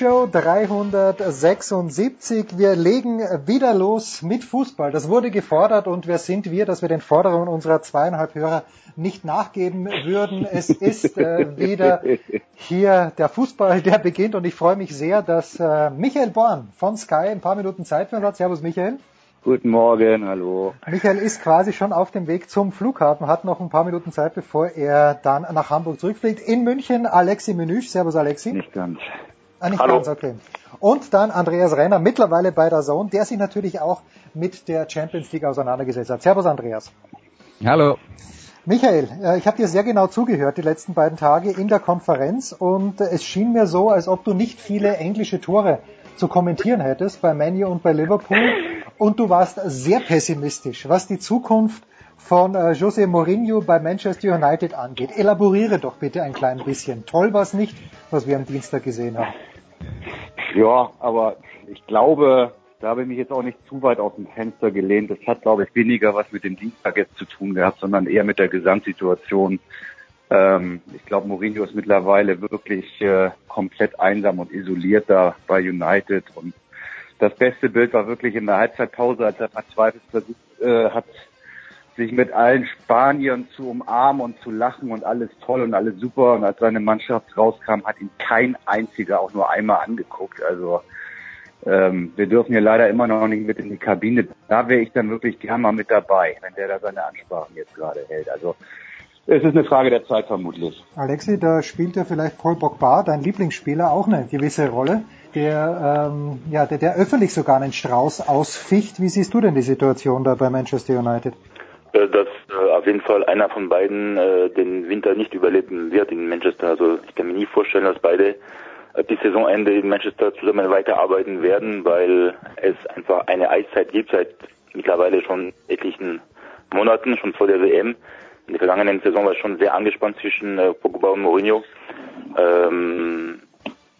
Show 376. Wir legen wieder los mit Fußball. Das wurde gefordert und wer sind wir, dass wir den Forderungen unserer zweieinhalb Hörer nicht nachgeben würden. Es ist äh, wieder hier der Fußball, der beginnt und ich freue mich sehr, dass äh, Michael Born von Sky ein paar Minuten Zeit für uns hat. Servus Michael. Guten Morgen, hallo. Michael ist quasi schon auf dem Weg zum Flughafen, hat noch ein paar Minuten Zeit, bevor er dann nach Hamburg zurückfliegt. In München Alexi Menüsch. Servus Alexi. Nicht ganz. Ah, nicht Hallo. ganz, okay. Und dann Andreas Renner, mittlerweile bei der Zone, der sich natürlich auch mit der Champions League auseinandergesetzt hat. Servus Andreas. Hallo. Michael, äh, ich habe dir sehr genau zugehört die letzten beiden Tage in der Konferenz und es schien mir so, als ob du nicht viele englische Tore zu kommentieren hättest bei Manu und bei Liverpool und du warst sehr pessimistisch, was die Zukunft von äh, Jose Mourinho bei Manchester United angeht. Elaboriere doch bitte ein klein bisschen. Toll war es nicht, was wir am Dienstag gesehen haben. Ja, aber ich glaube, da habe ich mich jetzt auch nicht zu weit aus dem Fenster gelehnt. Das hat, glaube ich, weniger was mit dem Dienstag jetzt zu tun gehabt, sondern eher mit der Gesamtsituation. Ähm, ich glaube, Mourinho ist mittlerweile wirklich äh, komplett einsam und isoliert da bei United. Und das beste Bild war wirklich in der Halbzeitpause, als er verzweifelt versucht äh, hat, sich mit allen Spaniern zu umarmen und zu lachen und alles toll und alles super. Und als seine Mannschaft rauskam, hat ihn kein einziger auch nur einmal angeguckt. Also ähm, wir dürfen ja leider immer noch nicht mit in die Kabine. Da wäre ich dann wirklich gern mal mit dabei, wenn der da seine Ansprachen jetzt gerade hält. Also es ist eine Frage der Zeit vermutlich. Alexi, da spielt ja vielleicht Paul Pogba, dein Lieblingsspieler, auch eine gewisse Rolle. Der, ähm, ja, der, der öffentlich sogar einen Strauß ausficht. Wie siehst du denn die Situation da bei Manchester United? Äh, dass äh, auf jeden Fall einer von beiden äh, den Winter nicht überleben wird in Manchester. Also ich kann mir nie vorstellen, dass beide äh, bis Saisonende in Manchester zusammen weiterarbeiten werden, weil es einfach eine Eiszeit gibt seit mittlerweile schon etlichen Monaten, schon vor der WM. In der vergangenen Saison war es schon sehr angespannt zwischen äh, Pogba und Mourinho. Ähm,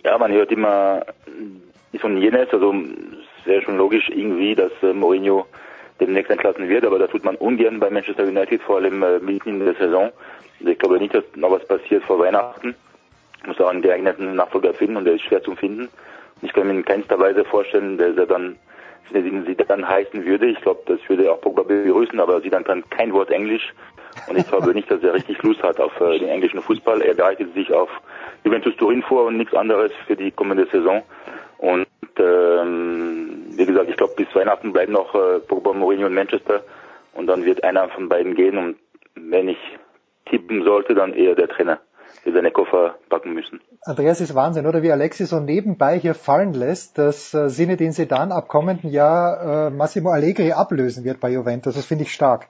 ja, man hört immer dies und jenes, also es wäre schon logisch irgendwie, dass äh, Mourinho demnächst entlassen wird, aber das tut man ungern bei Manchester United, vor allem äh, mitten in der Saison. Ich glaube nicht, dass noch was passiert vor Weihnachten. Muss auch einen geeigneten Nachfolger finden und der ist schwer zu finden. Ich kann mir in keinster Weise vorstellen, dass er dann sie dann heißen würde. Ich glaube, das würde auch Pogba begrüßen, aber sie dann kann kein Wort Englisch. Und ich glaube nicht, dass er richtig Lust hat auf äh, den englischen Fußball. Er bereitet sich auf Juventus Turin vor und nichts anderes für die kommende Saison. Und ähm, wie gesagt, ich glaube, bis Weihnachten bleiben noch äh, Pogba, Mourinho und Manchester. Und dann wird einer von beiden gehen. Und wenn ich tippen sollte, dann eher der Trainer wir seine Koffer packen müssen. Andreas ist Wahnsinn, oder wie Alexis so nebenbei hier fallen lässt, dass äh, Sinne den Sedan ab kommenden Jahr äh, Massimo Allegri ablösen wird bei Juventus. Das finde ich stark.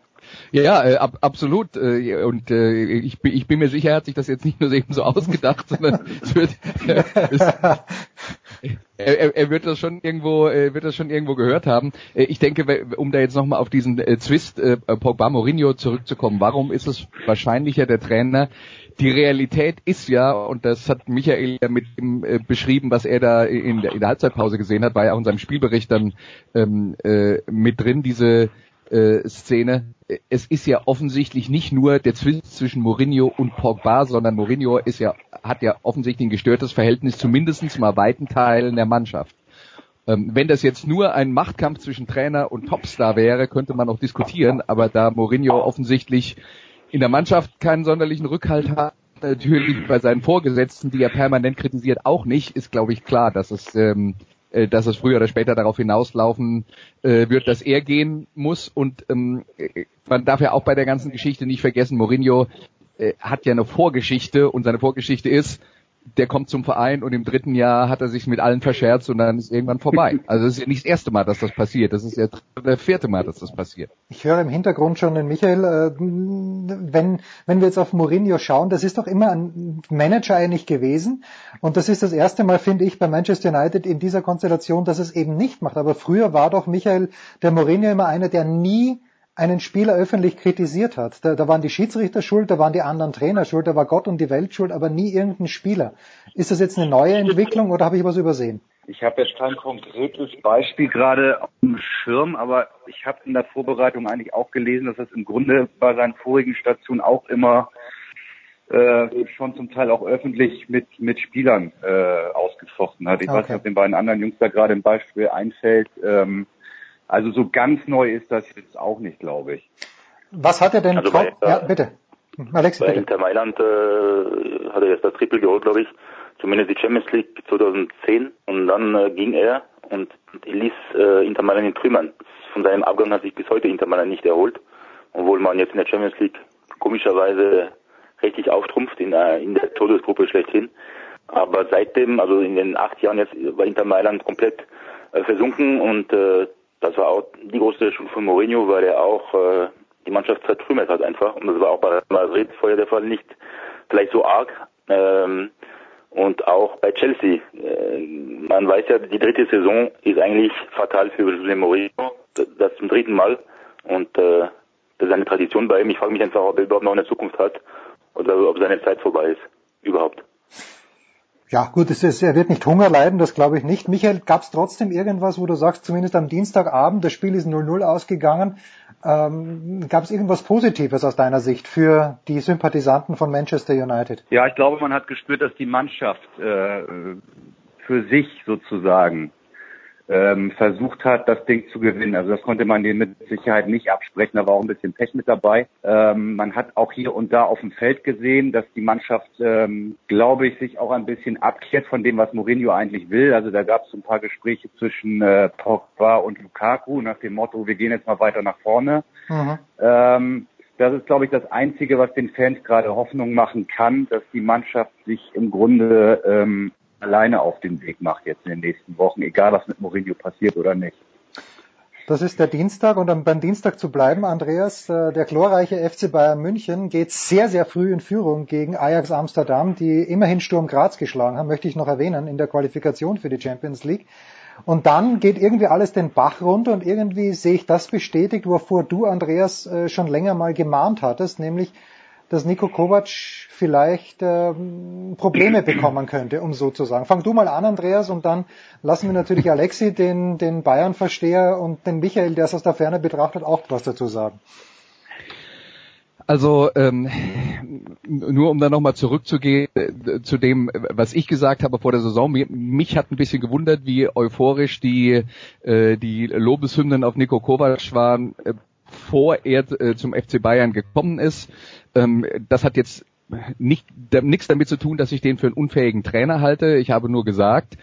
Ja, äh, ab, absolut. Äh, und äh, ich, bin, ich bin mir sicher, er hat sich das jetzt nicht nur eben so ausgedacht, sondern es wird, äh, es, er, er wird das schon irgendwo, äh, wird das schon irgendwo gehört haben. Äh, ich denke, um da jetzt nochmal auf diesen äh, Zwist äh, Pogba Mourinho zurückzukommen, warum ist es wahrscheinlicher der Trainer? Die Realität ist ja, und das hat Michael ja mit ihm äh, beschrieben, was er da in der, in der Halbzeitpause gesehen hat, war ja auch in seinem Spielbericht dann ähm, äh, mit drin, diese äh, Szene. Es ist ja offensichtlich nicht nur der Zwist zwischen Mourinho und Pogba, sondern Mourinho ist ja, hat ja offensichtlich ein gestörtes Verhältnis zu mindestens mal weiten Teilen der Mannschaft. Ähm, wenn das jetzt nur ein Machtkampf zwischen Trainer und Topstar wäre, könnte man noch diskutieren, aber da Mourinho offensichtlich in der Mannschaft keinen sonderlichen Rückhalt hat, natürlich bei seinen Vorgesetzten, die er permanent kritisiert, auch nicht, ist glaube ich klar, dass es ähm, äh, dass es früher oder später darauf hinauslaufen äh, wird, dass er gehen muss. Und ähm, man darf ja auch bei der ganzen Geschichte nicht vergessen, Mourinho äh, hat ja eine Vorgeschichte und seine Vorgeschichte ist, der kommt zum Verein und im dritten Jahr hat er sich mit allen verscherzt und dann ist irgendwann vorbei. Also es ist ja nicht das erste Mal, dass das passiert. Das ist ja das vierte Mal, dass das passiert. Ich höre im Hintergrund schon den Michael, äh, wenn, wenn wir jetzt auf Mourinho schauen, das ist doch immer ein Manager eigentlich gewesen. Und das ist das erste Mal, finde ich, bei Manchester United in dieser Konstellation, dass es eben nicht macht. Aber früher war doch Michael, der Mourinho immer einer, der nie einen Spieler öffentlich kritisiert hat. Da, da waren die Schiedsrichter schuld, da waren die anderen Trainer schuld, da war Gott und die Welt schuld, aber nie irgendein Spieler. Ist das jetzt eine neue Entwicklung oder habe ich was übersehen? Ich habe jetzt kein konkretes Beispiel gerade auf dem Schirm, aber ich habe in der Vorbereitung eigentlich auch gelesen, dass es im Grunde bei seinen vorigen Stationen auch immer äh, schon zum Teil auch öffentlich mit mit Spielern äh, ausgefochten hat. Ich okay. weiß nicht, ob den beiden anderen Jungs da gerade ein Beispiel einfällt. Ähm, also so ganz neu ist das jetzt auch nicht, glaube ich. Was hat er denn? Also bei, ja, bitte. Alexi, bei bitte. Inter Mailand äh, hat er jetzt das Triple geholt, glaube ich. Zumindest die Champions League 2010. Und dann äh, ging er und ließ äh, Inter Mailand in Trümmern. Von seinem Abgang hat sich bis heute Inter Mailand nicht erholt. Obwohl man jetzt in der Champions League komischerweise richtig auftrumpft in, äh, in der Todesgruppe schlechthin. Aber seitdem, also in den acht Jahren jetzt, war Inter Mailand komplett äh, versunken und äh, das war auch die große Schuld von Mourinho, weil er auch äh, die Mannschaft zertrümmert hat einfach. Und das war auch bei Madrid vorher der Fall nicht vielleicht so arg. Ähm, und auch bei Chelsea. Äh, man weiß ja, die dritte Saison ist eigentlich fatal für José Mourinho. Das, zum dritten Mal. Und äh, das ist eine Tradition bei ihm. Ich frage mich einfach, ob er überhaupt noch eine Zukunft hat oder ob seine Zeit vorbei ist. Überhaupt. Ja, gut, es ist, er wird nicht Hunger leiden, das glaube ich nicht. Michael, gab es trotzdem irgendwas, wo du sagst, zumindest am Dienstagabend, das Spiel ist 0-0 ausgegangen, ähm, gab es irgendwas Positives aus deiner Sicht für die Sympathisanten von Manchester United? Ja, ich glaube, man hat gespürt, dass die Mannschaft äh, für sich sozusagen ähm, versucht hat, das Ding zu gewinnen. Also das konnte man denen mit Sicherheit nicht absprechen, da war auch ein bisschen Pech mit dabei. Ähm, man hat auch hier und da auf dem Feld gesehen, dass die Mannschaft, ähm, glaube ich, sich auch ein bisschen abkehrt von dem, was Mourinho eigentlich will. Also da gab es ein paar Gespräche zwischen äh, Pogba und Lukaku nach dem Motto, wir gehen jetzt mal weiter nach vorne. Mhm. Ähm, das ist, glaube ich, das Einzige, was den Fans gerade Hoffnung machen kann, dass die Mannschaft sich im Grunde ähm, alleine auf den Weg macht jetzt in den nächsten Wochen, egal was mit Mourinho passiert oder nicht. Das ist der Dienstag und um beim Dienstag zu bleiben, Andreas, äh, der glorreiche FC Bayern München geht sehr, sehr früh in Führung gegen Ajax Amsterdam, die immerhin Sturm Graz geschlagen haben, möchte ich noch erwähnen, in der Qualifikation für die Champions League. Und dann geht irgendwie alles den Bach runter und irgendwie sehe ich das bestätigt, wovor du, Andreas, äh, schon länger mal gemahnt hattest, nämlich dass Nico Kovac vielleicht ähm, Probleme bekommen könnte, um so zu sagen. Fang du mal an, Andreas, und dann lassen wir natürlich Alexi, den, den Bayern-Versteher, und den Michael, der es aus der Ferne betrachtet, auch was dazu sagen. Also ähm, nur um da nochmal zurückzugehen äh, zu dem, was ich gesagt habe vor der Saison. Mich, mich hat ein bisschen gewundert, wie euphorisch die äh, die Lobeshymnen auf Nico Kovac waren, äh, vor er äh, zum FC Bayern gekommen ist. Ähm, das hat jetzt nicht, nichts damit zu tun, dass ich den für einen unfähigen Trainer halte. Ich habe nur gesagt,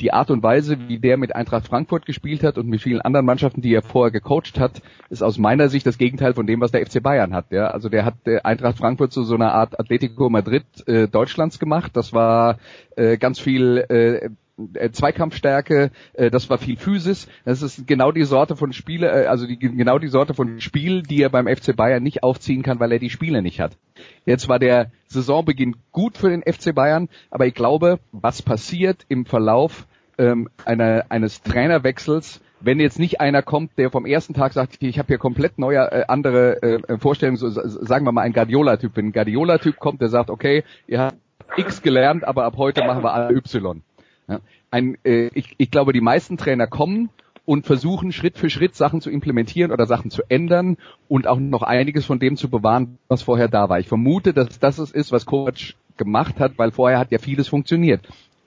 die Art und Weise, wie der mit Eintracht Frankfurt gespielt hat und mit vielen anderen Mannschaften, die er vorher gecoacht hat, ist aus meiner Sicht das Gegenteil von dem, was der FC Bayern hat. Ja, also der hat äh, Eintracht Frankfurt zu so einer Art Atletico Madrid äh, Deutschlands gemacht. Das war äh, ganz viel äh, äh, Zweikampfstärke, äh, das war viel Physis. Das ist genau die Sorte von Spiele, äh, also die, genau die Sorte von Spiel, die er beim FC Bayern nicht aufziehen kann, weil er die Spiele nicht hat. Jetzt war der Saisonbeginn gut für den FC Bayern, aber ich glaube, was passiert im Verlauf ähm, einer, eines Trainerwechsels, wenn jetzt nicht einer kommt, der vom ersten Tag sagt, ich habe hier komplett neue äh, andere äh, Vorstellungen, so, sagen wir mal ein Guardiola-Typ. Wenn ein Guardiola-Typ kommt, der sagt, okay, ihr habt X gelernt, aber ab heute machen wir alle Y. Ja. Ein, äh, ich, ich glaube, die meisten Trainer kommen und versuchen Schritt für Schritt Sachen zu implementieren oder Sachen zu ändern und auch noch einiges von dem zu bewahren, was vorher da war. Ich vermute, dass das es ist, was Kovac gemacht hat, weil vorher hat ja vieles funktioniert.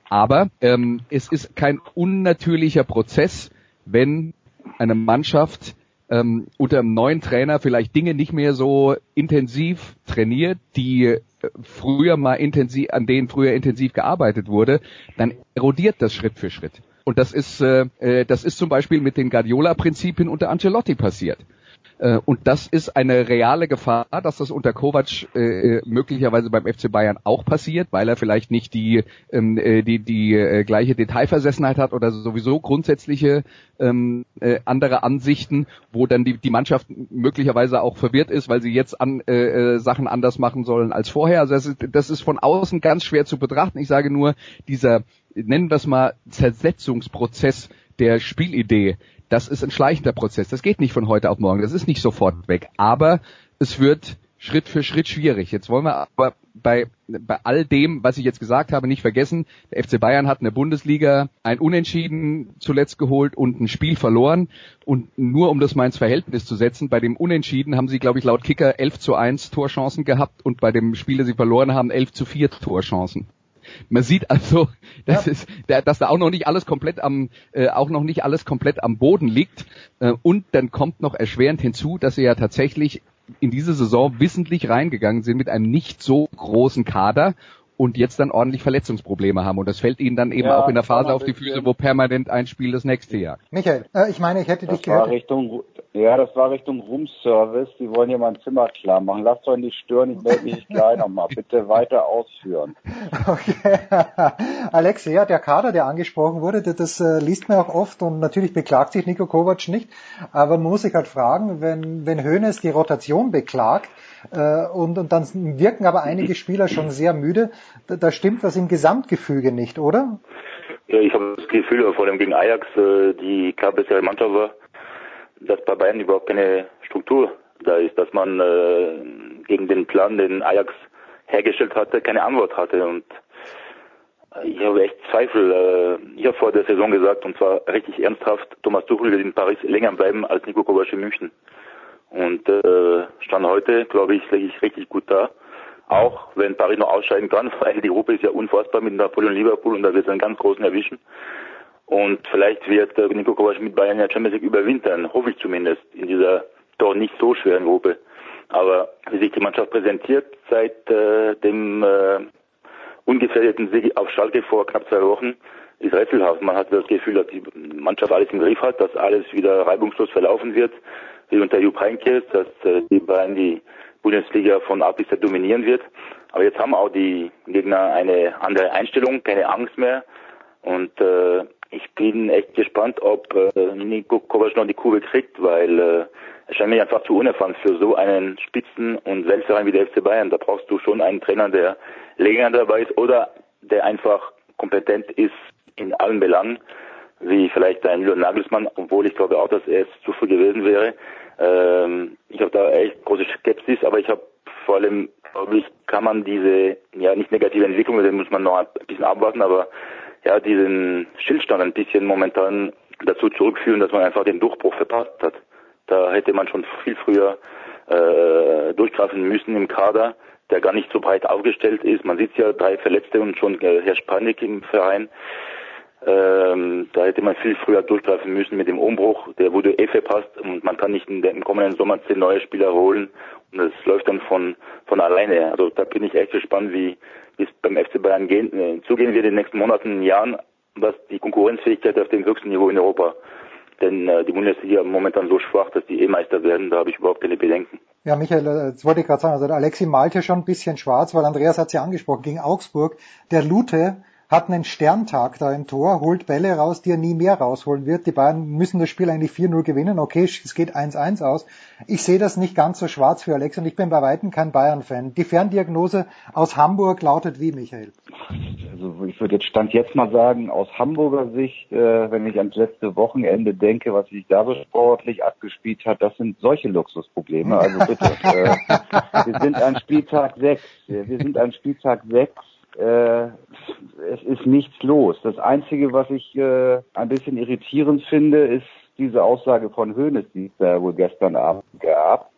Aber ähm, es ist kein unnatürlicher Prozess, wenn eine Mannschaft ähm, unter einem neuen Trainer vielleicht Dinge nicht mehr so intensiv trainiert, die früher mal intensiv, an denen früher intensiv gearbeitet wurde, dann erodiert das Schritt für Schritt. Und das ist, äh, äh das ist zum Beispiel mit den Guardiola-Prinzipien unter Ancelotti passiert. Äh, und das ist eine reale Gefahr, dass das unter Kovac äh, möglicherweise beim FC Bayern auch passiert, weil er vielleicht nicht die ähm, äh, die die äh, gleiche Detailversessenheit hat oder sowieso grundsätzliche ähm, äh, andere Ansichten, wo dann die die Mannschaft möglicherweise auch verwirrt ist, weil sie jetzt an äh, äh, Sachen anders machen sollen als vorher. Also das ist, das ist von außen ganz schwer zu betrachten. Ich sage nur dieser nennen wir es mal Zersetzungsprozess der Spielidee, das ist ein schleichender Prozess. Das geht nicht von heute auf morgen. Das ist nicht sofort weg. Aber es wird Schritt für Schritt schwierig. Jetzt wollen wir aber bei, bei all dem, was ich jetzt gesagt habe, nicht vergessen, der FC Bayern hat in der Bundesliga ein Unentschieden zuletzt geholt und ein Spiel verloren. Und nur um das mal ins Verhältnis zu setzen, bei dem Unentschieden haben sie, glaube ich, laut Kicker 11 zu 1 Torchancen gehabt und bei dem Spiel, das sie verloren haben, 11 zu 4 Torchancen. Man sieht also, dass, ja. es, dass da auch noch nicht alles komplett am, äh, auch noch nicht alles komplett am Boden liegt. Äh, und dann kommt noch erschwerend hinzu, dass sie ja tatsächlich in diese Saison wissentlich reingegangen sind mit einem nicht so großen Kader und jetzt dann ordentlich Verletzungsprobleme haben. Und das fällt ihnen dann eben ja, auch in der Phase auf die Füße, wo permanent ein Spiel das nächste jagt. Michael, äh, ich meine, ich hätte das dich gehört. Richtung, ja, das war Richtung Roomservice. Die wollen hier mein Zimmer klar machen. Lasst euch nicht stören, ich melde mich gleich nochmal. Bitte weiter ausführen. Okay. Alex, ja, der Kader, der angesprochen wurde, das, das äh, liest man auch oft und natürlich beklagt sich Nico Kovac nicht. Aber man muss sich halt fragen, wenn, wenn Hoeneß die Rotation beklagt, und, und dann wirken aber einige Spieler schon sehr müde. Da, da stimmt was im Gesamtgefüge nicht, oder? Ja, ich habe das Gefühl, vor allem gegen Ajax, äh, die bessere Mannschaft war, dass bei Bayern überhaupt keine Struktur da ist, dass man äh, gegen den Plan, den Ajax hergestellt hatte, keine Antwort hatte. Und ich habe echt Zweifel. Äh, ich habe vor der Saison gesagt, und zwar richtig ernsthaft, Thomas Tuchel wird in Paris länger bleiben als Nico Kovac in München. Und äh, stand heute, glaube ich, lege ich richtig gut da. Auch wenn Paris noch ausscheiden kann, weil die Gruppe ist ja unfassbar mit Napoleon Liverpool und da wird es einen ganz großen erwischen. Und vielleicht wird äh, Nico Kovac mit Bayern ja Champions League überwintern, hoffe ich zumindest, in dieser doch nicht so schweren Gruppe. Aber wie sich die Mannschaft präsentiert seit äh, dem äh, ungefährdeten Sieg auf Schalke vor knapp zwei Wochen, ist rätselhaft. Man hat das Gefühl, dass die Mannschaft alles im Griff hat, dass alles wieder reibungslos verlaufen wird unter Jupp Heynckes, dass äh, die Bayern die Bundesliga von A bis Z dominieren wird. Aber jetzt haben auch die Gegner eine andere Einstellung, keine Angst mehr. Und äh, ich bin echt gespannt, ob äh, Nico Kovac noch die Kurve kriegt, weil äh, er scheint mir einfach zu unerfahren für so einen Spitzen- und Selbstverein wie der FC Bayern. Da brauchst du schon einen Trainer, der länger dabei ist oder der einfach kompetent ist in allen Belangen wie vielleicht ein Julian Nagelsmann, obwohl ich glaube auch, dass er es zu früh gewesen wäre. Ähm, ich habe da echt große Skepsis, aber ich habe vor allem, glaube ich, kann man diese, ja nicht negative Entwicklung, den muss man noch ein bisschen abwarten, aber ja, diesen Stillstand ein bisschen momentan dazu zurückführen, dass man einfach den Durchbruch verpasst hat. Da hätte man schon viel früher äh, durchgreifen müssen im Kader, der gar nicht so breit aufgestellt ist. Man sieht ja drei Verletzte und schon äh, herrscht Panik im Verein. Ähm, da hätte man viel früher durchgreifen müssen mit dem Umbruch. Der wurde eh verpasst und man kann nicht in im kommenden Sommer zehn neue Spieler holen und das läuft dann von von alleine. Also da bin ich echt gespannt, wie es beim FC Bayern gehen, äh, zugehen wird in den nächsten Monaten, Jahren, was die Konkurrenzfähigkeit auf dem höchsten Niveau in Europa. Denn äh, die Bundesliga momentan so schwach, dass die E-Meister werden. Da habe ich überhaupt keine Bedenken. Ja, Michael, äh, das wollte ich gerade sagen. Also der Alexi malt ja schon ein bisschen schwarz, weil Andreas hat es ja angesprochen. Gegen Augsburg, der Lute hat einen Sterntag da im Tor, holt Bälle raus, die er nie mehr rausholen wird. Die Bayern müssen das Spiel eigentlich 4-0 gewinnen. Okay, es geht 1-1 aus. Ich sehe das nicht ganz so schwarz für Alex und ich bin bei Weitem kein Bayern-Fan. Die Ferndiagnose aus Hamburg lautet wie, Michael? Also ich würde jetzt Stand jetzt mal sagen, aus Hamburger Sicht, äh, wenn ich ans letzte Wochenende denke, was sich da so sportlich abgespielt hat, das sind solche Luxusprobleme. Also bitte, äh, wir sind an Spieltag 6. Wir sind an Spieltag 6 äh, es ist nichts los. Das Einzige, was ich äh, ein bisschen irritierend finde, ist diese Aussage von Hoeneß, die es da wohl gestern Abend gab.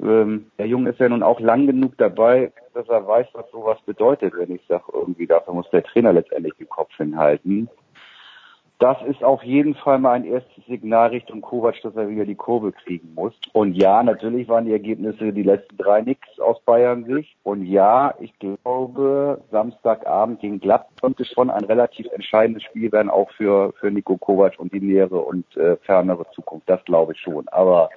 Ähm, der Junge ist ja nun auch lang genug dabei, dass er weiß, was sowas bedeutet, wenn ich sage, irgendwie dafür muss der Trainer letztendlich den Kopf hinhalten das ist auf jeden Fall mal ein erstes Signal Richtung Kovac, dass er wieder die Kurve kriegen muss. Und ja, natürlich waren die Ergebnisse die letzten drei nix aus Bayern Sicht. Und ja, ich glaube, Samstagabend gegen Gladbach könnte schon ein relativ entscheidendes Spiel werden, auch für, für Nico Kovac und die nähere und äh, fernere Zukunft. Das glaube ich schon. Aber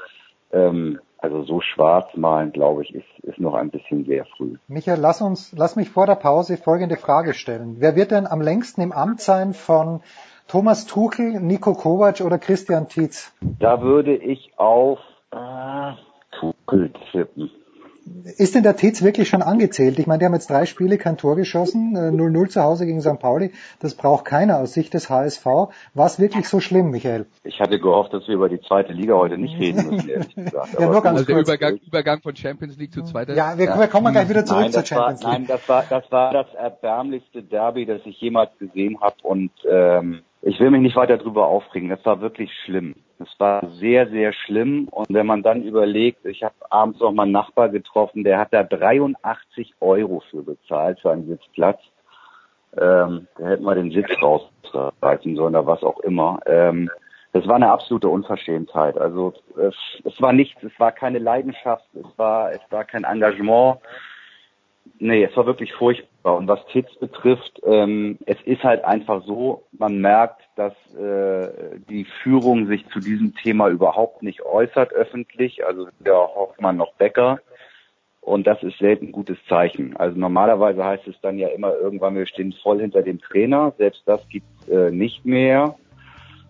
ähm, also so schwarz malen, glaube ich, ist, ist noch ein bisschen sehr früh. Michael, lass uns, lass mich vor der Pause folgende Frage stellen. Wer wird denn am längsten im Amt sein von Thomas Tuchel, Nico Kovac oder Christian Tietz? Da würde ich auf äh, Tuchel tippen. Ist denn der Tietz wirklich schon angezählt? Ich meine, die haben jetzt drei Spiele kein Tor geschossen, 0-0 äh, zu Hause gegen St. Pauli. Das braucht keiner aus Sicht des HSV. War es wirklich so schlimm, Michael? Ich hatte gehofft, dass wir über die zweite Liga heute nicht reden müssen, ehrlich gesagt. ja, nur ganz also der Übergang, Übergang von Champions League zu zweiter. Ja, wir, ja. wir kommen gleich wieder zurück nein, zur Champions war, League. Nein, das war, das war das erbärmlichste Derby, das ich jemals gesehen habe und ähm, ich will mich nicht weiter drüber aufregen. Das war wirklich schlimm. Das war sehr, sehr schlimm. Und wenn man dann überlegt, ich habe abends noch mal einen Nachbar getroffen, der hat da 83 Euro für bezahlt für einen Sitzplatz. Ähm, da hätten wir den Sitz rausreißen sollen oder was auch immer. Ähm, das war eine absolute Unverschämtheit. Also es, es war nichts, es war keine Leidenschaft, es war, es war kein Engagement. Nee, es war wirklich furchtbar. Und was Tits betrifft, ähm, es ist halt einfach so, man merkt, dass äh, die Führung sich zu diesem Thema überhaupt nicht äußert öffentlich, also der Hoffmann noch Becker. Und das ist selten ein gutes Zeichen. Also normalerweise heißt es dann ja immer irgendwann, wir stehen voll hinter dem Trainer. Selbst das gibt äh, nicht mehr.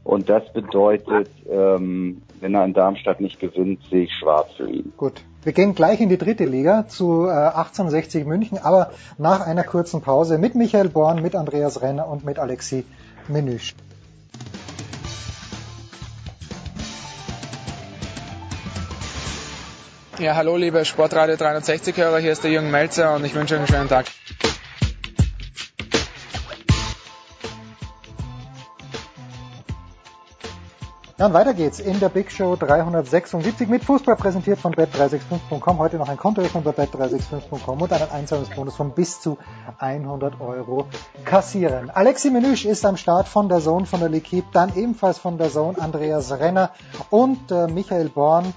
Und das bedeutet, ähm, wenn er in Darmstadt nicht gewinnt, sehe ich schwarz für ihn. Gut. Wir gehen gleich in die dritte Liga zu äh, 1860 München, aber nach einer kurzen Pause mit Michael Born, mit Andreas Renner und mit Alexi Menüsch. Ja, hallo liebe Sportradio 360-Hörer, hier ist der Jürgen Melzer und ich wünsche euch einen schönen Tag. Ja, und weiter geht's in der Big Show 376 mit Fußball präsentiert von bet365.com. Heute noch ein Kontoöffnung bei bet365.com und einen Einzahlungsbonus von bis zu 100 Euro kassieren. Alexi Menüsch ist am Start von der Zone, von der L'Equipe, dann ebenfalls von der Zone Andreas Renner und äh, Michael Born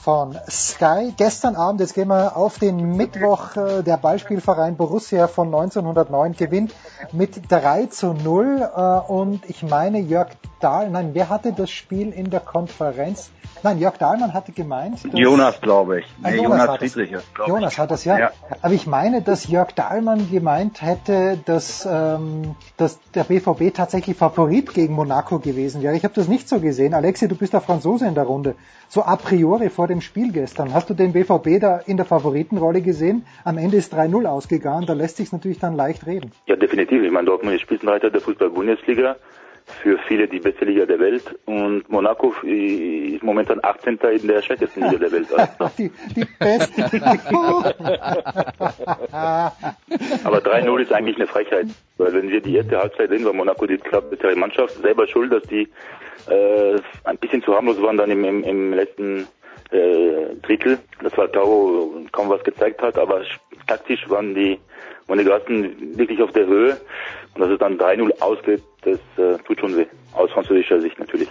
von Sky. Gestern Abend, jetzt gehen wir auf den Mittwoch, äh, der Ballspielverein Borussia von 1909 gewinnt mit 3 zu 0 äh, und ich meine Jörg Dahl, nein, wer hatte das Spiel in der Konferenz? Nein, Jörg Dahlmann hatte gemeint. Dass, Jonas, glaube ich. Nee, Jonas, Jonas Friedrich. Jonas hat das, ja. ja. Aber ich meine, dass Jörg Dahlmann gemeint hätte, dass, ähm, dass der BVB tatsächlich Favorit gegen Monaco gewesen wäre. Ich habe das nicht so gesehen. Alexi, du bist der Franzose in der Runde. So a priori vor dem Spiel gestern. Hast du den BVB da in der Favoritenrolle gesehen? Am Ende ist 3-0 ausgegangen. Da lässt sich natürlich dann leicht reden. Ja, definitiv. Ich meine, Dortmund ist Spitzenreiter der Fußball-Bundesliga für viele die beste Liga der Welt und Monaco ist momentan 18. in der schlechtesten Liga der Welt. Also. die, die beste. Aber 3-0 ist eigentlich eine Frechheit, weil wenn wir die erste Halbzeit sehen, war Monaco die bessere Mannschaft, selber schuld, dass die äh, ein bisschen zu harmlos waren dann im, im, im letzten äh, Drittel, das war Tau kaum was gezeigt hat, aber taktisch waren die Monegassen wirklich auf der Höhe und dass es dann 3-0 ausgeht, das äh, tut schon weh. Aus französischer Sicht natürlich.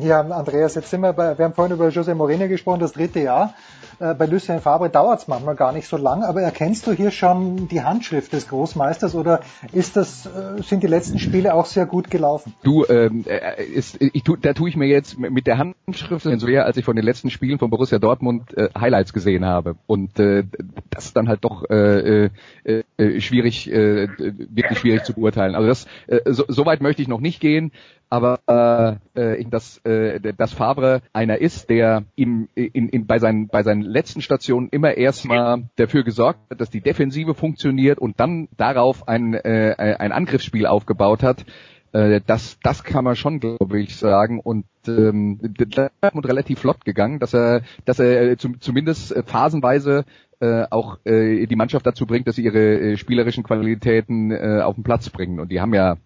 Ja, Andreas, jetzt sind wir bei, wir haben vorhin über José Mourinho gesprochen, das dritte Jahr. Äh, bei Lucien Fabre dauert es manchmal gar nicht so lang, aber erkennst du hier schon die Handschrift des Großmeisters oder ist das, äh, sind die letzten Spiele auch sehr gut gelaufen? Du, ähm, äh, ist, ich tu, da tue ich mir jetzt mit der Handschrift so eher, als ich von den letzten Spielen von Borussia Dortmund äh, Highlights gesehen habe. Und äh, das ist dann halt doch äh, äh, äh, schwierig, äh, wirklich schwierig zu beurteilen. Also das, äh, so, so weit möchte ich noch nicht gehen aber äh, dass, äh, dass Fabre einer ist, der ihm in, in, bei, seinen, bei seinen letzten Stationen immer erstmal dafür gesorgt hat, dass die Defensive funktioniert und dann darauf ein, äh, ein Angriffsspiel aufgebaut hat, äh, das, das kann man schon, glaube ich, sagen. Und ähm, ist relativ flott gegangen, dass er, dass er zum, zumindest phasenweise äh, auch äh, die Mannschaft dazu bringt, dass sie ihre äh, spielerischen Qualitäten äh, auf den Platz bringen. Und die haben ja äh,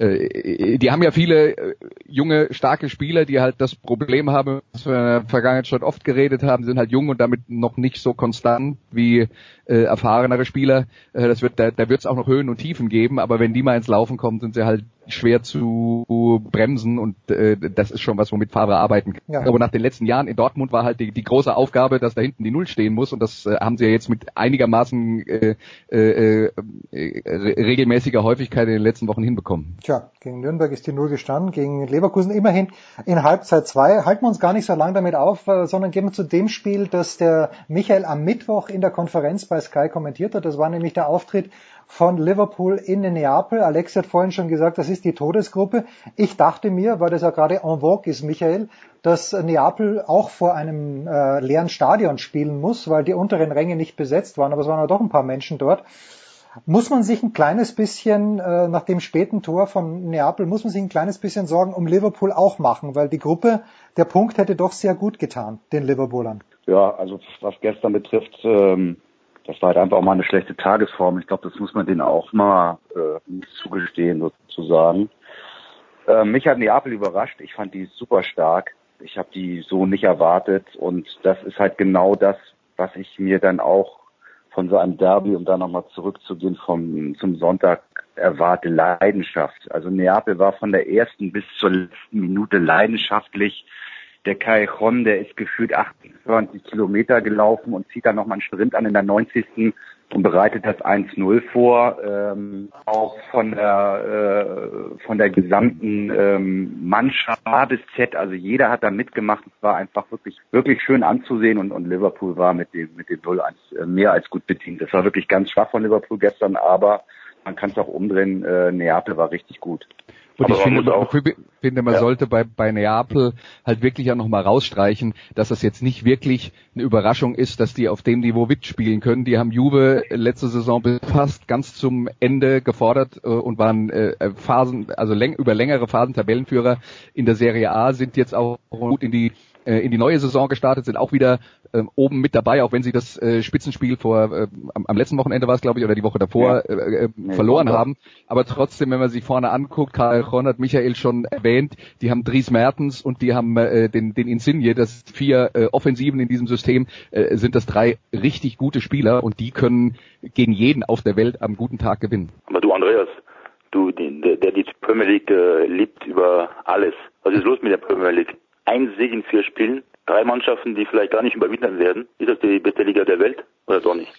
die haben ja viele äh, junge, starke Spieler, die halt das Problem haben, was wir in der Vergangenheit schon oft geredet haben, sind halt jung und damit noch nicht so konstant wie äh, erfahrenere Spieler. Äh, das wird, da, da wird es auch noch Höhen und Tiefen geben, aber wenn die mal ins Laufen kommen, sind sie halt schwer zu bremsen und äh, das ist schon was, womit Favre arbeiten kann. Ja. Aber nach den letzten Jahren in Dortmund war halt die, die große Aufgabe, dass da hinten die Null stehen muss und das äh, haben sie ja jetzt mit einigermaßen äh, äh, äh, regelmäßiger Häufigkeit in den letzten Wochen hinbekommen. Tja, gegen Nürnberg ist die Null gestanden, gegen Leverkusen immerhin in Halbzeit zwei. Halten wir uns gar nicht so lange damit auf, äh, sondern gehen wir zu dem Spiel, das der Michael am Mittwoch in der Konferenz bei Sky kommentiert hat. Das war nämlich der Auftritt von Liverpool in Neapel. Alex hat vorhin schon gesagt, das ist die Todesgruppe. Ich dachte mir, weil das ja gerade en vogue ist, Michael, dass Neapel auch vor einem äh, leeren Stadion spielen muss, weil die unteren Ränge nicht besetzt waren, aber es waren ja doch ein paar Menschen dort. Muss man sich ein kleines bisschen äh, nach dem späten Tor von Neapel, muss man sich ein kleines bisschen Sorgen um Liverpool auch machen, weil die Gruppe, der Punkt hätte doch sehr gut getan, den Liverpoolern. Ja, also was gestern betrifft, ähm, das war halt einfach auch mal eine schlechte Tagesform. Ich glaube, das muss man denen auch mal äh, zugestehen, sozusagen. Äh, mich hat Neapel überrascht. Ich fand die super stark. Ich habe die so nicht erwartet. Und das ist halt genau das, was ich mir dann auch von so einem Derby, um da nochmal zurückzugehen, vom, zum Sonntag erwarte, Leidenschaft. Also Neapel war von der ersten bis zur letzten Minute leidenschaftlich der Callejon, der ist gefühlt 28 Kilometer gelaufen und zieht dann nochmal einen Sprint an in der 90. und bereitet das 1-0 vor. Ähm, auch von der, äh, von der gesamten ähm, Mannschaft A bis Z, also jeder hat da mitgemacht. Es war einfach wirklich, wirklich schön anzusehen und, und Liverpool war mit dem, mit dem 0-1 äh, mehr als gut bedient. Das war wirklich ganz schwach von Liverpool gestern, aber man kann es auch umdrehen. Äh, Neapel war richtig gut. Und Aber ich finde, auch, finde, man ja. sollte bei, bei Neapel halt wirklich auch nochmal rausstreichen, dass das jetzt nicht wirklich eine Überraschung ist, dass die auf dem Niveau mitspielen können. Die haben Juve letzte Saison fast ganz zum Ende gefordert äh, und waren äh, Phasen, also läng, über längere Phasen Tabellenführer in der Serie A, sind jetzt auch gut in die äh, in die neue Saison gestartet, sind auch wieder äh, oben mit dabei, auch wenn sie das äh, Spitzenspiel vor äh, am, am, letzten Wochenende war es, glaube ich, oder die Woche davor ja. äh, äh, nee, verloren haben. Aber trotzdem, wenn man sich vorne anguckt, Karl Ron hat Michael schon erwähnt, die haben Dries Mertens und die haben äh, den, den Insigne, das vier äh, Offensiven in diesem System, äh, sind das drei richtig gute Spieler und die können gegen jeden auf der Welt am guten Tag gewinnen. Aber du, Andreas, du, der, der die Premier League äh, liebt über alles. Was ist los mit der Premier League? Ein Sieg in vier Spielen, drei Mannschaften, die vielleicht gar nicht überwintern werden. Ist das die beste Liga der Welt oder doch nicht?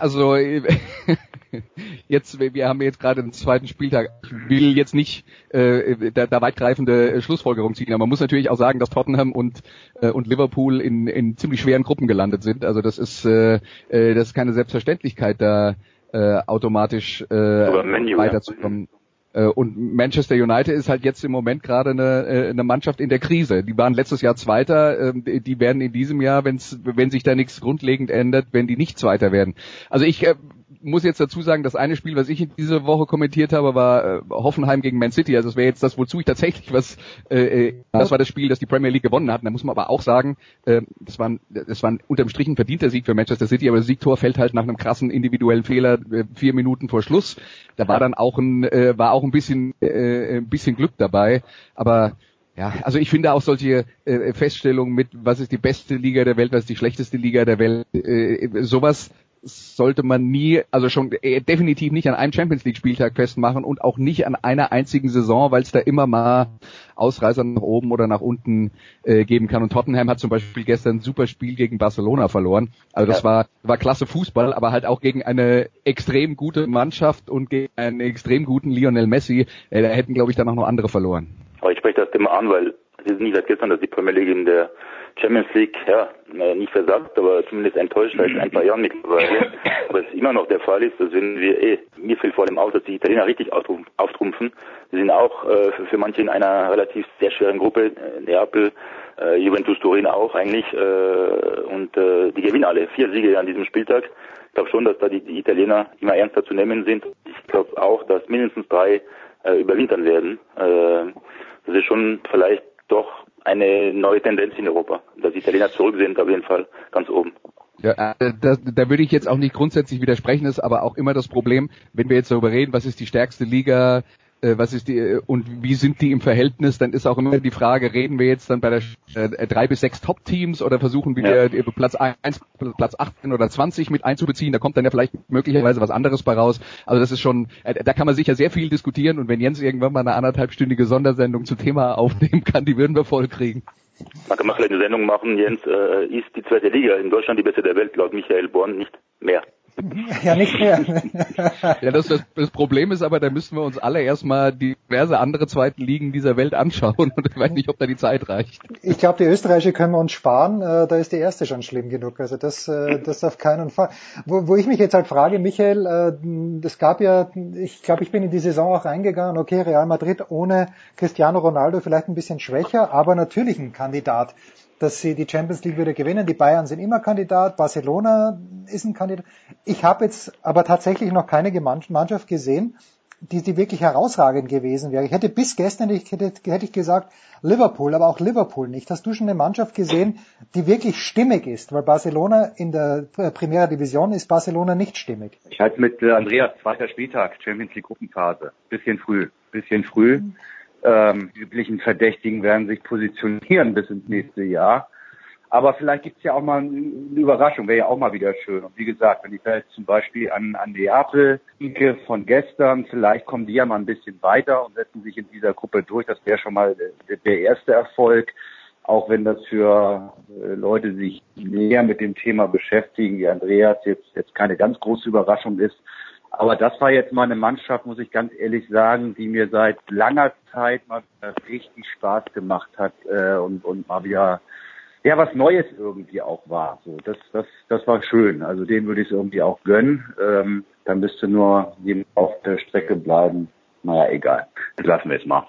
Also jetzt, wir haben jetzt gerade den zweiten Spieltag. Ich will jetzt nicht äh, da, da weitgreifende Schlussfolgerung ziehen, aber man muss natürlich auch sagen, dass Tottenham und äh, und Liverpool in, in ziemlich schweren Gruppen gelandet sind. Also das ist äh, äh das ist keine Selbstverständlichkeit, da äh, automatisch äh, weiterzukommen. Ja. Äh, und Manchester United ist halt jetzt im Moment gerade eine, äh, eine Mannschaft in der Krise. Die waren letztes Jahr Zweiter, ähm, die werden in diesem Jahr, wenn's, wenn sich da nichts grundlegend ändert, wenn die nicht Zweiter werden. Also ich äh, muss jetzt dazu sagen, das eine Spiel, was ich in dieser Woche kommentiert habe, war äh, Hoffenheim gegen Man City. Also das wäre jetzt das, wozu ich tatsächlich was. Äh, äh, das war das Spiel, das die Premier League gewonnen hat. da muss man aber auch sagen, äh, das war, ein, das war ein unterm Strich ein verdienter Sieg für Manchester City, aber das Siegtor fällt halt nach einem krassen individuellen Fehler äh, vier Minuten vor Schluss. Da war dann auch ein, äh, war auch ein bisschen, äh, ein bisschen Glück dabei, aber ja, also ich finde auch solche äh, Feststellungen mit, was ist die beste Liga der Welt, was ist die schlechteste Liga der Welt, äh, sowas sollte man nie, also schon äh, definitiv nicht an einem Champions League Spieltag festmachen und auch nicht an einer einzigen Saison, weil es da immer mal Ausreißer nach oben oder nach unten äh, geben kann. Und Tottenham hat zum Beispiel gestern ein super Spiel gegen Barcelona verloren. Also das ja. war war klasse Fußball, aber halt auch gegen eine extrem gute Mannschaft und gegen einen extrem guten Lionel Messi. Äh, da hätten glaube ich dann auch noch andere verloren. Aber ich spreche das immer an, weil es ist nicht seit gestern, dass die Premier League in der Champions League, ja, nicht versagt, aber zumindest enttäuscht seit ein paar Jahren mittlerweile. Aber es immer noch der Fall ist, dass wenn wir, eh, mir fällt vor allem auf, dass die Italiener richtig auftrumpfen. Sie sind auch äh, für, für manche in einer relativ sehr schweren Gruppe, äh, Neapel, äh, Juventus Turin auch eigentlich, äh, und äh, die gewinnen alle. Vier Siege an diesem Spieltag. Ich glaube schon, dass da die, die Italiener immer ernster zu nehmen sind. Ich glaube auch, dass mindestens drei äh, überwintern werden. Äh, das ist schon vielleicht doch eine neue Tendenz in Europa. Dass Italiener zurück sind, auf jeden Fall ganz oben. Ja, äh, da, da würde ich jetzt auch nicht grundsätzlich widersprechen, ist aber auch immer das Problem, wenn wir jetzt darüber reden, was ist die stärkste Liga äh, was ist die äh, und wie sind die im Verhältnis? Dann ist auch immer die Frage, reden wir jetzt dann bei der äh, drei bis sechs Top-Teams oder versuchen wir ja. äh, Platz eins, Platz 18 oder 20 mit einzubeziehen? Da kommt dann ja vielleicht möglicherweise was anderes bei raus. Also das ist schon, äh, da kann man sicher sehr viel diskutieren und wenn Jens irgendwann mal eine anderthalbstündige Sondersendung zum Thema aufnehmen kann, die würden wir voll kriegen. Man kann mal vielleicht eine Sendung machen, Jens, äh, ist die zweite Liga in Deutschland die beste der Welt, laut Michael Born, nicht mehr. Ja, nicht mehr. ja, das, das, das Problem ist aber, da müssen wir uns alle erstmal diverse andere zweiten Ligen dieser Welt anschauen und ich weiß nicht, ob da die Zeit reicht. Ich glaube, die österreichische können wir uns sparen, äh, da ist die erste schon schlimm genug. Also das, äh, das auf keinen Fall. Wo, wo ich mich jetzt halt frage, Michael, äh, das gab ja, ich glaube, ich bin in die Saison auch reingegangen, okay, Real Madrid ohne Cristiano Ronaldo vielleicht ein bisschen schwächer, aber natürlich ein Kandidat dass sie die Champions League wieder gewinnen. Die Bayern sind immer Kandidat, Barcelona ist ein Kandidat. Ich habe jetzt aber tatsächlich noch keine Mannschaft gesehen, die, die wirklich herausragend gewesen wäre. Ich hätte bis gestern ich hätte, hätte ich gesagt Liverpool, aber auch Liverpool nicht. Hast du schon eine Mannschaft gesehen, die wirklich stimmig ist? Weil Barcelona in der Primera Division ist Barcelona nicht stimmig. Ich halte mit äh, Andreas zweiter Spieltag Champions League Gruppenphase. Bisschen früh, bisschen früh. Ähm, üblichen Verdächtigen werden sich positionieren bis ins nächste Jahr. Aber vielleicht gibt's ja auch mal eine Überraschung, wäre ja auch mal wieder schön. Und wie gesagt, wenn ich da jetzt zum Beispiel an, an Neapel denke von gestern, vielleicht kommen die ja mal ein bisschen weiter und setzen sich in dieser Gruppe durch. Das wäre schon mal der, der erste Erfolg. Auch wenn das für äh, Leute, die sich näher mit dem Thema beschäftigen, wie Andreas, jetzt, jetzt keine ganz große Überraschung ist. Aber das war jetzt mal eine Mannschaft, muss ich ganz ehrlich sagen, die mir seit langer Zeit mal richtig Spaß gemacht hat äh, und, und mal wieder ja was Neues irgendwie auch war. So, das, das, das war schön. Also den würde ich es irgendwie auch gönnen. Ähm, dann müsste nur jemand auf der Strecke bleiben. Naja, egal. Das lassen wir jetzt mal.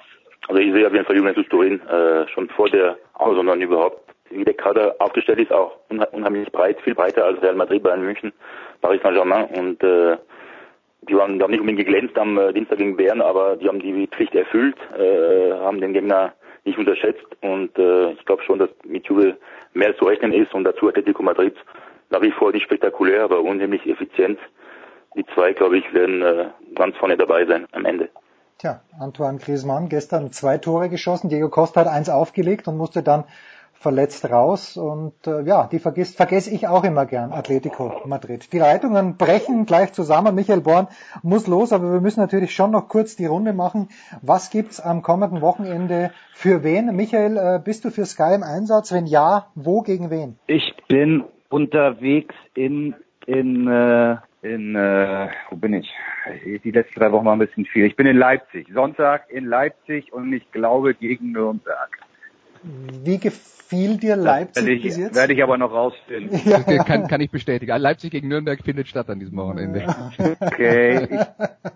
Also ich sehe auf jeden Fall Juventus Turin äh, schon vor der Auslandern überhaupt. Wie der Kader aufgestellt ist, auch unheimlich breit, viel breiter als Real Madrid, Bayern München, Paris Saint-Germain und äh, die waren, die haben nicht unbedingt geglänzt am äh, Dienstag gegen Bern, aber die haben die Pflicht erfüllt, äh, haben den Gegner nicht unterschätzt und äh, ich glaube schon, dass mit Juve mehr zu rechnen ist und dazu Atletico Madrid nach wie vor nicht spektakulär, aber unheimlich effizient. Die zwei, glaube ich, werden äh, ganz vorne dabei sein am Ende. Tja, Antoine Griezmann gestern zwei Tore geschossen, Diego Costa hat eins aufgelegt und musste dann verletzt raus und äh, ja, die vergisst, vergesse ich auch immer gern, Atletico Madrid. Die Leitungen brechen gleich zusammen. Michael Born muss los, aber wir müssen natürlich schon noch kurz die Runde machen. Was gibt's am kommenden Wochenende für wen? Michael, äh, bist du für Sky im Einsatz? Wenn ja, wo gegen wen? Ich bin unterwegs in in äh, in äh, wo bin ich? Die letzten drei Wochen war ein bisschen viel. Ich bin in Leipzig. Sonntag in Leipzig und ich glaube gegen Nürnberg. Wie gefiel dir Leipzig werde ich, bis jetzt? Werde ich aber noch rausfinden. Ja. Kann, kann ich bestätigen. Leipzig gegen Nürnberg findet statt an diesem Wochenende. Okay,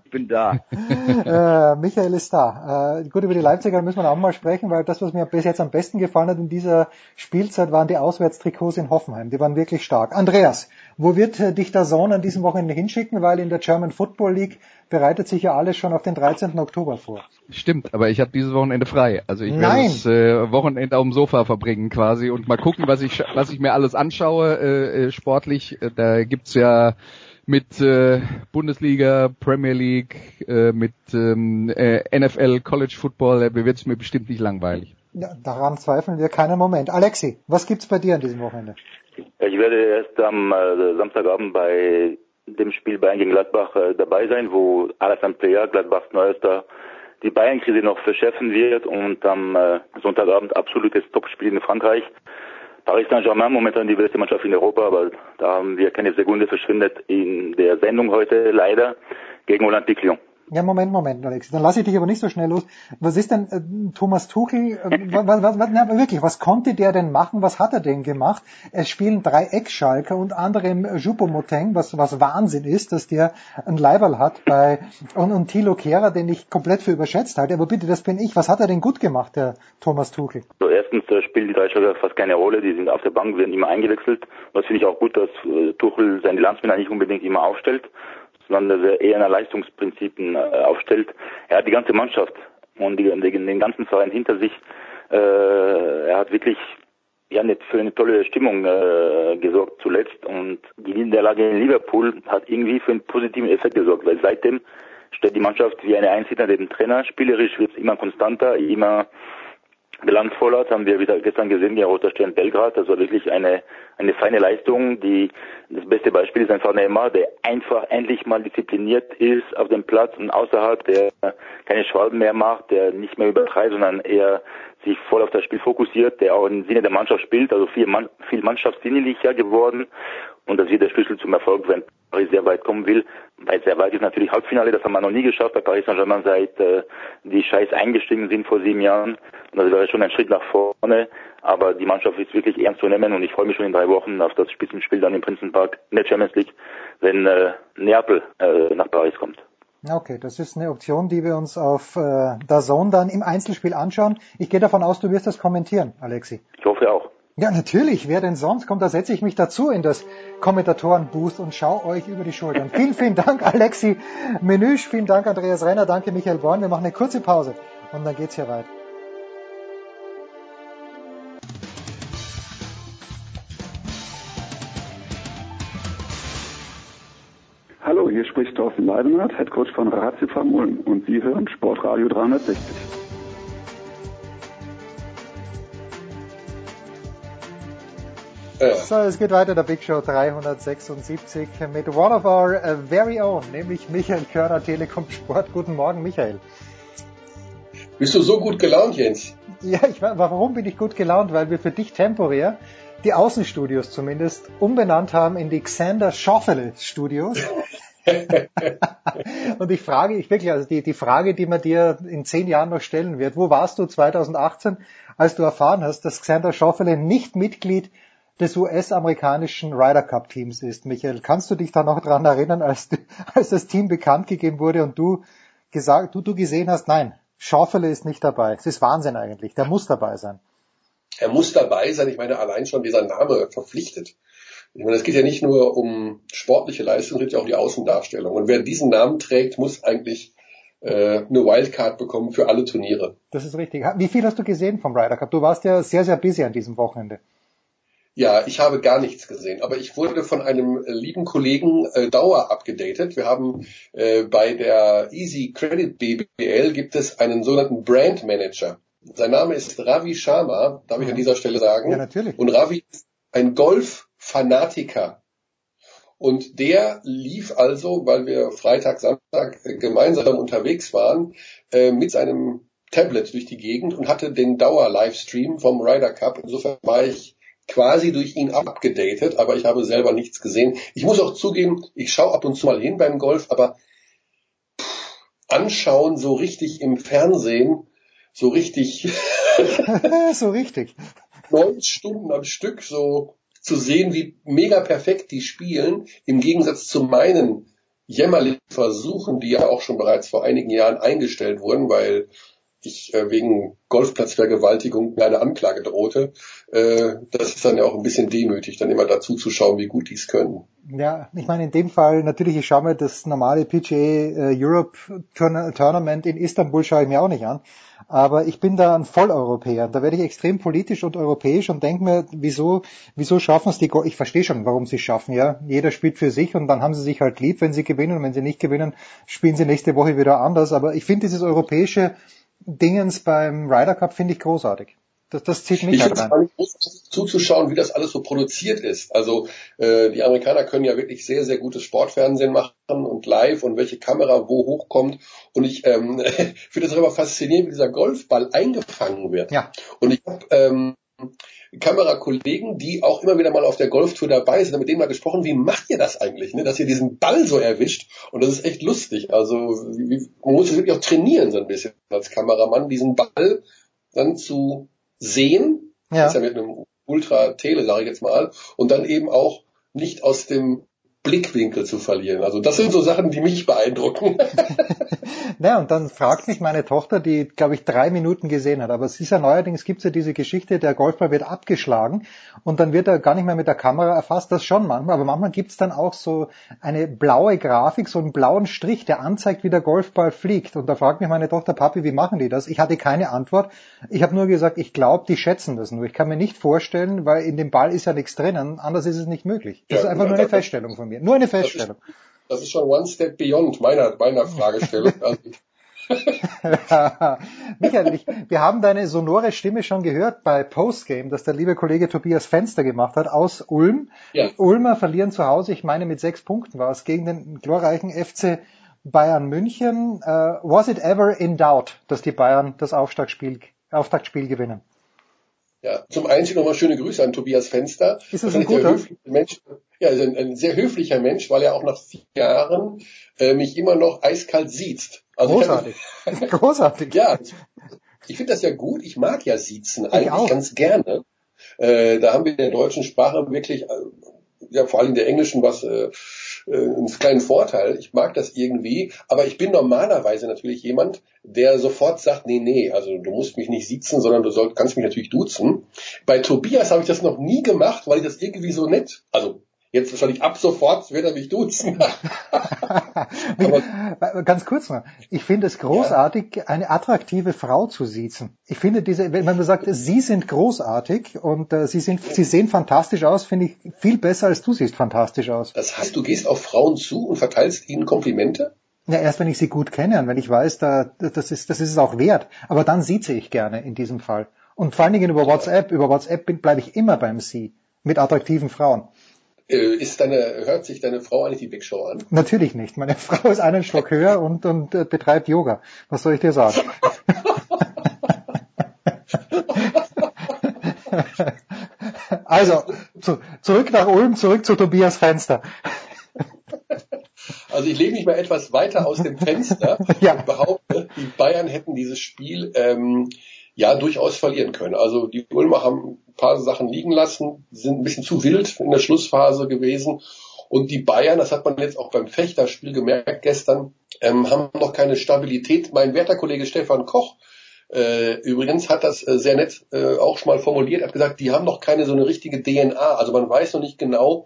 ich bin da. Äh, Michael ist da. Äh, gut, über die Leipziger müssen wir auch mal sprechen, weil das, was mir bis jetzt am besten gefallen hat in dieser Spielzeit, waren die Auswärtstrikots in Hoffenheim. Die waren wirklich stark. Andreas, wo wird äh, dich der Sohn an diesem Wochenende hinschicken? Weil in der German Football League bereitet sich ja alles schon auf den 13. Oktober vor. Stimmt, aber ich habe dieses Wochenende frei. Also ich werde das äh, Wochenende auf dem Sofa verbringen quasi und mal gucken, was ich was ich mir alles anschaue äh, äh sportlich. Äh, da gibt's ja mit äh, Bundesliga, Premier League, äh, mit ähm, äh, NFL, College Football, da wird es mir bestimmt nicht langweilig. Ja, daran zweifeln wir keinen Moment. Alexi, was gibt's bei dir an diesem Wochenende? Ich werde erst am äh, Samstagabend bei dem Spiel Bayern gegen Gladbach äh, dabei sein, wo Alassane Player, Gladbachs neuester, die Bayern-Krise noch verschärfen wird und am äh, Sonntagabend absolutes Topspiel in Frankreich. Paris Saint-Germain momentan die beste Mannschaft in Europa, aber da haben wir keine Sekunde verschwindet in der Sendung heute leider gegen Olympique Lyon. Ja, Moment, Moment, Alex. Dann lasse ich dich aber nicht so schnell los. Was ist denn äh, Thomas Tuchel? Äh, was, was, was, na, wirklich, was konnte der denn machen? Was hat er denn gemacht? Es spielen drei Ex-Schalker, unter anderem Jupo-Moteng, was, was Wahnsinn ist, dass der ein Leiberl hat bei und, und Thilo Kehrer, den ich komplett für überschätzt halte. Aber bitte, das bin ich. Was hat er denn gut gemacht, der Thomas Tuchel? So, erstens äh, spielen die drei Schalker fast keine Rolle. Die sind auf der Bank, werden immer eingewechselt. Das finde ich auch gut, dass äh, Tuchel seine Landsmänner nicht unbedingt immer aufstellt sondern dass er eher nach Leistungsprinzipien äh, aufstellt. Er hat die ganze Mannschaft und die, den, ganzen Verein hinter sich. Äh, er hat wirklich ja für eine tolle Stimmung äh, gesorgt zuletzt und die Niederlage in Liverpool hat irgendwie für einen positiven Effekt gesorgt, weil seitdem steht die Mannschaft wie eine Einheit hinter dem Trainer. Spielerisch wird es immer konstanter, immer glanzvoller. Das haben wir wieder gestern gesehen, der Roter Stern Belgrad. Das war wirklich eine, eine feine Leistung. Die, das beste Beispiel ist einfach Neymar, der einfach endlich mal diszipliniert ist auf dem Platz und außerhalb, der keine Schwalben mehr macht, der nicht mehr übertreibt, sondern eher sich voll auf das Spiel fokussiert, der auch im Sinne der Mannschaft spielt, also viel, Mann, viel mannschaftsdienlicher geworden. Und das wird der Schlüssel zum Erfolg, wenn Paris sehr weit kommen will. Weil sehr weit ist natürlich Halbfinale, das haben wir noch nie geschafft bei Paris Saint-Germain, seit äh, die Scheiß eingestiegen sind vor sieben Jahren. Und das wäre schon ein Schritt nach vorne. Aber die Mannschaft ist wirklich ernst zu nehmen und ich freue mich schon in drei Wochen auf das Spitzenspiel dann im Prinzenpark in der Champions League, wenn äh, Neapel äh, nach Paris kommt. Okay, das ist eine Option, die wir uns auf äh, Dazon dann im Einzelspiel anschauen. Ich gehe davon aus, du wirst das kommentieren, Alexi. Ich hoffe auch. Ja, natürlich. Wer denn sonst? Kommt, da setze ich mich dazu in das Kommentatorenboost und schaue euch über die Schultern. vielen, vielen Dank, Alexi Menüsch. Vielen Dank, Andreas Renner. Danke, Michael Born. Wir machen eine kurze Pause und dann geht's hier weiter. Hallo, hier spricht Thorsten Leibenhardt, Headcoach von Ratio Ulm und Sie hören Sportradio 360. So, es geht weiter, der Big Show 376 mit one of our uh, very own, nämlich Michael Körner, Telekom Sport. Guten Morgen, Michael. Bist du so gut gelaunt, Jens? Ja, ich, warum bin ich gut gelaunt? Weil wir für dich temporär die Außenstudios zumindest umbenannt haben in die Xander Schoffele Studios. und ich frage, ich wirklich, also die, die Frage, die man dir in zehn Jahren noch stellen wird, wo warst du 2018, als du erfahren hast, dass Xander Schoffele nicht Mitglied des US-amerikanischen Ryder Cup Teams ist. Michael, kannst du dich da noch dran erinnern, als, als das Team bekannt gegeben wurde und du gesagt, du, du gesehen hast, nein, Schaufele ist nicht dabei. Es ist Wahnsinn eigentlich. Der muss dabei sein. Er muss dabei sein. Ich meine, allein schon dieser Name verpflichtet. Ich meine, es geht ja nicht nur um sportliche Leistung, es geht ja auch um die Außendarstellung. Und wer diesen Namen trägt, muss eigentlich äh, eine Wildcard bekommen für alle Turniere. Das ist richtig. Wie viel hast du gesehen vom Ryder Cup? Du warst ja sehr, sehr busy an diesem Wochenende. Ja, ich habe gar nichts gesehen, aber ich wurde von einem lieben Kollegen äh, Dauer abgedatet. Wir haben äh, bei der Easy Credit BBL gibt es einen sogenannten Brand Manager. Sein Name ist Ravi Sharma, darf ich an dieser Stelle sagen. Ja, natürlich. Und Ravi ist ein Golf-Fanatiker. Und der lief also, weil wir Freitag, Samstag gemeinsam unterwegs waren, äh, mit seinem Tablet durch die Gegend und hatte den Dauer-Livestream vom Ryder Cup. Insofern war ich quasi durch ihn abgedatet, aber ich habe selber nichts gesehen. Ich muss auch zugeben, ich schaue ab und zu mal hin beim Golf, aber pff, anschauen so richtig im Fernsehen, so richtig, so richtig, neun Stunden am Stück so zu sehen, wie mega perfekt die spielen, im Gegensatz zu meinen jämmerlichen Versuchen, die ja auch schon bereits vor einigen Jahren eingestellt wurden, weil ich äh, wegen Golfplatzvergewaltigung eine Anklage drohte. Äh, das ist dann ja auch ein bisschen demütig, dann immer dazu zu schauen, wie gut die es können. Ja, ich meine in dem Fall natürlich, ich schaue mir das normale PGA äh, Europe Tournament in Istanbul schaue ich mir auch nicht an. Aber ich bin da ein Volleuropäer. Da werde ich extrem politisch und europäisch und denke mir, wieso, wieso schaffen es die Go Ich verstehe schon, warum sie es schaffen, ja. Jeder spielt für sich und dann haben sie sich halt lieb, wenn sie gewinnen und wenn sie nicht gewinnen, spielen sie nächste Woche wieder anders. Aber ich finde dieses europäische Dingens beim Ryder Cup finde ich großartig. Das, das zieht mich ich halt rein. zuzuschauen, wie das alles so produziert ist. Also äh, die Amerikaner können ja wirklich sehr, sehr gutes Sportfernsehen machen und live und welche Kamera wo hochkommt. Und ich ähm, finde das immer faszinierend, wie dieser Golfball eingefangen wird. Ja. Und ich habe ähm, Kamerakollegen, die auch immer wieder mal auf der Golftour dabei sind, mit denen mal gesprochen, wie macht ihr das eigentlich, ne? dass ihr diesen Ball so erwischt? Und das ist echt lustig. Also wie, man muss es wirklich auch trainieren so ein bisschen als Kameramann, diesen Ball dann zu sehen. Ja. Das ist ja mit einem Ultra-Tele, sage ich jetzt mal, und dann eben auch nicht aus dem Blickwinkel zu verlieren. Also das sind so Sachen, die mich beeindrucken. Na, und dann fragt mich meine Tochter, die, glaube ich, drei Minuten gesehen hat, aber es ist ja neuerdings, gibt es ja diese Geschichte, der Golfball wird abgeschlagen und dann wird er gar nicht mehr mit der Kamera erfasst, das schon manchmal, aber manchmal gibt es dann auch so eine blaue Grafik, so einen blauen Strich, der anzeigt, wie der Golfball fliegt. Und da fragt mich meine Tochter, Papi, wie machen die das? Ich hatte keine Antwort. Ich habe nur gesagt, ich glaube, die schätzen das nur. Ich kann mir nicht vorstellen, weil in dem Ball ist ja nichts drinnen, anders ist es nicht möglich. Das Ja, ist einfach nur eine das- Feststellung von mir. Nur eine Feststellung. das ist schon one step beyond meiner, meiner Fragestellung. Also, Michael, ich, wir haben deine sonore Stimme schon gehört bei Postgame, das der liebe Kollege Tobias Fenster gemacht hat aus Ulm. Ja. Ulmer verlieren zu Hause, ich meine mit sechs Punkten war es, gegen den glorreichen FC Bayern München. Uh, was it ever in doubt, dass die Bayern das Auftaktspiel, Auftaktspiel gewinnen? Ja, zum Einstieg nochmal schöne Grüße an Tobias Fenster. Ist das ein guter? Mensch, ja, ist ein, ein, sehr höflicher Mensch, weil er auch nach vier Jahren äh, mich immer noch eiskalt sieht. Also Großartig. Ich, Großartig. Ja, ich finde das ja gut. Ich mag ja siezen eigentlich ganz gerne. Äh, da haben wir in der deutschen Sprache wirklich, äh, ja vor allem in der englischen, was äh, äh, einen kleinen Vorteil. Ich mag das irgendwie, aber ich bin normalerweise natürlich jemand, der sofort sagt, nee, nee, also du musst mich nicht siezen, sondern du soll, kannst mich natürlich duzen. Bei Tobias habe ich das noch nie gemacht, weil ich das irgendwie so nett, also Jetzt wahrscheinlich ab sofort wird er mich duzen. Ganz kurz noch. Ich finde es großartig, ja. eine attraktive Frau zu siezen. Ich finde diese, wenn man sagt, Sie sind großartig und äh, Sie sind, Sie sehen fantastisch aus, finde ich viel besser als du siehst fantastisch aus. Das heißt, du gehst auf Frauen zu und verteilst ihnen Komplimente? Ja, erst wenn ich sie gut kenne und wenn ich weiß, da, das ist, das ist es auch wert. Aber dann sieze ich gerne in diesem Fall. Und vor allen Dingen über WhatsApp. Über WhatsApp bleibe ich immer beim Sie. Mit attraktiven Frauen. Äh, ist deine, hört sich deine Frau eigentlich die Big Show an? Natürlich nicht. Meine Frau ist einen Stock höher und, und äh, betreibt Yoga. Was soll ich dir sagen? also, zu, zurück nach Ulm, zurück zu Tobias Fenster. Also ich lege mich mal etwas weiter aus dem Fenster ja. und behaupte, die Bayern hätten dieses Spiel ähm, ja durchaus verlieren können. Also die Ulmer haben paar Sachen liegen lassen, sind ein bisschen zu wild in der Schlussphase gewesen. Und die Bayern, das hat man jetzt auch beim Fechterspiel gemerkt gestern, ähm, haben noch keine Stabilität. Mein werter Kollege Stefan Koch äh, übrigens hat das äh, sehr nett äh, auch schon mal formuliert, hat gesagt, die haben noch keine so eine richtige DNA. Also man weiß noch nicht genau,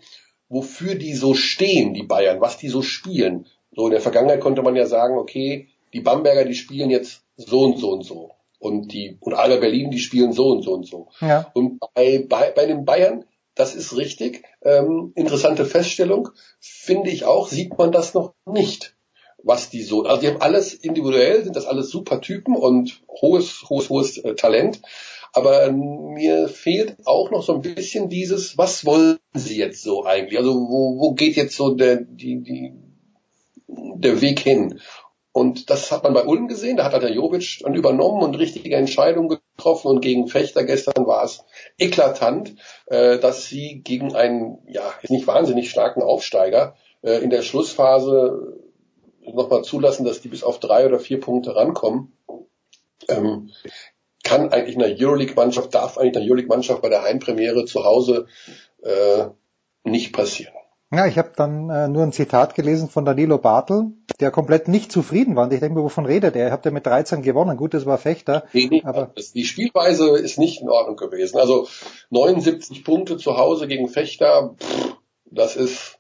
wofür die so stehen, die Bayern, was die so spielen. So in der Vergangenheit konnte man ja sagen, okay, die Bamberger, die spielen jetzt so und so und so und die und Alba Berlin, die spielen so und so und so. Ja. Und bei, bei, bei den Bayern, das ist richtig, ähm, interessante Feststellung, finde ich auch, sieht man das noch nicht, was die so, also die haben alles individuell, sind das alles super Typen und hohes, hohes, hohes äh, Talent. Aber mir fehlt auch noch so ein bisschen dieses, was wollen sie jetzt so eigentlich? Also wo, wo geht jetzt so der, die, die, der Weg hin? Und das hat man bei Ulm gesehen, da hat der Jovic dann übernommen und richtige Entscheidungen getroffen und gegen Fechter gestern war es eklatant, äh, dass sie gegen einen, ja, nicht wahnsinnig starken Aufsteiger äh, in der Schlussphase nochmal zulassen, dass die bis auf drei oder vier Punkte rankommen. Ähm, kann eigentlich einer Euroleague-Mannschaft, darf eigentlich einer Euroleague-Mannschaft bei der Heimpremiere zu Hause äh, nicht passieren. Ja, ich habe dann äh, nur ein Zitat gelesen von Danilo Bartel, der komplett nicht zufrieden war. Und ich denke mir, wovon redet er? Er hat ja mit 13 gewonnen. Gut, das war Fechter. Nee, nee, aber die Spielweise ist nicht in Ordnung gewesen. Also 79 Punkte zu Hause gegen Fechter, pff, das ist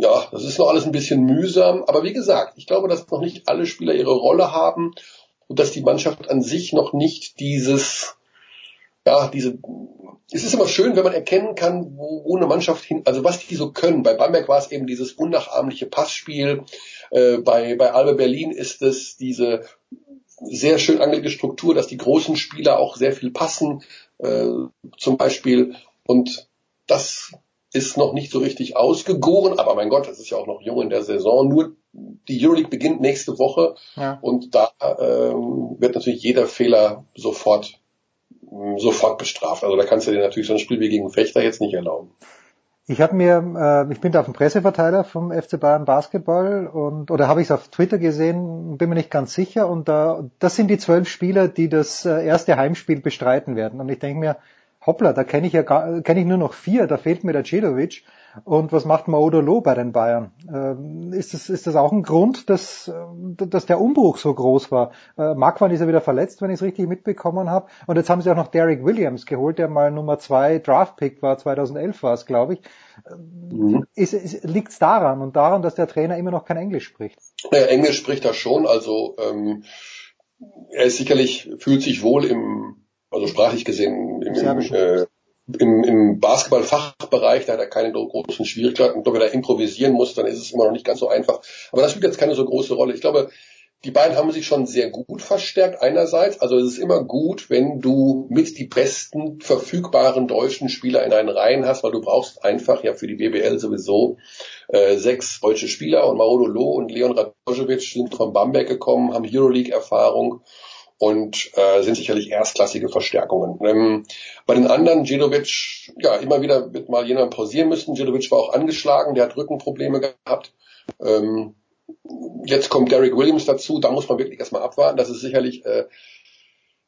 ja, das ist noch alles ein bisschen mühsam. Aber wie gesagt, ich glaube, dass noch nicht alle Spieler ihre Rolle haben und dass die Mannschaft an sich noch nicht dieses ja, diese, es ist immer schön, wenn man erkennen kann, wo, wo eine Mannschaft hin, also was die so können. Bei Bamberg war es eben dieses unnachahmliche Passspiel. Äh, bei, bei Albe Berlin ist es diese sehr schön angelegte Struktur, dass die großen Spieler auch sehr viel passen, äh, zum Beispiel. Und das ist noch nicht so richtig ausgegoren, aber mein Gott, das ist ja auch noch jung in der Saison. Nur die Euroleague beginnt nächste Woche ja. und da ähm, wird natürlich jeder Fehler sofort sofort bestraft. Also da kannst du dir natürlich so ein Spiel wie gegen Fechter jetzt nicht erlauben. Ich habe mir, äh, ich bin da auf dem Presseverteiler vom FC Bayern Basketball und oder habe ich es auf Twitter gesehen, bin mir nicht ganz sicher. Und da, das sind die zwölf Spieler, die das äh, erste Heimspiel bestreiten werden. Und ich denke mir, hoppla, da kenne ich ja kenne ich nur noch vier, da fehlt mir der Cedovic. Und was macht Maudolo bei den Bayern? Ähm, ist, das, ist das auch ein Grund, dass, dass der Umbruch so groß war? Äh, Marquardt ist ja wieder verletzt, wenn ich es richtig mitbekommen habe. Und jetzt haben sie auch noch Derek Williams geholt, der mal Nummer zwei Draftpick war, 2011 war es, glaube ich. Mhm. Liegt es daran und daran, dass der Trainer immer noch kein Englisch spricht? Ja, Englisch spricht er schon, also ähm, er ist sicherlich, fühlt sich wohl im, also sprachlich gesehen, im, im äh, im, im Basketball-Fachbereich, da hat er keine großen Schwierigkeiten. Und wenn er improvisieren muss, dann ist es immer noch nicht ganz so einfach. Aber das spielt jetzt keine so große Rolle. Ich glaube, die beiden haben sich schon sehr gut verstärkt einerseits. Also es ist immer gut, wenn du mit die besten verfügbaren deutschen Spieler in einen Reihen hast, weil du brauchst einfach ja für die BBL sowieso äh, sechs deutsche Spieler und Mauro Loh und Leon Radojevic sind von Bamberg gekommen, haben Euroleague-Erfahrung und äh, sind sicherlich erstklassige Verstärkungen. Ähm, bei den anderen, Djedovic, ja, immer wieder wird mal jemand pausieren müssen. Djedovic war auch angeschlagen, der hat Rückenprobleme gehabt. Ähm, jetzt kommt Derek Williams dazu, da muss man wirklich erstmal abwarten. Das ist sicherlich äh,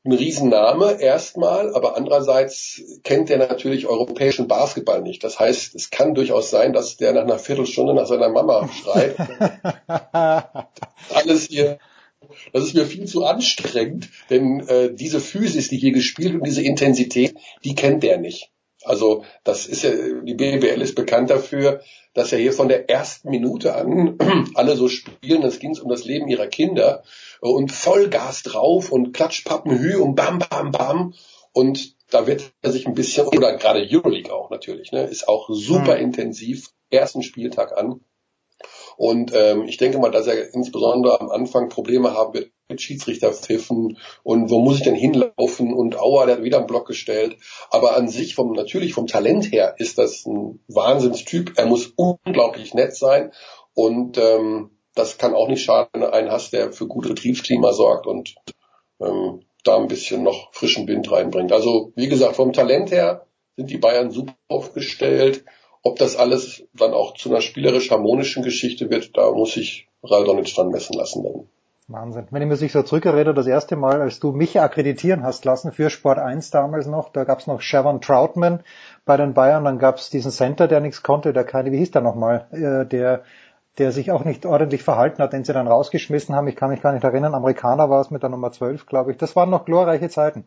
ein Riesenname erstmal, aber andererseits kennt der natürlich europäischen Basketball nicht. Das heißt, es kann durchaus sein, dass der nach einer Viertelstunde nach seiner Mama schreit. Alles hier das ist mir viel zu anstrengend, denn äh, diese Physis, die hier gespielt und diese Intensität, die kennt der nicht. Also das ist ja, die BBL ist bekannt dafür, dass ja hier von der ersten Minute an alle so spielen, es ging um das Leben ihrer Kinder und Vollgas drauf und Klatschpappenhü und bam, bam, bam. Und da wird er sich ein bisschen, oder gerade Euroleague auch natürlich, ne, ist auch super mhm. intensiv, ersten Spieltag an. Und ähm, ich denke mal, dass er insbesondere am Anfang Probleme haben wird mit Schiedsrichterpfiffen und wo muss ich denn hinlaufen und aua, der hat wieder einen Block gestellt. Aber an sich vom natürlich vom Talent her ist das ein Wahnsinnstyp. Er muss unglaublich nett sein und ähm, das kann auch nicht schaden, einen hast, der für gutes Betriebsklima sorgt und ähm, da ein bisschen noch frischen Wind reinbringt. Also wie gesagt, vom Talent her sind die Bayern super aufgestellt. Ob das alles dann auch zu einer spielerisch harmonischen Geschichte wird, da muss ich Radonitsch dann messen lassen. Dann. Wahnsinn. Wenn ich mir sich so zurückerinnere, das erste Mal, als du mich akkreditieren hast lassen für Sport 1 damals noch, da gab's noch Shavon Troutman bei den Bayern, dann gab's diesen Center, der nichts konnte, der keine, wie hieß der nochmal, äh, der der sich auch nicht ordentlich verhalten hat, den sie dann rausgeschmissen haben. Ich kann mich gar nicht erinnern. Amerikaner war es mit der Nummer 12, glaube ich. Das waren noch glorreiche Zeiten.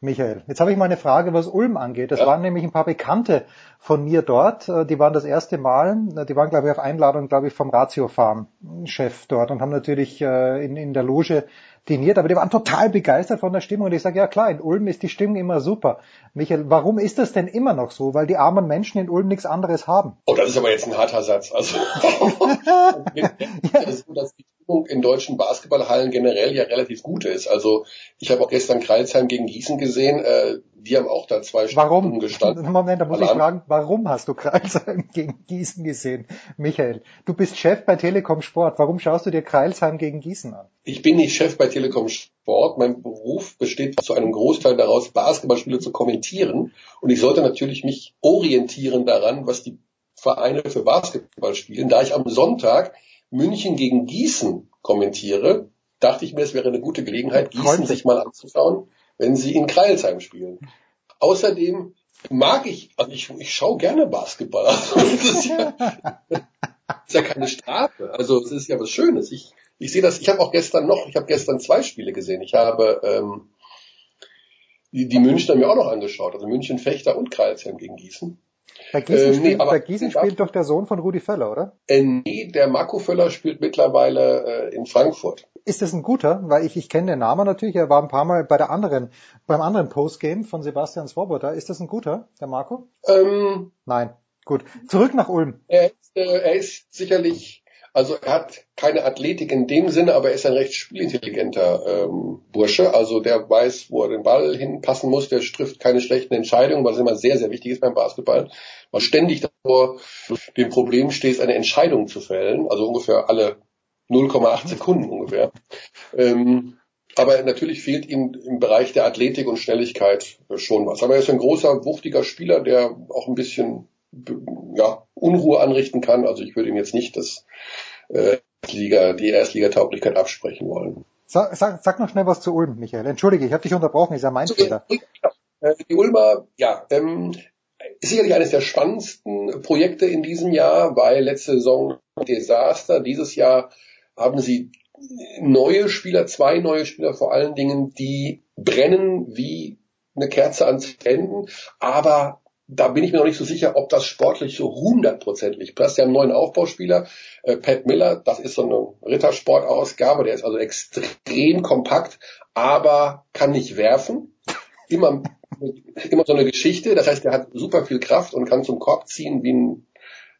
Michael. Jetzt habe ich mal eine Frage, was Ulm angeht. Es ja. waren nämlich ein paar Bekannte von mir dort. Äh, die waren das erste Mal, äh, die waren, glaube ich, auf Einladung, glaube ich, vom Ratio Farm Chef dort und haben natürlich äh, in, in der Loge diniert, aber die waren total begeistert von der Stimmung. Und ich sage, ja klar, in Ulm ist die Stimmung immer super. Michael, warum ist das denn immer noch so? Weil die armen Menschen in Ulm nichts anderes haben. Oh, das ist aber jetzt ein harter Satz. Also, ja. dass die Stimmung in deutschen Basketballhallen generell ja relativ gut ist. Also ich habe auch gestern Kreilsheim gegen Gießen gesehen. Äh, die haben auch da zwei warum? Stunden gestanden. Moment, da muss ich fragen, warum hast du Kreilsheim gegen Gießen gesehen? Michael, du bist Chef bei Telekom Sport. Warum schaust du dir Kreilsheim gegen Gießen an? Ich bin nicht Chef bei Telekom Sport. Mein Beruf besteht zu einem Großteil daraus, Basketballspiele zu kommentieren. Und ich sollte natürlich mich orientieren daran, was die Vereine für Basketball spielen. Da ich am Sonntag München gegen Gießen kommentiere, dachte ich mir, es wäre eine gute Gelegenheit, Gießen sich mal anzuschauen, wenn sie in Kreilsheim spielen. Außerdem mag ich, also ich, ich schaue gerne Basketball. Also das ist ja, das ist ja keine Strafe. Also es ist ja was Schönes. Ich, ich sehe das, ich habe auch gestern noch, ich habe gestern zwei Spiele gesehen. Ich habe ähm, die, die Münchner mir auch noch angeschaut, also München Fechter und Kreilsheim gegen Gießen. Bei Gießen, äh, spielt, nee, bei Gießen spielt doch der Sohn von Rudi Völler, oder? Äh, nee, der Marco Völler spielt mittlerweile äh, in Frankfurt. Ist das ein guter? Weil ich, ich kenne den Namen natürlich, er war ein paar Mal bei der anderen, beim anderen Postgame von Sebastian Swoboda. Ist das ein guter, der Marco? Ähm, Nein. Gut. Zurück nach Ulm. Er ist, äh, er ist sicherlich also er hat keine Athletik in dem Sinne, aber er ist ein recht spielintelligenter ähm, Bursche. Also der weiß, wo er den Ball hinpassen muss, der trifft keine schlechten Entscheidungen, was immer sehr, sehr wichtig ist beim Basketball. Man ständig davor dem Problem steht, eine Entscheidung zu fällen, also ungefähr alle 0,8 Sekunden ungefähr. Ähm, aber natürlich fehlt ihm im Bereich der Athletik und Schnelligkeit schon was. Aber er ist ein großer, wuchtiger Spieler, der auch ein bisschen ja, Unruhe anrichten kann. Also ich würde ihm jetzt nicht das äh, Liga, die Erstligatauglichkeit absprechen wollen. Sag, sag, sag noch schnell was zu Ulm, Michael. Entschuldige, ich habe dich unterbrochen, ist ja mein Fehler. Äh, die Ulmer, ja, ähm, ist sicherlich eines der spannendsten Projekte in diesem Jahr, weil letzte Saison Desaster. Dieses Jahr haben sie neue Spieler, zwei neue Spieler vor allen Dingen, die brennen wie eine Kerze ans Enden, aber da bin ich mir noch nicht so sicher, ob das sportlich so hundertprozentig passt. Sie haben einen neuen Aufbauspieler, äh, Pat Miller, das ist so eine Rittersportausgabe, der ist also extrem kompakt, aber kann nicht werfen. immer, immer so eine Geschichte. Das heißt, er hat super viel Kraft und kann zum Korb ziehen wie ein,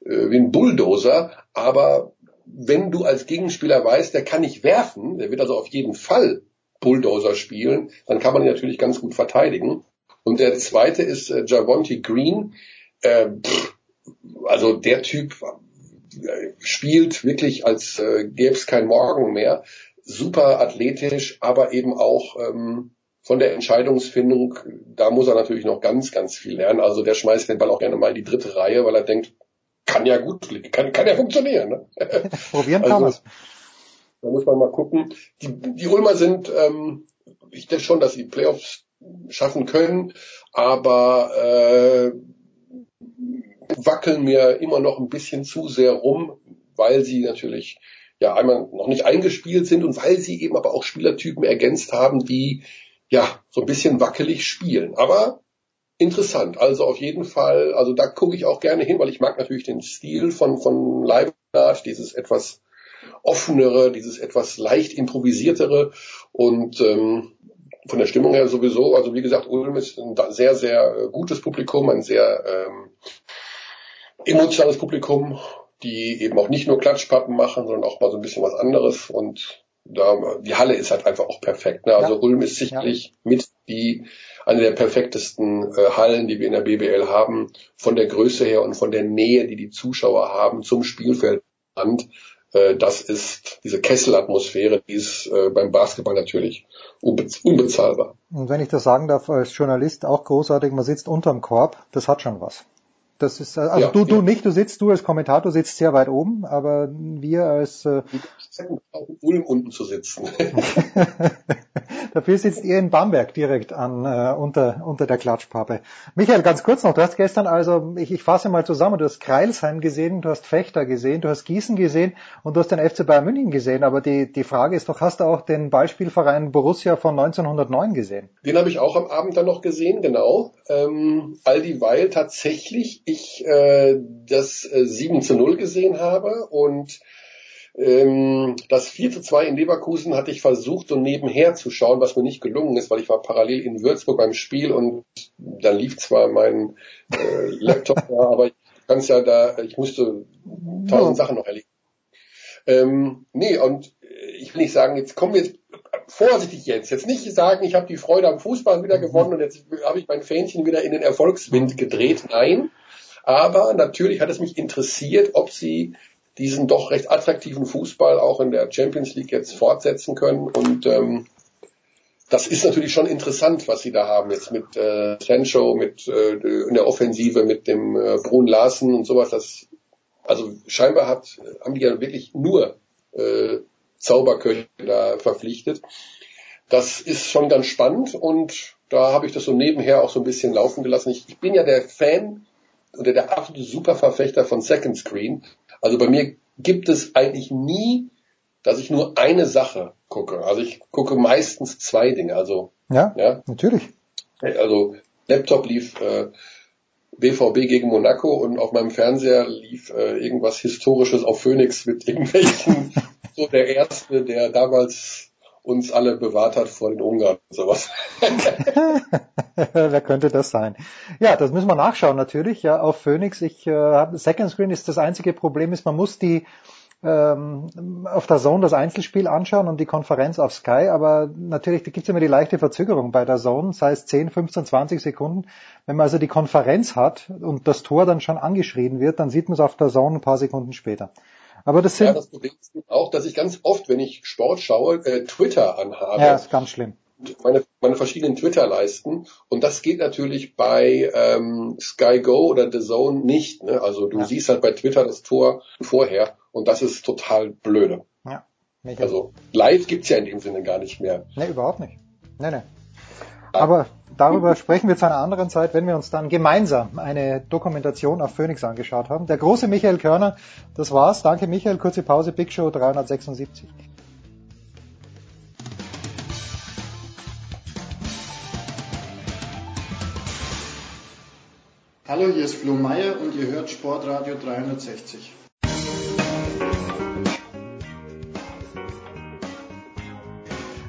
äh, wie ein Bulldozer. Aber wenn du als Gegenspieler weißt, der kann nicht werfen, der wird also auf jeden Fall Bulldozer spielen, dann kann man ihn natürlich ganz gut verteidigen. Und der zweite ist äh, Javonte Green. Äh, pff, also der Typ äh, spielt wirklich, als äh, gäbe es kein Morgen mehr. Super athletisch, aber eben auch ähm, von der Entscheidungsfindung, da muss er natürlich noch ganz, ganz viel lernen. Also der schmeißt den Ball auch gerne mal in die dritte Reihe, weil er denkt, kann ja gut, kann, kann ja funktionieren. Ne? Probieren kann also, Da muss man mal gucken. Die, die Ulmer sind, ähm, ich denke schon, dass sie Playoffs schaffen können, aber äh, wackeln mir immer noch ein bisschen zu sehr rum, weil sie natürlich ja einmal noch nicht eingespielt sind und weil sie eben aber auch Spielertypen ergänzt haben, die ja so ein bisschen wackelig spielen. Aber interessant. Also auf jeden Fall, also da gucke ich auch gerne hin, weil ich mag natürlich den Stil von, von Leibniz, dieses etwas offenere, dieses etwas leicht improvisiertere und ähm, von der Stimmung her sowieso, also wie gesagt, Ulm ist ein sehr, sehr äh, gutes Publikum, ein sehr ähm, emotionales Publikum, die eben auch nicht nur Klatschpappen machen, sondern auch mal so ein bisschen was anderes und da, die Halle ist halt einfach auch perfekt. Ne? Also ja. Ulm ist sicherlich ja. mit die eine der perfektesten äh, Hallen, die wir in der BBL haben, von der Größe her und von der Nähe, die die Zuschauer haben zum Spielfeld. Äh, das ist diese Kesselatmosphäre, die ist äh, beim Basketball natürlich unbezahlbar. Und wenn ich das sagen darf, als Journalist auch großartig, man sitzt unterm Korb, das hat schon was. Das ist also ja, du du ja. nicht, du sitzt du als Kommentator sitzt sehr weit oben, aber wir als äh, Ulm unten zu sitzen. Dafür sitzt ihr in Bamberg direkt an äh, unter unter der Klatschpappe. Michael, ganz kurz noch, du hast gestern also ich, ich fasse mal zusammen, du hast Kreilsheim gesehen, du hast Fechter gesehen, du hast Gießen gesehen und du hast den FC Bayern München gesehen, aber die die Frage ist doch, hast du auch den Beispielverein Borussia von 1909 gesehen? Den habe ich auch am Abend dann noch gesehen, genau. Ähm, all dieweil tatsächlich ich äh, das äh, 7 zu 0 gesehen habe und ähm, das 4 zu 2 in Leverkusen hatte ich versucht, so nebenher zu schauen, was mir nicht gelungen ist, weil ich war parallel in Würzburg beim Spiel und dann lief zwar mein äh, Laptop da, aber ich kann ja da, ich musste tausend Sachen noch erledigen. Ähm, nee, und ich will nicht sagen, jetzt kommen wir jetzt vorsichtig jetzt. Jetzt nicht sagen, ich habe die Freude am Fußball wieder gewonnen und jetzt habe ich mein Fähnchen wieder in den Erfolgswind gedreht. Nein, aber natürlich hat es mich interessiert, ob sie diesen doch recht attraktiven Fußball auch in der Champions League jetzt fortsetzen können. Und ähm, das ist natürlich schon interessant, was sie da haben jetzt mit äh, Sancho, mit äh, in der Offensive, mit dem äh, Brun Larsen und sowas. Das also scheinbar hat, haben die ja wirklich nur äh, Zauberköche da verpflichtet. Das ist schon ganz spannend und da habe ich das so nebenher auch so ein bisschen laufen gelassen. Ich, ich bin ja der Fan oder der absolute Superverfechter von Second Screen. Also bei mir gibt es eigentlich nie, dass ich nur eine Sache gucke. Also ich gucke meistens zwei Dinge. Also ja, ja. natürlich. Also Laptop lief äh, BVB gegen Monaco und auf meinem Fernseher lief äh, irgendwas Historisches auf Phoenix mit irgendwelchen, so der erste, der damals uns alle bewahrt hat vor den Ungarn und sowas. Wer könnte das sein? Ja, das müssen wir nachschauen natürlich. Ja, auf Phoenix. Ich äh, Second Screen ist das einzige Problem ist, man muss die ähm, auf der Zone das Einzelspiel anschauen und die Konferenz auf Sky, aber natürlich gibt es immer die leichte Verzögerung bei der Zone, sei es 10, 15, 20 Sekunden. Wenn man also die Konferenz hat und das Tor dann schon angeschrien wird, dann sieht man es auf der Zone ein paar Sekunden später. Aber das sind ja, das Problem ist auch, dass ich ganz oft, wenn ich Sport schaue, äh, Twitter anhabe. Ja, ist ganz schlimm. Meine, meine verschiedenen Twitter-Leisten. Und das geht natürlich bei ähm, Sky Go oder The Zone nicht. Ne? Also du ja. siehst halt bei Twitter das Tor vorher und das ist total blöde. Ja. Also live gibt's ja in dem Sinne gar nicht mehr. Ne, überhaupt nicht. Nee, nee. Aber darüber sprechen wir zu einer anderen Zeit, wenn wir uns dann gemeinsam eine Dokumentation auf Phoenix angeschaut haben. Der große Michael Körner, das war's. Danke Michael, kurze Pause, Big Show 376. Hallo, hier ist Flo Meyer und ihr hört Sportradio 360.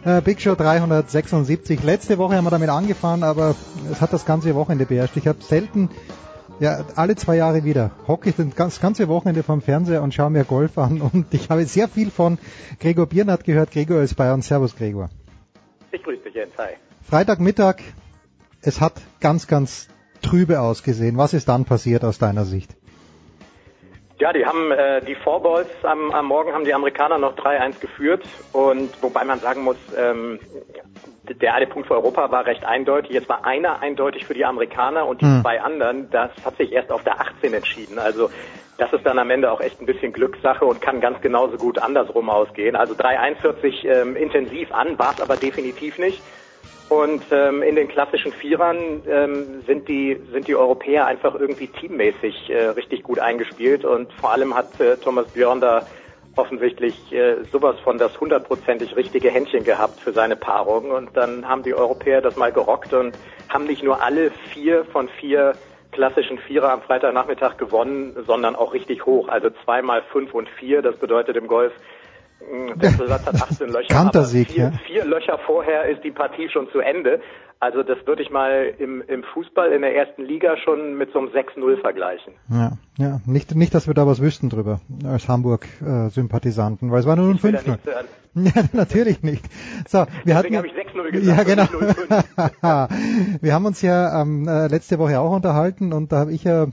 Äh, Big Show 376. Letzte Woche haben wir damit angefangen, aber es hat das ganze Wochenende beherrscht. Ich habe selten, ja, alle zwei Jahre wieder hocke ich das ganze Wochenende vom Fernseher und schaue mir Golf an und ich habe sehr viel von Gregor Biernat gehört. Gregor ist bei uns. Servus, Gregor. Ich grüße dich, Jens. Hi. Freitagmittag, es hat ganz, ganz trübe ausgesehen. Was ist dann passiert aus deiner Sicht? Ja, die haben äh, die Four Balls am, am Morgen haben die Amerikaner noch 3-1 geführt und wobei man sagen muss, ähm, der eine Punkt für Europa war recht eindeutig. Jetzt war einer eindeutig für die Amerikaner und die hm. zwei anderen, das hat sich erst auf der 18 entschieden. Also das ist dann am Ende auch echt ein bisschen Glückssache und kann ganz genauso gut andersrum ausgehen. Also 3-1 hört sich ähm, intensiv an, war es aber definitiv nicht. Und ähm, in den klassischen Vierern ähm, sind die sind die Europäer einfach irgendwie teammäßig äh, richtig gut eingespielt und vor allem hat äh, Thomas Björn da offensichtlich äh, sowas von das hundertprozentig richtige Händchen gehabt für seine Paarung und dann haben die Europäer das mal gerockt und haben nicht nur alle vier von vier klassischen Vierer am Freitagnachmittag gewonnen, sondern auch richtig hoch. Also zweimal fünf und vier, das bedeutet im Golf der Satz hat 18 Löcher. Kantersieg, vier, ja. vier Löcher vorher ist die Partie schon zu Ende. Also das würde ich mal im, im Fußball in der ersten Liga schon mit so einem 6-0 vergleichen. Ja, ja. Nicht, nicht, dass wir da was wüssten drüber als Hamburg-Sympathisanten, weil es war nur ein 5-0. Ja, natürlich nicht. So, wir Deswegen hatten, habe ich 6-0 gesagt. Ja, genau. wir haben uns ja ähm, äh, letzte Woche auch unterhalten und da habe ich ja,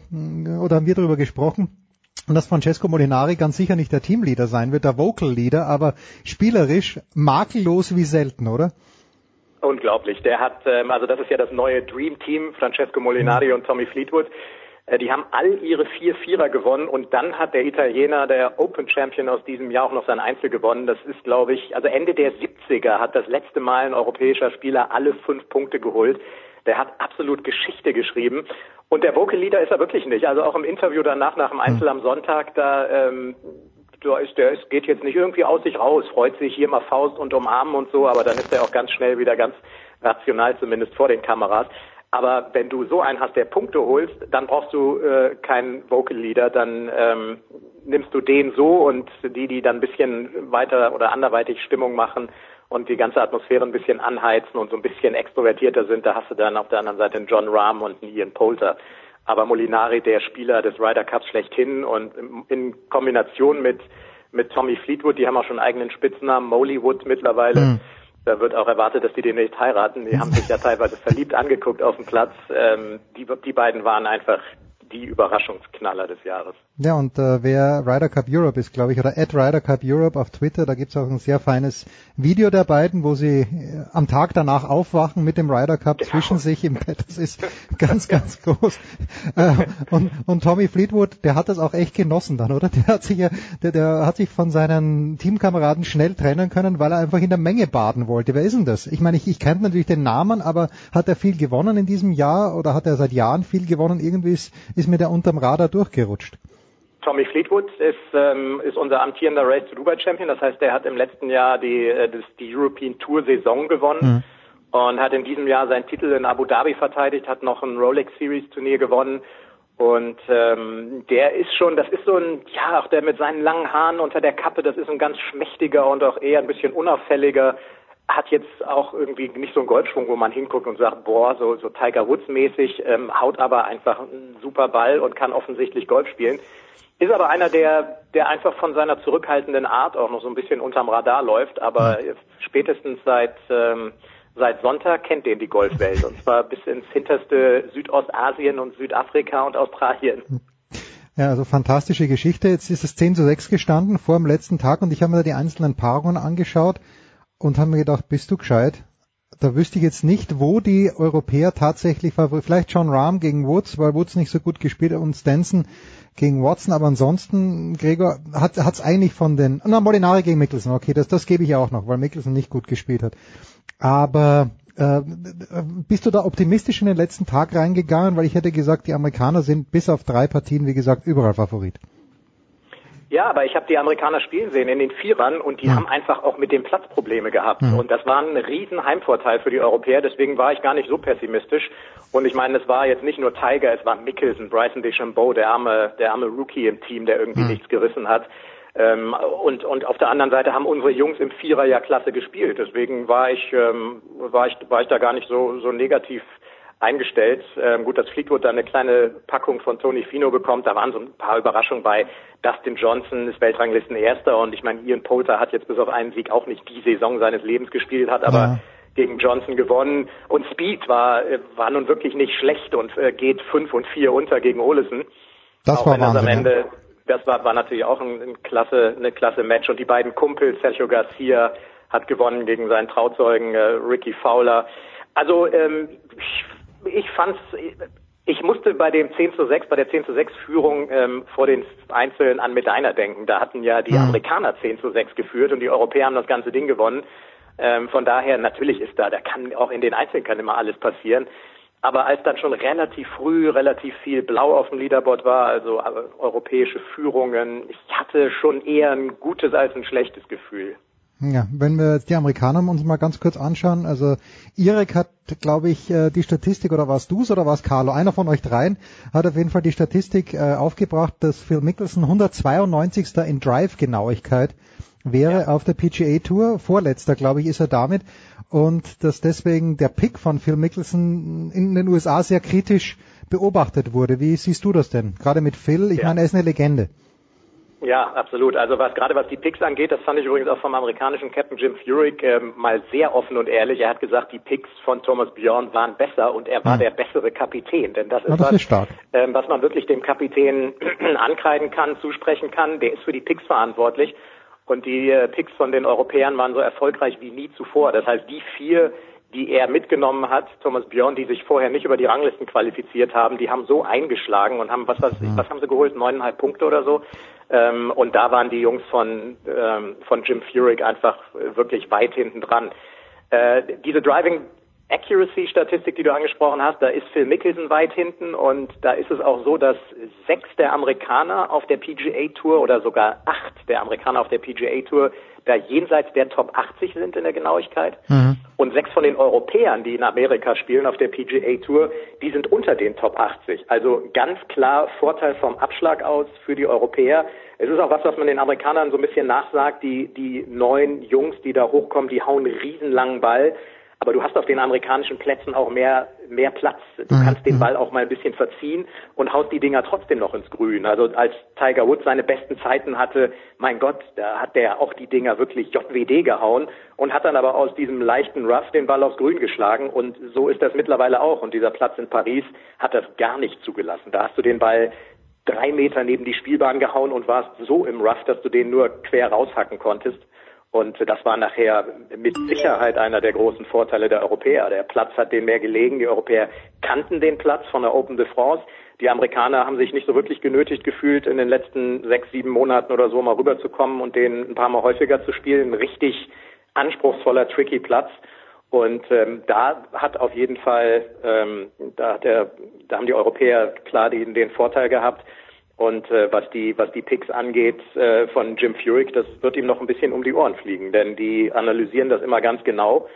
oder haben wir darüber gesprochen, und dass Francesco Molinari ganz sicher nicht der Teamleader sein wird, der Vocal Leader, aber spielerisch makellos wie selten, oder? Unglaublich. Der hat, ähm, also das ist ja das neue Dream Team, Francesco Molinari und Tommy Fleetwood. Äh, die haben all ihre vier Vierer gewonnen und dann hat der Italiener, der Open Champion aus diesem Jahr auch noch sein Einzel gewonnen. Das ist, glaube ich, also Ende der 70er hat das letzte Mal ein europäischer Spieler alle fünf Punkte geholt. Der hat absolut Geschichte geschrieben. Und der Vocal Leader ist er wirklich nicht. Also auch im Interview danach, nach dem Einzel am Sonntag, da, ähm, da ist der, es geht jetzt nicht irgendwie aus sich raus, freut sich hier mal Faust und umarmen und so, aber dann ist er auch ganz schnell wieder ganz rational, zumindest vor den Kameras. Aber wenn du so einen hast, der Punkte holst, dann brauchst du äh, keinen Vocal Leader, dann ähm, nimmst du den so und die, die dann ein bisschen weiter oder anderweitig Stimmung machen, und die ganze Atmosphäre ein bisschen anheizen und so ein bisschen extrovertierter sind, da hast du dann auf der anderen Seite einen John Rahm und einen Ian Poulter. Aber Molinari, der Spieler des Ryder Cups schlechthin und in Kombination mit, mit Tommy Fleetwood, die haben auch schon einen eigenen Spitznamen, Mollywood mittlerweile. Mhm. Da wird auch erwartet, dass die den nicht heiraten. Die haben sich ja teilweise verliebt angeguckt auf dem Platz. Ähm, die, die beiden waren einfach die Überraschungsknaller des Jahres. Ja, und äh, wer Ryder Cup Europe ist, glaube ich, oder at Ryder Cup Europe auf Twitter, da gibt's auch ein sehr feines Video der beiden, wo sie äh, am Tag danach aufwachen mit dem Ryder Cup genau. zwischen sich im Bett. Das ist ganz, ganz groß. Äh, und, und Tommy Fleetwood, der hat das auch echt genossen dann, oder? Der hat sich ja, der, der hat sich von seinen Teamkameraden schnell trennen können, weil er einfach in der Menge baden wollte. Wer ist denn das? Ich meine, ich, ich kenne natürlich den Namen, aber hat er viel gewonnen in diesem Jahr oder hat er seit Jahren viel gewonnen? Irgendwie ist, ist mir der unterm Radar durchgerutscht. Tommy Fleetwood ist, ähm, ist unser amtierender Race to Dubai Champion. Das heißt, er hat im letzten Jahr die, äh, das, die European Tour Saison gewonnen mhm. und hat in diesem Jahr seinen Titel in Abu Dhabi verteidigt, hat noch ein Rolex Series Turnier gewonnen. Und ähm, der ist schon, das ist so ein, ja, auch der mit seinen langen Haaren unter der Kappe, das ist ein ganz schmächtiger und auch eher ein bisschen unauffälliger, hat jetzt auch irgendwie nicht so einen Golfschwung, wo man hinguckt und sagt, boah, so, so Tiger Woods mäßig, ähm, haut aber einfach einen super Ball und kann offensichtlich Golf spielen. Ist aber einer, der, der einfach von seiner zurückhaltenden Art auch noch so ein bisschen unterm Radar läuft, aber mhm. spätestens seit, ähm, seit Sonntag kennt den die Golfwelt und zwar bis ins hinterste Südostasien und Südafrika und Australien. Ja, also fantastische Geschichte. Jetzt ist es 10 zu 6 gestanden vor dem letzten Tag und ich habe mir da die einzelnen Paarungen angeschaut und habe mir gedacht, bist du gescheit? Da wüsste ich jetzt nicht, wo die Europäer tatsächlich favorisieren. Vielleicht John Rahm gegen Woods, weil Woods nicht so gut gespielt hat und Stenson gegen Watson, aber ansonsten, Gregor, hat es eigentlich von den, na, Molinari gegen Mickelson, okay, das, das gebe ich auch noch, weil Mickelson nicht gut gespielt hat. Aber äh, bist du da optimistisch in den letzten Tag reingegangen? Weil ich hätte gesagt, die Amerikaner sind bis auf drei Partien, wie gesagt, überall Favorit. Ja, aber ich habe die Amerikaner spielen sehen in den Vierern und die mhm. haben einfach auch mit dem Platz Probleme gehabt. Mhm. Und das war ein riesen Heimvorteil für die Europäer, deswegen war ich gar nicht so pessimistisch. Und ich meine, es war jetzt nicht nur Tiger, es war Mickelson, Bryson DeChambeau, der arme, der arme Rookie im Team, der irgendwie mhm. nichts gerissen hat. Ähm, und, und auf der anderen Seite haben unsere Jungs im Vierer ja klasse gespielt. Deswegen war ich, ähm, war ich, war ich da gar nicht so, so negativ eingestellt. Ähm, gut, dass Fleetwood da eine kleine Packung von Tony Fino bekommt. Da waren so ein paar Überraschungen bei. Dustin Johnson ist Weltranglisten Erster und ich meine, Ian Poulter hat jetzt bis auf einen Sieg auch nicht die Saison seines Lebens gespielt, hat aber ja. gegen Johnson gewonnen. Und Speed war, äh, war nun wirklich nicht schlecht und äh, geht fünf und vier unter gegen Olesen. Das auch war Wahnsinn. Am Ende, das war, war natürlich auch ein, ein klasse, eine klasse Match. Und die beiden Kumpels, Sergio Garcia hat gewonnen gegen seinen Trauzeugen äh, Ricky Fowler. Also ähm, ich ich fand's, ich musste bei dem 10 zu 6, bei der 10 zu 6 Führung ähm, vor den Einzelnen an Medina denken. Da hatten ja die mhm. Amerikaner 10 zu 6 geführt und die Europäer haben das ganze Ding gewonnen. Ähm, von daher, natürlich ist da, da kann auch in den Einzelnen kann immer alles passieren. Aber als dann schon relativ früh relativ viel Blau auf dem Leaderboard war, also äh, europäische Führungen, ich hatte schon eher ein gutes als ein schlechtes Gefühl. Ja, wenn wir jetzt die Amerikaner uns mal ganz kurz anschauen, also Irek hat, glaube ich, äh, die Statistik, oder warst du's oder war's Carlo? Einer von euch dreien hat auf jeden Fall die Statistik äh, aufgebracht, dass Phil Mickelson 192. in Drive-Genauigkeit wäre ja. auf der PGA Tour. Vorletzter, glaube ich, ist er damit. Und dass deswegen der Pick von Phil Mickelson in den USA sehr kritisch beobachtet wurde. Wie siehst du das denn? Gerade mit Phil, ich ja. meine, er ist eine Legende. Ja, absolut. Also was gerade was die Picks angeht, das fand ich übrigens auch vom amerikanischen Captain Jim Furyk äh, mal sehr offen und ehrlich. Er hat gesagt, die Picks von Thomas Bjorn waren besser und er war hm. der bessere Kapitän. Denn das ist, das was, ist. Ähm, was man wirklich dem Kapitän ankreiden kann, zusprechen kann. Der ist für die Picks verantwortlich. Und die äh, Picks von den Europäern waren so erfolgreich wie nie zuvor. Das heißt, die vier, die er mitgenommen hat, Thomas Björn, die sich vorher nicht über die Ranglisten qualifiziert haben, die haben so eingeschlagen und haben, was, was, was haben sie geholt? Neuneinhalb Punkte oder so. Ähm, und da waren die Jungs von, ähm, von Jim Furyk einfach wirklich weit hinten dran. Äh, diese Driving Accuracy Statistik, die du angesprochen hast, da ist Phil Mickelson weit hinten und da ist es auch so, dass sechs der Amerikaner auf der PGA Tour oder sogar acht der Amerikaner auf der PGA Tour da jenseits der Top 80 sind in der Genauigkeit. Mhm. Und sechs von den Europäern, die in Amerika spielen auf der PGA Tour, die sind unter den Top 80. Also ganz klar Vorteil vom Abschlag aus für die Europäer. Es ist auch was, was man den Amerikanern so ein bisschen nachsagt. Die, die neuen Jungs, die da hochkommen, die hauen einen riesenlangen Ball. Aber du hast auf den amerikanischen Plätzen auch mehr, mehr Platz. Du mhm. kannst den Ball auch mal ein bisschen verziehen und haust die Dinger trotzdem noch ins Grün. Also als Tiger Woods seine besten Zeiten hatte, mein Gott, da hat der auch die Dinger wirklich JWD gehauen und hat dann aber aus diesem leichten Rough den Ball aufs Grün geschlagen. Und so ist das mittlerweile auch. Und dieser Platz in Paris hat das gar nicht zugelassen. Da hast du den Ball drei Meter neben die Spielbahn gehauen und warst so im Rough, dass du den nur quer raushacken konntest. Und das war nachher mit Sicherheit einer der großen Vorteile der Europäer. Der Platz hat denen mehr gelegen. Die Europäer kannten den Platz von der Open de France. Die Amerikaner haben sich nicht so wirklich genötigt gefühlt, in den letzten sechs, sieben Monaten oder so mal rüberzukommen und den ein paar Mal häufiger zu spielen. Ein richtig anspruchsvoller, tricky Platz. Und ähm, da hat auf jeden Fall, ähm, da, hat der, da haben die Europäer klar den, den Vorteil gehabt. Und äh, was die was die Picks angeht äh, von Jim Furyk, das wird ihm noch ein bisschen um die Ohren fliegen, denn die analysieren das immer ganz genau.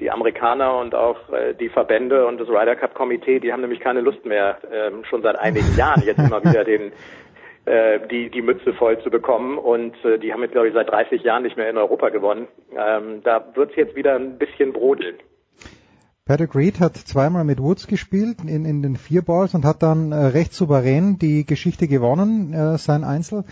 Die Amerikaner und auch äh, die Verbände und das Ryder Cup Komitee, die haben nämlich keine Lust mehr, äh, schon seit einigen Jahren jetzt immer wieder den äh, die die Mütze voll zu bekommen und äh, die haben jetzt glaube ich seit 30 Jahren nicht mehr in Europa gewonnen. Ähm, da wird es jetzt wieder ein bisschen brodeln. Patrick Reed hat zweimal mit Woods gespielt in, in den vier Balls und hat dann äh, recht souverän die Geschichte gewonnen, äh, sein Einzel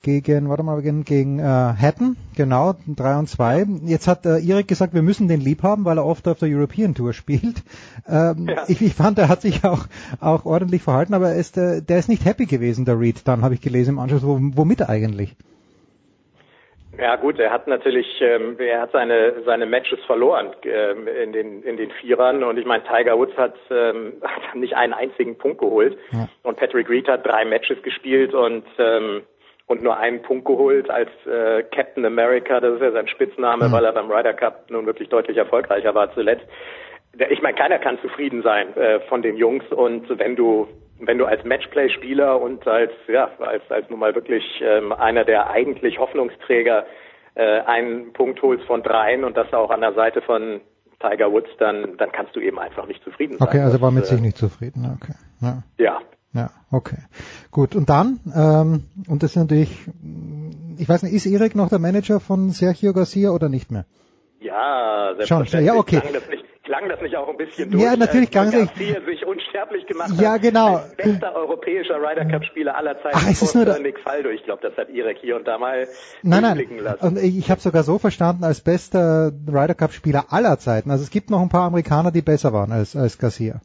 gegen, warte mal, gegen, gegen äh, Hatton, genau, 3 und 2. Jetzt hat äh, Erik gesagt, wir müssen den lieb haben, weil er oft auf der European Tour spielt. Ähm, ja. ich, ich fand, er hat sich auch, auch ordentlich verhalten, aber er ist, äh, der ist nicht happy gewesen, der Reed, dann habe ich gelesen im Anschluss, womit eigentlich? Ja gut, er hat natürlich, ähm, er hat seine seine Matches verloren ähm, in den in den Vierern und ich meine Tiger Woods hat, ähm, hat nicht einen einzigen Punkt geholt ja. und Patrick Reed hat drei Matches gespielt und ähm, und nur einen Punkt geholt als äh, Captain America, das ist ja sein Spitzname, mhm. weil er beim Ryder Cup nun wirklich deutlich erfolgreicher war zuletzt. Ich meine, keiner kann zufrieden sein äh, von den Jungs und wenn du wenn du als Matchplay-Spieler und als ja als als nun mal wirklich ähm, einer der eigentlich Hoffnungsträger äh, einen Punkt holst von dreien und das auch an der Seite von Tiger Woods, dann dann kannst du eben einfach nicht zufrieden sein. Okay, also war mit sich nicht zufrieden. Okay. Ja. ja. Ja, okay. Gut. Und dann, ähm, und das ist natürlich, ich weiß nicht, ist Erik noch der Manager von Sergio Garcia oder nicht mehr? Ja, Schon, ja, okay. Klang das, nicht, klang das nicht auch ein bisschen durch? Ja, natürlich klang es. Sich unsterblich gemacht Ja, hat. genau. Als bester europäischer Ryder Cup Spieler aller Zeiten. Ach, es ist nur der- Nick Faldo. Ich glaube, das hat Erik hier und da mal Nein, nein. lassen. Und ich habe sogar so verstanden, als bester Ryder Cup Spieler aller Zeiten. Also es gibt noch ein paar Amerikaner, die besser waren als, als Garcia.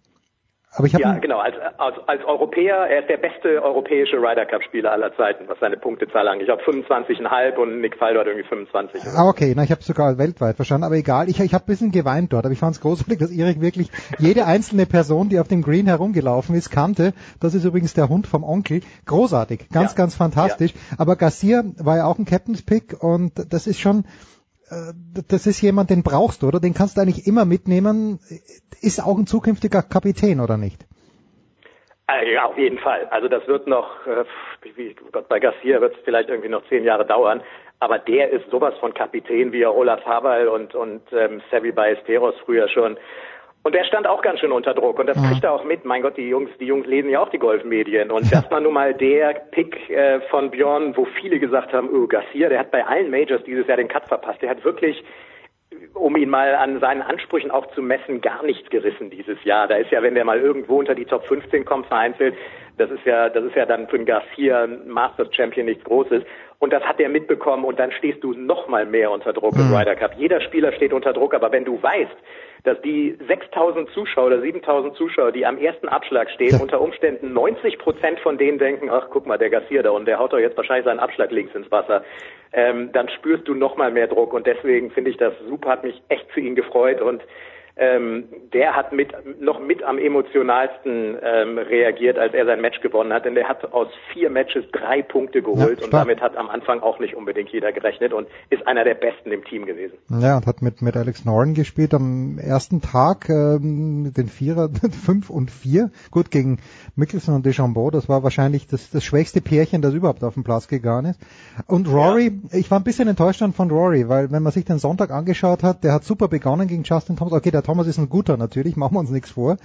Aber ich Ja, genau. Als, als, als Europäer, er ist der beste europäische Ryder Cup Spieler aller Zeiten, was seine Punktezahl angeht. Ich glaube 25,5 und Nick Faldo hat irgendwie 25. Ah, okay, na, ich habe sogar weltweit verstanden, aber egal. Ich, ich habe ein bisschen geweint dort, aber ich fand es großartig, dass Erik wirklich jede einzelne Person, die auf dem Green herumgelaufen ist, kannte. Das ist übrigens der Hund vom Onkel. Großartig, ganz, Ja. ganz fantastisch. Aber Garcia war ja auch ein Captain's Pick und das ist schon, das ist jemand, den brauchst du, oder? Den kannst du eigentlich immer mitnehmen. Ist auch ein zukünftiger Kapitän, oder nicht? Äh, Ja, auf jeden Fall. Also das wird noch, äh, wie, oh Gott, bei Garcia wird es vielleicht irgendwie noch zehn Jahre dauern. Aber der ist sowas von Kapitän wie Olaf Haberl und, und ähm, Sevi Ballesteros früher schon. Und der stand auch ganz schön unter Druck und das kriegt er auch mit. Mein Gott, die Jungs, die Jungs lesen ja auch die Golfmedien. Und das war nun mal der Pick äh, von Björn, wo viele gesagt haben, oh, Garcia, der hat bei allen Majors dieses Jahr den Cut verpasst. Der hat wirklich um ihn mal an seinen Ansprüchen auch zu messen, gar nichts gerissen dieses Jahr. Da ist ja, wenn der mal irgendwo unter die Top 15 kommt, vereinzelt, das ist ja, das ist ja dann für einen Garcia ein Masters Champion nichts Großes. Und das hat er mitbekommen und dann stehst du noch mal mehr unter Druck im Ryder Cup. Jeder Spieler steht unter Druck, aber wenn du weißt, dass die 6000 Zuschauer oder 7000 Zuschauer, die am ersten Abschlag stehen, unter Umständen 90 Prozent von denen denken, ach guck mal, der Garcia da und der haut doch jetzt wahrscheinlich seinen Abschlag links ins Wasser, ähm, dann spürst du noch mal mehr Druck und deswegen finde ich das super, hat mich echt für ihn gefreut und ähm, der hat mit noch mit am emotionalsten ähm, reagiert, als er sein Match gewonnen hat, denn der hat aus vier Matches drei Punkte geholt Ja, und damit hat am Anfang auch nicht unbedingt jeder gerechnet und ist einer der besten im Team gewesen. Ja, und hat mit, mit Alex Noren gespielt am ersten Tag, ähm, mit den Vierer, fünf und vier. Gut, gegen Mickelson und Deschambeau, das war wahrscheinlich das, das schwächste Pärchen, das überhaupt auf den Platz gegangen ist. Und Rory, ich war ein bisschen enttäuscht von Rory, weil wenn man sich den Sonntag angeschaut hat, der hat super begonnen gegen Justin Thomas. Okay, der Thomas ist ein guter natürlich, machen wir uns nichts vor.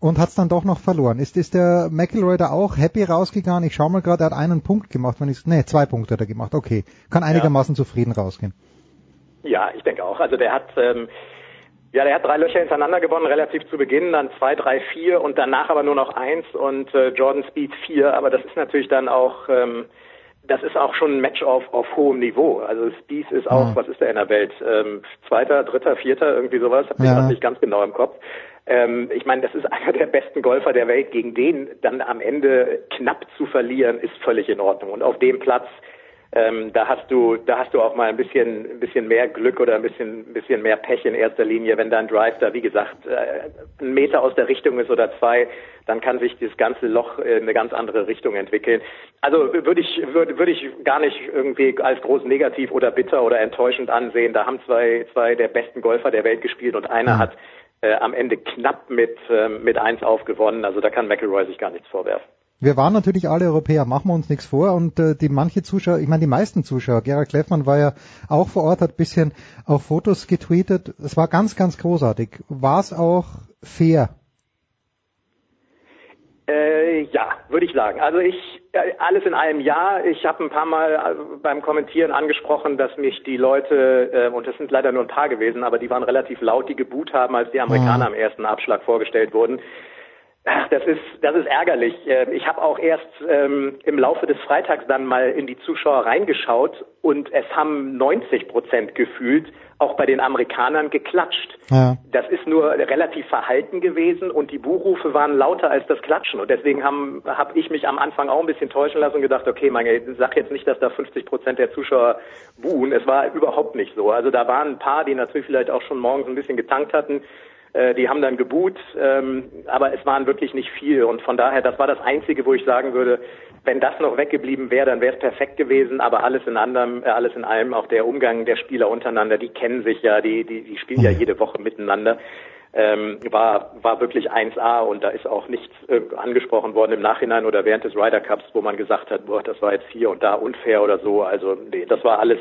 Und hat es dann doch noch verloren. Ist, ist der McIlroy da auch happy rausgegangen? Ich schau mal gerade, er hat einen Punkt gemacht, wenn ich nee, zwei Punkte hat er gemacht. Okay, kann einigermaßen zufrieden rausgehen. Ja, ich denke auch. Also der hat ähm, ja, der hat drei Löcher hintereinander gewonnen, relativ zu Beginn, dann zwei, drei, vier und danach aber nur noch eins und äh, Jordan Speed vier. Aber das ist natürlich dann auch, ähm, das ist auch schon ein Match auf, auf hohem Niveau. Also Speed ist auch, Mhm. was ist der in der Welt? Ähm, Zweiter, Dritter, Vierter, irgendwie sowas. Hab ich Ja. grad nicht ganz genau im Kopf. Ähm, ich meine, das ist einer der besten Golfer der Welt. Gegen den dann am Ende knapp zu verlieren, ist völlig in Ordnung. Und auf dem Platz ähm, da hast du, da hast du auch mal ein bisschen, ein bisschen mehr Glück oder ein bisschen, ein bisschen mehr Pech in erster Linie, wenn dein Drive da, wie gesagt, äh, ein Meter aus der Richtung ist oder zwei, dann kann sich das ganze Loch in eine ganz andere Richtung entwickeln. Also würde ich, würde, würde ich gar nicht irgendwie als groß negativ oder bitter oder enttäuschend ansehen. Da haben zwei, zwei der besten Golfer der Welt gespielt und einer hat äh, am Ende knapp mit, äh, mit eins aufgewonnen. Also da kann McElroy sich gar nichts vorwerfen. Wir waren natürlich alle Europäer, machen wir uns nichts vor. Und äh, die manche Zuschauer, ich meine die meisten Zuschauer, Gerhard Kleffmann war ja auch vor Ort, hat ein bisschen auf Fotos getweetet. Es war ganz, ganz großartig. War es auch fair? Äh, ja, würde ich sagen. Also ich, äh, alles in allem ja. Ich habe ein paar Mal äh, beim Kommentieren angesprochen, dass mich die Leute, äh, und das sind leider nur ein paar gewesen, aber die waren relativ laut, die geboot haben, als die Amerikaner am ersten Abschlag vorgestellt wurden. Ach, das ist, das ist ärgerlich. Ähm, Ich habe auch erst ähm, im Laufe des Freitags dann mal in die Zuschauer reingeschaut und es haben 90 Prozent gefühlt auch bei den Amerikanern geklatscht. Ja. Das ist nur relativ verhalten gewesen und die Buhrufe waren lauter als das Klatschen und deswegen habe ich mich am Anfang auch ein bisschen täuschen lassen und gedacht, okay, meine, sag jetzt nicht, dass da 50 Prozent der Zuschauer buhen. Es war überhaupt nicht so. Also da waren ein paar, die natürlich vielleicht auch schon morgens ein bisschen getankt hatten. Äh, Die haben dann geboot, ähm, aber es waren wirklich nicht viel. Und von daher, das war das Einzige, wo ich sagen würde, wenn das noch weggeblieben wäre, dann wäre es perfekt gewesen, aber alles in anderem, äh, alles in allem, auch der Umgang der Spieler untereinander, die kennen sich ja, die, die, die spielen ja jede Woche miteinander, ähm, war, war wirklich 1A und da ist auch nichts äh, angesprochen worden im Nachhinein oder während des Ryder Cups, wo man gesagt hat, boah, das war jetzt hier und da unfair oder so, also nee, das war alles,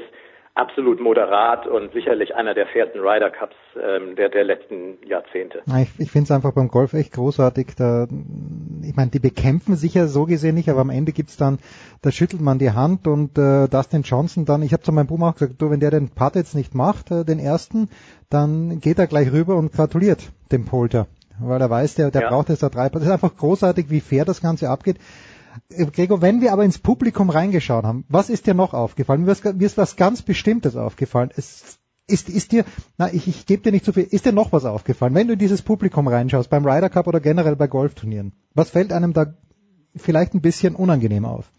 absolut moderat und sicherlich einer der fairsten Ryder Cups ähm, der, der letzten Jahrzehnte. Ich, ich finde es einfach beim Golf echt großartig. Da, ich meine, die bekämpfen sich ja so gesehen nicht, aber am Ende gibt's dann, da schüttelt man die Hand und äh, Dustin Johnson dann, ich habe zu meinem Bruder auch gesagt, du, wenn der den Putt jetzt nicht macht, äh, den ersten, dann geht er gleich rüber und gratuliert dem Polter. Weil er weiß, der, der ja. braucht jetzt da drei. Das ist einfach großartig, wie fair das Ganze abgeht. Äh, Gregor, wenn wir aber ins Publikum reingeschaut haben, was ist dir noch aufgefallen? Mir ist, mir ist was ganz Bestimmtes aufgefallen. Es ist, ist dir, na, ich, ich gebe dir nicht zu so viel, ist dir noch was aufgefallen, wenn du in dieses Publikum reinschaust, beim Ryder Cup oder generell bei Golfturnieren? Was fällt einem da vielleicht ein bisschen unangenehm auf?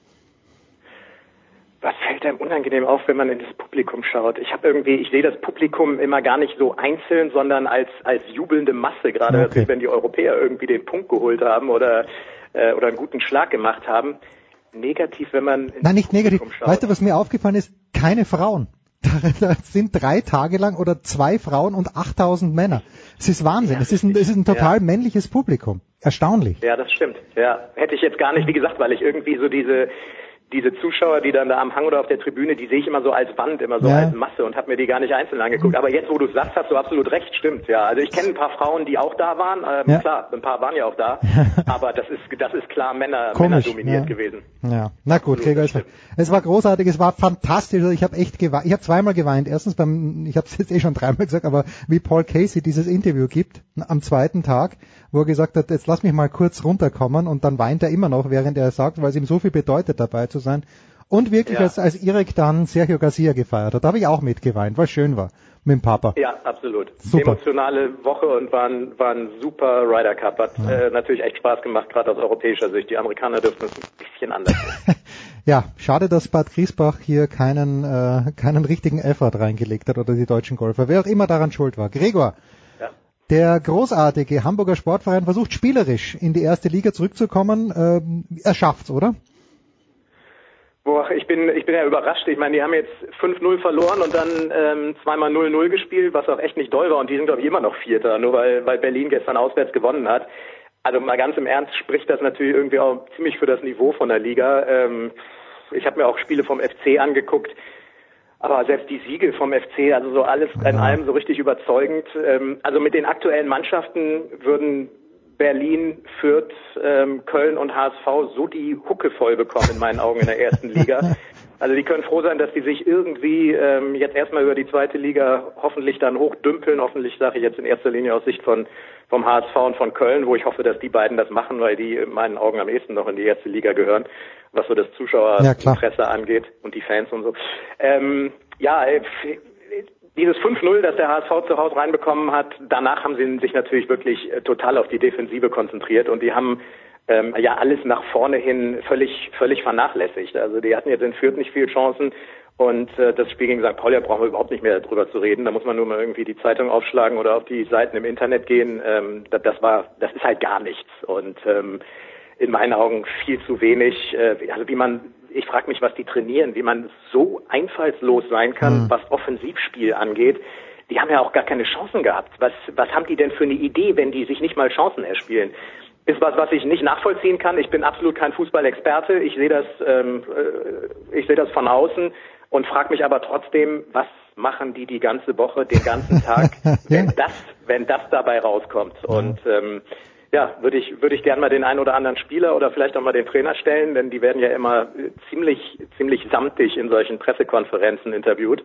Was fällt einem unangenehm auf, wenn man in das Publikum schaut? Ich habe irgendwie, ich sehe das Publikum immer gar nicht so einzeln, sondern als als jubelnde Masse, gerade okay. wenn die Europäer irgendwie den Punkt geholt haben oder äh, oder einen guten Schlag gemacht haben. Negativ, wenn man Nein, nicht negativ. Schaut. Weißt du, was mir aufgefallen ist? Keine Frauen. Da sind drei Tage lang oder zwei Frauen und 8000 Männer. Es ist Wahnsinn. Ja, es, ist ein, es ist ein total ja. männliches Publikum. Erstaunlich. Ja, das stimmt. Ja, hätte ich jetzt gar nicht, wie gesagt, weil ich irgendwie so diese diese Zuschauer, die dann da am Hang oder auf der Tribüne, die sehe ich immer so als Wand, immer so ja. als Masse und habe mir die gar nicht einzeln angeguckt. Aber jetzt, wo du es sagst, hast du absolut recht, stimmt. Ja, also ich kenne ein paar Frauen, die auch da waren. Ähm, ja. Klar, ein paar waren ja auch da. aber das ist, das ist klar Männer, Männer dominiert ja. gewesen. Ja, na gut, Gregor, es, es war großartig, es war fantastisch. Also ich habe echt geweint. Ich habe zweimal geweint. Erstens beim, ich habe es jetzt eh schon dreimal gesagt, aber wie Paul Casey dieses Interview gibt am zweiten Tag, wo er gesagt hat, jetzt lass mich mal kurz runterkommen und dann weint er immer noch, während er sagt, weil es ihm so viel bedeutet, dabei zu sein. Und wirklich, ja. als, als Irek dann Sergio Garcia gefeiert hat, da habe ich auch mitgeweint, weil schön war mit dem Papa. Ja, absolut. Super. Emotionale Woche und war ein, war ein super Ryder Cup. Hat ja. äh, natürlich echt Spaß gemacht, gerade aus europäischer Sicht. Die Amerikaner dürfen es ein bisschen anders Ja, schade, dass Bad Griesbach hier keinen, äh, keinen richtigen Effort reingelegt hat oder die deutschen Golfer. Wer auch immer daran schuld war. Gregor, der großartige Hamburger Sportverein versucht spielerisch in die erste Liga zurückzukommen. Ähm, er schafft's, oder? Boah, ich bin, ich bin ja überrascht. Ich meine, die haben jetzt 5-0 verloren und dann ähm, zweimal 0-0 gespielt, was auch echt nicht doll war. Und die sind, glaube ich, immer noch Vierter, nur weil, weil Berlin gestern auswärts gewonnen hat. Also mal ganz im Ernst spricht das natürlich irgendwie auch ziemlich für das Niveau von der Liga. Ähm, ich habe mir auch Spiele vom FC angeguckt aber selbst die Siege vom FC, also so alles in allem so richtig überzeugend. Ähm, also mit den aktuellen Mannschaften würden Berlin, Fürth, ähm, Köln und HSV so die Hucke voll bekommen in meinen Augen in der ersten Liga. Also die können froh sein, dass die sich irgendwie ähm, jetzt erstmal über die zweite Liga hoffentlich dann hochdümpeln. Hoffentlich sage ich jetzt in erster Linie aus Sicht von vom HSV und von Köln, wo ich hoffe, dass die beiden das machen, weil die in meinen Augen am ehesten noch in die erste Liga gehören, was so das Zuschauerinteresse ja, angeht und die Fans und so. Ähm, ja, dieses 5-0, das der HSV zu Hause reinbekommen hat, danach haben sie sich natürlich wirklich äh, total auf die Defensive konzentriert und die haben ähm, ja alles nach vorne hin völlig völlig vernachlässigt. Also die hatten jetzt in Fürth nicht viel Chancen und äh, das Spiel gegen St. Pauli brauchen wir überhaupt nicht mehr drüber zu reden. Da muss man nur mal irgendwie die Zeitung aufschlagen oder auf die Seiten im Internet gehen. Ähm, das, das war, das ist halt gar nichts und ähm, in meinen Augen viel zu wenig. Äh, also wie man, ich frage mich, was die trainieren, wie man so einfallslos sein kann, mhm. was Offensivspiel angeht. Die haben ja auch gar keine Chancen gehabt. Was, was haben die denn für eine Idee, wenn die sich nicht mal Chancen erspielen? ist was, was ich nicht nachvollziehen kann. Ich bin absolut kein Fußballexperte. Ich sehe das, ähm, äh, ich sehe das von außen und frage mich aber trotzdem, was machen die die ganze Woche, den ganzen Tag, wenn das, wenn das dabei rauskommt. Und ähm, ja, würde ich würde ich gerne mal den einen oder anderen Spieler oder vielleicht auch mal den Trainer stellen, denn die werden ja immer ziemlich ziemlich samtig in solchen Pressekonferenzen interviewt.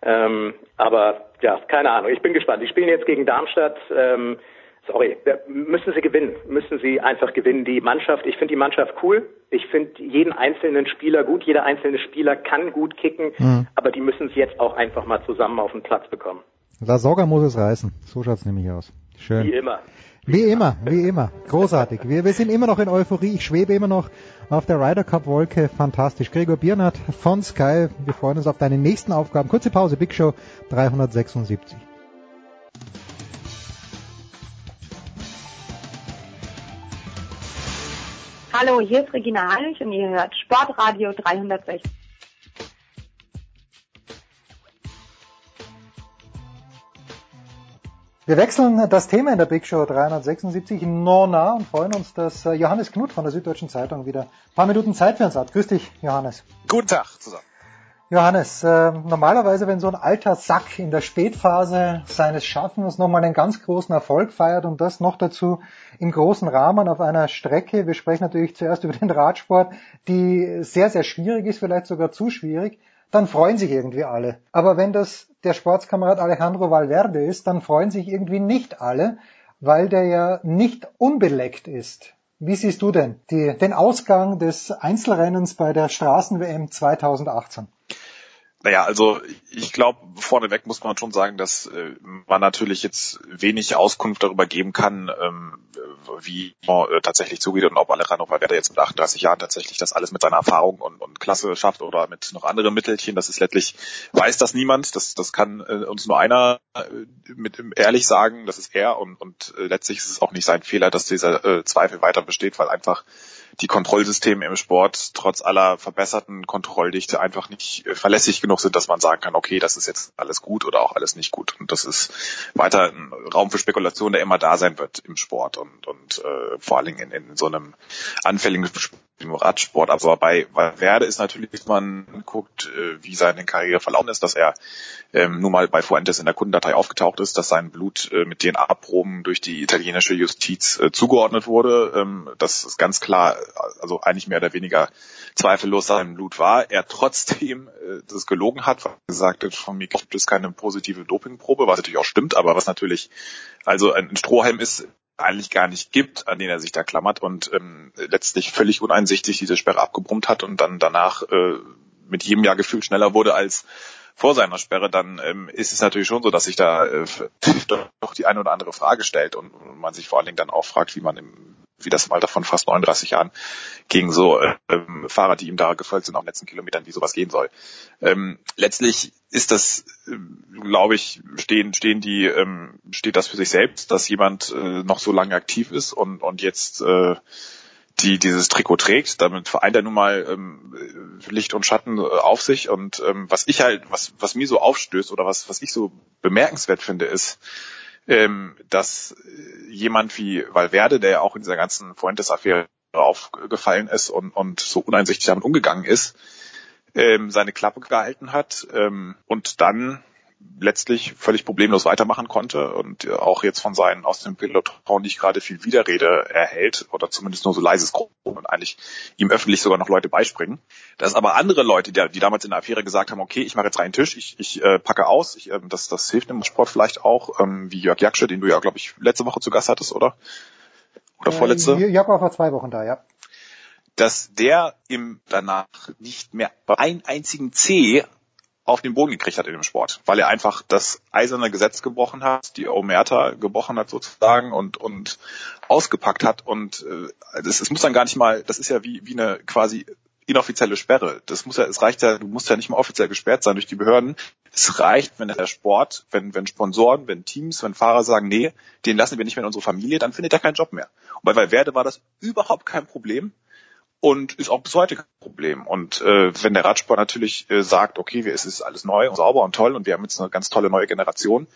Ähm, aber ja, keine Ahnung. Ich bin gespannt. Die spielen jetzt gegen Darmstadt. Ähm, sorry, müssen sie gewinnen, müssen sie einfach gewinnen. Die Mannschaft, ich finde die Mannschaft cool. Ich finde jeden einzelnen Spieler gut. Jeder einzelne Spieler kann gut kicken, mhm. aber die müssen es jetzt auch einfach mal zusammen auf den Platz bekommen. La Soga muss es reißen. So schaut's nämlich aus. Schön. Wie immer. Wie immer, wie immer. Großartig. Wir, wir sind immer noch in Euphorie. Ich schwebe immer noch auf der Ryder Cup Wolke. Fantastisch. Gregor Biernert von Sky. Wir freuen uns auf deine nächsten Aufgaben. Kurze Pause. Big Show 376. Hallo, hier ist Regina Heinrich und ihr hört Sportradio 360. Wir wechseln das Thema in der Big Show 376 Nona und freuen uns, dass äh, Johannes Knut von der Süddeutschen Zeitung wieder ein paar Minuten Zeit für uns hat. Grüß dich, Johannes. Guten Tag zusammen. Johannes, äh, normalerweise, wenn so ein alter Sack in der Spätphase seines Schaffens nochmal einen ganz großen Erfolg feiert und das noch dazu im großen Rahmen auf einer Strecke, wir sprechen natürlich zuerst über den Radsport, die sehr, sehr schwierig ist, vielleicht sogar zu schwierig, dann freuen sich irgendwie alle. Aber wenn das der Sportskamerad Alejandro Valverde ist, dann freuen sich irgendwie nicht alle, weil der ja nicht unbeleckt ist. Wie siehst du denn die, den Ausgang des Einzelrennens bei der Straßen-WM 2018? Naja, also ich glaube, vorneweg muss man schon sagen, dass äh, man natürlich jetzt wenig Auskunft darüber geben kann, ähm, wie äh, tatsächlich zugeht und ob Alejandro Valverde jetzt mit 38 Jahren tatsächlich das alles mit seiner Erfahrung und, und Klasse schafft oder mit noch anderen Mittelchen. Das ist letztlich, weiß das niemand. Das, das kann äh, uns nur einer äh, mit ehrlich sagen, das ist er und, und äh, letztlich ist es auch nicht sein Fehler, dass dieser äh, Zweifel weiter besteht, weil einfach die Kontrollsysteme im Sport trotz aller verbesserten Kontrolldichte einfach nicht äh, verlässlich genug sind, dass man sagen kann, okay, das ist jetzt alles gut oder auch alles nicht gut. Und das ist weiter ein Raum für Spekulation, der immer da sein wird im Sport und, und äh, vor allen Dingen in, in so einem anfälligen Radsport. Aber bei Valverde ist natürlich, wenn man guckt, äh, wie seine Karriere verlaufen ist, dass er ähm, nun mal bei Fuentes in der Kundendatei aufgetaucht ist, dass sein Blut äh, mit DNA-Proben durch die italienische Justiz äh, zugeordnet wurde. Ähm, das ist ganz klar, also eigentlich mehr oder weniger zweifellos sein Blut war. Er trotzdem äh, das gelogen hat, weil er gesagt hat, von mir gibt es keine positive Dopingprobe, was natürlich auch stimmt, aber was natürlich also ein Strohhalm ist, eigentlich gar nicht gibt, an den er sich da klammert und ähm, letztlich völlig uneinsichtig diese Sperre abgebrummt hat und dann danach äh, mit jedem Jahr gefühlt schneller wurde als vor seiner Sperre, dann ähm, ist es natürlich schon so, dass sich da äh, doch die eine oder andere Frage stellt und man sich vor allen Dingen dann auch fragt, wie man im wie das im Alter von fast 39 Jahren gegen so äh, ähm, Fahrer, die ihm da gefolgt sind auf den letzten Kilometern, wie sowas gehen soll. Ähm, letztlich ist das, äh, glaube ich, stehen, stehen die, ähm, steht das für sich selbst, dass jemand äh, noch so lange aktiv ist und, und jetzt äh, die dieses Trikot trägt. Damit vereint er nun mal ähm, Licht und Schatten äh, auf sich. Und ähm, was ich halt, was, was mir so aufstößt oder was, was ich so bemerkenswert finde, ist, ähm, dass jemand wie Valverde, der ja auch in dieser ganzen Fuentes-Affäre aufgefallen ist und, und so uneinsichtig damit umgegangen ist, ähm, seine Klappe gehalten hat ähm, und dann letztlich völlig problemlos weitermachen konnte und auch jetzt von seinen aus dem Peloton nicht gerade viel Widerrede erhält oder zumindest nur so leises Gruppen und eigentlich ihm öffentlich sogar noch Leute beispringen. Dass aber andere Leute, die, die damals in der Affäre gesagt haben, okay, ich mache jetzt reinen Tisch, ich, ich äh, packe aus, ich, äh, das, das hilft im Sport vielleicht auch, ähm, wie Jörg Jaksche, den du ja, glaube ich, letzte Woche zu Gast hattest, oder? Oder vorletzte? Äh, Jörg war vor zwei Wochen da, ja dass der im danach nicht mehr einen einzigen C auf den Boden gekriegt hat in dem Sport, weil er einfach das eiserne Gesetz gebrochen hat, die Omerta gebrochen hat sozusagen und und ausgepackt hat und äh, das, es muss dann gar nicht mal, das ist ja wie wie eine quasi inoffizielle Sperre. Das muss ja, es reicht ja, du musst ja nicht mal offiziell gesperrt sein durch die Behörden. Es reicht, wenn der Sport, wenn, wenn Sponsoren, wenn Teams, wenn Fahrer sagen, nee, den lassen wir nicht mehr in unsere Familie, dann findet er keinen Job mehr. Und bei Valverde war das überhaupt kein Problem und ist auch bis heute kein Problem. Und äh, wenn der Radsport natürlich äh, sagt, okay, es ist alles neu und sauber und toll und wir haben jetzt eine ganz tolle neue Generation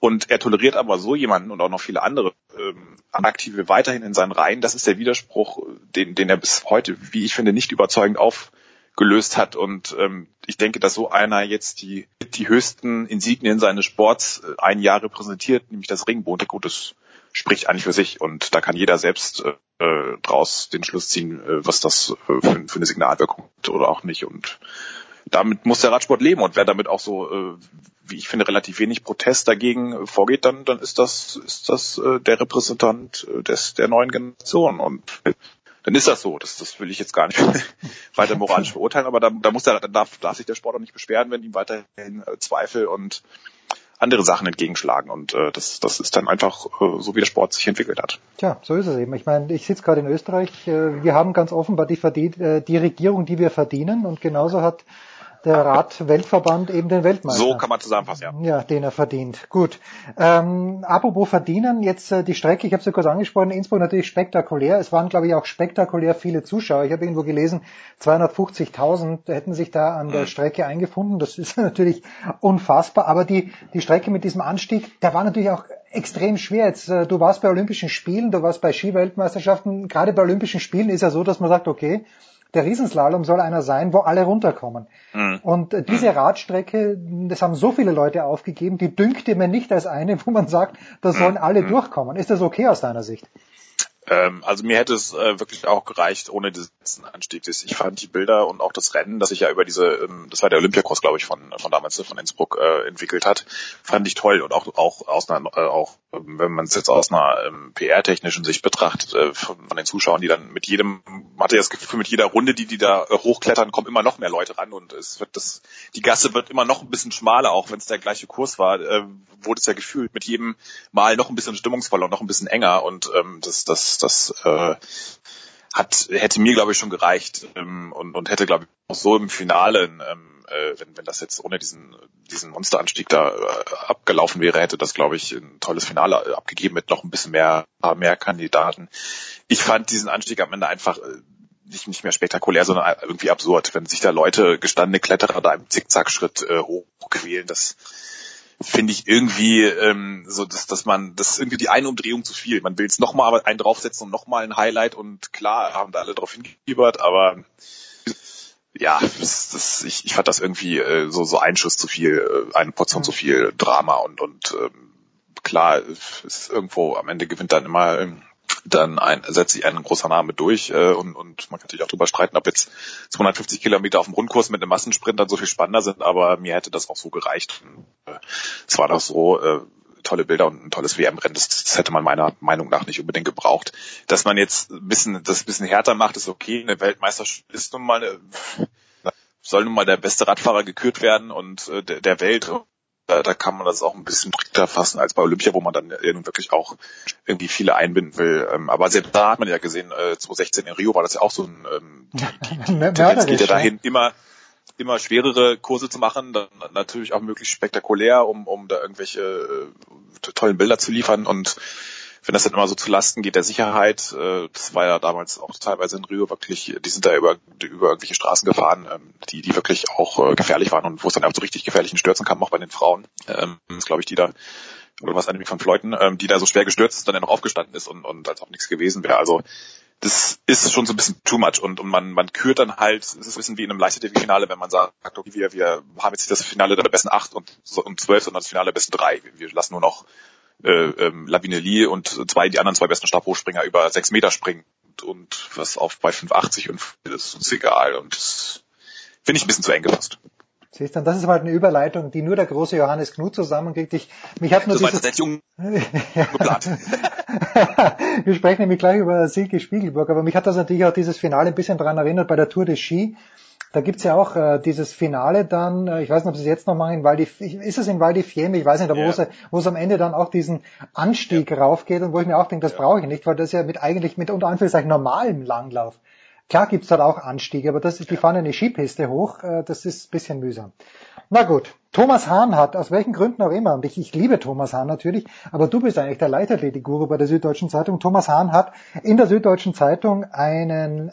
und er toleriert aber so jemanden und auch noch viele andere ähm, Aktive weiterhin in seinen Reihen, das ist der Widerspruch, den, den er bis heute, wie ich finde, nicht überzeugend aufgelöst hat. Und ähm, ich denke, dass so einer jetzt die, die höchsten Insignien seines Sports äh, ein Jahr repräsentiert, nämlich das Regenbogen-Trikot, das spricht eigentlich für sich und da kann jeder selbst äh, draus den Schluss ziehen, äh, was das äh, für, für eine Signalwirkung hat oder auch nicht und damit muss der Radsport leben und wer damit auch so, äh, wie ich finde, relativ wenig Protest dagegen vorgeht, dann, dann ist das, ist das äh, der Repräsentant äh, des, der neuen Generation und dann ist das so. Das, das will ich jetzt gar nicht weiter moralisch verurteilen, aber da, da muss der, da darf, darf sich der Sport auch nicht beschweren, wenn ihm weiterhin äh, Zweifel und andere Sachen entgegenschlagen. Und äh, das, das ist dann einfach äh, so, wie der Sport sich entwickelt hat. Tja, so ist es eben. Ich meine, ich sitze gerade in Österreich. Äh, wir haben ganz offenbar die, äh, die Regierung, die wir verdienen. Und genauso hat der Rad-Weltverband eben den Weltmeister. So kann man zusammenfassen, ja. Ja, den er verdient. Gut. Ähm, apropos verdienen, jetzt äh, die Strecke, ich habe es ja kurz angesprochen, Innsbruck natürlich spektakulär. Es waren, glaube ich, auch spektakulär viele Zuschauer. Ich habe irgendwo gelesen, 250.000 hätten sich da an der mhm. Strecke eingefunden. Das ist natürlich unfassbar. Aber die, die Strecke mit diesem Anstieg, der war natürlich auch extrem schwer. Jetzt, äh, du warst bei Olympischen Spielen, du warst bei Skiweltmeisterschaften. Gerade bei Olympischen Spielen ist ja so, dass man sagt, okay, der Riesenslalom soll einer sein, wo alle runterkommen. Mhm. Und diese Radstrecke, das haben so viele Leute aufgegeben, die dünkte mir nicht als eine, wo man sagt, da sollen mhm. alle mhm. durchkommen. Ist das okay aus deiner Sicht? Ähm, also mir hätte es äh, wirklich auch gereicht ohne diesen Anstieg. Ich fand die Bilder und auch das Rennen, das sich ja über diese, ähm, das war der Olympiakurs, glaube ich, von, von damals, von Innsbruck äh, entwickelt hat, fand ich toll. Und auch auch aus einer, äh, auch ähm, wenn man es jetzt aus einer ähm, PR-technischen Sicht betrachtet, äh, von, von, den Zuschauern, die dann mit jedem, hatte ja das Gefühl, mit jeder Runde, die die da äh, hochklettern, kommen immer noch mehr Leute ran. Und es wird das, die Gasse wird immer noch ein bisschen schmaler, auch wenn es der gleiche Kurs war, äh, wurde es ja gefühlt mit jedem Mal noch ein bisschen stimmungsvoller und noch ein bisschen enger. Und ähm, das, das das äh, hat hätte mir glaube ich schon gereicht ähm, und, und hätte glaube ich auch so im Finale, ähm, äh, wenn, wenn das jetzt ohne diesen diesen Monsteranstieg da äh, abgelaufen wäre, hätte das glaube ich ein tolles Finale abgegeben mit noch ein bisschen mehr mehr Kandidaten. Ich fand diesen Anstieg am Ende einfach äh, nicht, nicht mehr spektakulär, sondern irgendwie absurd, wenn sich da Leute gestandene Kletterer da im Zickzackschritt äh, hochquälen, das finde ich irgendwie ähm, so, dass, dass man, das ist irgendwie die eine Umdrehung zu viel. Man will jetzt nochmal einen draufsetzen und nochmal ein Highlight und klar haben da alle drauf hingebiebert, aber ja, das, das, ich, ich fand das irgendwie äh, so, so ein Schuss zu viel, äh, eine Portion zu viel Drama und, und ähm, klar, ist irgendwo am Ende gewinnt dann immer ähm, dann ein, setzt sich ein großer Name durch äh, und, und man kann natürlich auch darüber streiten, ob jetzt 250 Kilometer auf dem Rundkurs mit einem Massensprint dann so viel spannender sind, aber mir hätte das auch so gereicht. Äh, es war doch so äh, tolle Bilder und ein tolles WM-Rennen, das, das hätte man meiner Meinung nach nicht unbedingt gebraucht. Dass man jetzt ein bisschen, das ein bisschen härter macht, ist okay. Eine Weltmeisterschaft ist nun mal eine, soll nun mal der beste Radfahrer gekürt werden und äh, der, der Welt da, da kann man das auch ein bisschen strikter fassen als bei Olympia, wo man dann irgendwie wirklich auch irgendwie viele einbinden will. Ähm, aber selbst da hat man ja gesehen, äh, 2016 in Rio war das ja auch so ein ähm, die, die, die Tendenz geht ja dahin, immer immer schwerere Kurse zu machen, dann natürlich auch möglichst spektakulär, um, um da irgendwelche äh, tollen Bilder zu liefern und wenn das dann immer so zu Lasten geht der Sicherheit, äh, das war ja damals auch teilweise in Rio wirklich, die sind da über, über irgendwelche Straßen gefahren, ähm, die, die wirklich auch äh, gefährlich waren und wo es dann auch so richtig gefährlichen Stürzen kam, auch bei den Frauen. Ähm, glaube ich, die da oder was Anime von Fleuten, ähm, die da so schwer gestürzt ist, dann ja noch aufgestanden ist und, und als auch nichts gewesen wäre. Also das ist schon so ein bisschen too much und, und man, man kürt dann halt, es ist ein bisschen wie in einem Leichtathletik-Finale, wenn man sagt, okay, wir, wir haben jetzt nicht das Finale der besten acht und, und zwölf, sondern das Finale der besten drei. Wir lassen nur noch äh, ähm, Lavine und zwei, die anderen zwei besten Stabhochspringer über sechs Meter springen und, und was auf bei 5,80 und das ist uns egal und das finde ich ein bisschen zu eng gefasst. Siehst du, das ist halt eine Überleitung, die nur der große Johannes Knut zusammenkriegt. Ich, mich hat nur so dieses... Jung geplant. Wir sprechen nämlich gleich über Silke Spiegelburg, aber mich hat das natürlich auch dieses Finale ein bisschen daran erinnert bei der Tour de Ski. Da gibt's ja auch äh, dieses Finale dann, äh, ich weiß nicht, ob sie es jetzt noch machen, in Val ist es in Val di Fiemme, ich weiß nicht, aber yeah. wo, es, am Ende dann auch diesen Anstieg yeah. raufgeht und wo ich mir auch denke, das yeah. brauche ich nicht, weil das ja mit eigentlich mit unter Anführungszeichen normalem Langlauf. Klar gibt's dort auch Anstiege, aber das ist, die fahren eine Skipiste hoch, äh, das ist ein bisschen mühsam. Na gut, Thomas Hahn hat, aus welchen Gründen auch immer, und ich, ich liebe Thomas Hahn natürlich, aber du bist eigentlich der Leichtathletik-Guru bei der Süddeutschen Zeitung. Thomas Hahn hat in der Süddeutschen Zeitung einen,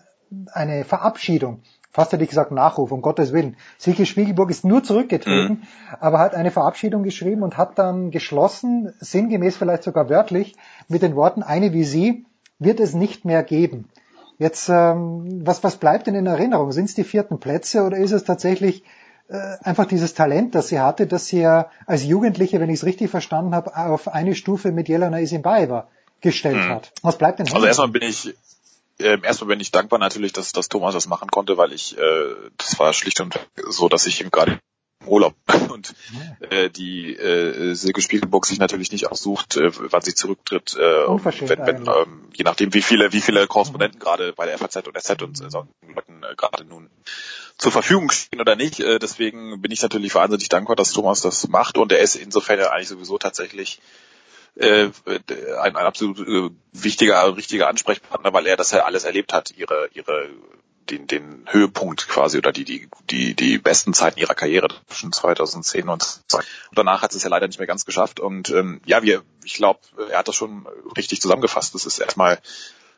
eine Verabschiedung fast hätte ich gesagt Nachruf, um Gottes Willen. Silke Spiegelburg ist nur zurückgetreten, mhm. aber hat eine Verabschiedung geschrieben und hat dann geschlossen, sinngemäß vielleicht sogar wörtlich, mit den Worten, eine wie sie wird es nicht mehr geben. Jetzt, ähm, was, was bleibt denn in Erinnerung? Sind es die vierten Plätze oder ist es tatsächlich äh, einfach dieses Talent, das sie hatte, dass sie ja als Jugendliche, wenn ich es richtig verstanden habe, auf eine Stufe mit Jelena Isimbaeva gestellt mhm. hat. Was bleibt denn? Also erstmal bin ich ähm, erstmal bin ich dankbar natürlich, dass, dass Thomas das machen konnte, weil ich, äh, das war schlicht und so, dass ich ihm gerade im Urlaub und äh, die äh, Silke Spiegelburg sich natürlich nicht aussucht, äh, wann sie zurücktritt, äh, wenn, wenn, ähm, je nachdem wie viele wie viele Korrespondenten mhm. gerade bei der FAZ und SZ und solchen Leuten äh, gerade nun zur Verfügung stehen oder nicht. Äh, deswegen bin ich natürlich wahnsinnig dankbar, dass Thomas das macht und er ist insofern ja eigentlich sowieso tatsächlich äh, ein, ein absolut äh, wichtiger, richtiger Ansprechpartner, weil er das ja alles erlebt hat, ihre, ihre den, den Höhepunkt quasi oder die, die, die, die besten Zeiten ihrer Karriere zwischen 2010 und 2000. Und danach hat es ja leider nicht mehr ganz geschafft. Und ähm, ja, wir, ich glaube, er hat das schon richtig zusammengefasst. Das ist erstmal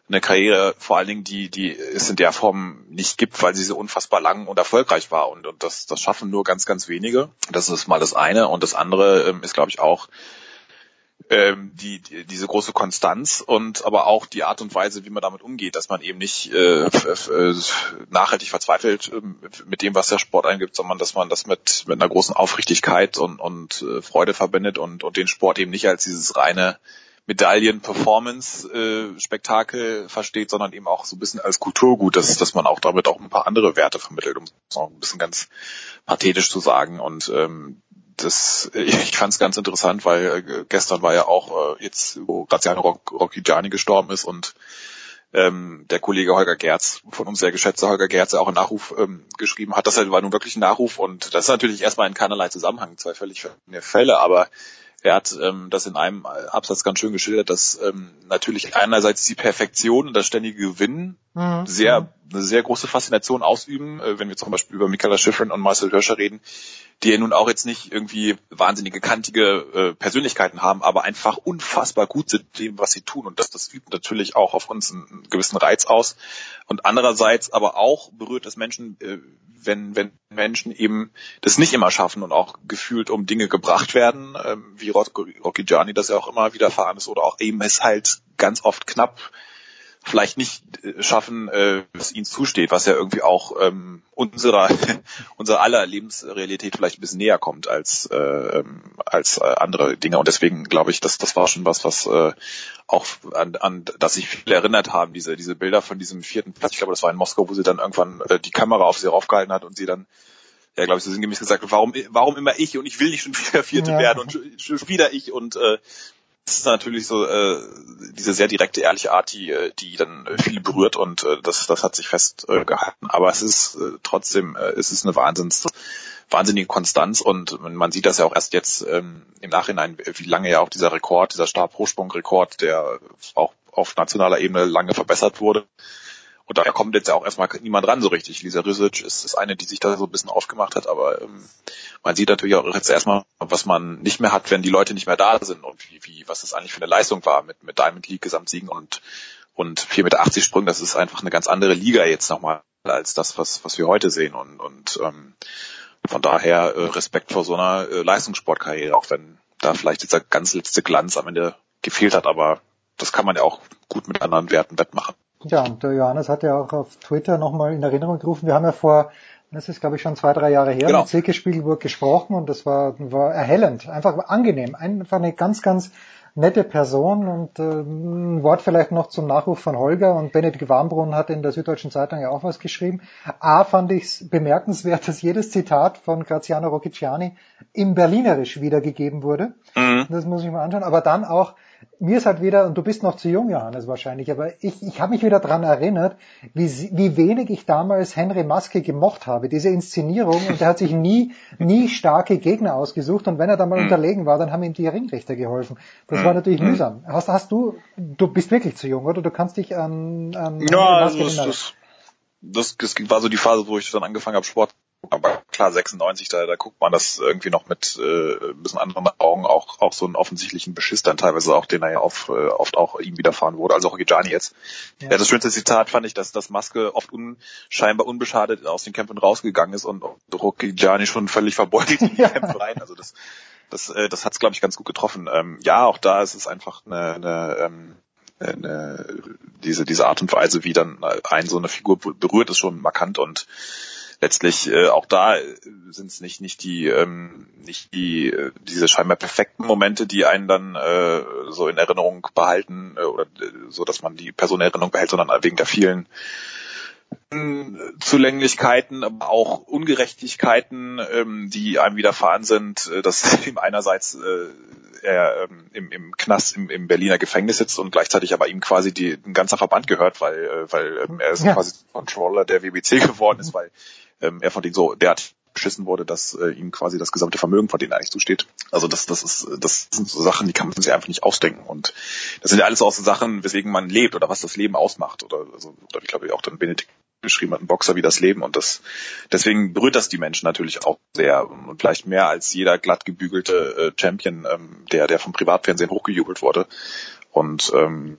eine Karriere, vor allen Dingen, die, die es in der Form nicht gibt, weil sie so unfassbar lang und erfolgreich war. Und, und das, das schaffen nur ganz, ganz wenige. Das ist mal das eine. Und das andere ähm, ist, glaube ich, auch, ähm, die, die diese große Konstanz und aber auch die Art und Weise, wie man damit umgeht, dass man eben nicht äh, äh, nachhaltig verzweifelt äh, mit dem, was der Sport eingibt, sondern dass man das mit mit einer großen Aufrichtigkeit und und äh, Freude verbindet und und den Sport eben nicht als dieses reine Medaillen-Performance-Spektakel äh, versteht, sondern eben auch so ein bisschen als Kulturgut, dass, dass man auch damit auch ein paar andere Werte vermittelt, um es auch ein bisschen ganz pathetisch zu sagen. Und ähm, das, ich fand es ganz interessant, weil äh, gestern war ja auch äh, jetzt, wo Graziano Rock, Rocchigiani gestorben ist und ähm, der Kollege Holger Gerz, von uns sehr geschätzter Holger Gerz, der auch einen Nachruf ähm, geschrieben hat. Das war nun wirklich ein Nachruf und das ist natürlich erstmal in keinerlei Zusammenhang, zwei völlig verschiedene Fälle, aber er hat ähm, das in einem Absatz ganz schön geschildert, dass ähm, natürlich einerseits die Perfektion und das ständige Gewinnen mhm. sehr eine sehr große Faszination ausüben, äh, wenn wir zum Beispiel über Michaela Schifrin und Marcel Hirscher reden, die ja nun auch jetzt nicht irgendwie wahnsinnige kantige äh, Persönlichkeiten haben, aber einfach unfassbar gut sind dem, was sie tun. Und das, das übt natürlich auch auf uns einen, gewissen Reiz aus. Und andererseits aber auch berührt es Menschen, äh, wenn, wenn Menschen eben das nicht immer schaffen und auch gefühlt um Dinge gebracht werden, äh, wie Rocky Gianni das ja auch immer wieder fahren ist, oder auch eben es halt ganz oft knapp vielleicht nicht äh, schaffen, äh, es ihnen zusteht, was ja irgendwie auch ähm, unserer unserer aller Lebensrealität vielleicht ein bisschen näher kommt als äh, ähm, als äh, andere Dinge und deswegen glaube ich, dass das war schon was, was äh, auch an, an das sich viele erinnert haben, diese diese Bilder von diesem vierten Platz. Ich glaube, das war in Moskau, wo sie dann irgendwann äh, die Kamera auf sie raufgehalten hat und sie dann ja, glaube ich, so sinngemäß gesagt, warum, warum immer ich und ich will nicht schon wieder Vierte ja. werden und schon wieder ich und äh, ist natürlich so äh, diese sehr direkte, ehrliche Art, die, äh, die dann äh, viele berührt und äh, das, das hat sich festgehalten. Äh, Aber es ist äh, trotzdem, äh, es ist eine Wahnsinns, wahnsinnige Konstanz und man sieht das ja auch erst jetzt ähm, im Nachhinein, wie lange ja auch dieser Rekord, dieser Stabhochsprung-Rekord, der auch auf nationaler Ebene lange verbessert wurde, und da kommt jetzt ja auch erstmal niemand ran so richtig. Lisa Risic ist das eine, die sich da so ein bisschen aufgemacht hat, aber ähm, man sieht natürlich auch jetzt erstmal, was man nicht mehr hat, wenn die Leute nicht mehr da sind und wie, wie was das eigentlich für eine Leistung war mit, mit Diamond League Gesamtsiegen und und 4,80 Meter Sprung, das ist einfach eine ganz andere Liga jetzt nochmal als das, was, was wir heute sehen. Und, und ähm, von daher äh, Respekt vor so einer äh, Leistungssportkarriere, auch wenn da vielleicht dieser ganz letzte Glanz am Ende gefehlt hat, aber das kann man ja auch gut mit anderen Werten wettmachen. Ja, und der Johannes hat ja auch auf Twitter nochmal in Erinnerung gerufen, wir haben ja vor, das ist glaube ich schon zwei, drei Jahre her, genau. mit Silke Spiegelburg gesprochen und das war, war erhellend, einfach angenehm, einfach eine ganz, ganz nette Person und äh, ein Wort vielleicht noch zum Nachruf von Holger und Benedikt Warmbrunn hat in der Süddeutschen Zeitung ja auch was geschrieben. A fand ich es bemerkenswert, dass jedes Zitat von Graziano Rocchiciani im Berlinerisch wiedergegeben wurde. Mhm. Das muss ich mal anschauen. Aber dann auch mir ist halt wieder, und du bist noch zu jung, Johannes, wahrscheinlich, aber ich, ich habe mich wieder dran erinnert, wie, wie wenig ich damals Henry Maske gemocht habe, diese Inszenierung, und er hat sich nie, nie starke Gegner ausgesucht, und wenn er da mal mhm. unterlegen war, dann haben ihm die Ringrichter geholfen. Das war natürlich mhm. mühsam. Hast, hast du, du bist wirklich zu jung, oder? Du kannst dich an, an ja, Henry Maske also das, das, das, das war so die Phase, wo ich dann angefangen habe, Sport aber klar, 96, da, da guckt man das irgendwie noch mit äh, ein bisschen anderen Augen, auch, auch so einen offensichtlichen Beschiss dann teilweise auch, den er ja auf, äh, oft auch ihm widerfahren wurde, also auch Gijani jetzt. Ja. ja. das schönste Zitat fand ich, dass das Maske oft unscheinbar unbeschadet aus den Kämpfen rausgegangen ist und Gijani schon völlig verbeult in die Kämpfe rein. Also das, das, äh, das hat es, glaube ich, ganz gut getroffen. Ähm, ja, auch da ist es einfach eine, eine ähm, eine, diese, diese Art und Weise, wie dann ein so eine Figur berührt, ist schon markant und letztlich äh, auch da sind es nicht nicht die ähm, nicht die äh, diese scheinbar perfekten Momente, die einen dann äh, so in Erinnerung behalten äh, oder äh, so, dass man die Person in Erinnerung behält, sondern wegen der vielen Zulänglichkeiten, aber auch Ungerechtigkeiten, ähm, die einem widerfahren sind, äh, dass ihm einerseits äh, er ähm, im, im Knast im, im Berliner Gefängnis sitzt und gleichzeitig aber ihm quasi die, ein ganzer Verband gehört, weil, äh, weil ähm, er ist ja. quasi Controller der WBC geworden ist, weil ähm, er von denen so derart beschissen wurde, dass äh, ihm quasi das gesamte Vermögen von denen eigentlich zusteht. Also das, das ist, das sind so Sachen, die kann man sich einfach nicht ausdenken. Und das sind ja alles auch so Sachen, weswegen man lebt oder was das Leben ausmacht. Oder, also, oder ich glaube auch dann Benedikt beschrieben hat, ein Boxer wie das Leben. Und das deswegen berührt das die Menschen natürlich auch sehr. Und vielleicht mehr als jeder glatt gebügelte äh, Champion, ähm, der, der vom Privatfernsehen hochgejubelt wurde. Und ähm,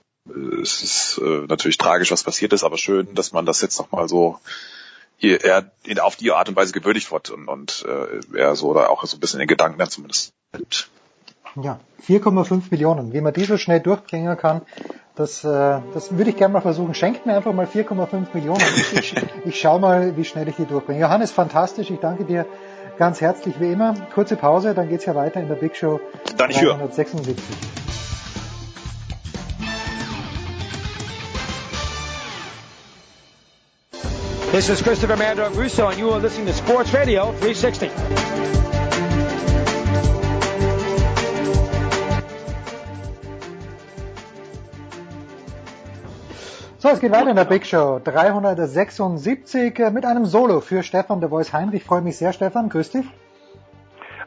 es ist äh, natürlich tragisch, was passiert ist, aber schön, dass man das jetzt nochmal so er auf die Art und Weise gewürdigt wird und, und äh, er so oder auch so ein bisschen in den Gedanken dann zumindest Ja, 4,5 Millionen. Wie man die so schnell durchbringen kann, das, äh, das würde ich gerne mal versuchen. Schenkt mir einfach mal 4,5 Millionen. Ich, ich, ich schaue mal, wie schnell ich die durchbringe. Johannes, fantastisch. Ich danke dir ganz herzlich wie immer. Kurze Pause, dann geht's ja weiter in der Big Show dann 376. This is Christopher Mandor Russo, and you are listening to Sports Radio 360. So, es geht weiter in der Big Show 376 äh, mit einem Solo für Stefan de Voice Heinrich. Ich freue mich sehr, Stefan. Grüß dich.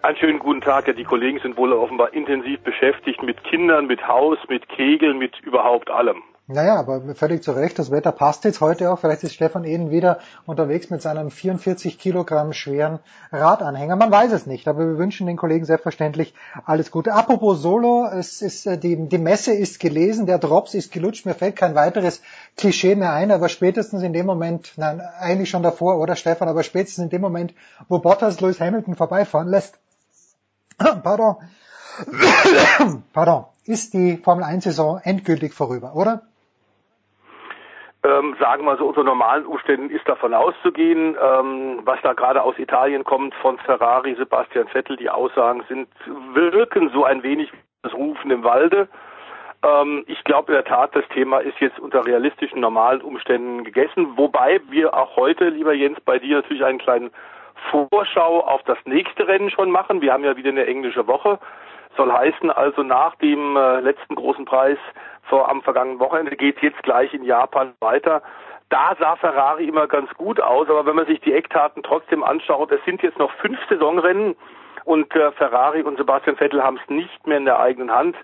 Einen schönen guten Tag. Ja, die Kollegen sind wohl offenbar intensiv beschäftigt mit Kindern, mit Haus, mit Kegeln, mit überhaupt allem. Naja, aber völlig zu Recht, das Wetter passt jetzt heute auch. Vielleicht ist Stefan Eden wieder unterwegs mit seinem 44 Kilogramm schweren Radanhänger. Man weiß es nicht, aber wir wünschen den Kollegen selbstverständlich alles Gute. Apropos Solo, es ist, äh, die, die Messe ist gelesen, der Drops ist gelutscht, mir fällt kein weiteres Klischee mehr ein, aber spätestens in dem Moment, nein, eigentlich schon davor, oder Stefan, aber spätestens in dem Moment, wo Bottas Lewis Hamilton vorbeifahren lässt, pardon, pardon, ist die Formel 1 Saison endgültig vorüber, oder? Ähm, sagen wir so, unter normalen Umständen ist davon auszugehen, ähm, was da gerade aus Italien kommt von Ferrari, Sebastian Vettel, die Aussagen sind, wirken so ein wenig das Rufen im Walde. Ähm, ich glaube in der Tat, das Thema ist jetzt unter realistischen, normalen Umständen gegessen, wobei wir auch heute, lieber Jens, bei dir natürlich einen kleinen Vorschau auf das nächste Rennen schon machen. Wir haben ja wieder eine englische Woche. Soll heißen, also nach dem äh, letzten großen Preis vor, am vergangenen Wochenende geht jetzt gleich in Japan weiter. Da sah Ferrari immer ganz gut aus, aber wenn man sich die Ecktaten trotzdem anschaut, es sind jetzt noch fünf Saisonrennen und äh, Ferrari und Sebastian Vettel haben es nicht mehr in der eigenen Hand.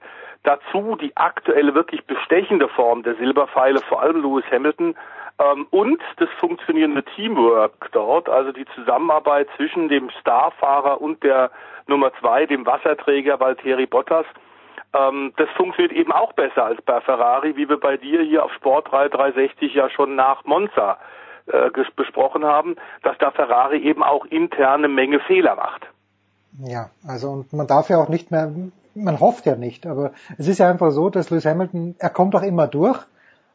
Dazu die aktuelle wirklich bestechende Form der Silberpfeile, vor allem Lewis Hamilton, ähm, und das funktionierende Teamwork dort, also die Zusammenarbeit zwischen dem Starfahrer und der Nummer zwei, dem Wasserträger Valtteri Bottas. Ähm, das funktioniert eben auch besser als bei Ferrari, wie wir bei dir hier auf Sport 360 ja schon nach Monza äh, besprochen haben, dass da Ferrari eben auch interne Menge Fehler macht. Ja, also und man darf ja auch nicht mehr, man hofft ja nicht, aber es ist ja einfach so, dass Lewis Hamilton, er kommt auch immer durch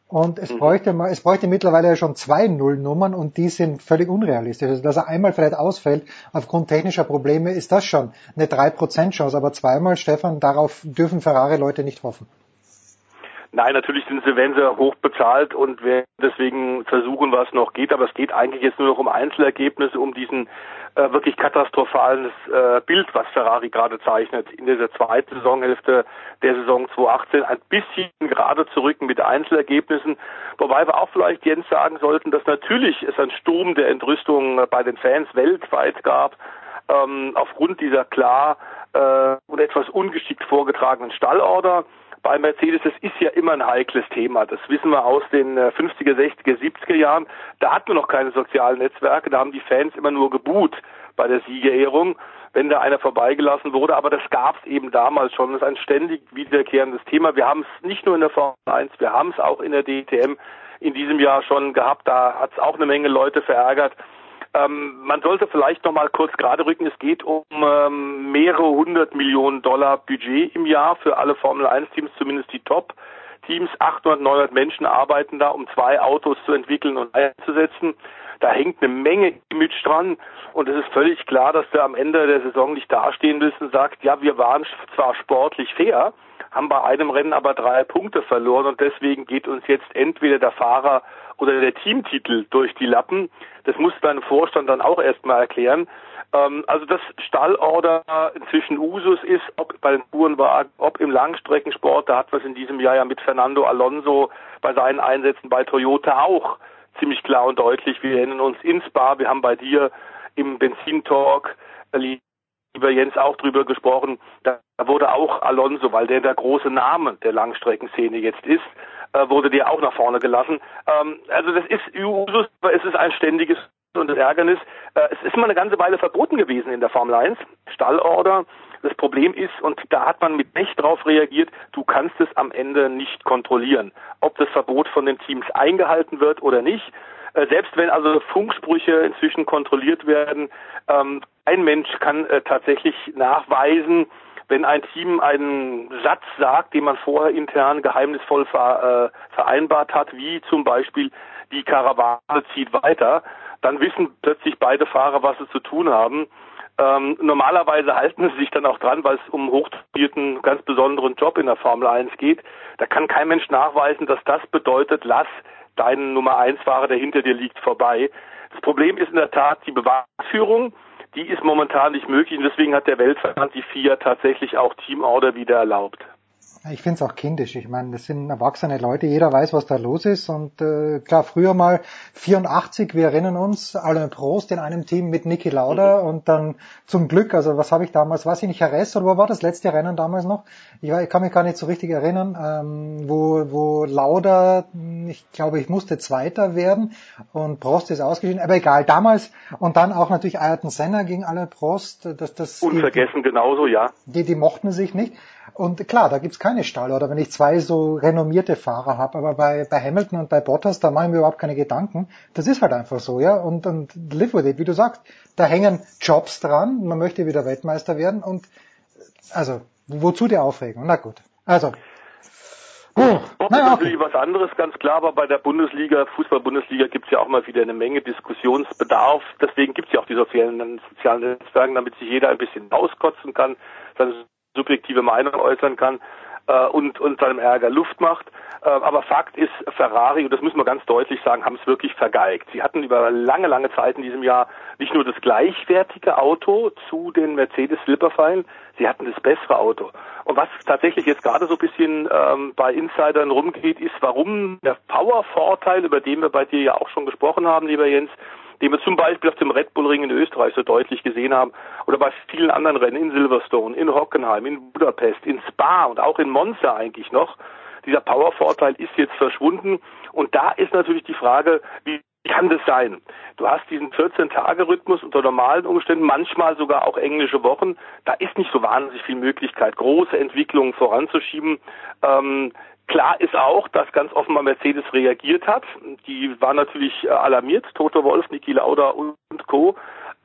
und es mhm. bräuchte mal, es bräuchte mittlerweile ja schon zwei Nullnummern und die sind völlig unrealistisch. Also dass er einmal vielleicht ausfällt aufgrund technischer Probleme, ist das schon eine 3% Chance. Aber zweimal, Stefan, darauf dürfen Ferrari-Leute nicht hoffen. Nein, natürlich sind sie, wenn sie hoch bezahlt und deswegen versuchen, was noch geht. Aber es geht eigentlich jetzt nur noch um Einzelergebnisse, um diesen äh, wirklich katastrophales äh, Bild, was Ferrari gerade zeichnet. In dieser zweiten Saisonhälfte der Saison 2018 ein bisschen gerade zurück mit Einzelergebnissen. Wobei wir auch vielleicht Jens sagen sollten, dass natürlich es einen Sturm der Entrüstung bei den Fans weltweit gab, ähm, aufgrund dieser klar äh, und etwas ungeschickt vorgetragenen Stallorder bei Mercedes, das ist ja immer ein heikles Thema. Das wissen wir aus den 50er, 60er, 70er Jahren. Da hatten wir noch keine sozialen Netzwerke, da haben die Fans immer nur geboot bei der Siegerehrung, wenn da einer vorbeigelassen wurde. Aber das gab es eben damals schon. Das ist ein ständig wiederkehrendes Thema. Wir haben es nicht nur in der Formel 1, wir haben es auch in der DTM in diesem Jahr schon gehabt. Da hat es auch eine Menge Leute verärgert. Ähm, man sollte vielleicht noch mal kurz gerade rücken. Es geht um ähm, mehrere hundert Millionen Dollar Budget im Jahr für alle Formel 1 Teams, zumindest die Top. Teams, 800, 900 Menschen arbeiten da, um zwei Autos zu entwickeln und einzusetzen. Da hängt eine Menge Image dran und es ist völlig klar, dass du am Ende der Saison nicht dastehen willst und sagst, ja, wir waren zwar sportlich fair, haben bei einem Rennen aber drei Punkte verloren und deswegen geht uns jetzt entweder der Fahrer oder der Teamtitel durch die Lappen. Das muss dein Vorstand dann auch erstmal erklären. Ähm, also das Stallorder inzwischen Usus ist, ob bei den Tourenwagen, ob im Langstreckensport, da hat es in diesem Jahr ja mit Fernando Alonso bei seinen Einsätzen bei Toyota auch ziemlich klar und deutlich. Wir erinnern uns ins Bar, wir haben bei dir im Benzintalk lieber Jens auch drüber gesprochen, da wurde auch Alonso, weil der der große Name der Langstreckenszene jetzt ist, äh, wurde der auch nach vorne gelassen. Ähm, also das ist Usus, es ist ein ständiges und das Ärgernis. Äh, es ist mal eine ganze Weile verboten gewesen in der Formel 1, Stallorder. Das Problem ist, und da hat man mit Recht drauf reagiert, du kannst es am Ende nicht kontrollieren, ob das Verbot von den Teams eingehalten wird oder nicht. Äh, selbst wenn also Funksprüche inzwischen kontrolliert werden, ähm, ein Mensch kann äh, tatsächlich nachweisen, wenn ein Team einen Satz sagt, den man vorher intern geheimnisvoll ver, äh, vereinbart hat, wie zum Beispiel die Karawane zieht weiter, dann wissen plötzlich beide Fahrer, was sie zu tun haben. Ähm, normalerweise halten sie sich dann auch dran, weil es um hochtrainierten, ganz besonderen Job in der Formel 1 geht. Da kann kein Mensch nachweisen, dass das bedeutet, lass deinen Nummer 1 Fahrer, der hinter dir liegt, vorbei. Das Problem ist in der Tat die Beweisführung. Die ist momentan nicht möglich und deswegen hat der Weltverband die FIA tatsächlich auch Teamorder wieder erlaubt. Ich finde es auch kindisch. Ich meine, das sind erwachsene Leute, jeder weiß, was da los ist. Und äh, klar, früher mal 84, wir erinnern uns, Alain Prost in einem Team mit Niki Lauda mhm. und dann zum Glück, also was habe ich damals, ich nicht, Jerez oder wo war das letzte Rennen damals noch? Ich, ich kann mich gar nicht so richtig erinnern, ähm, wo, wo Lauda, ich glaube, ich musste Zweiter werden und Prost ist ausgeschieden, aber egal, damals und dann auch natürlich Ayrton Senna gegen Alain Prost. Das, das Unvergessen die, genauso, ja. Die, die mochten sich nicht. Und klar, da gibt's keine Stall oder wenn ich zwei so renommierte Fahrer habe, aber bei, bei Hamilton und bei Bottas, da mache ich mir überhaupt keine Gedanken. Das ist halt einfach so, ja. Und, und live with it, wie du sagst, da hängen Jobs dran, man möchte wieder Weltmeister werden und also, wozu die Aufregung? Na gut. Also. Oh, naja, okay. natürlich was anderes, ganz klar, aber bei der Bundesliga, Fußball-Bundesliga gibt's ja auch mal wieder eine Menge Diskussionsbedarf. Deswegen gibt's ja auch die sozialen, sozialen Netzwerke, damit sich jeder ein bisschen auskotzen kann, seine subjektive Meinung äußern kann äh, und, und seinem Ärger Luft macht. Äh, aber Fakt ist, Ferrari, und das müssen wir ganz deutlich sagen, haben es wirklich vergeigt. Sie hatten über lange, lange Zeit in diesem Jahr nicht nur das gleichwertige Auto zu den Mercedes Slipperfallen, sie hatten das bessere Auto. Und was tatsächlich jetzt gerade so ein bisschen ähm, bei Insidern rumgeht, ist, warum der Power-Vorteil, über den wir bei dir ja auch schon gesprochen haben, lieber Jens, den wir zum Beispiel auf dem Red Bull Ring in Österreich so deutlich gesehen haben oder bei vielen anderen Rennen in Silverstone, in Hockenheim, in Budapest, in Spa und auch in Monza eigentlich noch. Dieser Powervorteil ist jetzt verschwunden und da ist natürlich die Frage, wie kann das sein? Du hast diesen 14-Tage-Rhythmus unter normalen Umständen, manchmal sogar auch englische Wochen. Da ist nicht so wahnsinnig viel Möglichkeit, große Entwicklungen voranzuschieben. Ähm, Klar ist auch, dass ganz offenbar Mercedes reagiert hat. Die waren natürlich äh, alarmiert, Toto Wolf, Niki Lauda und Co.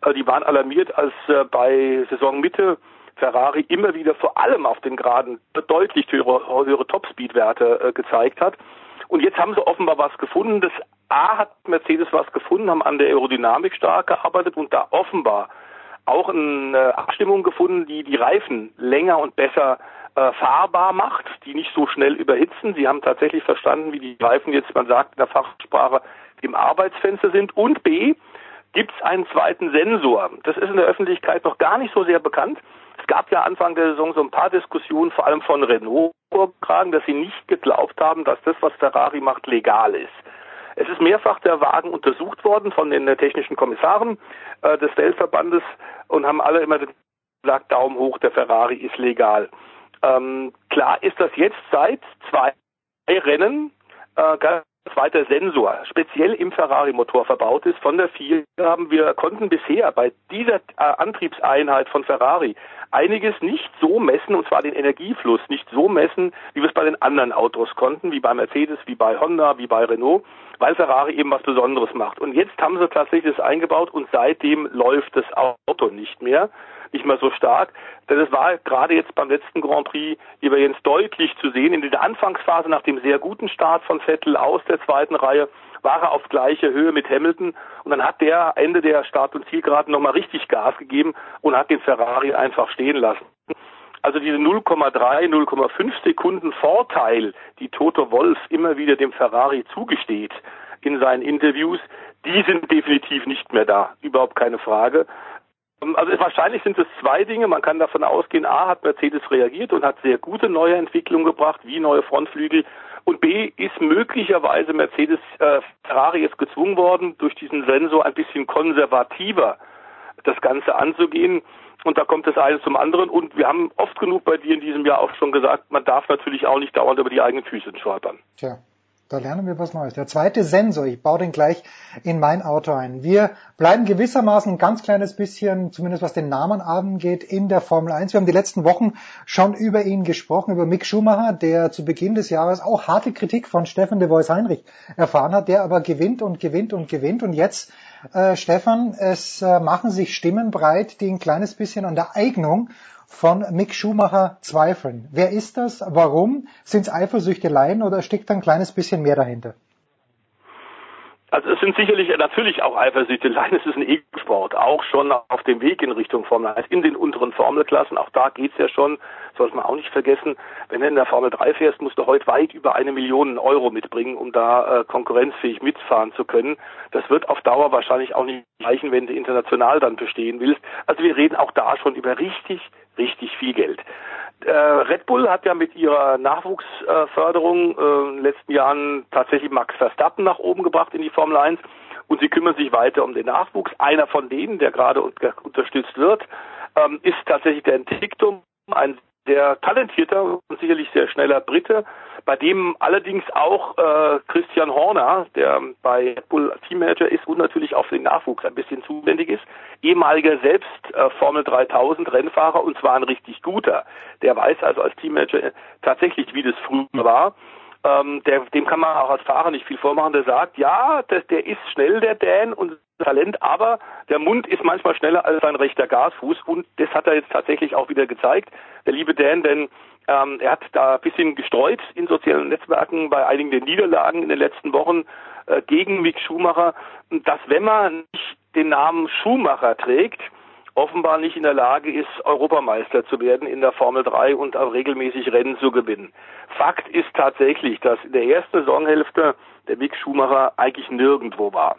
Äh, die waren alarmiert, als äh, bei Saisonmitte Ferrari immer wieder vor allem auf den Geraden deutlich höhere, höhere Topspeed-Werte gezeigt hat. Und jetzt haben sie offenbar was gefunden. Das A hat Mercedes was gefunden, haben an der Aerodynamik stark gearbeitet und da offenbar auch eine Abstimmung gefunden, die die Reifen länger und besser äh, fahrbar macht, die nicht so schnell überhitzen. Sie haben tatsächlich verstanden, wie die Reifen jetzt, man sagt in der Fachsprache, im Arbeitsfenster sind. Und B, gibt es einen zweiten Sensor. Das ist in der Öffentlichkeit noch gar nicht so sehr bekannt. Es gab ja Anfang der Saison so ein paar Diskussionen, vor allem von Renault vorgetragen, dass sie nicht geglaubt haben, dass das, was Ferrari macht, legal ist. Es ist mehrfach der Wagen untersucht worden von den technischen Kommissaren äh, des Weltverbandes und haben alle immer gesagt, Daumen hoch, der Ferrari ist legal. Ähm, klar ist das jetzt seit zwei Rennen äh, ganz zweiter Sensor speziell im Ferrari-Motor verbaut ist. Von der 4 haben wir konnten bisher bei dieser äh, Antriebseinheit von Ferrari einiges nicht so messen, und zwar den Energiefluss nicht so messen, wie wir es bei den anderen Autos konnten, wie bei Mercedes, wie bei Honda, wie bei Renault, weil Ferrari eben was Besonderes macht. Und jetzt haben sie tatsächlich das eingebaut und seitdem läuft das Auto nicht mehr nicht mehr so stark. Denn es war gerade jetzt beim letzten Grand Prix, Jens, deutlich zu sehen, in dieser Anfangsphase nach dem sehr guten Start von Vettel aus der zweiten Reihe, war er auf gleicher Höhe mit Hamilton und dann hat der Ende der Start- und Zielgeraden nochmal richtig Gas gegeben und hat den Ferrari einfach stehen lassen. Also diese 0,3, 0,5 Sekunden Vorteil, die Toto Wolf immer wieder dem Ferrari zugesteht in seinen Interviews, die sind definitiv nicht mehr da. Überhaupt keine Frage. Ähm, also wahrscheinlich sind es zwei Dinge. Man kann davon ausgehen, A hat Mercedes reagiert und hat sehr gute neue Entwicklungen gebracht, wie neue Frontflügel. Und B ist möglicherweise Mercedes äh, Ferrari jetzt gezwungen worden, durch diesen Sensor ein bisschen konservativer das Ganze anzugehen. Und da kommt das eine zum anderen. Und wir haben oft genug bei dir in diesem Jahr auch schon gesagt, man darf natürlich auch nicht dauernd über die eigenen Füße stolpern. Tja. Da lernen wir was Neues. Der zweite Sensor, ich baue den gleich in mein Auto ein. Wir bleiben gewissermaßen ein ganz kleines bisschen, zumindest was den Namen angeht, in der Formel 1. Wir haben die letzten Wochen schon über ihn gesprochen, über Mick Schumacher, der zu Beginn des Jahres auch harte Kritik von Stefan de Vois Heinrich erfahren hat, der aber gewinnt und gewinnt und gewinnt. Und jetzt, äh, Stefan, es äh, machen sich Stimmen breit, die ein kleines bisschen an der Eignung von Mick Schumacher zweifeln. Wer ist das? Warum? Sind es Eifersüchteleien oder steckt ein kleines bisschen mehr dahinter? Also es sind sicherlich natürlich auch Eifersüchteleien. Es ist ein E-Sport, auch schon auf dem Weg in Richtung Formel 1, in den unteren Formelklassen. Auch da geht's ja schon, sollte man auch nicht vergessen, wenn du in der Formel 3 fährst, musst du heute weit über eine Million Euro mitbringen, um da äh, konkurrenzfähig mitfahren zu können. Das wird auf Dauer wahrscheinlich auch nicht reichen, wenn du international dann bestehen willst. Also wir reden auch da schon über richtig, richtig viel Geld. Äh, Red Bull hat ja mit ihrer Nachwuchsförderung äh, in den letzten Jahren tatsächlich Max Verstappen nach oben gebracht in die Formel 1 und sie kümmern sich weiter um den Nachwuchs. Einer von denen, der gerade unterstützt wird, ähm, ist tatsächlich der Entwicklung, ein sehr talentierter und sicherlich sehr schneller Brite, bei dem allerdings auch äh, Christian Horner, der bei Red Bull Teammanager ist und natürlich auch für den Nachwuchs ein bisschen zuständig ist, ehemaliger selbst äh, Formel 3000 Rennfahrer und zwar ein richtig guter. Der weiß also als Teammanager tatsächlich, wie das früher war. Ähm, der, dem kann man auch als Fahrer nicht viel vormachen. Der sagt, ja, das, der ist schnell, der Dan, und Talent, aber der Mund ist manchmal schneller als sein rechter Gasfuß und das hat er jetzt tatsächlich auch wieder gezeigt, der liebe Dan, denn ähm, er hat da ein bisschen gestreut in sozialen Netzwerken bei einigen der Niederlagen in den letzten Wochen äh, gegen Mick Schumacher, dass wenn man nicht den Namen Schumacher trägt, offenbar nicht in der Lage ist, Europameister zu werden in der Formel 3 und auch regelmäßig Rennen zu gewinnen. Fakt ist tatsächlich, dass in der ersten Saisonhälfte der Mick Schumacher eigentlich nirgendwo war.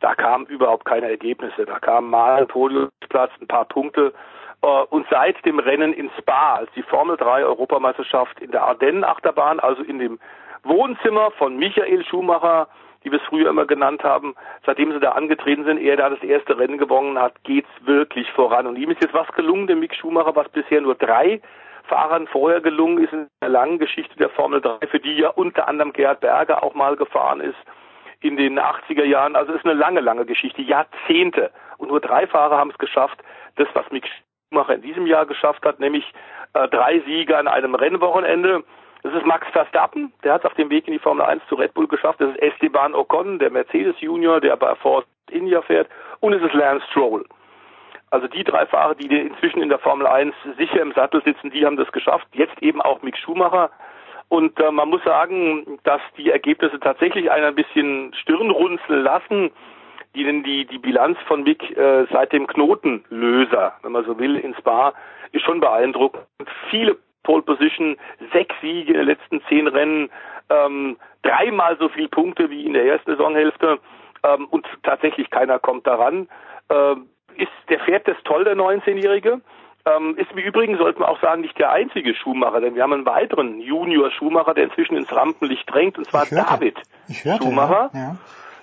Da kamen überhaupt keine Ergebnisse. Da kamen mal ein Podiumsplatz, ein paar Punkte. Äh, und seit dem Rennen in Spa, als die Formel 3 Europameisterschaft in der Ardennen-Achterbahn, also in dem Wohnzimmer von Michael Schumacher, die wir es früher immer genannt haben, seitdem sie da angetreten sind, er da das erste Rennen gewonnen hat, geht's wirklich voran. Und ihm ist jetzt was gelungen, dem Mick Schumacher, was bisher nur drei Fahrern vorher gelungen ist in der langen Geschichte der Formel 3, für die ja unter anderem Gerhard Berger auch mal gefahren ist in den 80er Jahren. Also es ist eine lange, lange Geschichte, Jahrzehnte. Und nur drei Fahrer haben es geschafft, das, was Mick Schumacher in diesem Jahr geschafft hat, nämlich äh, drei Siege an einem Rennwochenende. Das ist Max Verstappen, der hat es auf dem Weg in die Formel 1 zu Red Bull geschafft. Das ist Esteban Ocon, der Mercedes Junior, der bei Force India fährt. Und es ist Lance Stroll. Also die drei Fahrer, die inzwischen in der Formel 1 sicher im Sattel sitzen, die haben das geschafft. Jetzt eben auch Mick Schumacher. Und äh, man muss sagen, dass die Ergebnisse tatsächlich einen ein bisschen Stirn runzeln lassen, die denn die, die Bilanz von Mick äh, seit dem Knotenlöser, wenn man so will, in Spa, ist schon beeindruckend. Viele Pole Position, sechs Siege in den letzten zehn Rennen, ähm, dreimal so viele Punkte wie in der ersten Saisonhälfte ähm, und tatsächlich keiner kommt daran. Ähm, ist, der fährt das toll, der 19-Jährige. Ähm, ist im Übrigen, sollte man auch sagen, nicht der einzige Schuhmacher, denn wir haben einen weiteren Junior-Schuhmacher, der inzwischen ins Rampenlicht drängt, und zwar David hörte, Schumacher. Ja, ja.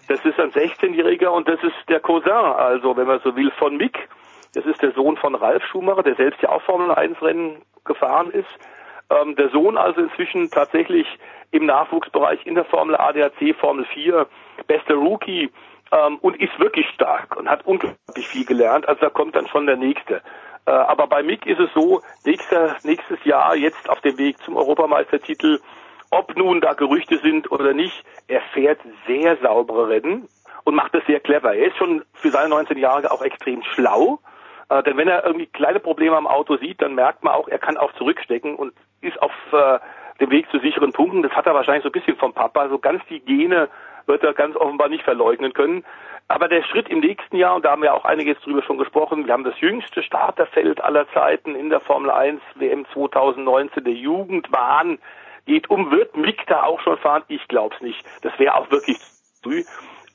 Das ist ein 16-Jähriger und das ist der Cousin, also wenn man so will, von Mick. Das ist der Sohn von Ralf Schumacher, der selbst ja auch Formel 1 Rennen gefahren ist. Ähm, der Sohn also inzwischen tatsächlich im Nachwuchsbereich in der Formel ADAC, Formel 4, bester Rookie ähm, und ist wirklich stark und hat unglaublich viel gelernt. Also da kommt dann schon der nächste. Äh, aber bei Mick ist es so, nächster, nächstes Jahr jetzt auf dem Weg zum Europameistertitel, ob nun da Gerüchte sind oder nicht, er fährt sehr saubere Rennen und macht das sehr clever. Er ist schon für seine 19 Jahre auch extrem schlau. Äh, denn wenn er irgendwie kleine Probleme am Auto sieht, dann merkt man auch, er kann auch zurückstecken und ist auf äh, dem Weg zu sicheren Punkten. Das hat er wahrscheinlich so ein bisschen vom Papa. So ganz die Gene wird er ganz offenbar nicht verleugnen können. Aber der Schritt im nächsten Jahr, und da haben wir auch einiges drüber schon gesprochen, wir haben das jüngste Starterfeld aller Zeiten in der Formel 1 WM 2019, der Jugendwahn geht um, wird Mick da auch schon fahren? Ich glaube es nicht. Das wäre auch wirklich zu früh.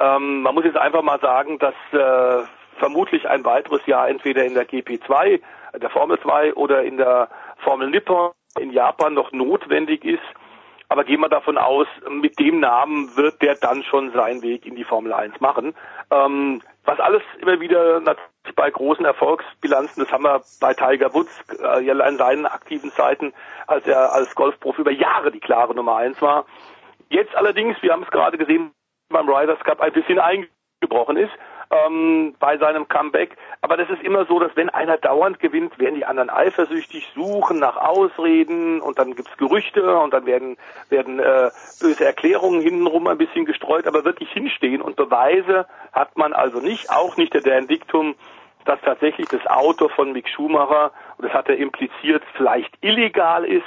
Ähm, man muss jetzt einfach mal sagen, dass äh, vermutlich ein weiteres Jahr entweder in der GP2, der Formel 2 oder in der Formel Nippon in Japan noch notwendig ist. Aber gehen wir davon aus, mit dem Namen wird der dann schon seinen Weg in die Formel 1 machen. Ähm, was alles immer wieder natürlich bei großen Erfolgsbilanzen, das haben wir bei Tiger Woods äh, in seinen aktiven Zeiten, als er als Golfprofi über Jahre die klare Nummer 1 war. Jetzt allerdings, wir haben es gerade gesehen beim Riders Cup, ein bisschen eingebrochen ist ähm, bei seinem Comeback. Aber das ist immer so, dass wenn einer dauernd gewinnt, werden die anderen eifersüchtig, suchen nach Ausreden und dann gibt's Gerüchte und dann werden, werden äh, böse Erklärungen hintenrum ein bisschen gestreut, aber wirklich hinstehen und Beweise hat man also nicht, auch nicht der Dan Diktum dass tatsächlich das Auto von Mick Schumacher, und das hat er impliziert, vielleicht illegal ist.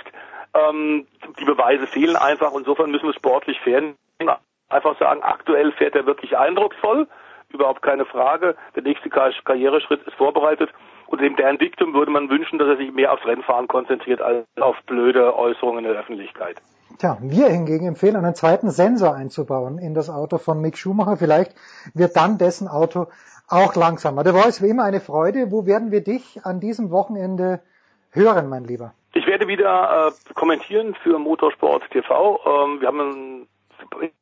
Ähm, die Beweise fehlen einfach. Insofern müssen wir sportlich fair einfach sagen, aktuell fährt er wirklich eindrucksvoll. Überhaupt keine Frage. Der nächste Karriereschritt ist vorbereitet. Und dem Dan Dictum würde man wünschen, dass er sich mehr aufs Rennfahren konzentriert als auf blöde Äußerungen in der Öffentlichkeit. Tja, wir hingegen empfehlen, einen zweiten Sensor einzubauen in das Auto von Mick Schumacher. Vielleicht wird dann dessen Auto auch langsamer. Der Voice wie immer eine Freude. Wo werden wir dich an diesem Wochenende hören, mein Lieber? Ich werde wieder äh, kommentieren für Motorsport TV. Ähm, wir haben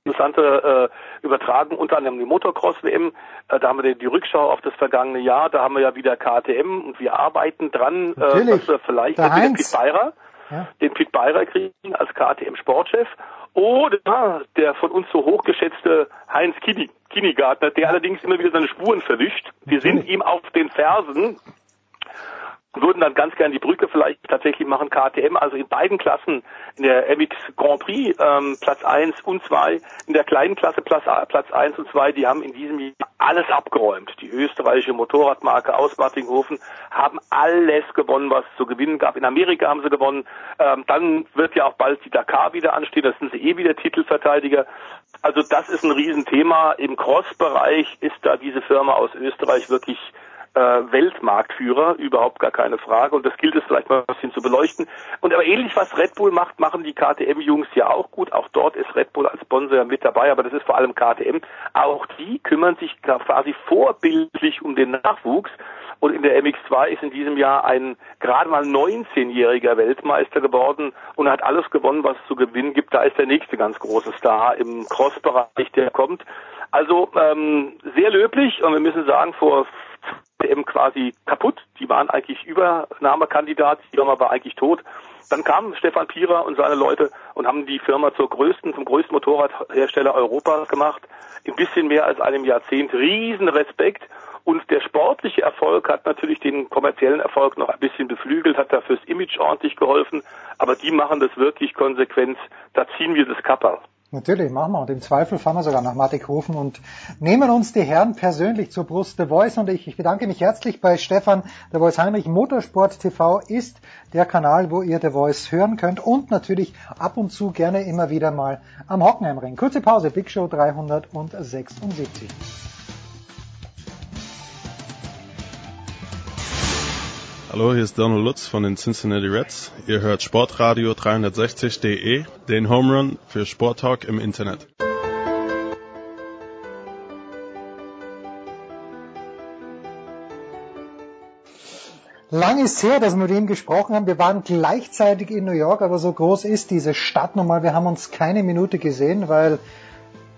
interessante äh, Übertragung, unter anderem die Motocross-WM. Äh, da haben wir die, Rückschau auf das vergangene Jahr. Da haben wir ja wieder KTM und wir arbeiten dran, äh, dass wir vielleicht Der den Pit Beirer, ja. den Pit Beirer kriegen als KTM-Sportchef. Oder der von uns so hochgeschätzte Heinz Kini, Kinigartner, der allerdings immer wieder seine Spuren verwischt. Wir sind ihm auf den Fersen würden dann ganz gern die Brücke vielleicht tatsächlich machen, KTM, also in beiden Klassen, in der MX Grand Prix ähm, Platz 1 und 2, in der kleinen Klasse Platz, Platz 1 und 2, die haben in diesem Jahr alles abgeräumt. Die österreichische Motorradmarke aus Martinghofen haben alles gewonnen, was es zu gewinnen gab. In Amerika haben sie gewonnen. Ähm, dann wird ja auch bald die Dakar wieder anstehen, das sind sie eh wieder Titelverteidiger. Also das ist ein Riesenthema. Im Cross-Bereich ist da diese Firma aus Österreich wirklich äh, Weltmarktführer, überhaupt gar keine Frage. Und das gilt es vielleicht mal ein bisschen zu beleuchten. Und aber ähnlich was Red Bull macht, machen die KTM-Jungs ja auch gut. Auch dort ist Red Bull als Sponsor mit dabei, aber das ist vor allem KTM. Auch die kümmern sich quasi vorbildlich um den Nachwuchs. Und in der MX2 ist in diesem Jahr ein gerade mal 19-jähriger Weltmeister geworden und hat alles gewonnen, was es zu gewinnen gibt. Da ist der nächste ganz große Star im Cross-Bereich, der kommt. Also ähm, sehr löblich und wir müssen sagen, vor WM quasi kaputt. Die waren eigentlich Übernahmekandidat, die Firma war eigentlich tot. Dann kam Stefan Pierer und seine Leute und haben die Firma zur größten, zum größten Motorradhersteller Europas gemacht. In bisschen mehr als einem Jahrzehnt. Riesen Respekt. Und der sportliche Erfolg hat natürlich den kommerziellen Erfolg noch ein bisschen beflügelt, hat da fürs Image ordentlich geholfen. Aber die machen das wirklich konsequent. Da ziehen wir das Kapperl. Natürlich, machen wir. Und im Zweifel fahren wir sogar nach Mattighofen und nehmen uns die Herren persönlich zur Brust. The Voice und ich, ich bedanke mich herzlich bei Stefan. The Voice Heinrich Motorsport TV ist der Kanal, wo ihr The Voice hören könnt und natürlich ab und zu gerne immer wieder mal am Hockenheimring. Kurze Pause, Big Show 376. Hallo, hier ist Donald Lutz von den Cincinnati Reds. Ihr hört Sportradio 360.de, den Home Run für Sporttalk im Internet. Lang ist her, dass wir mit ihm gesprochen haben. Wir waren gleichzeitig in New York, aber so groß ist diese Stadt nun mal. Wir haben uns keine Minute gesehen, weil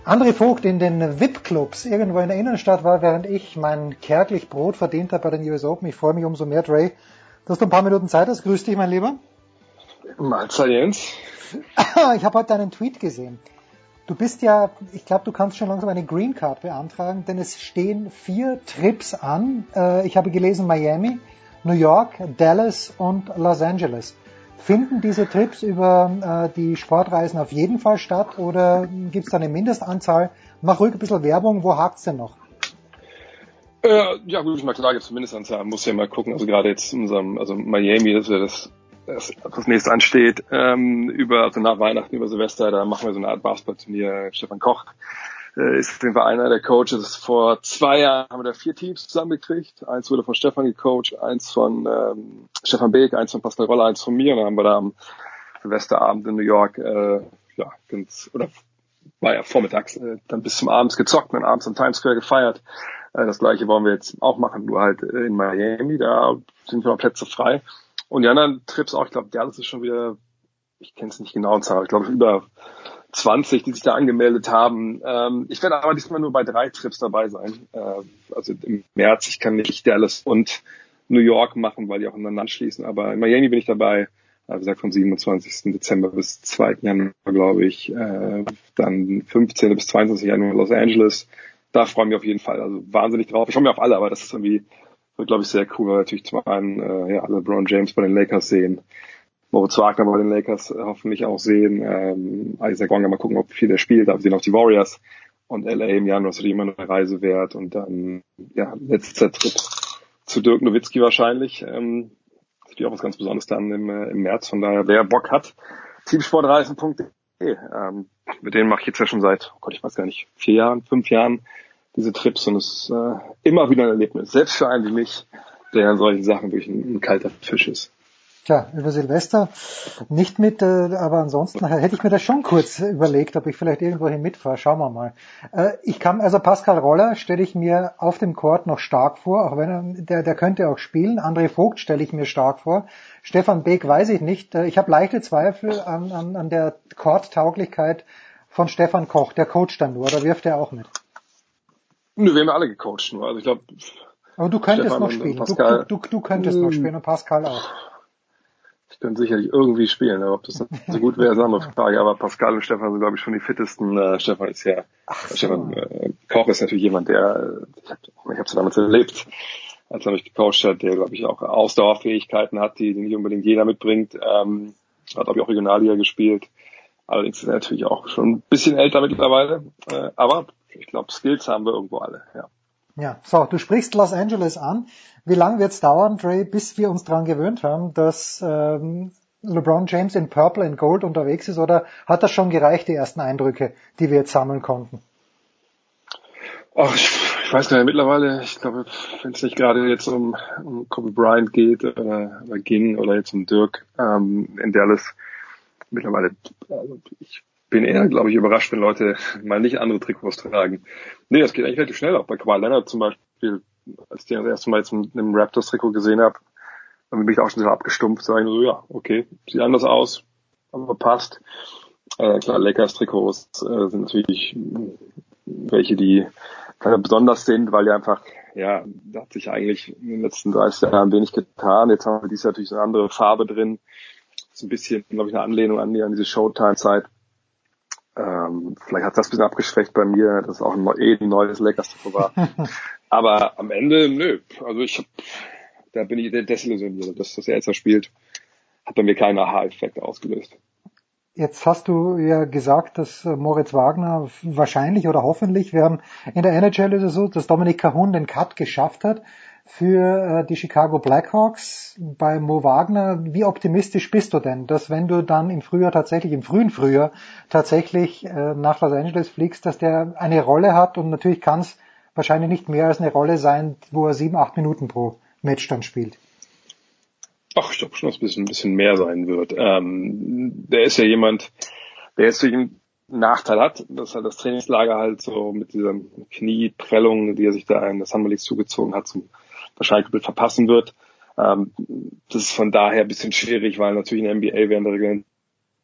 André Vogt in den VIP-Clubs irgendwo in der Innenstadt war, während ich mein kärglich Brot verdient habe bei den US Open. Ich freue mich umso mehr, Dre, dass du ein paar Minuten Zeit hast. Grüß dich, mein Lieber. Mahlzeit, Jens. Ich habe heute deinen Tweet gesehen. Du bist ja, ich glaube, du kannst schon langsam eine Green Card beantragen, denn es stehen vier Trips an. Äh, ich habe gelesen Miami, New York, Dallas und Los Angeles. Finden diese Trips über äh, die Sportreisen auf jeden Fall statt oder gibt es da eine Mindestanzahl? Mach ruhig ein bisschen Werbung, wo hakt's denn noch? Äh, ja gut, ich mal klar, gibt es eine Mindestanzahl, muss ja mal gucken, also gerade jetzt in unserem, also Miami, das wäre das, das, das nächste ansteht, ähm, über, also nach Weihnachten, über Silvester, da machen wir so eine Art Basketballturnier, Stefan Koch äh, ist Fall einer der Coaches. Vor zwei Jahren haben wir da vier Teams zusammengekriegt. Eins wurde von Stefan gecoacht, eins von ähm, Stefan Beek, eins von Pascal Roller, eins von mir. Und dann haben wir da am Silvesterabend in New York, äh, ja, ganz, oder war ja vormittags, äh, dann bis zum Abends gezockt und abends am Times Square gefeiert. Äh, das gleiche wollen wir jetzt auch machen, nur halt äh, in Miami. Da sind wir Plätze frei. Und die anderen Trips auch, ich glaube, Dallas ist schon wieder, ich kenne es nicht genau Zahl, ich glaube über 20, die sich da angemeldet haben. Ähm, ich werde aber diesmal nur bei drei Trips dabei sein. Äh, also im März, ich kann nicht Dallas und New York machen, weil die auch ineinander schließen. Aber in Miami bin ich dabei. Äh, wie gesagt, vom 27. Dezember bis 2. Januar, glaube ich. Äh, dann 15. bis 22. Januar Los Angeles. Da freue ich mich auf jeden Fall. Also wahnsinnig drauf. Ich freue mich auf alle, aber das ist irgendwie, glaube ich, sehr cool, weil natürlich zum einen äh, ja, LeBron James bei den Lakers sehen. Moritz Wagner bei den Lakers äh, hoffentlich auch sehen. Ähm, Isaac Wonga mal gucken, ob viel der spielt, aber sehen auch die Warriors und LA im Januar ist natürlich immer eine Reise wert und dann ja letzter Trip zu Dirk Nowitzki wahrscheinlich. Ähm, ist auch was ganz Besonderes dann im, äh, im März. Von daher, wer Bock hat, teamsportreisen.de. Ähm, mit denen mache ich jetzt ja schon seit, oh Gott, ich weiß gar nicht, vier Jahren, fünf Jahren diese Trips und es ist äh, immer wieder ein Erlebnis. Selbst für einen wie mich, der in solchen Sachen wirklich ein, ein kalter Fisch ist. Tja, über Silvester nicht mit, äh, aber ansonsten hätte ich mir das schon kurz überlegt, ob ich vielleicht irgendwohin mitfahre. Schauen wir mal. Äh, ich kann, also Pascal Roller stelle ich mir auf dem Court noch stark vor, auch wenn er, der, der könnte auch spielen. André Vogt stelle ich mir stark vor. Stefan Beek weiß ich nicht. Äh, ich habe leichte Zweifel an, an, an der Court-Tauglichkeit von Stefan Koch. Der coacht dann nur, oder wirft er auch mit? Nö, wir haben alle gecoacht nur. Also ich glaube. Aber du könntest Stefan noch spielen. Du, du, du, du könntest noch spielen und Pascal auch. Ich könnte sicherlich irgendwie spielen, aber ob das so gut wäre, ist eine andere Frage. Aber Pascal und Stefan sind, glaube ich, schon die fittesten. Äh, Stefan ist ja, so. Stefan äh, Koch ist natürlich jemand, der, ich habe es damals erlebt, als er mich gecoacht hat, der, glaube ich, auch Ausdauerfähigkeiten hat, die, die nicht unbedingt jeder mitbringt. Ähm, hat, glaube ich, auch Regionalliga gespielt. Allerdings ist er natürlich auch schon ein bisschen älter mittlerweile. Äh, aber ich glaube, Skills haben wir irgendwo alle, ja. Ja, so, du sprichst Los Angeles an. Wie lange wird es dauern, Trey, bis wir uns daran gewöhnt haben, dass ähm, LeBron James in Purple and Gold unterwegs ist? Oder hat das schon gereicht, die ersten Eindrücke, die wir jetzt sammeln konnten? Ach, ich, ich weiß gar nicht, mittlerweile, ich glaube, wenn es nicht gerade jetzt um, um Kobe Bryant geht oder, oder ging oder jetzt um Dirk ähm, in Dallas, mittlerweile, also ich bin eher, glaube ich, überrascht, wenn Leute mal nicht andere Trikots tragen. Nee, das geht eigentlich relativ schnell. Auch bei Kawhi Leonard zum Beispiel, als ich den das erste Mal jetzt einem Raptors-Trikot gesehen habe, dann bin ich auch schon sehr abgestumpft. Sag ich so, ja, okay, sieht anders aus, aber passt. Äh, klar, Lakers-Trikots äh, sind natürlich welche, die besonders sind, weil die einfach, ja, da hat sich eigentlich in den letzten 30 Jahren wenig getan. Jetzt haben wir Jahr natürlich eine andere Farbe drin. Das ist ein bisschen, glaube ich, eine Anlehnung an, die, an diese Showtime-Zeit. Ähm, vielleicht hat das ein bisschen abgeschwächt bei mir, dass auch ein, eh ein neues Lakers-Trikot war. Aber am Ende, nö. Also ich hab, da bin ich desillusioniert. Dass das er jetzt spielt, hat bei mir keinen Aha-Effekt ausgelöst. Jetzt hast du ja gesagt, dass Moritz Wagner wahrscheinlich oder hoffentlich, wir haben in der NHL ist es so, dass Dominik Cahun den Cut geschafft hat für äh, die Chicago Blackhawks bei Mo Wagner. Wie optimistisch bist du denn, dass wenn du dann im Frühjahr tatsächlich, im frühen Frühjahr tatsächlich äh, nach Los Angeles fliegst, dass der eine Rolle hat und natürlich kann es wahrscheinlich nicht mehr als eine Rolle sein, wo er sieben, acht Minuten pro Match dann spielt. Ach, ich glaube schon, dass es ein bisschen mehr sein wird. Ähm, der ist ja jemand, der jetzt einen Nachteil hat, dass halt das Trainingslager halt so mit dieser Knieprellung, die er sich da in der Summer League zugezogen hat, zum wahrscheinlich komplett verpassen wird. Ähm, das ist von daher ein bisschen schwierig, weil natürlich in der NBA während der regulären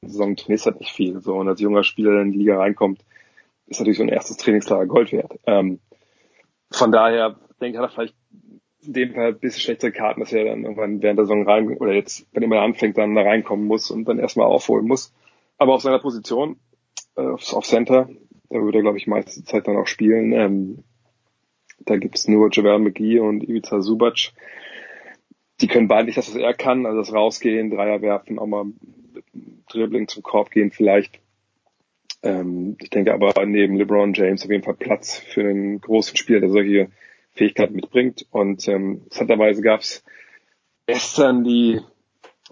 Saison trainierst halt nicht viel. So, und als junger Spieler in die Liga reinkommt, ist natürlich so ein erstes Trainingslager Gold wert. Ähm, von daher denke ich, hat er vielleicht in dem Fall ein bisschen schlechtere Karten, dass er dann irgendwann während der Saison rein, oder jetzt, wenn immer anfängt, dann da reinkommen muss und dann erstmal aufholen muss. Aber auf seiner Position, äh, auf Center, da würde er, glaube ich, meiste Zeit dann auch spielen. Ähm, da gibt's nur Javel McGee und Ivica Subac. Die können beide nicht das, was er kann, also das Rausgehen, Dreier werfen, auch mal Dribbling zum Korb gehen vielleicht. Ähm, ich denke aber neben LeBron James auf jeden Fall Platz für einen großen Spieler, der solche Fähigkeiten mitbringt. Und ähm, interessanterweise gab's gestern die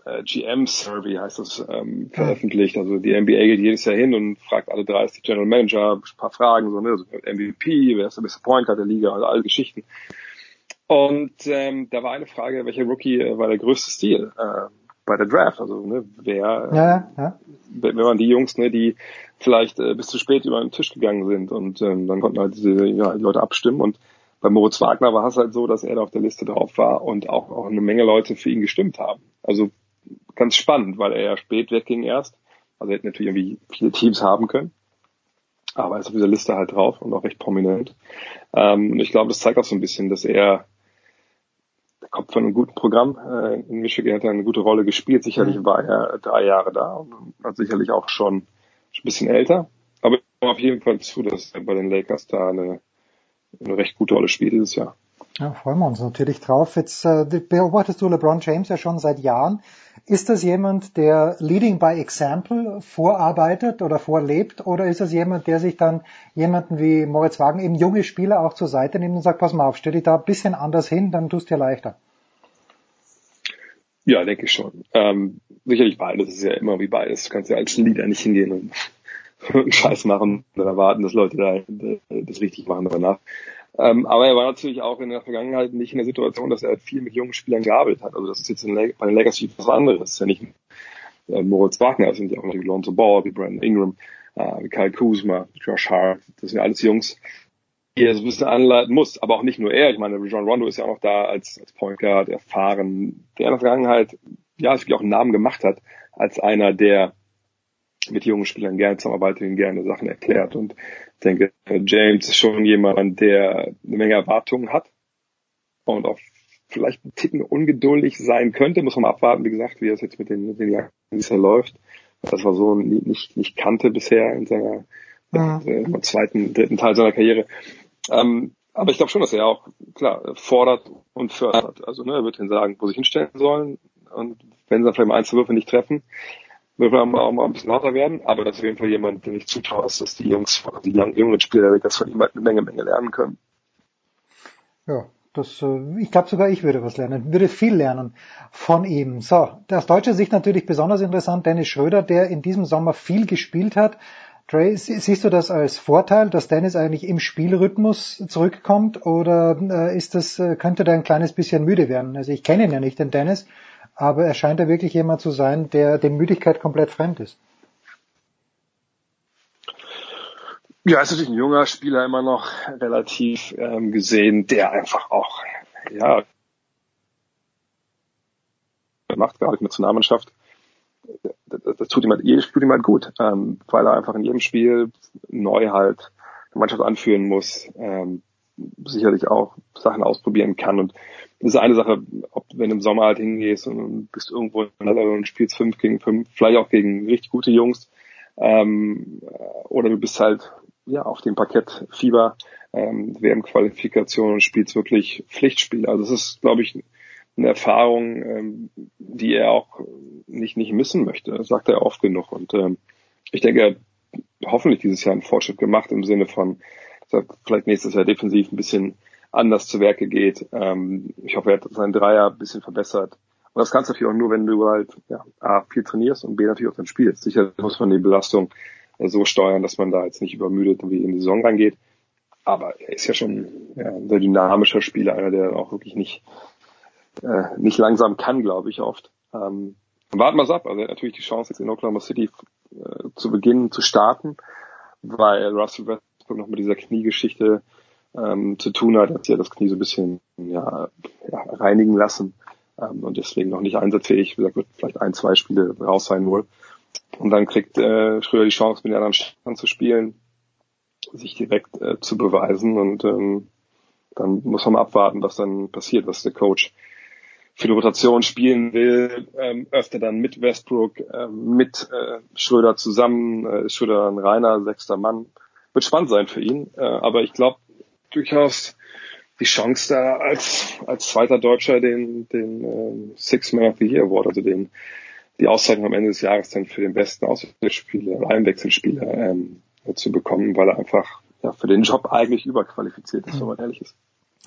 äh, GM Survey heißt das ähm, veröffentlicht. Also die NBA geht jedes Jahr hin und fragt alle 30 General Manager ein paar Fragen, so ne, also MVP, wer ist der beste Point Guard der Liga, also alle Geschichten. Und ähm, da war eine Frage, welcher Rookie äh, war der größte Stil äh, bei der Draft? Also ne, wer, ja, ja. wenn man die Jungs, ne, die vielleicht äh, bis zu spät über den Tisch gegangen sind und ähm, dann konnten halt diese ja, die Leute abstimmen und bei Moritz Wagner war es halt so, dass er da auf der Liste drauf war und auch, auch eine Menge Leute für ihn gestimmt haben. Also ganz spannend, weil er ja spät wegging erst. Also er hätte natürlich irgendwie viele Teams haben können. Aber er ist auf dieser Liste halt drauf und auch recht prominent. Ähm, und ich glaube, das zeigt auch so ein bisschen, dass er der kommt von einem guten Programm. Äh, in Michigan hat er eine gute Rolle gespielt. Sicherlich mhm. war er drei Jahre da und hat sicherlich auch schon ein bisschen älter. Aber ich komme auf jeden Fall zu, dass er bei den Lakers da eine, eine recht gute Rolle spielt dieses Jahr. Ja, freuen wir uns natürlich drauf. Jetzt äh, beobachtest du LeBron James ja schon seit Jahren. Ist das jemand, der Leading by Example vorarbeitet oder vorlebt? Oder ist das jemand, der sich dann jemanden wie Moritz Wagen, eben junge Spieler, auch zur Seite nimmt und sagt, pass mal auf, stell dich da ein bisschen anders hin, dann tust du dir leichter? Ja, denke ich schon. Ähm, sicherlich beides. Das ist ja immer wie beides. Du kannst ja als Leader nicht hingehen und, und Scheiß machen und erwarten, dass Leute da das richtig machen danach. Ähm, aber er war natürlich auch in der Vergangenheit nicht in der Situation, dass er viel mit jungen Spielern gearbeitet hat. Also das ist jetzt bei den Legacy was anderes. Ja nicht äh, Moritz Wagner, das sind ja auch noch wie Lonzo Ball, wie Brandon Ingram, äh, wie Kyle Kuzma, Josh Hart. Das sind ja alles Jungs, die er so ein bisschen anleiten muss. Aber auch nicht nur er. Ich meine, John Rondo ist ja auch noch da als, als Point Guard erfahren, der in der Vergangenheit ja wirklich auch einen Namen gemacht hat als einer, der mit jungen Spielern gerne zusammenarbeitet und gerne Sachen erklärt. Und ich denke, James ist schon jemand, der eine Menge Erwartungen hat und auch vielleicht ein Ticken ungeduldig sein könnte. Muss man mal abwarten, wie gesagt, wie es jetzt mit den, mit den Jahren bisher läuft. Das war so nicht, nicht kannte bisher in seiner ja. äh, im zweiten, dritten Teil seiner Karriere. Ähm, aber ich glaube schon, dass er auch, klar, fordert und fördert. Also ne, er wird ihnen sagen, wo sie hinstellen sollen. Und wenn sie dann vielleicht mal Einzelwürfe nicht treffen, wird man auch mal ein bisschen lauter werden, aber das ist auf jeden Fall jemand, den ich zutraue, dass die Jungs, die jungen Spieler, das von ihm halt eine Menge, Menge lernen können. Ja, das, äh, ich glaube sogar ich würde was lernen, würde viel lernen von ihm. So, aus deutscher Sicht natürlich besonders interessant, Dennis Schröder, der in diesem Sommer viel gespielt hat. Trey, siehst du das als Vorteil, dass Dennis eigentlich im Spielrhythmus zurückkommt oder äh, ist das, äh, könnte da ein kleines bisschen müde werden? Also ich kenne ihn ja nicht, den Dennis, aber er scheint ja wirklich jemand zu sein, der der Müdigkeit komplett fremd ist. Ja, ist natürlich ein junger Spieler immer noch relativ ähm, gesehen, der einfach auch, ja, macht gerade mit der Nationalmannschaft. Das, das, tut ihm halt, jedes Spiel ihm halt gut, ähm, weil er einfach in jedem Spiel neu halt die Mannschaft anführen muss, ähm, sicherlich auch Sachen ausprobieren kann und das ist eine Sache, ob wenn du im Sommer halt hingehst und bist irgendwo in der und spielst fünf gegen fünf, vielleicht auch gegen richtig gute Jungs, ähm, oder du bist halt ja auf dem Parkett Fieber, ähm, WM-Qualifikation und spielst wirklich Pflichtspiel. Also es ist, glaube ich, eine Erfahrung, ähm, die er auch nicht nicht missen möchte. Das sagt er oft genug. Und ähm, ich denke, er hat hoffentlich dieses Jahr einen Fortschritt gemacht im Sinne von, vielleicht nächstes Jahr defensiv ein bisschen anders zu Werke geht. Ähm, ich hoffe, er hat seinen Dreier ein bisschen verbessert. Und das kannst du natürlich auch nur, wenn du halt ja, A, viel trainierst und B, natürlich auch dann spielst. Sicher muss man die Belastung äh, so steuern, dass man da jetzt nicht übermüdet wie in die Saison reingeht. Aber er ist ja schon ja, ein sehr dynamischer Spieler, einer, der auch wirklich nicht, äh, nicht langsam kann, glaube ich, oft. Ähm, warten wir es ab. Also er hat natürlich die Chance, jetzt in Oklahoma City äh, zu beginnen, zu starten, weil Russell Westbrook noch mit dieser Kniegeschichte ähm, zu tun hat, hat sie ja das Knie so ein bisschen ja, ja, reinigen lassen ähm, und deswegen noch nicht einsatzfähig. Wie gesagt, wird vielleicht ein, zwei Spiele raus sein wohl. Und dann kriegt äh, Schröder die Chance, mit den anderen Städten zu spielen, sich direkt äh, zu beweisen und ähm, dann muss man abwarten, was dann passiert, was der Coach für die Rotation spielen will, ähm, öfter dann mit Westbrook, ähm, mit äh, Schröder zusammen, äh, Schröder ein reiner sechster Mann. Wird spannend sein für ihn, äh, aber ich glaube, durchaus die Chance da als, als zweiter Deutscher den, den äh, Six Man of the Year Award, also den, die Auszeichnung am Ende des Jahres dann für den besten Auswechselspieler, Einwechselspieler ähm, zu bekommen, weil er einfach ja, für den Job eigentlich überqualifiziert ist, wenn man ehrlich ist.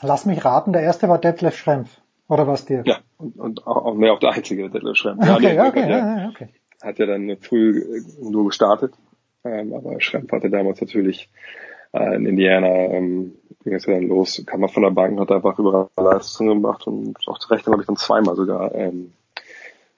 Lass mich raten, der erste war Detlef Schrempf. Oder was dir? Ja, und, und auch, auch mehr auch der einzige, Detlef Schrempf. Ja, okay, nee, okay, ja, ja, okay. Hat ja dann früh nur gestartet, ähm, aber Schrempf hatte damals natürlich äh, in Indiana ähm, ging es ja dann los, kam man von der Bank, hat einfach überall Leistungen gemacht und auch zu Recht, glaube ich, dann zweimal sogar ähm,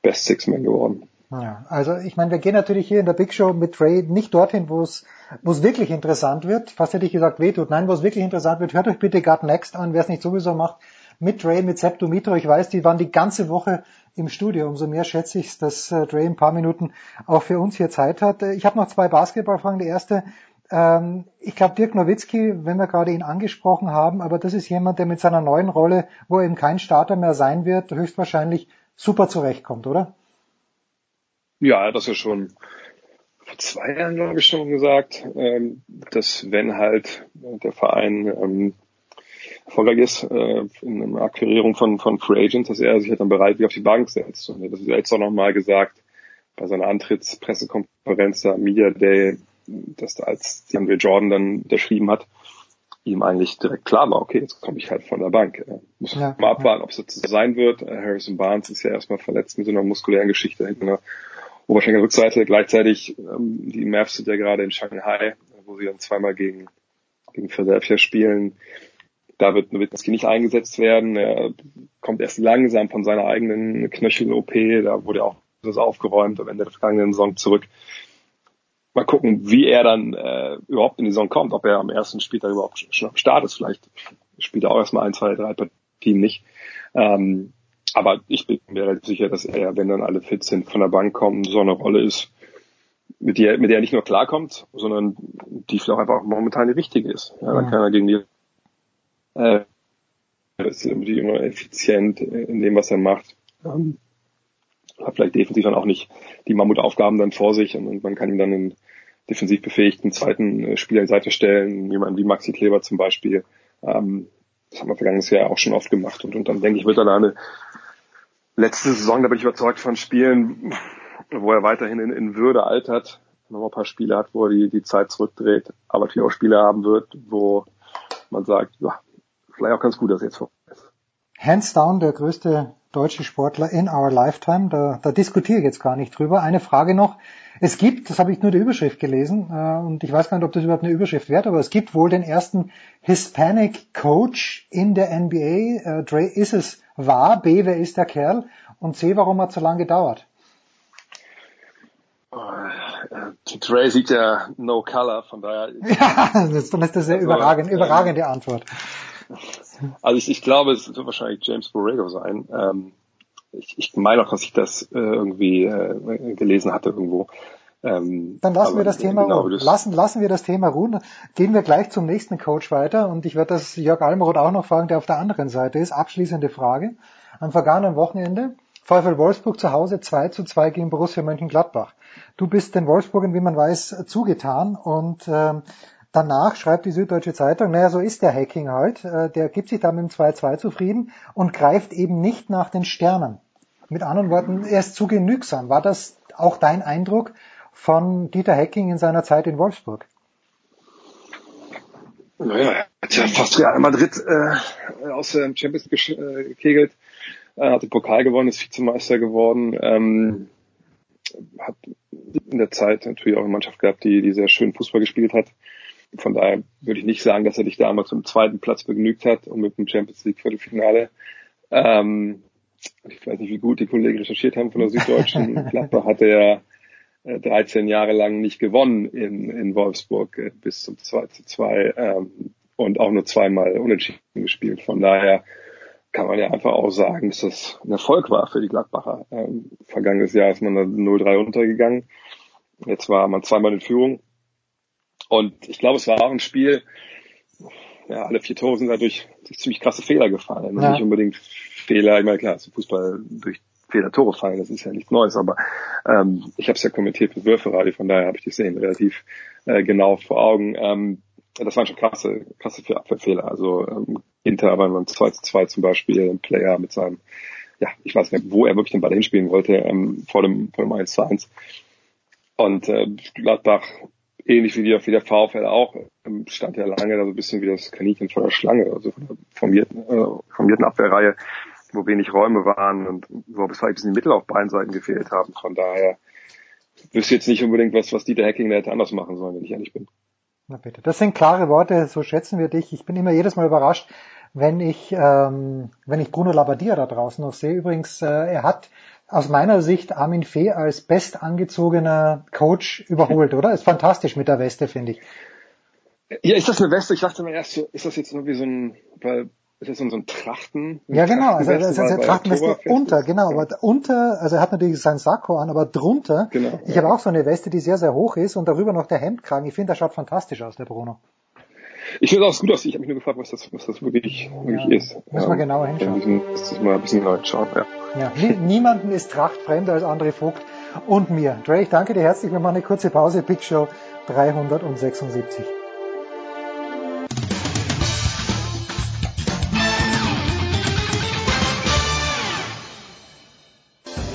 Best Six Man geworden. Ja, also ich meine, wir gehen natürlich hier in der Big Show mit Ray nicht dorthin, wo es wo es wirklich interessant wird. Fast hätte ich gesagt, wehtut. Nein, wo es wirklich interessant wird, hört euch bitte God Next an, wer es nicht sowieso macht, mit Ray, mit Sepp. Ich weiß, die waren die ganze Woche im Studio. Umso mehr schätze ich es, dass äh, Ray ein paar Minuten auch für uns hier Zeit hat. Äh, ich habe noch zwei Basketballfragen. Die erste, ähm, ich glaube, Dirk Nowitzki, wenn wir gerade ihn angesprochen haben, aber das ist jemand, der mit seiner neuen Rolle, wo er eben kein Starter mehr sein wird, höchstwahrscheinlich super zurechtkommt, oder? Ja, das ja schon vor zwei Jahren, glaube ich, schon gesagt, ähm, dass wenn halt der Verein ähm, erfolgreich ist äh, in einer Akquirierung von, von Free Agents, dass er sich halt dann bereit wie auf die Bank setzt. Und das ist jetzt auch nochmal gesagt bei seiner Antrittspressekonferenz, der Media Day, dass da als DeAndre Jordan dann unterschrieben hat, ihm eigentlich direkt klar war, okay, jetzt komme ich halt von der Bank. Muss ja, mal abwarten, ob es jetzt so sein wird. Äh, Harrison Barnes ist ja erstmal verletzt mit so einer muskulären Geschichte hinter einer Oberschenkelrückseite. Gleichzeitig, ähm, die Mavs sind ja gerade in Shanghai, wo sie dann zweimal gegen, gegen Philadelphia spielen. Da wird Nowitzki nicht eingesetzt werden. Er kommt erst langsam von seiner eigenen Knöchel-OP. Da wurde auch das aufgeräumt am Ende der vergangenen Saison zurück mal gucken, wie er dann äh, überhaupt in die Saison kommt, ob er am ersten Spieltag überhaupt schon am Start ist. Vielleicht spielt er auch erstmal ein, zwei, drei Partien nicht. Ähm, aber ich bin mir relativ sicher, dass er, wenn dann alle fit sind, von der Bank kommt, so eine Rolle ist, mit der, mit der er nicht nur klarkommt, sondern die vielleicht auch einfach momentan die richtige ist. Ja, dann kann er gegen die äh, ist irgendwie immer effizient in dem, was er macht. Ähm, hat vielleicht defensiv dann auch nicht die Mammutaufgaben dann vor sich und, man kann ihm dann einen defensiv befähigten zweiten äh, Spieler in Seite stellen, jemanden wie Maxi Kleber zum Beispiel. Ähm, das haben wir vergangenes Jahr auch schon oft gemacht und, und dann denke ich, wird er da eine letzte Saison, da bin ich überzeugt von Spielen, wo er weiterhin in, in Würde altert, noch ein paar Spiele hat, wo er die, die Zeit zurückdreht, aber natürlich auch Spiele haben wird, wo man sagt, ja, vielleicht auch ganz gut, dass er jetzt vorbei ist. Hands down der größte deutsche Sportler in our lifetime. Da, da diskutiere ich jetzt gar nicht drüber. Eine Frage noch. Es gibt, das habe ich nur die Überschrift gelesen, äh, und ich weiß gar nicht, ob das überhaupt eine Überschrift wert, aber es gibt wohl den ersten Hispanic Coach in der NBA. Äh, Dre, ist es wahr? B, wer ist der Kerl? Und C, warum hat es so lange gedauert? Äh, Dre sieht ja no color, von daher. Ja, dann ist das eine also, überragende, überragende Antwort. Also ich, ich glaube, es wird wahrscheinlich James Borrego sein. Ähm, ich, ich meine auch, dass ich das äh, irgendwie äh, gelesen hatte irgendwo. Ähm, Dann lassen wir das Thema genau, ruhen. Lassen, lassen wir das Thema ruhen. Gehen wir gleich zum nächsten Coach weiter und ich werde das Jörg Almeroth auch noch fragen, der auf der anderen Seite ist. Abschließende Frage. Am vergangenen Wochenende VfL Wolfsburg zu Hause 2 zu 2 gegen Borussia Mönchengladbach. Du bist den Wolfsburgern, wie man weiß, zugetan und ähm, Danach schreibt die Süddeutsche Zeitung, naja, so ist der Hacking halt, äh, der gibt sich da mit dem 2-2 zufrieden und greift eben nicht nach den Sternen. Mit anderen Worten, er ist zu genügsam. War das auch dein Eindruck von Dieter Hacking in seiner Zeit in Wolfsburg? Naja, er hat ja fast Real Madrid äh, aus dem Champions äh, gekegelt, äh, hat den Pokal gewonnen, ist Vizemeister geworden, ähm, hat in der Zeit natürlich auch eine Mannschaft gehabt, die, die sehr schön Fußball gespielt hat. Von daher würde ich nicht sagen, dass er dich damals zum zweiten Platz begnügt hat und mit dem Champions League Viertelfinale. Ähm, ich weiß nicht, wie gut die Kollegen recherchiert haben von der Süddeutschen. Gladbach hatte ja 13 Jahre lang nicht gewonnen in, in Wolfsburg äh, bis zum 2 zu 2 ähm, und auch nur zweimal unentschieden gespielt. Von daher kann man ja einfach auch sagen, dass das ein Erfolg war für die Gladbacher. Ähm, vergangenes Jahr ist man da 0-3 untergegangen. Jetzt war man zweimal in Führung und ich glaube, es war auch ein Spiel, ja, alle vier Tore sind dadurch durch ziemlich krasse Fehler gefallen. Ja. Nicht unbedingt Fehler, ich meine, klar, zum Fußball durch Fehler Tore fallen, das ist ja nichts Neues, aber ähm, ich habe es ja kommentiert mit Würferadio, von daher habe ich die Szenen relativ äh, genau vor Augen. Ähm, das waren schon krasse, krasse Abwehrfehler. Also ähm, Inter aber beim 2 zu 2 zum Beispiel, ein Player mit seinem, ja, ich weiß nicht, wo er wirklich den Ball hinspielen wollte, ähm, vor dem, vor dem 1 zu 1. Und äh, Gladbach ähnlich wie, die, wie der VfL auch, ähm, stand ja lange da so ein bisschen wie das Kaninchen vor der Schlange, also von der formierten, äh, formierten Abwehrreihe, wo wenig Räume waren und wo bis ein bisschen die Mittel auf beiden Seiten gefehlt haben. Von daher wüsste jetzt nicht unbedingt was, was Dieter Hacking da hätte anders machen sollen, wenn ich ehrlich bin. Na bitte. Das sind klare Worte, so schätzen wir dich. Ich bin immer jedes Mal überrascht, wenn ich, ähm, wenn ich Bruno Labbadia da draußen noch sehe. Übrigens, äh, er hat aus meiner Sicht Armin Fee als bestangezogener Coach überholt, oder? Ist fantastisch mit der Weste, finde ich. Ja, ist das eine Weste? Ich dachte mir erst so, ist das jetzt nur wie so ein, weil ist das so ein Trachten? Ja, genau, also das ist eine Trachtenweste unter, genau, aber unter, also er hat natürlich sein Sakko an, aber drunter, genau, ich ja. habe auch so eine Weste, die sehr, sehr hoch ist und darüber noch der Hemdkragen. Ich finde, der schaut fantastisch aus, der Bruno. Ich finde es auch gut aus. Ich habe mich nur gefragt, was das, was das wirklich, wirklich ja. ist. Müssen man genauer hinschauen. Muss müssen, mal ein bisschen neu schauen, ja. ja. Niemanden ist Tracht fremder als André Vogt und mir. Dre, ich danke dir herzlich. Wir machen eine kurze Pause. Big Show 376.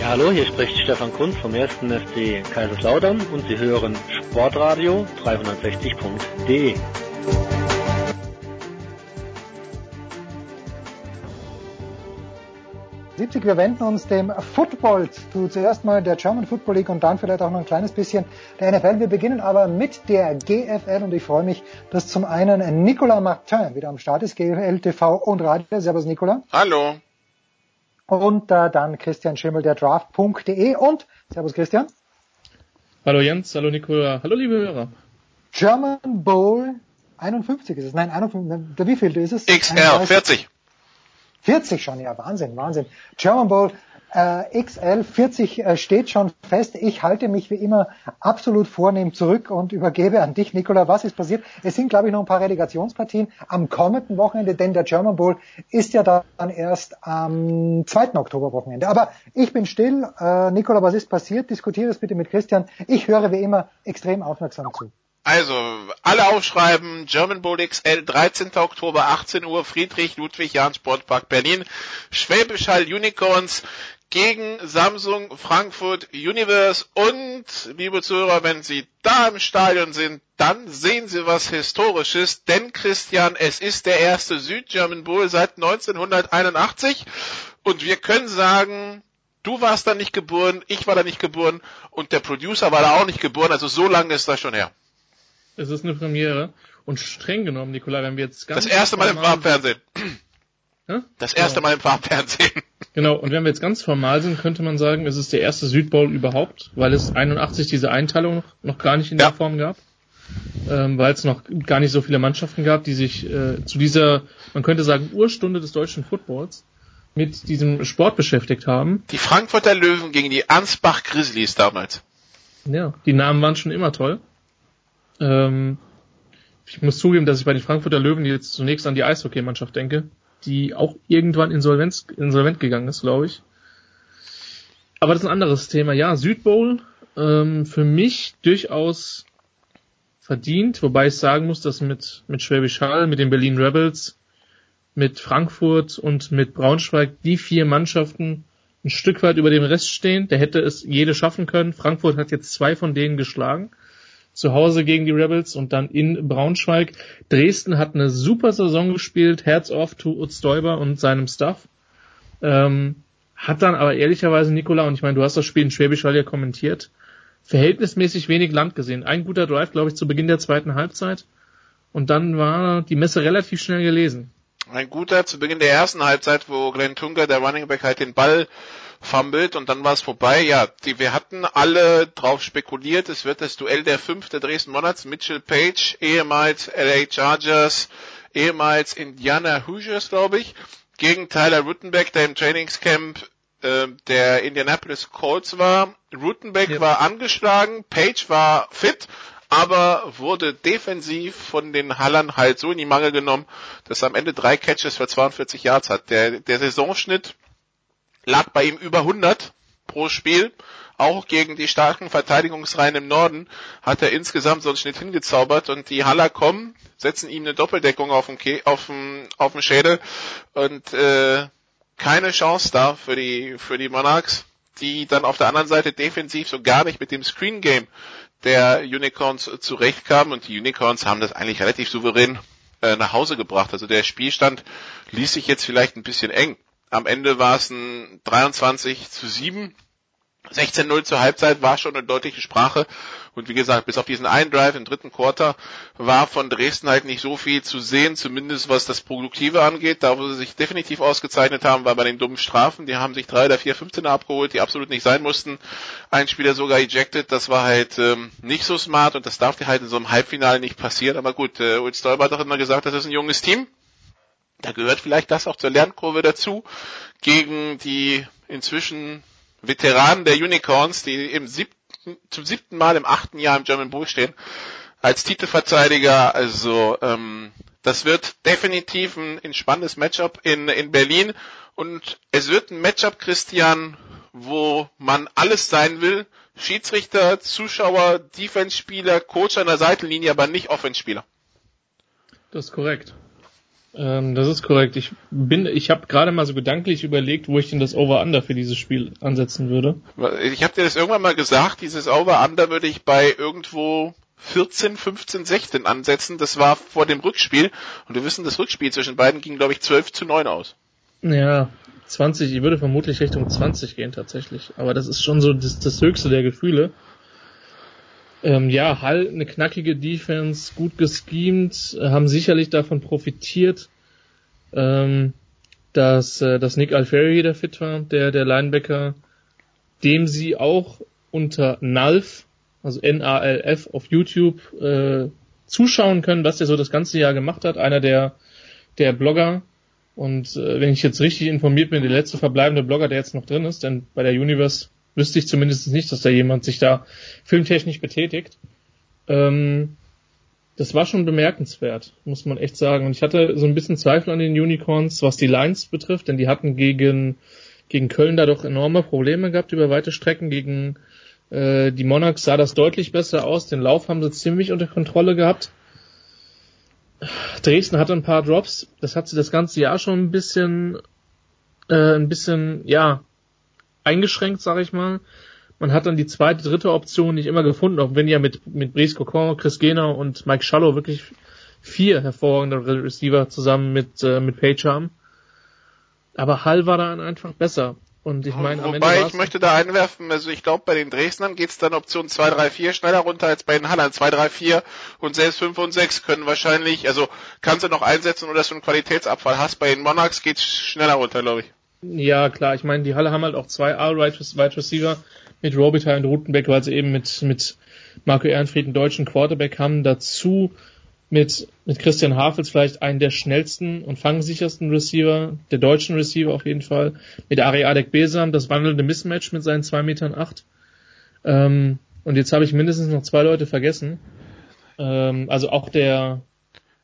hallo, hier spricht Stefan Kunz vom 1. FC Kaiserslautern und Sie hören Sportradio 360.de. 70. Wir wenden uns dem Football zu. Zuerst mal der German Football League und dann vielleicht auch noch ein kleines bisschen der NFL. Wir beginnen aber mit der GFL und ich freue mich, dass zum einen Nicolas Martin wieder am Start ist, GFL TV und Radio. Servus Nicolas. Hallo. Und äh, dann Christian Schimmel, der Draft.de und Servus Christian. Hallo Jens, hallo Nicola, hallo liebe Hörer. German Bowl 51 ist es. Nein, 51, wie viel ist es? XR, 40. 40 schon, ja, Wahnsinn, Wahnsinn. German Bowl äh, XL 40 äh, steht schon fest. Ich halte mich wie immer absolut vornehm zurück und übergebe an dich, Nicola. Was ist passiert? Es sind, glaube ich, noch ein paar Relegationspartien am kommenden Wochenende, denn der German Bowl ist ja dann erst am 2. Oktober-Wochenende. Aber ich bin still. Äh, Nicola, was ist passiert? Diskutiere es bitte mit Christian. Ich höre wie immer extrem aufmerksam zu. Also, alle aufschreiben, German Bowl XL, 13. Oktober, 18 Uhr, Friedrich Ludwig Jahn Sportpark Berlin, Schwäbisch Hall Unicorns gegen Samsung Frankfurt Universe. Und, liebe Zuhörer, wenn Sie da im Stadion sind, dann sehen Sie was Historisches, denn Christian, es ist der erste Süd-German Bowl seit 1981 und wir können sagen, du warst da nicht geboren, ich war da nicht geboren. Und der Producer war da auch nicht geboren, also so lange ist das schon her. Es ist eine Premiere. Und streng genommen, Nikola, wenn wir jetzt ganz... Das erste Mal im Farbfernsehen. Das erste genau. Mal im Farbfernsehen. Genau, und wenn wir jetzt ganz formal sind, könnte man sagen, es ist der erste Südbowl überhaupt, weil es 81 diese Einteilung noch, noch gar nicht in ja. der Form gab. Ähm, weil es noch gar nicht so viele Mannschaften gab, die sich äh, zu dieser, man könnte sagen, Urstunde des deutschen Footballs mit diesem Sport beschäftigt haben. Die Frankfurter Löwen gegen die Ansbach Grizzlies damals. Ja, die Namen waren schon immer toll. Ähm, ich muss zugeben, dass ich bei den Frankfurter Löwen jetzt zunächst an die Eishockeymannschaft denke, die auch irgendwann insolvenz, insolvent gegangen ist, glaube ich. Aber das ist ein anderes Thema. Ja, Südbowl ähm, für mich durchaus verdient, wobei ich sagen muss, dass mit, mit Schwäbisch Hall, mit den Berlin Rebels, mit Frankfurt und mit Braunschweig die vier Mannschaften ein Stück weit über dem Rest stehen. Der hätte es jede schaffen können. Frankfurt hat jetzt zwei von denen geschlagen zu Hause gegen die Rebels und dann in Braunschweig. Dresden hat eine super Saison gespielt, Herz off to Däuber und seinem Staff. Ähm, hat dann aber ehrlicherweise Nikola, und ich meine, du hast das Spiel in Schwäbisch Hall ja kommentiert, verhältnismäßig wenig Land gesehen. Ein guter Drive, glaube ich, zu Beginn der zweiten Halbzeit. Und dann war die Messe relativ schnell gelesen. Ein guter zu Beginn der ersten Halbzeit, wo Glenn Tunga, der Running Back, halt den Ball fummelt und dann war es vorbei. Ja, die, wir hatten alle drauf spekuliert, es wird das Duell der fünfte Dresden Monats, Mitchell Page, ehemals LA Chargers, ehemals Indiana Hoosiers, glaube ich, gegen Tyler Ruttenbeck, der im Trainingscamp äh, der Indianapolis Colts war. Ruttenbeck ja. war angeschlagen, Page war fit, aber wurde defensiv von den Hallern halt so in die Mangel genommen, dass er am Ende drei Catches für 42 Yards hat. Der, der Saisonschnitt lag bei ihm über 100 pro Spiel. Auch gegen die starken Verteidigungsreihen im Norden hat er insgesamt so einen Schnitt hingezaubert und die Haller kommen, setzen ihm eine Doppeldeckung auf den, Ke auf den, auf den Schädel und äh, keine Chance da für die für die Monarchs, die dann auf der anderen Seite defensiv so gar nicht mit dem Screen Game der Unicorns zurechtkamen und die Unicorns haben das eigentlich relativ souverän äh, nach Hause gebracht. Also der Spielstand ließ sich jetzt vielleicht ein bisschen eng. Am Ende war es ein 23 zu 7. 16-0 zur Halbzeit war schon eine deutliche Sprache. Und wie gesagt, bis auf diesen einen Drive im dritten Quarter war von Dresden halt nicht so viel zu sehen, zumindest was das Produktive angeht. Da, wo sie sich definitiv ausgezeichnet haben, war bei den dummen Strafen. Die haben sich drei oder vier 15er abgeholt, die absolut nicht sein mussten. Ein Spieler sogar ejected. Das war halt ähm, nicht so smart und das darf dir halt in so einem Halbfinale nicht passieren. Aber gut, äh, Ulz Stolber hat doch immer gesagt, das ist ein junges Team. Da gehört vielleicht das auch zur Lernkurve dazu, gegen die inzwischen Veteranen der Unicorns, die im siebten, zum siebten Mal im achten Jahr im German Bowl stehen, als Titelverteidiger. Also ähm, das wird definitiv ein, ein spannendes Matchup in, in Berlin und es wird ein Matchup, Christian, wo man alles sein will. Schiedsrichter, Zuschauer, Defense-Spieler, Coach an der Seitenlinie, aber nicht Offense-Spieler. Das ist korrekt. Ähm, das ist korrekt. Ich bin, ich habe gerade mal so gedanklich überlegt, wo ich denn das Over-Under für dieses Spiel ansetzen würde. Ich habe dir das irgendwann mal gesagt, dieses Over-Under würde ich bei irgendwo 14, 15, 16 ansetzen. Das war vor dem Rückspiel. Und wir wissen, das Rückspiel zwischen beiden ging, glaube ich, 12 zu 9 aus. Ja, 20, ich würde vermutlich Richtung 20 gehen tatsächlich. Aber das ist schon so das, das höchste der Gefühle. Ähm, ja, Hall, eine knackige Defense, gut geschemt, haben sicherlich davon profitiert, ähm, dass, äh, dass Nick Alfieri wieder fit war, der, der Linebacker, dem sie auch unter NALF, also N-A-L-F auf YouTube, äh, zuschauen können, was der so das ganze Jahr gemacht hat. Einer der, der Blogger. Und äh, wenn ich jetzt richtig informiert bin, der letzte verbleibende Blogger, der jetzt noch drin ist, denn bei der Universe wüsste ich zumindest nicht, dass da jemand sich da filmtechnisch betätigt. Ähm, das war schon bemerkenswert, muss man echt sagen. Und ich hatte so ein bisschen Zweifel an den Unicorns, was die Lines betrifft, denn die hatten gegen, gegen Köln da doch enorme Probleme gehabt über weite Strecken. Gegen äh, die Monarchs sah das deutlich besser aus. Den Lauf haben sie ziemlich unter Kontrolle gehabt. Dresden hatte ein paar Drops. Das hat sie das ganze Jahr schon ein bisschen, äh, ein bisschen, ja, eingeschränkt, sage ich mal. Man hat dann die zweite, dritte Option nicht immer gefunden, auch wenn ja mit, mit Brice Cocon, Chris Gehner und Mike Schallow wirklich vier hervorragende Receiver zusammen mit, äh, mit Page haben. Aber Hall war dann einfach besser. Und ich meine, am Wobei, ich möchte da einwerfen, also ich glaube, bei den Dresdnern geht's dann Option 2, 3, 4 schneller runter als bei den Hallern. 2, 3, 4 und selbst 5 und 6 können wahrscheinlich, also kannst du noch einsetzen oder dass du einen Qualitätsabfall hast. Bei den Monarchs geht's schneller runter, glaube ich. Ja, klar. Ich meine, die Halle haben halt auch zwei R-Wide Receiver mit Robitaille und Rutenbeck, weil sie eben mit, mit Marco Ehrenfried einen deutschen Quarterback haben. Dazu mit, mit Christian Hafels vielleicht einen der schnellsten und fangsichersten Receiver, der deutschen Receiver auf jeden Fall. Mit Ari Adek Besam, das wandelnde Mismatch mit seinen zwei Metern. acht. Ähm, und jetzt habe ich mindestens noch zwei Leute vergessen. Ähm, also auch der,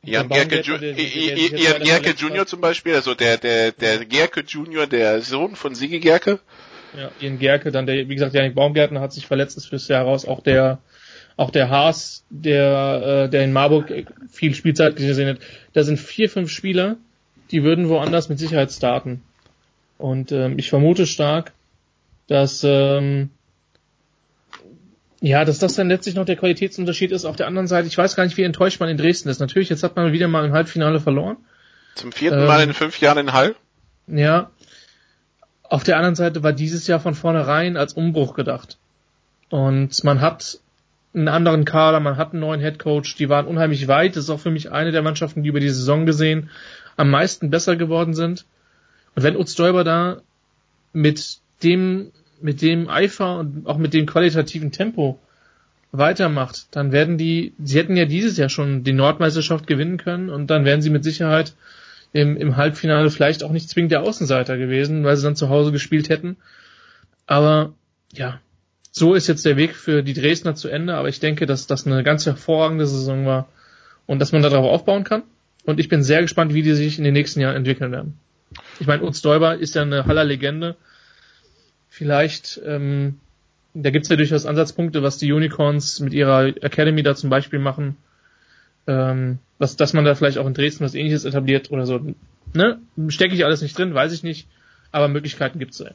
Jan Gerke, Ju Jan Gerke Junior zum Beispiel, also der, der, der Gerke Junior, der Sohn von Sigi Gerke. Ja, Ian Gerke, dann der, wie gesagt, Janik Baumgärtner hat sich verletzt, ist fürs Jahr raus. Auch der, auch der Haas, der, äh, der in Marburg viel Spielzeit gesehen hat. Da sind vier, fünf Spieler, die würden woanders mit Sicherheit starten. Und ähm, ich vermute stark, dass ähm, ja, dass das dann letztlich noch der Qualitätsunterschied ist. Auf der anderen Seite, ich weiß gar nicht, wie enttäuscht man in Dresden ist. Natürlich, jetzt hat man wieder mal im Halbfinale verloren. Zum vierten ähm, Mal in fünf Jahren in Hall. Ja. Auf der anderen Seite war dieses Jahr von vornherein als Umbruch gedacht. Und man hat einen anderen Kader, man hat einen neuen Headcoach, die waren unheimlich weit. Das ist auch für mich eine der Mannschaften, die über die Saison gesehen am meisten besser geworden sind. Und wenn Utz Däuber da mit dem mit dem Eifer und auch mit dem qualitativen Tempo weitermacht, dann werden die, sie hätten ja dieses Jahr schon die Nordmeisterschaft gewinnen können und dann wären sie mit Sicherheit im, im Halbfinale vielleicht auch nicht zwingend der Außenseiter gewesen, weil sie dann zu Hause gespielt hätten. Aber ja, so ist jetzt der Weg für die Dresdner zu Ende, aber ich denke, dass das eine ganz hervorragende Saison war und dass man darauf aufbauen kann. Und ich bin sehr gespannt, wie die sich in den nächsten Jahren entwickeln werden. Ich meine, Utz Däuber ist ja eine Haller Legende vielleicht, ähm, da gibt's ja durchaus Ansatzpunkte, was die Unicorns mit ihrer Academy da zum Beispiel machen, ähm, was, dass man da vielleicht auch in Dresden was ähnliches etabliert oder so. Ne? Stecke ich alles nicht drin, weiß ich nicht, aber Möglichkeiten gibt's ja.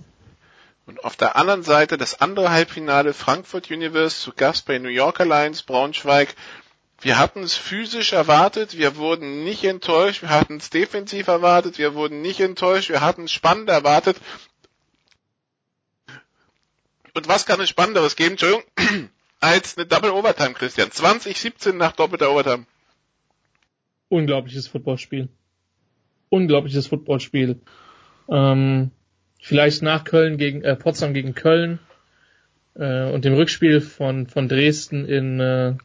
Und auf der anderen Seite das andere Halbfinale Frankfurt Universe zu Gast bei New York Alliance Braunschweig. Wir hatten es physisch erwartet, wir wurden nicht enttäuscht, wir hatten es defensiv erwartet, wir wurden nicht enttäuscht, wir hatten es spannend erwartet und was kann es Spannenderes geben, Entschuldigung, als eine Double Overtime, Christian? 2017 nach doppelter Overtime. Unglaubliches Footballspiel. Unglaubliches Footballspiel. Ähm, vielleicht nach Köln gegen äh, Potsdam gegen Köln äh, und dem Rückspiel von von Dresden in äh,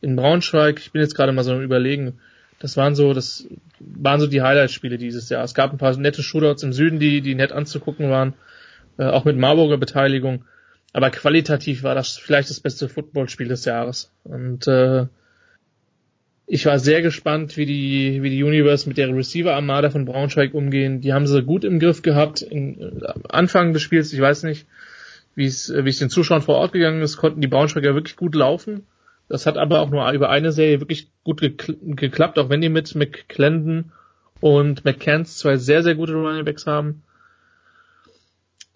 in Braunschweig. Ich bin jetzt gerade mal so am überlegen. Das waren so, das waren so die Highlight-Spiele dieses Jahr. Es gab ein paar nette Shootouts im Süden, die die nett anzugucken waren, äh, auch mit Marburger Beteiligung. Aber qualitativ war das vielleicht das beste Footballspiel des Jahres. Und äh, ich war sehr gespannt, wie die, wie die Universe mit der Receiver-Armada von Braunschweig umgehen. Die haben sie gut im Griff gehabt. In, äh, Anfang des Spiels, ich weiß nicht, wie es, wie es den Zuschauern vor Ort gegangen ist, konnten die Braunschweiger wirklich gut laufen. Das hat aber auch nur über eine Serie wirklich gut geklappt, auch wenn die mit McClendon und McCanns zwei sehr, sehr gute Running Backs haben.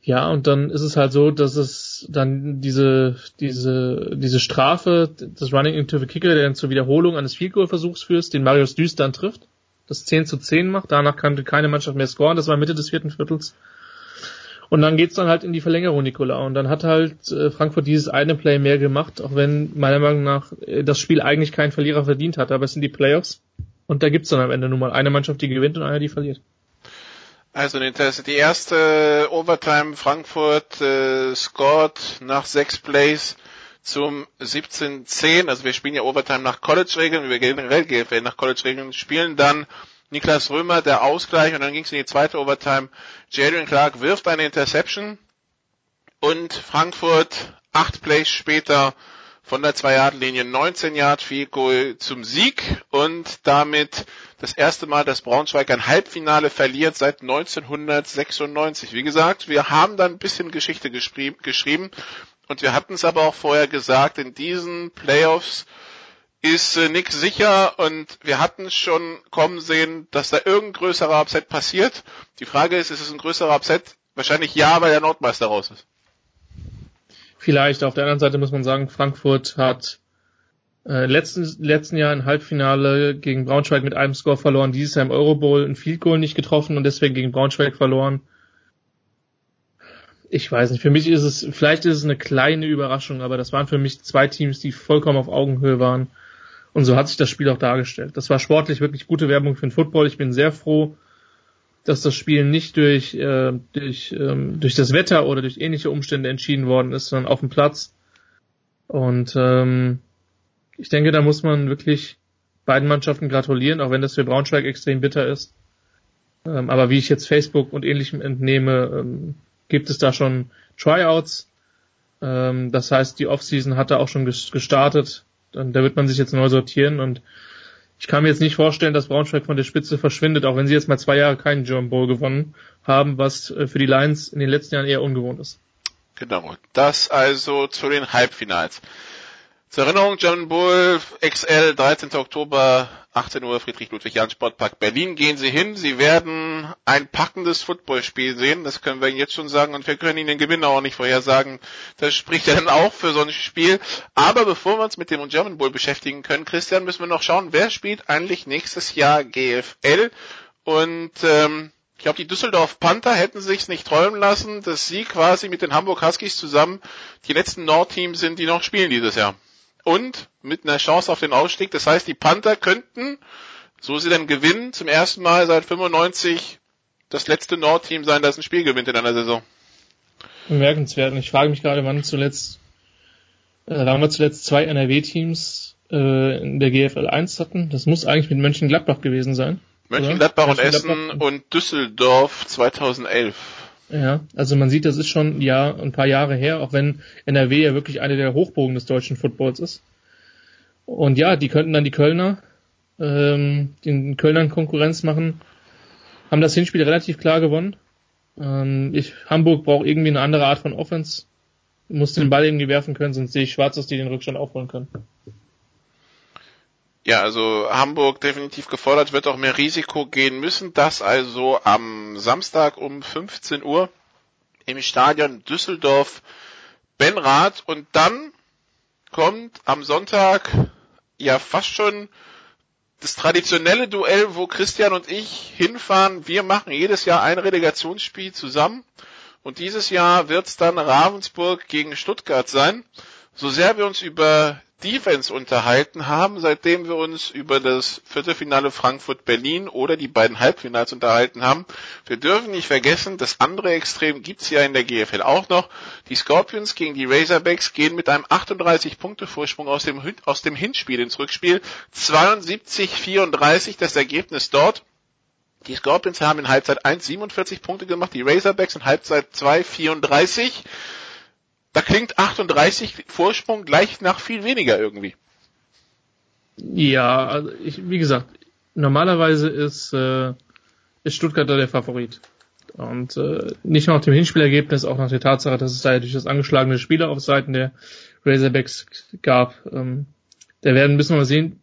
Ja, und dann ist es halt so, dass es dann diese, diese, diese Strafe, das Running into the Kicker, der dann zur Wiederholung eines Field Goal Versuchs führt, den Marius Düst dann trifft, das 10 zu 10 macht, danach konnte keine Mannschaft mehr scoren, das war Mitte des vierten Viertels. Und dann geht's dann halt in die Verlängerung, Nikola. Und dann hat halt äh, Frankfurt dieses eine Play mehr gemacht, auch wenn meiner Meinung nach äh, das Spiel eigentlich keinen Verlierer verdient hat. Aber es sind die Playoffs. Und da gibt's dann am Ende nur mal eine Mannschaft, die gewinnt und eine, die verliert. Also die erste Overtime Frankfurt äh, scored nach sechs Plays zum 17-10. Also wir spielen ja Overtime nach College-Regeln, wir generell GFL nach College-Regeln spielen dann Niklas Römer der Ausgleich und dann ging es in die zweite Overtime. Jadrian Clark wirft eine Interception und Frankfurt acht Plays später von der 2-Yard-Linie 19 Yard Field Goal zum Sieg und damit das erste Mal, dass Braunschweig ein Halbfinale verliert seit 1996. Wie gesagt, wir haben da ein bisschen Geschichte geschrieben und wir hatten es aber auch vorher gesagt, in diesen Playoffs ist äh, nix sicher und wir hatten schon kommen sehen, dass da irgendein größerer Upset passiert. Die Frage ist, ist es ein größerer Upset? Wahrscheinlich ja, weil der Nordmeister raus ist. Vielleicht. Auf der anderen Seite muss man sagen, Frankfurt hat äh, letzten, letzten Jahr ein Halbfinale gegen Braunschweig mit einem Score verloren, dieses Jahr im Eurobowl ein Field Goal nicht getroffen und deswegen gegen Braunschweig verloren. Ich weiß nicht, für mich ist es, vielleicht ist es eine kleine Überraschung, aber das waren für mich zwei Teams, die vollkommen auf Augenhöhe waren und so hat sich das Spiel auch dargestellt. Das war sportlich wirklich gute Werbung für den Football. Ich bin sehr froh, dass das Spiel nicht durch, äh, durch, ähm, durch das Wetter oder durch ähnliche Umstände entschieden worden ist, sondern auf dem Platz. Und ähm, ich denke, da muss man wirklich beiden Mannschaften gratulieren, auch wenn das für Braunschweig extrem bitter ist. Ähm, aber wie ich jetzt Facebook und ähnlichem entnehme, ähm, gibt es da schon Tryouts. Ähm, das heißt, die Offseason hat da auch schon gestartet. Und da wird man sich jetzt neu sortieren und ich kann mir jetzt nicht vorstellen, dass Braunschweig von der Spitze verschwindet, auch wenn sie jetzt mal zwei Jahre keinen German Bowl gewonnen haben, was äh, für die Lions in den letzten Jahren eher ungewohnt ist. Genau. Das also zu den Halbfinals. Zur Erinnerung, German Bull XL, 13. Oktober, 18 Uhr, Friedrich-Ludwig-Jahn-Sportpark Berlin. Gehen Sie hin. Sie werden ein packendes Footballspiel sehen. Das können wir Ihnen jetzt schon sagen. Und wir können Ihnen den Gewinner auch nicht vorhersagen. Das spricht ja dann auch für so ein Spiel. Aber bevor wir uns mit dem German Bull beschäftigen können, Christian, müssen wir noch schauen, wer spielt eigentlich nächstes Jahr GFL? Und, ähm, ich glaube, die Düsseldorf Panther hätten sich's nicht träumen lassen, dass sie quasi mit den Hamburg Huskies zusammen die letzten Nordteams sind, die noch spielen dieses Jahr und mit einer Chance auf den Ausstieg. Das heißt, die Panther könnten, so sie dann gewinnen, zum ersten Mal seit 95 das letzte Nordteam sein, das ein Spiel gewinnt in einer Saison. Bemerkenswert. Und ich frage mich gerade, wann zuletzt, äh, wann wir zuletzt zwei NRW-Teams äh, in der GFL 1 hatten. Das muss eigentlich mit Mönchengladbach gewesen sein. Mönchengladbach und Essen und Düsseldorf 2011. Ja, also man sieht, das ist schon ja ein paar Jahre her, auch wenn NRW ja wirklich eine der Hochbogen des deutschen Footballs ist. Und ja, die könnten dann die Kölner, ähm, den Kölnern Konkurrenz machen, haben das Hinspiel relativ klar gewonnen. Ähm, ich, Hamburg braucht irgendwie eine andere Art von Offense, muss den Ball irgendwie werfen können, sonst sehe ich schwarz, dass die den Rückstand aufholen können. Ja, also Hamburg definitiv gefordert, wird auch mehr Risiko gehen müssen. Das also am Samstag um 15 Uhr im Stadion Düsseldorf Benrath und dann kommt am Sonntag ja fast schon das traditionelle Duell, wo Christian und ich hinfahren. Wir machen jedes Jahr ein Relegationsspiel zusammen und dieses Jahr wird es dann Ravensburg gegen Stuttgart sein. So sehr wir uns über Defense unterhalten haben, seitdem wir uns über das Viertelfinale Frankfurt-Berlin oder die beiden Halbfinals unterhalten haben. Wir dürfen nicht vergessen, das andere Extrem gibt's ja in der GFL auch noch. Die Scorpions gegen die Razorbacks gehen mit einem 38-Punkte-Vorsprung aus dem, aus dem Hinspiel ins Rückspiel. 72-34 das Ergebnis dort. Die Scorpions haben in Halbzeit 1 47 Punkte gemacht, die Razorbacks in Halbzeit 2 34 da klingt 38 Vorsprung gleich nach viel weniger irgendwie. Ja, also ich, wie gesagt, normalerweise ist, äh, ist Stuttgart da der Favorit. Und äh, nicht nur nach dem Hinspielergebnis, auch nach der Tatsache, dass es da ja durch das angeschlagene Spieler auf Seiten der Razorbacks gab. Ähm, da werden müssen wir mal sehen,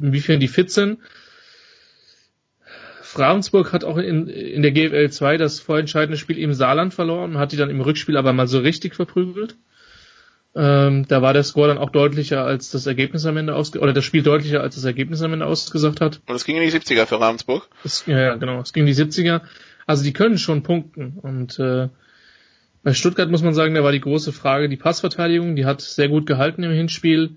inwiefern die fit sind. Ravensburg hat auch in, in der GFL 2 das vorentscheidende Spiel im Saarland verloren, hat die dann im Rückspiel aber mal so richtig verprügelt. Ähm, da war der Score dann auch deutlicher als das Ergebnis am Ende ausge oder das Spiel deutlicher als das Ergebnis am Ende ausgesagt hat. Und es ging in die 70er für Ravensburg. Es, ja, genau, es ging in die 70er. Also die können schon punkten und äh, bei Stuttgart muss man sagen, da war die große Frage die Passverteidigung, die hat sehr gut gehalten im Hinspiel.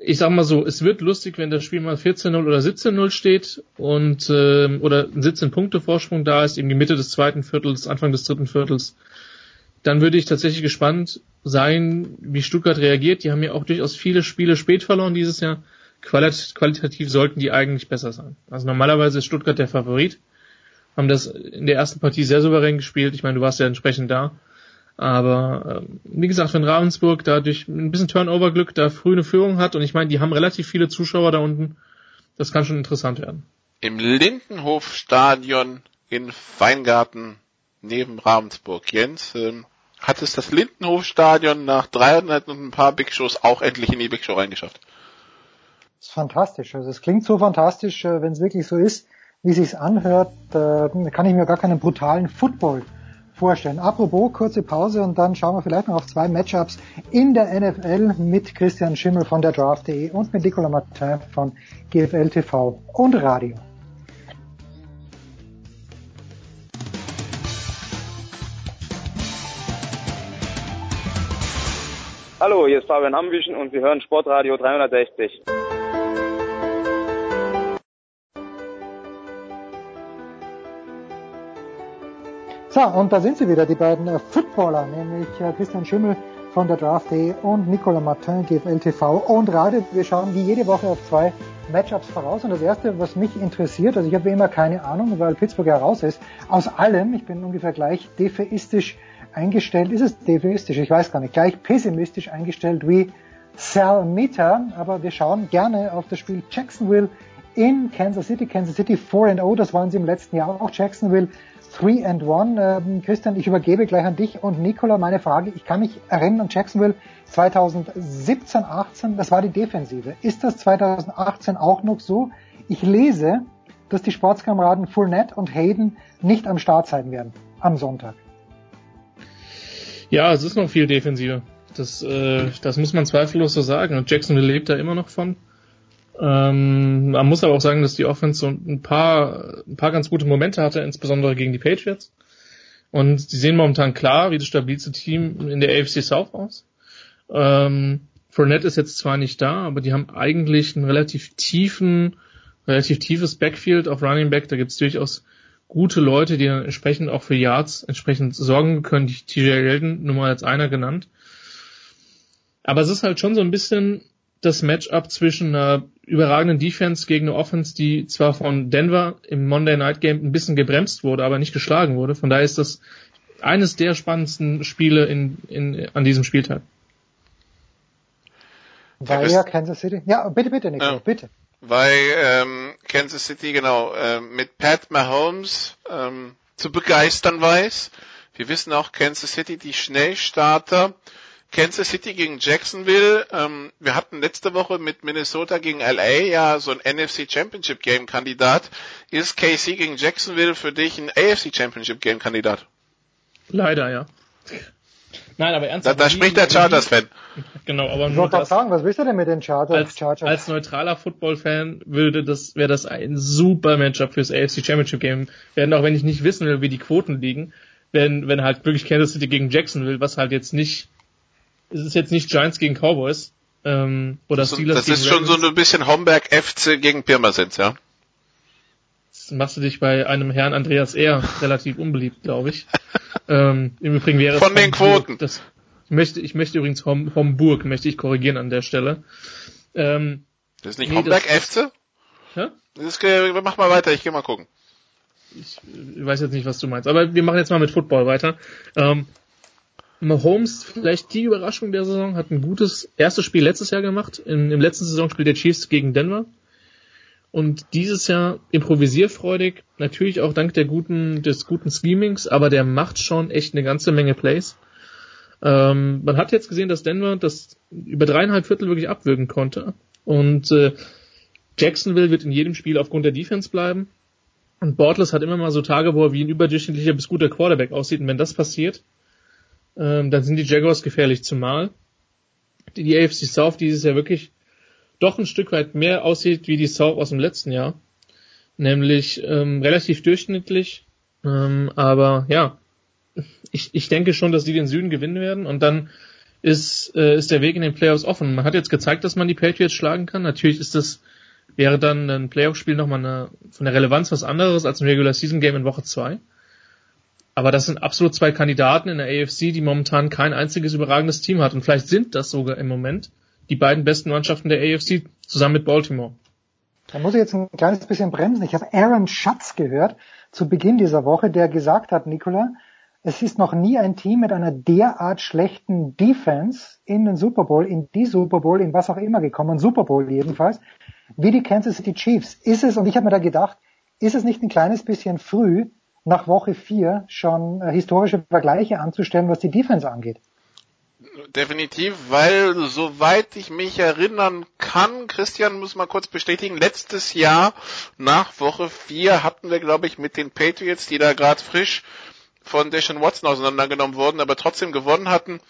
Ich sag mal so, es wird lustig, wenn das Spiel mal 14-0 oder 17-0 steht und äh, oder ein 17 Punkte Vorsprung da ist, eben die Mitte des zweiten Viertels, Anfang des dritten Viertels dann würde ich tatsächlich gespannt sein, wie Stuttgart reagiert. Die haben ja auch durchaus viele Spiele spät verloren dieses Jahr. Qualit qualitativ sollten die eigentlich besser sein. Also normalerweise ist Stuttgart der Favorit. Haben das in der ersten Partie sehr souverän gespielt. Ich meine, du warst ja entsprechend da. Aber äh, wie gesagt, wenn Ravensburg da durch ein bisschen Turnover-Glück da früh eine Führung hat und ich meine, die haben relativ viele Zuschauer da unten, das kann schon interessant werden. Im Lindenhofstadion in Weingarten neben Ravensburg. Jens, ähm, hat es das Lindenhofstadion nach 300 und ein paar Big Shows auch endlich in die Big Show reingeschafft? Das ist fantastisch. Also es klingt so fantastisch, äh, wenn es wirklich so ist, wie sich's anhört, äh, kann ich mir gar keinen brutalen Football vorstellen. Apropos, kurze Pause und dann schauen wir vielleicht noch auf zwei Matchups in der NFL mit Christian Schimmel von der Draft.de und mit Nicolas Martin von GFL TV und Radio. Hallo, hier ist Fabian Ambüchen und Sie hören Sportradio 360. So, und da sind sie wieder, die beiden äh, Footballer, nämlich äh, Christian Schimmel von der Draft.de und Nicolas Martin, GFL TV und Radio. Wir schauen wie jede Woche auf zwei Matchups voraus. Und das erste, was mich interessiert, also ich habe wie immer keine Ahnung, weil Pittsburgh ja raus ist, aus allem, ich bin ungefähr gleich defeistisch eingestellt, ist es definistisch, ich weiß gar nicht, gleich pessimistisch eingestellt wie Sal Meter, aber wir schauen gerne auf das Spiel Jacksonville in Kansas City. Kansas City 4 0, das waren sie im letzten Jahr auch. Jacksonville 3 and 1. Ähm, Christian, ich übergebe gleich an dich und Nicola meine Frage. Ich kann mich erinnern an Jacksonville 2017, 18, das war die Defensive. Ist das 2018 auch noch so? Ich lese, dass die Sportskameraden Fournette und Hayden nicht am Start sein werden am Sonntag. Ja, es ist noch viel Defensive. Das, äh, das muss man zweifellos so sagen. Und Jacksonville lebt da immer noch von. Ähm, man muss aber auch sagen, dass die Offense so ein paar, ein paar ganz gute Momente hatte, insbesondere gegen die Patriots. Und sie sehen momentan klar wie das stabilste Team in der AFC South aus. Ähm, Fournette ist jetzt zwar nicht da, aber die haben eigentlich einen relativ tiefen, relativ tiefes Backfield auf Running Back. Da gibt es durchaus gute Leute, die dann entsprechend auch für Yards entsprechend sorgen können. Die TJ Yeldon nur mal als einer genannt. Aber es ist halt schon so ein bisschen das Matchup zwischen einer überragenden Defense gegen eine Offense, die zwar von Denver im Monday Night Game ein bisschen gebremst wurde, aber nicht geschlagen wurde. Von daher ist das eines der spannendsten Spiele in, in, an diesem Spieltag. Weil ja Kansas City. Ja, bitte, bitte, Nico, ja. bitte weil ähm, Kansas City genau äh, mit Pat Mahomes ähm, zu begeistern weiß. Wir wissen auch Kansas City die Schnellstarter. Kansas City gegen Jacksonville. Ähm, wir hatten letzte Woche mit Minnesota gegen LA ja so ein NFC Championship Game Kandidat. Ist KC gegen Jacksonville für dich ein AFC Championship Game Kandidat? Leider ja. Nein, aber ernsthaft. Da, da spricht der Chargers-Fan. Genau, aber ich wollte gerade sagen, was willst du denn mit den Chargers? Als, Chargers? als neutraler Football-Fan würde das, wäre das ein super Matchup fürs AFC Championship Game. Werden auch wenn ich nicht wissen will, wie die Quoten liegen, wenn, wenn halt wirklich Kansas City gegen Jackson will, was halt jetzt nicht, es ist jetzt nicht Giants gegen Cowboys, ähm, oder das, Steelers Das ist schon Ravens. so ein bisschen Homberg FC gegen Pirmasens, ja? Jetzt machst du dich bei einem Herrn Andreas eher relativ unbeliebt, glaube ich. ähm, Im Übrigen wäre es von den Quoten. Das, ich möchte, ich möchte übrigens Hom, Homburg, möchte ich korrigieren an der Stelle. Ähm, das ist nicht nee, Homberg FC? Ja? Das, mach mal weiter, ich geh mal gucken. Ich, ich weiß jetzt nicht, was du meinst, aber wir machen jetzt mal mit Football weiter. Ähm, Mahomes, vielleicht die Überraschung der Saison, hat ein gutes erstes Spiel letztes Jahr gemacht. In, Im letzten Saisonspiel der Chiefs gegen Denver. Und dieses Jahr improvisierfreudig, natürlich auch dank der guten, des guten Schemings, aber der macht schon echt eine ganze Menge Plays. Ähm, man hat jetzt gesehen, dass Denver das über dreieinhalb Viertel wirklich abwürgen konnte. Und äh, Jacksonville wird in jedem Spiel aufgrund der Defense bleiben. Und Bortles hat immer mal so Tage, wo er wie ein überdurchschnittlicher bis guter Quarterback aussieht. Und wenn das passiert, ähm, dann sind die Jaguars gefährlich. Zumal die, AFC South dieses Jahr wirklich doch ein Stück weit mehr aussieht wie die South aus dem letzten Jahr. Nämlich ähm, relativ durchschnittlich. Ähm, aber ja, ich, ich denke schon, dass die den Süden gewinnen werden. Und dann ist, äh, ist der Weg in den Playoffs offen. Man hat jetzt gezeigt, dass man die Patriots schlagen kann. Natürlich ist das wäre dann ein Playoff-Spiel nochmal eine, von der Relevanz was anderes als ein Regular Season Game in Woche 2. Aber das sind absolut zwei Kandidaten in der AFC, die momentan kein einziges überragendes Team hat. Und vielleicht sind das sogar im Moment die beiden besten Mannschaften der AFC zusammen mit Baltimore. Da muss ich jetzt ein kleines bisschen bremsen. Ich habe Aaron Schatz gehört zu Beginn dieser Woche, der gesagt hat, Nicola, es ist noch nie ein Team mit einer derart schlechten Defense in den Super Bowl, in die Super Bowl, in was auch immer gekommen, Super Bowl jedenfalls, wie die Kansas City Chiefs. Ist es, und ich habe mir da gedacht, ist es nicht ein kleines bisschen früh, nach Woche 4 schon äh, historische Vergleiche anzustellen, was die Defense angeht? Definitiv, weil soweit ich mich erinnern kann, Christian muss mal kurz bestätigen, letztes Jahr nach Woche 4 hatten wir, glaube ich, mit den Patriots, die da gerade frisch von Deshaun Watson auseinandergenommen wurden, aber trotzdem gewonnen hatten,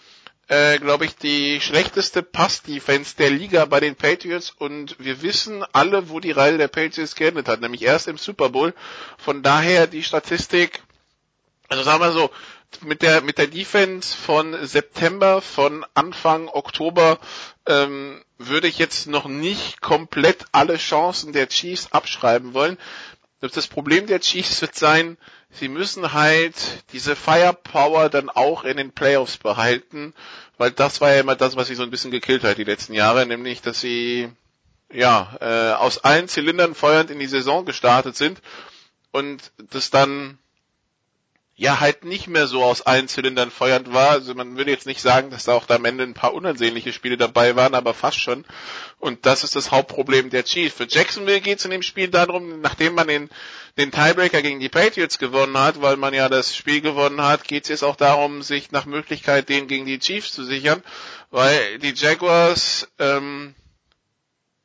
äh, glaube ich, die schlechteste Pass-Defense der Liga bei den Patriots und wir wissen alle, wo die Reise der Patriots geendet hat, nämlich erst im Super Bowl. Von daher die Statistik, also sagen wir so, mit der mit der Defense von September, von Anfang Oktober ähm, würde ich jetzt noch nicht komplett alle Chancen der Chiefs abschreiben wollen. Das Problem der Chiefs wird sein, sie müssen halt diese Firepower dann auch in den Playoffs behalten, weil das war ja immer das, was sie so ein bisschen gekillt hat die letzten Jahre, nämlich dass sie ja äh, aus allen Zylindern feuernd in die Saison gestartet sind und das dann ja halt nicht mehr so aus allen Zylindern feuernd war. Also man würde jetzt nicht sagen, dass da auch da am Ende ein paar unansehnliche Spiele dabei waren, aber fast schon. Und das ist das Hauptproblem der Chiefs. Für Jacksonville geht es in dem Spiel darum, nachdem man den, den Tiebreaker gegen die Patriots gewonnen hat, weil man ja das Spiel gewonnen hat, geht es jetzt auch darum, sich nach Möglichkeit den gegen die Chiefs zu sichern, weil die Jaguars, ähm,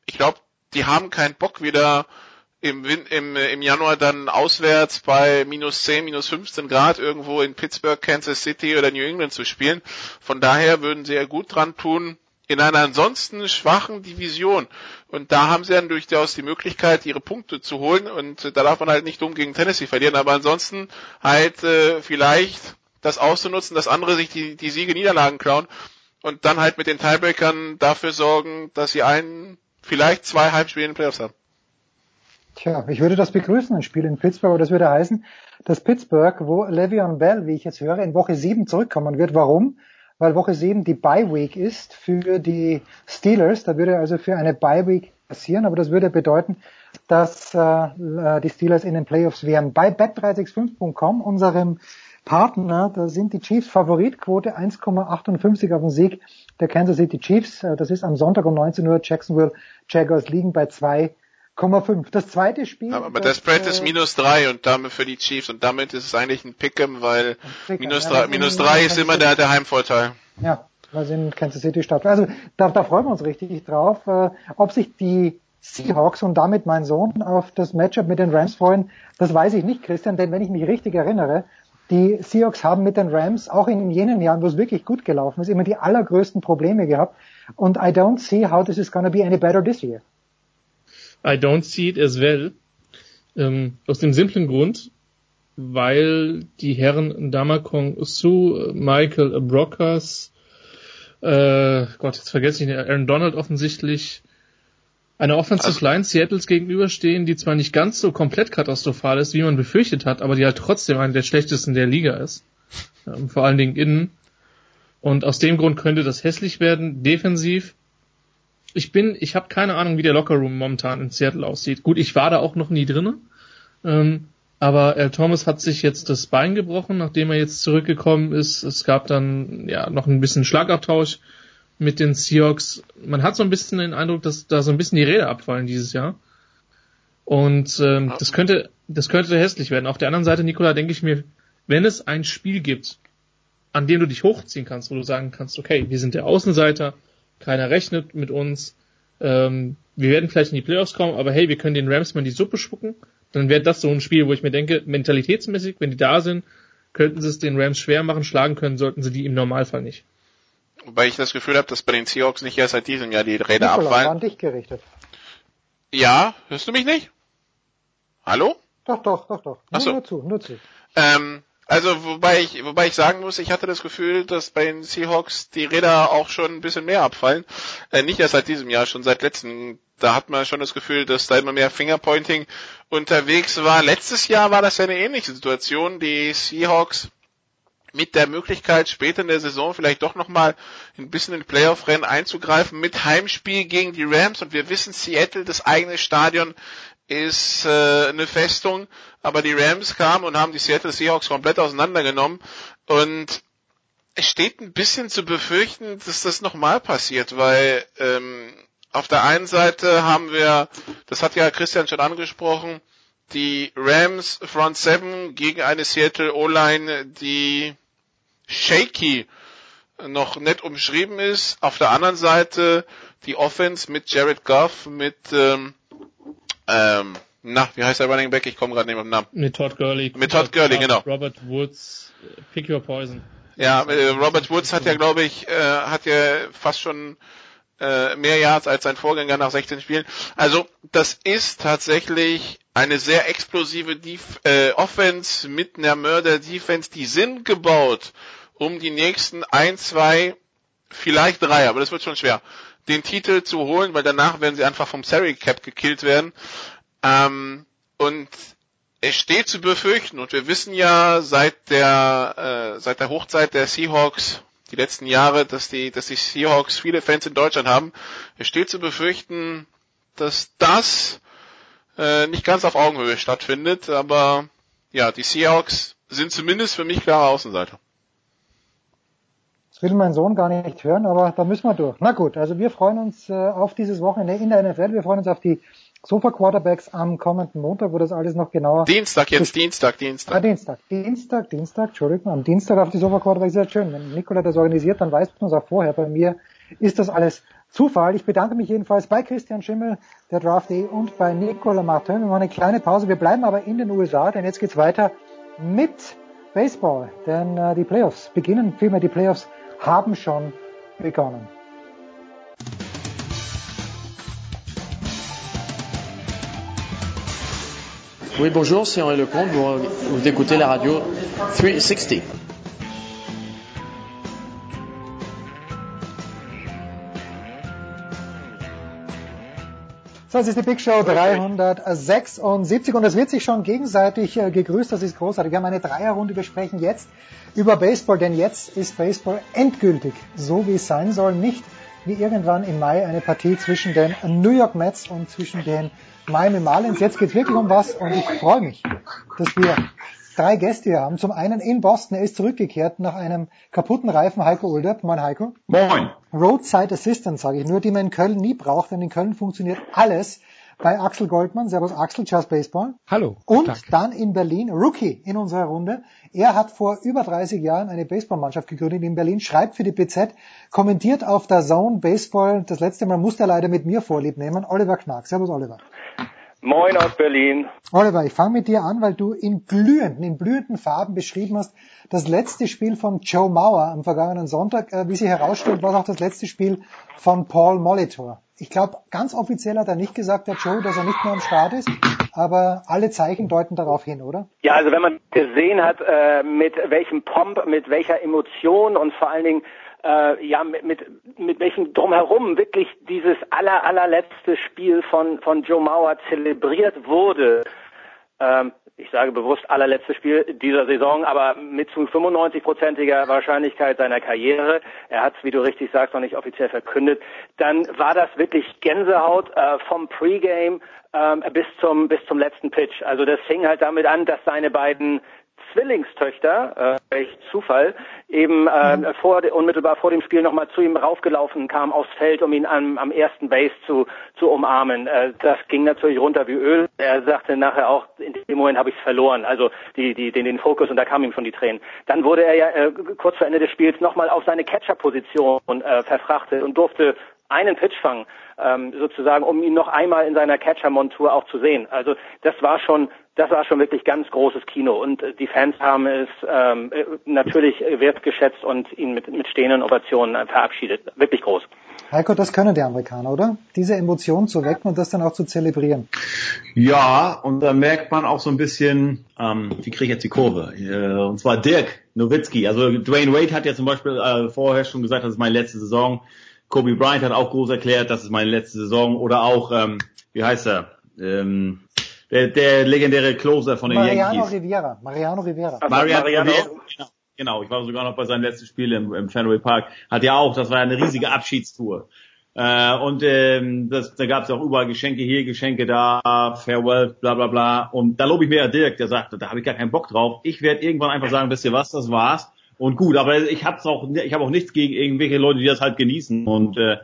ich glaube, die haben keinen Bock wieder im, im, im Januar dann auswärts bei minus 10, minus 15 Grad irgendwo in Pittsburgh, Kansas City oder New England zu spielen. Von daher würden sie ja gut dran tun, in einer ansonsten schwachen Division. Und da haben sie dann durchaus die Möglichkeit, ihre Punkte zu holen. Und da darf man halt nicht dumm gegen Tennessee verlieren. Aber ansonsten halt äh, vielleicht das auszunutzen, dass andere sich die, die Siege Niederlagen klauen und dann halt mit den Tiebreakern dafür sorgen, dass sie einen, vielleicht zwei Heimspiele in den Playoffs haben. Tja, ich würde das begrüßen, ein Spiel in Pittsburgh, aber das würde heißen, dass Pittsburgh, wo Le'Veon Bell, wie ich jetzt höre, in Woche 7 zurückkommen wird. Warum? Weil Woche 7 die Bye Week ist für die Steelers. Da würde also für eine Bye Week passieren, aber das würde bedeuten, dass äh, die Steelers in den Playoffs wären. Bei bet365.com, unserem Partner, da sind die Chiefs Favoritquote 1,58 auf den Sieg der Kansas City Chiefs. Das ist am Sonntag um 19 Uhr. Jacksonville Jaguars liegen bei zwei 0,5. Das zweite Spiel. Aber, aber der Spread äh, ist minus drei und damit für die Chiefs und damit ist es eigentlich ein Pick'em, weil Pick'em, minus, drei, ja, minus drei ist immer der, der Heimvorteil. Ja, weil sie in Kansas City statt. Also da, da freuen wir uns richtig drauf, äh, ob sich die Seahawks und damit mein Sohn auf das Matchup mit den Rams freuen, das weiß ich nicht, Christian, denn wenn ich mich richtig erinnere, die Seahawks haben mit den Rams auch in jenen Jahren, wo es wirklich gut gelaufen ist, immer die allergrößten Probleme gehabt. Und I don't see how this is gonna be any better this year. I don't see it as well. Ähm, aus dem simplen Grund, weil die Herren Damakong Su, Michael Brockers, äh, Gott, jetzt vergesse ich nicht, Aaron Donald offensichtlich, einer Offensive also, Line Seattles gegenüberstehen, die zwar nicht ganz so komplett katastrophal ist, wie man befürchtet hat, aber die halt trotzdem eine der schlechtesten der Liga ist. Ähm, vor allen Dingen innen. Und aus dem Grund könnte das hässlich werden, defensiv ich bin, ich habe keine Ahnung, wie der Lockerroom momentan in Seattle aussieht. Gut, ich war da auch noch nie drinne, ähm, aber Al Thomas hat sich jetzt das Bein gebrochen, nachdem er jetzt zurückgekommen ist. Es gab dann ja noch ein bisschen Schlagabtausch mit den Seahawks. Man hat so ein bisschen den Eindruck, dass da so ein bisschen die Räder abfallen dieses Jahr. Und ähm, das könnte, das könnte hässlich werden. Auf der anderen Seite, Nikola, denke ich mir, wenn es ein Spiel gibt, an dem du dich hochziehen kannst, wo du sagen kannst, okay, wir sind der Außenseiter, keiner rechnet mit uns. Ähm, wir werden vielleicht in die Playoffs kommen, aber hey, wir können den Rams mal in die Suppe spucken. dann wäre das so ein Spiel, wo ich mir denke, mentalitätsmäßig, wenn die da sind, könnten sie es den Rams schwer machen, schlagen können, sollten sie die im Normalfall nicht. Wobei ich das Gefühl habe, dass bei den Seahawks nicht erst seit diesem Jahr die Räder Nicola, abfallen. war an dich gerichtet. Ja, hörst du mich nicht? Hallo? Doch, doch, doch, doch. Ach Nur, so. nur zu, nur zu. Ähm, also wobei ich, wobei ich sagen muss, ich hatte das Gefühl, dass bei den Seahawks die Räder auch schon ein bisschen mehr abfallen. Äh, nicht erst seit diesem Jahr, schon seit letzten. Da hat man schon das Gefühl, dass da immer mehr Fingerpointing unterwegs war. Letztes Jahr war das ja eine ähnliche Situation. Die Seahawks mit der Möglichkeit, später in der Saison vielleicht doch nochmal ein bisschen in Playoff-Rennen einzugreifen mit Heimspiel gegen die Rams. Und wir wissen, Seattle, das eigene Stadion, ist äh, eine Festung, aber die Rams kamen und haben die Seattle Seahawks komplett auseinandergenommen und es steht ein bisschen zu befürchten, dass das nochmal passiert, weil ähm, auf der einen Seite haben wir, das hat ja Christian schon angesprochen, die Rams Front Seven gegen eine Seattle O-Line, die shaky noch nett umschrieben ist. Auf der anderen Seite die Offense mit Jared Goff, mit ähm, ähm, na, wie heißt der Running Back? Ich komme gerade nicht auf den Namen. Mit Todd Gurley. Mit Todd Gurley, genau. Robert Woods, äh, Pick Your Poison. Ja, äh, Robert Woods hat ja, glaube ich, äh, hat ja fast schon äh, mehr Yards als sein Vorgänger nach 16 Spielen. Also das ist tatsächlich eine sehr explosive Def äh, Offense mit einer Mörder-Defense. Die sind gebaut, um die nächsten ein, zwei, vielleicht drei, aber das wird schon schwer, den Titel zu holen, weil danach werden sie einfach vom Salary Cap gekillt werden. Ähm, und es steht zu befürchten und wir wissen ja seit der äh, seit der Hochzeit der Seahawks die letzten Jahre, dass die dass die Seahawks viele Fans in Deutschland haben. Es steht zu befürchten, dass das äh, nicht ganz auf Augenhöhe stattfindet, aber ja, die Seahawks sind zumindest für mich klare Außenseiter. Das will mein Sohn gar nicht hören, aber da müssen wir durch. Na gut, also wir freuen uns äh, auf dieses Wochenende in der NFL. Wir freuen uns auf die Sofa Quarterbacks am kommenden Montag, wo das alles noch genauer. Dienstag jetzt, Dienstag, Dienstag. Ah, Dienstag, Dienstag, Dienstag, Entschuldigung, am Dienstag auf die Sofa Quarterbacks ist ja schön. Wenn Nikola das organisiert, dann weiß man es auch vorher. Bei mir ist das alles Zufall. Ich bedanke mich jedenfalls bei Christian Schimmel, der Draft.de und bei Nicola Martin. Wir machen eine kleine Pause. Wir bleiben aber in den USA, denn jetzt geht's weiter mit Baseball. Denn äh, die Playoffs beginnen, vielmehr die Playoffs haben schon begonnen. Oui, bonjour, c'est Henri Lecomte. Vous, vous écoutez la radio 360. So, es ist die Big Show 376 und es wird sich schon gegenseitig äh, gegrüßt, das ist großartig. Wir haben eine Dreierrunde, wir sprechen jetzt über Baseball, denn jetzt ist Baseball endgültig so, wie es sein soll, nicht wie irgendwann im Mai eine Partie zwischen den New York Mets und zwischen den Miami Marlins. Jetzt geht es wirklich um was und ich freue mich, dass wir drei Gäste hier haben. Zum einen in Boston, er ist zurückgekehrt nach einem kaputten Reifen, Heiko Ulderb. Moin Heiko. Moin. Roadside Assistant, sage ich nur, die man in Köln nie braucht, denn in Köln funktioniert alles. Bei Axel Goldmann, Servus Axel, Just Baseball. Hallo. Und Tag. dann in Berlin, Rookie in unserer Runde. Er hat vor über 30 Jahren eine Baseballmannschaft gegründet in Berlin, schreibt für die BZ, kommentiert auf der Zone Baseball. Das letzte Mal musste er leider mit mir Vorlieb nehmen. Oliver Knack. Servus Oliver. Moin aus Berlin. Oliver, ich fange mit dir an, weil du in glühenden, in blühenden Farben beschrieben hast, das letzte Spiel von Joe Mauer am vergangenen Sonntag, äh, wie sich herausstellt, war auch das letzte Spiel von Paul Molitor. Ich glaube, ganz offiziell hat er nicht gesagt, der Joe, dass er nicht mehr am Start ist, aber alle Zeichen deuten darauf hin, oder? Ja, also wenn man gesehen hat, äh, mit welchem Pomp, mit welcher Emotion und vor allen Dingen äh, ja mit, mit mit welchem drumherum wirklich dieses aller allerletzte Spiel von von Joe Mauer zelebriert wurde. Ähm, ich sage bewusst allerletztes Spiel dieser Saison, aber mit zu 95-prozentiger Wahrscheinlichkeit seiner Karriere. Er hat es, wie du richtig sagst, noch nicht offiziell verkündet. Dann war das wirklich Gänsehaut äh, vom Pre-Game ähm, bis zum bis zum letzten Pitch. Also das fing halt damit an, dass seine beiden Zwillingstöchter, äh, echt Zufall, eben äh, vor, unmittelbar vor dem Spiel nochmal zu ihm raufgelaufen kam aufs Feld, um ihn am, am ersten Base zu, zu umarmen. Äh, das ging natürlich runter wie Öl. Er sagte nachher auch, in dem Moment habe ich es verloren, also die, die, den, den Fokus und da kamen ihm schon die Tränen. Dann wurde er ja äh, kurz vor Ende des Spiels nochmal auf seine Catcher-Position äh, verfrachtet und durfte einen Pitch fangen, ähm, sozusagen, um ihn noch einmal in seiner Catcher-Montur auch zu sehen. Also das war schon, das war schon wirklich ganz großes Kino und äh, die Fans haben es ähm, äh, natürlich wertgeschätzt und ihn mit, mit stehenden Ovationen äh, verabschiedet. Wirklich groß. Heiko, das können die Amerikaner, oder? Diese Emotionen zu wecken und das dann auch zu zelebrieren. Ja, und da merkt man auch so ein bisschen, ähm, wie kriege ich jetzt die Kurve? Äh, und zwar Dirk Nowitzki. Also Dwayne Wade hat ja zum Beispiel äh, vorher schon gesagt, das ist meine letzte Saison. Kobe Bryant hat auch groß erklärt, das ist meine letzte Saison. Oder auch, ähm, wie heißt er? Ähm, der, der legendäre Closer von den Mariano Yankees. Rivera. Mariano Rivera. Mariano, Mariano- Rivera. Genau, genau, ich war sogar noch bei seinem letzten Spiel im, im Fenway Park. Hat ja auch, das war ja eine riesige Abschiedstour. Äh, und ähm, das, da gab es auch überall Geschenke hier, Geschenke da, Farewell, bla bla bla. Und da lobe ich mir ja Dirk, der sagte, da habe ich gar keinen Bock drauf. Ich werde irgendwann einfach sagen, wisst ihr was, das war's. Und gut, aber ich habe auch, ich habe auch nichts gegen irgendwelche Leute, die das halt genießen. Und äh,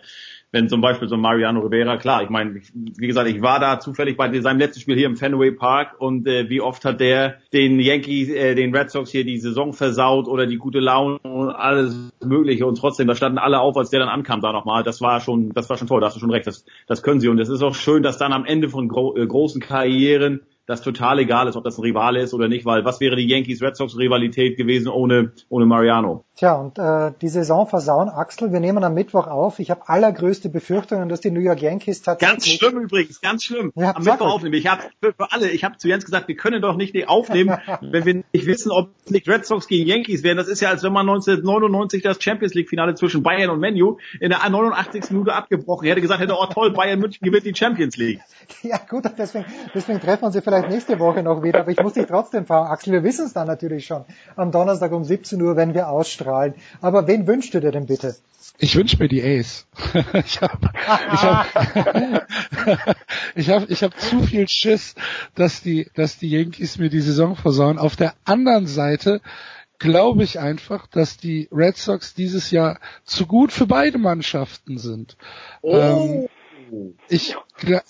wenn zum Beispiel so Mariano Rivera, klar, ich meine, wie gesagt, ich war da zufällig bei seinem letzten Spiel hier im Fenway Park und äh, wie oft hat der den Yankees, äh, den Red Sox hier die Saison versaut oder die gute Laune und alles Mögliche und trotzdem, da standen alle auf, als der dann ankam da nochmal. Das war schon, das war schon toll, da hast du schon recht, das, das können sie und es ist auch schön, dass dann am Ende von gro äh, großen Karrieren das total egal ist, ob das ein Rivale ist oder nicht, weil was wäre die Yankees-Red Sox-Rivalität gewesen ohne, ohne Mariano? Tja, und äh, die Saison versauen, Axel, wir nehmen am Mittwoch auf. Ich habe allergrößte Befürchtungen, dass die New York Yankees tatsächlich... Ganz schlimm übrigens, ganz schlimm. Ja, Am Mittwoch aufnehmen. Ich habe für, für alle, ich habe zu Jens gesagt, wir können doch nicht aufnehmen, wenn wir nicht wissen, ob es nicht Red Sox gegen Yankees werden. Das ist ja, als wenn man 1999 das Champions League Finale zwischen Bayern und Menu in der 89. Minute abgebrochen hätte, gesagt hätte, oh toll, Bayern München gewinnt die Champions League. Ja gut, deswegen, deswegen treffen wir uns vielleicht nächste Woche noch wieder. Aber ich muss dich trotzdem fragen, Axel, wir wissen es dann natürlich schon am Donnerstag um 17 Uhr, wenn wir ausstrahlen. Aber wen wünschst du dir denn bitte? Ich wünsche mir die Ace. ich habe ich hab, ich hab, ich hab zu viel Schiss, dass die, dass die Yankees mir die Saison versauen. Auf der anderen Seite glaube ich einfach, dass die Red Sox dieses Jahr zu gut für beide Mannschaften sind. Ähm, ich,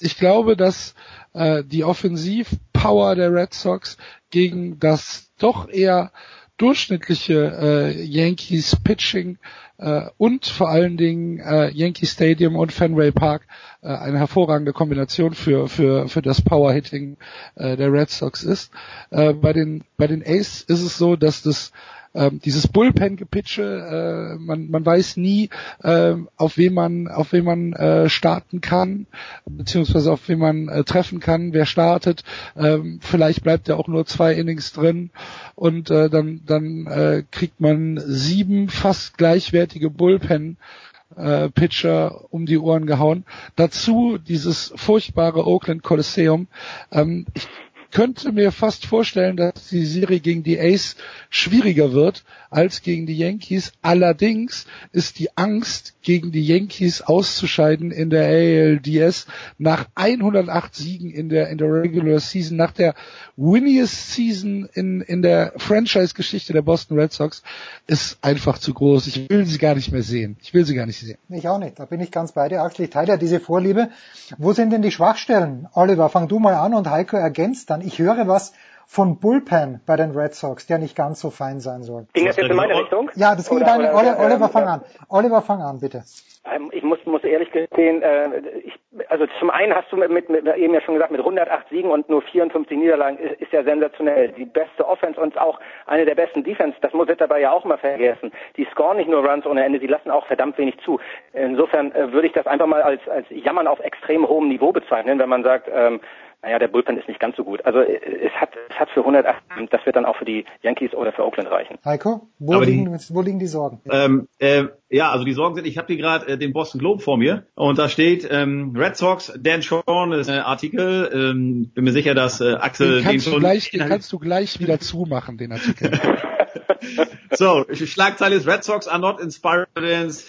ich glaube, dass äh, die Offensivpower der Red Sox gegen das doch eher durchschnittliche äh, Yankees Pitching äh, und vor allen Dingen äh, Yankee Stadium und Fenway Park äh, eine hervorragende Kombination für für für das Power Hitting äh, der Red Sox ist. Äh, bei den bei den Ace ist es so, dass das ähm, dieses Bullpen-Gepitche, äh, man, man weiß nie, äh, auf wen man, auf wen man äh, starten kann, beziehungsweise auf wen man äh, treffen kann, wer startet. Ähm, vielleicht bleibt er auch nur zwei Innings drin und äh, dann, dann äh, kriegt man sieben fast gleichwertige Bullpen. Äh, Pitcher um die Ohren gehauen. Dazu dieses furchtbare Oakland Coliseum. Ähm, ich könnte mir fast vorstellen, dass die Serie gegen die Ace schwieriger wird als gegen die Yankees. Allerdings ist die Angst, gegen die Yankees auszuscheiden in der ALDS nach 108 Siegen in der, in der Regular Season, nach der winniest Season in, in der Franchise-Geschichte der Boston Red Sox, ist einfach zu groß. Ich will sie gar nicht mehr sehen. Ich will sie gar nicht sehen. Ich auch nicht, da bin ich ganz bei dir, Axel. Ich teile ja diese Vorliebe. Wo sind denn die Schwachstellen? Oliver, fang du mal an und Heiko ergänzt dann. Ich höre was von Bullpen bei den Red Sox, der nicht ganz so fein sein soll. Ging das jetzt in meine Richtung? Ja, das ging in Oder- deine, oder- Oliver, Oliver, fang an. Oliver, fang an, bitte. Ähm, Ich muss, muss ehrlich gestehen, äh, ich, also zum einen hast du mit, mit, mit eben ja schon gesagt, mit 108 Siegen und nur 54 Niederlagen ist, ist ja sensationell. Die beste Offense und auch eine der besten Defense, das muss jetzt dabei ja auch mal vergessen. Die scoren nicht nur Runs ohne Ende, die lassen auch verdammt wenig zu. Insofern äh, würde ich das einfach mal als, als Jammern auf extrem hohem Niveau bezeichnen, wenn man sagt, ähm, naja, der Bullpen ist nicht ganz so gut. Also äh, es hat, es hat für 108, das wird dann auch für die Yankees oder für Oakland reichen. Heiko, wo, Aber die- liegen, wo liegen die Sorgen? Ähm, äh, ja, also die Sorgen sind, ich habe hier gerade äh, den Boston Globe vor mir und da steht ähm, Red Sox, Dan Sean ist ein Artikel, ähm, bin mir sicher, dass äh, Axel Den kannst, den du gleich, den kannst du gleich wieder zumachen, den Artikel. So, Schlagzeile ist Red Sox are not inspired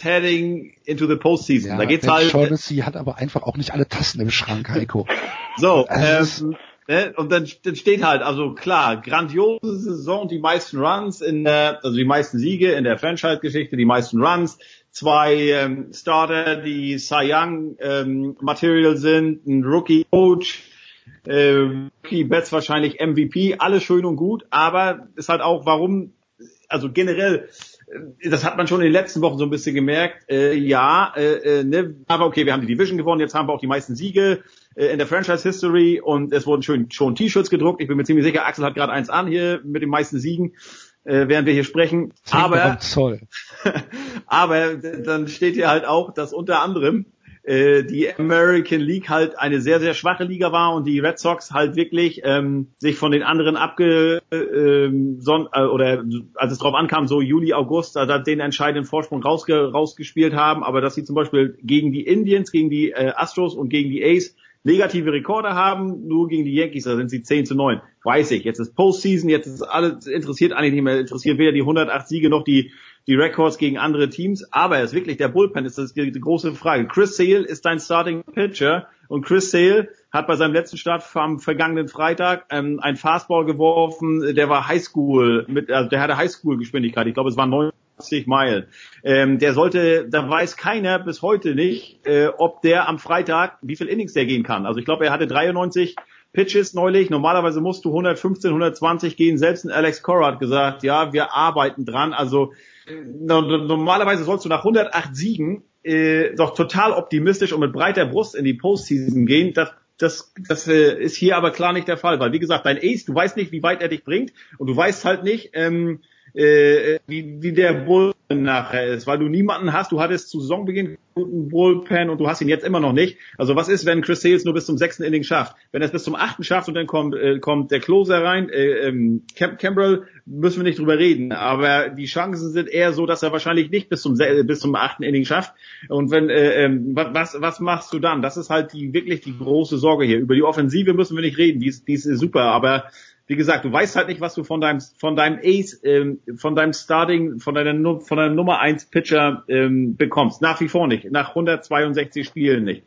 heading into the postseason. da geht's halt... Shaughnessy hat aber einfach auch nicht alle Tassen im Schrank, Heiko. So, Also ähm, ne, und dann, dann steht halt, also klar, grandiose Saison, die meisten Runs in der, also die meisten Siege in der Franchise-Geschichte, die meisten Runs, zwei ähm, Starter, die Cy Young ähm, Material sind, ein Rookie Coach, äh, Rookie Betts wahrscheinlich MVP, alles schön und gut, aber ist halt auch, warum, also generell das hat man schon in den letzten Wochen so ein bisschen gemerkt. Äh, ja, äh, äh, ne, aber okay, wir haben die Division gewonnen, jetzt haben wir auch die meisten Siege äh, in der Franchise History und es wurden schön schon T-Shirts gedruckt. Ich bin mir ziemlich sicher, Axel hat gerade eins an hier mit den meisten Siegen, äh, während wir hier sprechen. Aber, aber dann steht hier halt auch, dass unter anderem äh, die American League halt eine sehr, sehr schwache Liga war und die Red Sox halt wirklich ähm, sich von den anderen abge ähm, son äh, oder als es drauf ankam, so Juli, August, da den entscheidenden Vorsprung rausge rausgespielt haben, aber dass sie zum Beispiel gegen die Indians, gegen die äh, Astros und gegen die Ace negative Rekorde haben, nur gegen die Yankees, da sind sie 10 zu 9. Weiß ich, jetzt ist Postseason, jetzt ist alles interessiert eigentlich nicht mehr, interessiert weder die 108 Siege noch die die Records gegen andere Teams. Aber er ist wirklich der Bullpen, ist das die, große Frage. Chris Sale ist dein Starting Pitcher und Chris Sale hat bei seinem letzten Start am vergangenen Freitag ähm, ein Fastball geworfen, der war Highschool, mit, also der hatte Highschool-Geschwindigkeit. Ich glaube, es waren 90 Meilen. Ähm, der sollte, da weiß keiner bis heute nicht, äh, ob der am Freitag, wie viel Innings der gehen kann. Also ich glaube, er hatte 93 Pitches neulich. Normalerweise musst du 115, 120 gehen. Selbst ein Alex Cora hat gesagt, ja, wir arbeiten dran. Also normalerweise sollst du nach 108 Siegen äh, doch total optimistisch und mit breiter Brust in die Postseason gehen. Das, das, das äh, ist hier aber klar nicht der Fall, weil wie gesagt, dein Ace, du weißt nicht, wie weit er dich bringt und du weißt halt nicht, ähm, äh, wie, wie der Bull nachher ist, weil du niemanden hast, du hattest zu Saisonbeginn guten Bullpen und du hast ihn jetzt immer noch nicht. Also was ist, wenn Chris Sales nur bis zum sechsten Inning schafft? Wenn er es bis zum achten schafft und dann kommt, äh, kommt der Closer rein, äh, ähm, Cam Campbell, müssen wir nicht drüber reden. Aber die Chancen sind eher so, dass er wahrscheinlich nicht bis zum bis zum achten Inning schafft. Und wenn äh, ähm, was was machst du dann? Das ist halt die wirklich die große Sorge hier. Über die Offensive müssen wir nicht reden. Die ist, die ist super, aber wie gesagt, du weißt halt nicht, was du von deinem von deinem Ace, ähm, von deinem Starting, von deiner von deinem Nummer 1 Pitcher ähm, bekommst. Nach wie vor nicht. Nach 162 Spielen nicht.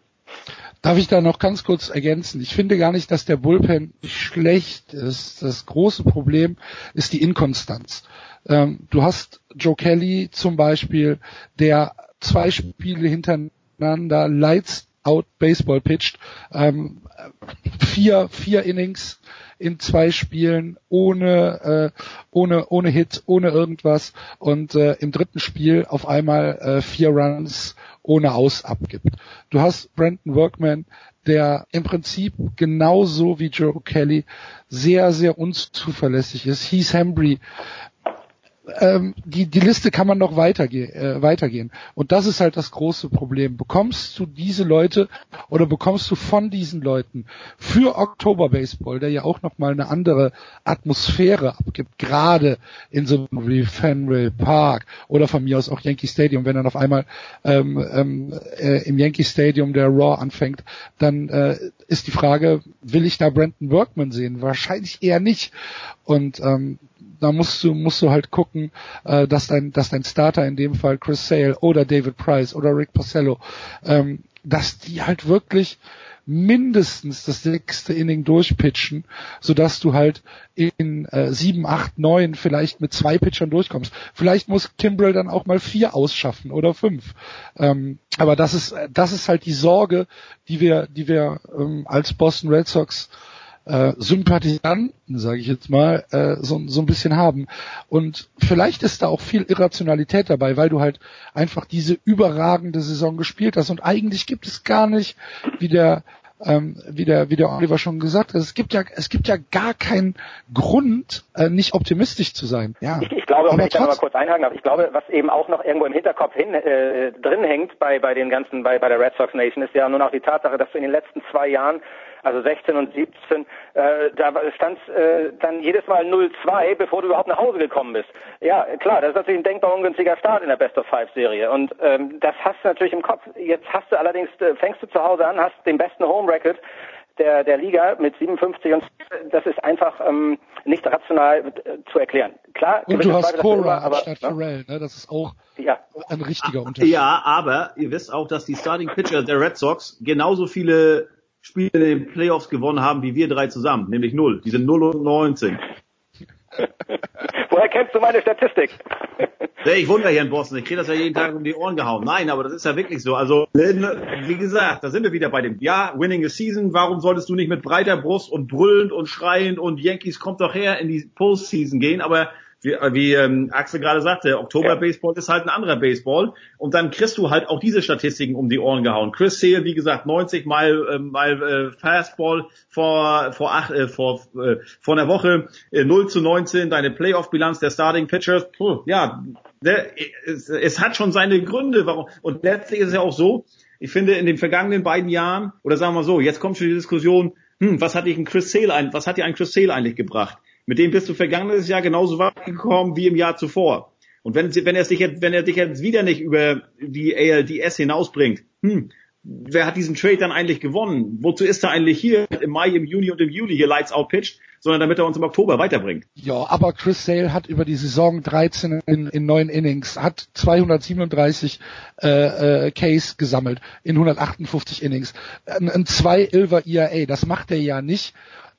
Darf ich da noch ganz kurz ergänzen? Ich finde gar nicht, dass der Bullpen schlecht ist. Das große Problem ist die Inkonstanz. Ähm, du hast Joe Kelly zum Beispiel, der zwei Spiele hintereinander Lights Out Baseball pitcht, ähm, vier, vier Innings in zwei Spielen ohne äh, ohne ohne Hit, ohne irgendwas und äh, im dritten Spiel auf einmal äh, vier Runs ohne Aus abgibt. Du hast Brandon Workman, der im Prinzip genauso wie Joe Kelly sehr, sehr unzuverlässig ist. Heath Hembry ähm, die, die Liste kann man noch weiterge äh, weitergehen. Und das ist halt das große Problem. Bekommst du diese Leute oder bekommst du von diesen Leuten für Oktober Baseball, der ja auch nochmal eine andere Atmosphäre abgibt, gerade in so einem wie Fenway Park oder von mir aus auch Yankee Stadium, wenn dann auf einmal ähm, ähm, äh, im Yankee Stadium der Raw anfängt, dann äh, ist die Frage, will ich da Brandon Workman sehen? Wahrscheinlich eher nicht. Und ähm, da musst du, musst du halt gucken, äh, dass dein, dass dein Starter in dem Fall Chris Sale oder David Price oder Rick Porcello, ähm, dass die halt wirklich mindestens das sechste Inning durchpitchen, sodass du halt in äh, sieben, acht, neun vielleicht mit zwei Pitchern durchkommst. Vielleicht muss Kimbrell dann auch mal vier ausschaffen oder fünf. Ähm, aber das ist, das ist halt die Sorge, die wir, die wir ähm, als Boston Red Sox äh, Sympathisanten, sage ich jetzt mal, äh, so, so ein bisschen haben. Und vielleicht ist da auch viel Irrationalität dabei, weil du halt einfach diese überragende Saison gespielt hast. Und eigentlich gibt es gar nicht, wie der ähm, wie der wie der Oliver schon gesagt hat, es gibt ja es gibt ja gar keinen Grund, äh, nicht optimistisch zu sein. Ja. Ich, ich glaube, wenn ich da mal kurz einhaken darf, ich glaube, was eben auch noch irgendwo im Hinterkopf hin, äh, drin hängt bei bei den ganzen bei bei der Red Sox Nation ist ja nur noch die Tatsache, dass du in den letzten zwei Jahren also 16 und 17, äh, da stand äh, dann jedes Mal 0-2, bevor du überhaupt nach Hause gekommen bist. Ja, klar, das ist natürlich ein denkbar ungünstiger Start in der Best of Five Serie und ähm, das hast du natürlich im Kopf. Jetzt hast du allerdings, äh, fängst du zu Hause an, hast den besten Home Record der, der Liga mit 57 und das ist einfach ähm, nicht rational äh, zu erklären. Klar, und du hast Cora anstatt ne? Pharrell, ne? das ist auch ja. ein richtiger Unterschied. Ja, aber ihr wisst auch, dass die Starting Pitcher der Red Sox genauso viele Spiele in den Playoffs gewonnen haben wie wir drei zusammen, nämlich null. Die sind 0 und 19. Woher kennst du meine Statistik? ich wundere hier in Boston. Ich kriege das ja jeden Tag um die Ohren gehauen. Nein, aber das ist ja wirklich so. Also, wie gesagt, da sind wir wieder bei dem, ja, winning a season. Warum solltest du nicht mit breiter Brust und brüllend und schreiend und Yankees kommt doch her in die Postseason gehen? Aber wie, wie ähm, Axel gerade sagte, Oktober-Baseball ist halt ein anderer Baseball und dann kriegst du halt auch diese Statistiken um die Ohren gehauen. Chris Sale, wie gesagt, 90 mal, äh, mal äh, Fastball vor vor acht, äh, vor äh, vor einer Woche, äh, 0 zu 19, deine Playoff-Bilanz der Starting Pitchers, puh, ja, der, es, es hat schon seine Gründe, warum. Und letztlich ist es ja auch so, ich finde in den vergangenen beiden Jahren, oder sagen wir so, jetzt kommt schon die Diskussion, hm, was hat dich ein Chris Sale ein, was hat dir ein Chris Sale eigentlich gebracht? Mit dem bist du vergangenes Jahr genauso weit gekommen wie im Jahr zuvor. Und wenn, wenn er sich jetzt, wenn er dich jetzt wieder nicht über die ALDS hinausbringt, hm, wer hat diesen Trade dann eigentlich gewonnen? Wozu ist er eigentlich hier im Mai, im Juni und im Juli hier Lights Out pitcht, sondern damit er uns im Oktober weiterbringt? Ja, aber Chris Sale hat über die Saison 13 in, in 9 Innings, hat 237 äh, äh, Case gesammelt in 158 Innings. Ein, ein 2 Ilver ERA, das macht er ja nicht,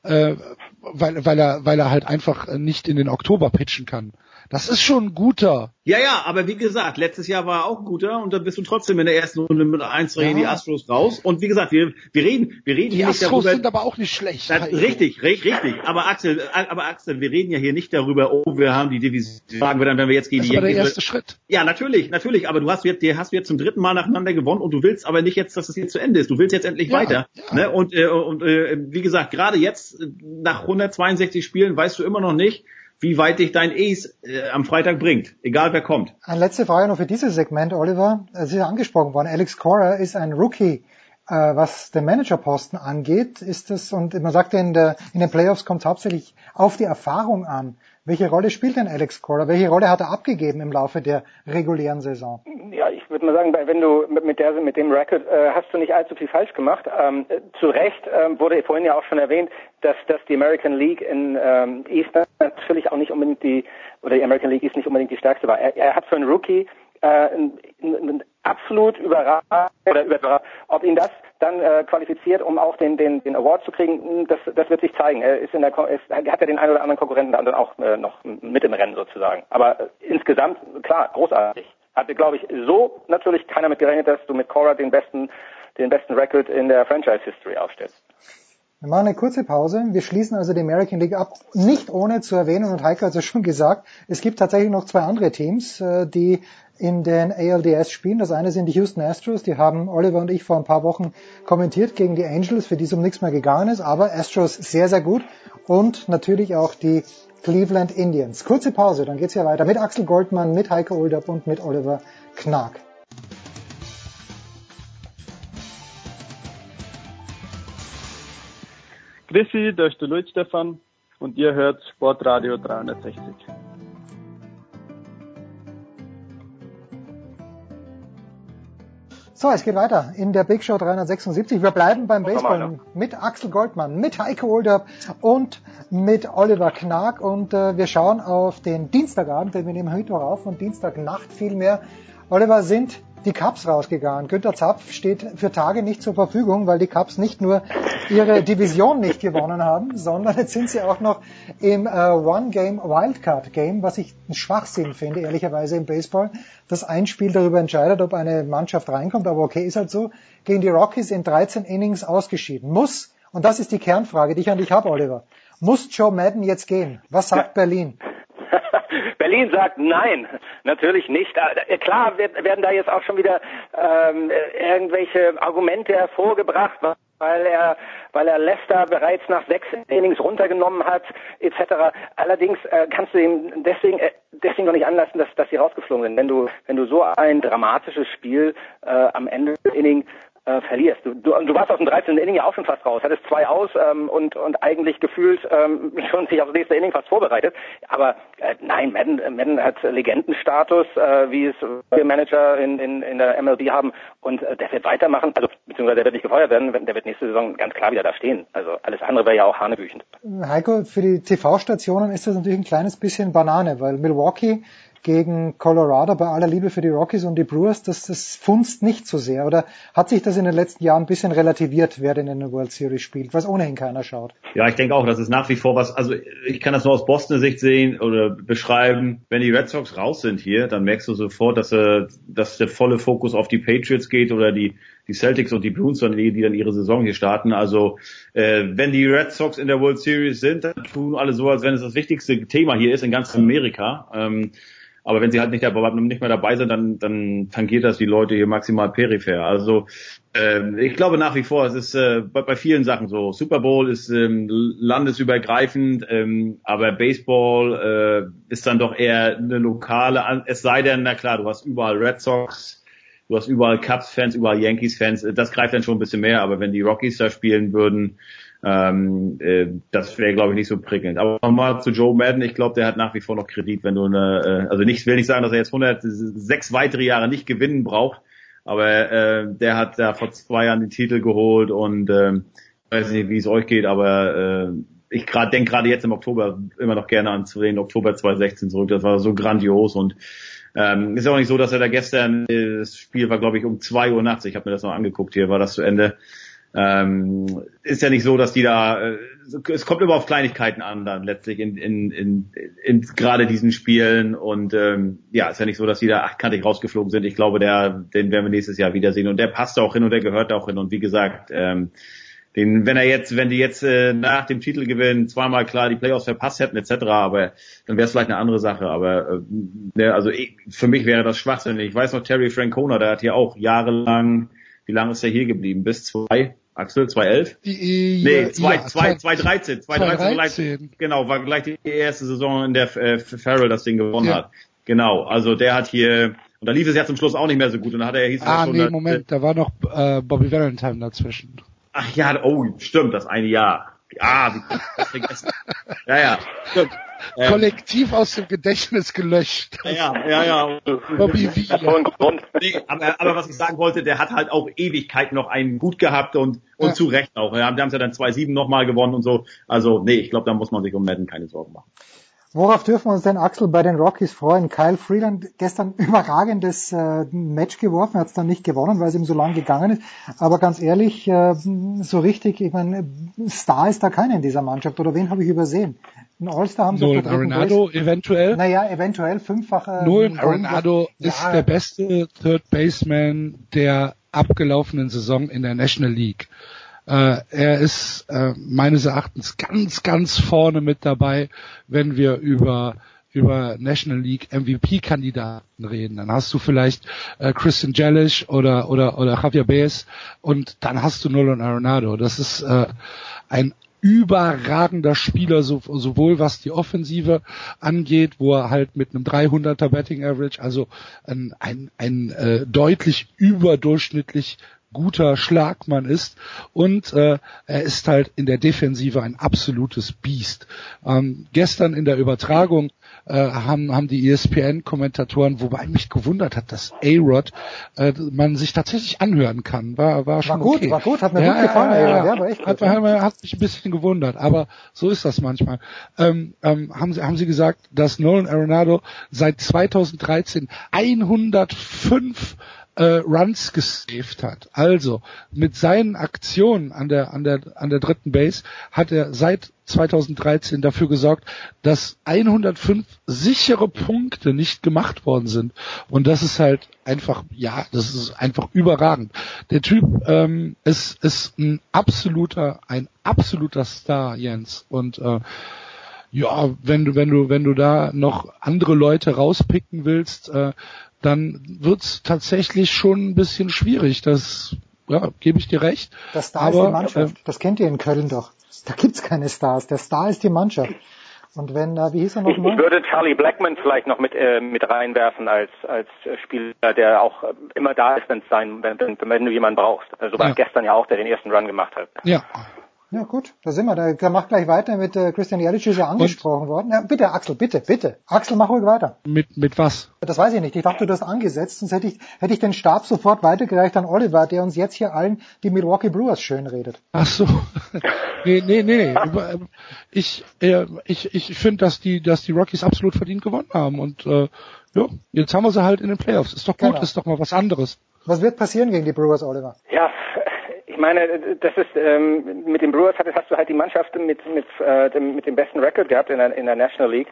äh, weil, weil, er, weil er halt einfach nicht in den Oktober pitchen kann. Das ist schon ein guter. Ja, ja, aber wie gesagt, letztes Jahr war er auch guter und dann bist du trotzdem in der ersten Runde mit 1 ja. die Astros raus. Und wie gesagt, wir, wir reden, wir reden die hier Astros nicht darüber. sind aber auch nicht schlecht. Das, richtig, richtig, richtig. Aber Axel, aber Axel, wir reden ja hier nicht darüber, oh, wir haben die Division, sagen wir dann, wenn wir jetzt gegen das die war der erste Schritt. Ja, natürlich, natürlich. Aber du hast jetzt, hast jetzt zum dritten Mal nacheinander gewonnen und du willst aber nicht jetzt, dass es jetzt zu Ende ist. Du willst jetzt endlich Ja, weiter. ja. Ne? Und, äh, und äh, wie gesagt, gerade jetzt äh, nach 162 Spielen weißt du immer noch nicht, wie weit dich dein Ace äh, am Freitag bringt, egal wer kommt. Eine letzte Frage noch für dieses Segment, Oliver. Es ist ja angesprochen worden. Alex Cora ist ein Rookie, äh, was den Managerposten angeht. Ist das, und man sagt ja in, der, in den Playoffs kommt es hauptsächlich auf die Erfahrung an. Welche Rolle spielt denn Alex Cora? Welche Rolle hat er abgegeben im Laufe der regulären Saison? Ja, ich würde mal sagen, wenn du mit, der, mit dem Record äh, hast du nicht allzu viel falsch gemacht. Ähm, äh, zu Recht ähm, wurde vorhin ja auch schon erwähnt, dass, dass die American League in ähm, East natürlich auch nicht unbedingt die, oder die American League East nicht unbedingt die stärkste war. Er, er hat für einen Rookie äh, ein, ein absolut überragend, oder überragend, ob ihn das dann äh, qualifiziert, um auch den, den, den Award zu kriegen, das, das wird sich zeigen. Er ist in der, ist, er hat ja den einen oder anderen Konkurrenten dann auch äh, noch mit im Rennen sozusagen. Aber äh, insgesamt, klar, großartig. Hatte, glaube ich, so natürlich keiner mit gerechnet, dass du mit Cora den besten, den besten Record in der Franchise History aufstellst. Wir machen eine kurze Pause. Wir schließen also die American League ab, nicht ohne zu erwähnen, und Heiko hat es ja schon gesagt, es gibt tatsächlich noch zwei andere Teams, äh, die in den ALDS spielen. Das eine sind die Houston Astros, die haben Oliver und ich vor ein paar Wochen kommentiert gegen die Angels, für die es um nichts mehr gegangen ist, aber Astros sehr, sehr gut und natürlich auch die Cleveland Indians. Kurze Pause, dann geht's ja weiter mit Axel Goldmann, mit Heiko Oldup und mit Oliver Knag. Grüßi, da ist der Luis Stefan und ihr hört Sportradio 360. So, es geht weiter in der Big Show 376. Wir bleiben beim Baseball mit Axel Goldmann, mit Heiko Oldup und mit Oliver Knag und äh, wir schauen auf den Dienstagabend, denn wir nehmen Mittwoch auf und Dienstagnacht vielmehr. Oliver, sind die Cups rausgegangen. Günter Zapf steht für Tage nicht zur Verfügung, weil die Cups nicht nur ihre Division nicht gewonnen haben, sondern jetzt sind sie auch noch im äh, One-Game Wildcard Game, was ich einen Schwachsinn finde, ehrlicherweise im Baseball, dass ein Spiel darüber entscheidet, ob eine Mannschaft reinkommt, aber okay, ist halt so, gegen die Rockies in 13 Innings ausgeschieden. Muss, und das ist die Kernfrage, die ich an dich habe, Oliver, muss Joe Madden jetzt gehen? Was sagt Berlin? Berlin sagt nein, natürlich nicht. Äh, Klar werden da jetzt auch schon wieder ähm, äh, irgendwelche Argumente hervorgebracht, weil er, weil er Leicester bereits nach sechs Innings runtergenommen hat, etc. Allerdings äh, kannst du ihm deswegen äh, deswegen noch nicht anlassen, dass, dass sie rausgeflogen sind. Wenn du wenn du so ein dramatisches Spiel äh, am Ende des Inning äh, verlierst. Du, du, du warst aus dem 13. Inning ja auch schon fast raus, hattest zwei aus ähm, und, und eigentlich gefühlt ähm, schon sich aufs nächste Inning fast vorbereitet. Aber äh, nein, Madden, äh, Madden hat Legendenstatus, äh, wie es wir Manager in, in, in der MLB haben und äh, der wird weitermachen, also beziehungsweise der wird nicht gefeuert werden, der wird nächste Saison ganz klar wieder da stehen. Also alles andere wäre ja auch hanebüchend. Heiko, für die TV-Stationen ist das natürlich ein kleines bisschen Banane, weil Milwaukee gegen Colorado, bei aller Liebe für die Rockies und die Brewers, das, das funzt nicht so sehr. Oder hat sich das in den letzten Jahren ein bisschen relativiert, wer denn in der World Series spielt, was ohnehin keiner schaut? Ja, ich denke auch, das ist nach wie vor was, also ich kann das nur aus Bostoner Sicht sehen oder beschreiben. Wenn die Red Sox raus sind hier, dann merkst du sofort, dass, äh, dass der volle Fokus auf die Patriots geht oder die, die Celtics und die Bruins die dann ihre Saison hier starten. Also äh, wenn die Red Sox in der World Series sind, dann tun alle so, als wenn es das wichtigste Thema hier ist in ganz Amerika. Ähm, aber wenn sie halt nicht, dabei, nicht mehr dabei sind, dann, dann tangiert das die Leute hier maximal peripher. Also äh, ich glaube nach wie vor, es ist äh, bei, bei vielen Sachen so. Super Bowl ist ähm, landesübergreifend, ähm, aber Baseball äh, ist dann doch eher eine lokale, es sei denn, na klar, du hast überall Red Sox, du hast überall Cubs-Fans, überall Yankees-Fans, das greift dann schon ein bisschen mehr, aber wenn die Rockies da spielen würden, ähm, äh, das wäre, glaube ich, nicht so prickelnd. Aber nochmal zu Joe Madden, ich glaube, der hat nach wie vor noch Kredit, wenn du eine, äh, also nicht, will nicht sagen, dass er jetzt 106 weitere Jahre nicht gewinnen braucht, aber äh, der hat da vor zwei Jahren den Titel geholt und äh, weiß nicht, wie es euch geht, aber äh, ich gerade denke gerade jetzt im Oktober immer noch gerne an den Oktober 2016 zurück. Das war so grandios und ähm, ist auch nicht so, dass er da gestern, äh, das Spiel war glaube ich um zwei Uhr nachts, ich habe mir das noch angeguckt hier, war das zu Ende. Ähm, ist ja nicht so, dass die da, äh, es kommt immer auf Kleinigkeiten an dann letztlich in, in, in, in gerade diesen Spielen und ähm, ja, ist ja nicht so, dass die da achtkantig rausgeflogen sind. Ich glaube, der, den werden wir nächstes Jahr wiedersehen und der passt auch hin und der gehört auch hin und wie gesagt, ähm, den, wenn er jetzt, wenn die jetzt äh, nach dem Titelgewinn zweimal klar die Playoffs verpasst hätten etc., aber dann wäre es vielleicht eine andere Sache. Aber äh, ne, also ich, für mich wäre das schwachsinnig. Ich weiß noch Terry Francona, der hat hier auch jahrelang, wie lange ist er hier geblieben? Bis zwei Axel, 2011? Die, nee, 2, ja, 2, 2013. 2013 genau, war gleich die erste Saison, in der äh, Farrell das Ding gewonnen ja. hat. Genau, also der hat hier, und da lief es ja zum Schluss auch nicht mehr so gut, und dann hat er, hieß ah, schon, nee, Moment, da war noch äh, Bobby Valentine dazwischen. Ach ja, oh, stimmt, das eine Jahr. Ah, das vergessen. ja, ja, stimmt. Ähm, Kollektiv aus dem Gedächtnis gelöscht. Ja, ja, ja. Bobby V. Nee, aber, aber was ich sagen wollte, der hat halt auch Ewigkeit noch einen gut gehabt und, und ja. zu Recht auch. Ja, die haben es ja dann 2-7 nochmal gewonnen und so. Also, nee, ich glaube, da muss man sich um Madden keine Sorgen machen. Worauf dürfen wir uns denn, Axel, bei den Rockies freuen? Kyle Freeland gestern überragendes äh, Match geworfen, hat es dann nicht gewonnen, weil es ihm so lang gegangen ist. Aber ganz ehrlich, äh, so richtig, ich meine, Star ist da keiner in dieser Mannschaft. Oder wen habe ich übersehen? Ein All-Star haben sie Nolan Arenado eventuell. Naja, eventuell fünffacher. Nolan Arenado ist ja. der beste Third Baseman der abgelaufenen Saison in der National League. Äh, er ist äh, meines Erachtens ganz, ganz vorne mit dabei, wenn wir über über National League MVP-Kandidaten reden. Dann hast du vielleicht äh, Christian Jellish oder oder oder Javier Baez und dann hast du Nolan Arenado. Das ist äh, ein überragender Spieler, so, sowohl was die Offensive angeht, wo er halt mit einem 300er Betting Average, also ein, ein, ein äh, deutlich überdurchschnittlich guter Schlagmann ist und äh, er ist halt in der Defensive ein absolutes Biest. Ähm, gestern in der Übertragung äh, haben, haben die ESPN-Kommentatoren, wobei mich gewundert hat, dass A-Rod äh, man sich tatsächlich anhören kann. War, war schon war gut, okay. war gut, hat mir ja, gut gefallen. Ja, ja, ja, war echt hat, gut, hat, hat mich ein bisschen gewundert, aber so ist das manchmal. Ähm, ähm, haben, sie, haben sie gesagt, dass Nolan Arenado seit 2013 105 äh, Runs gesaved hat. Also mit seinen Aktionen an der an der an der dritten Base hat er seit 2013 dafür gesorgt, dass 105 sichere Punkte nicht gemacht worden sind. Und das ist halt einfach, ja, das ist einfach überragend. Der Typ ähm, ist, ist ein absoluter, ein absoluter Star, Jens. Und äh, ja, wenn du, wenn du, wenn du da noch andere Leute rauspicken willst, äh, dann wird's tatsächlich schon ein bisschen schwierig. Das ja, gebe ich dir recht. Der Star aber, ist die Mannschaft. Äh, das kennt ihr in Köln doch. Da gibt's keine Stars. Der Star ist die Mannschaft. Und wenn, äh, wie hieß er Ich, nochmal? ich würde Charlie Blackman vielleicht noch mit äh, mit reinwerfen als als Spieler, der auch äh, immer da ist, wenn es sein, wenn, wenn, wenn du jemanden brauchst. Also war Ja. gestern ja auch, der den ersten Run gemacht hat. Ja, Ja gut, da sind wir. Da, da mach gleich weiter mit äh, Christian Jelic ist ja angesprochen worden. Ja, bitte, Axel, bitte, bitte. Axel, mach ruhig weiter. mit, mit was? Das weiß ich nicht. Ich dachte, du hast angesetzt, sonst hätte ich, hätte ich den Stab sofort weitergereicht an Oliver, der uns jetzt hier allen die Milwaukee Brewers schön redet. Ach so. nee, nee, nee. Ähm, Ich, äh, ich, ich finde, dass die, dass die Rockies absolut verdient gewonnen haben. Und äh, ja, jetzt haben wir sie halt in den Playoffs. Ist doch gut, Genau. ist doch mal was anderes. Was wird passieren gegen die Brewers, Oliver? Ja, ich meine, das ist ähm, mit den Brewers hast, hast du halt die Mannschaft mit mit äh, dem, mit dem besten Record gehabt in der, in der National League.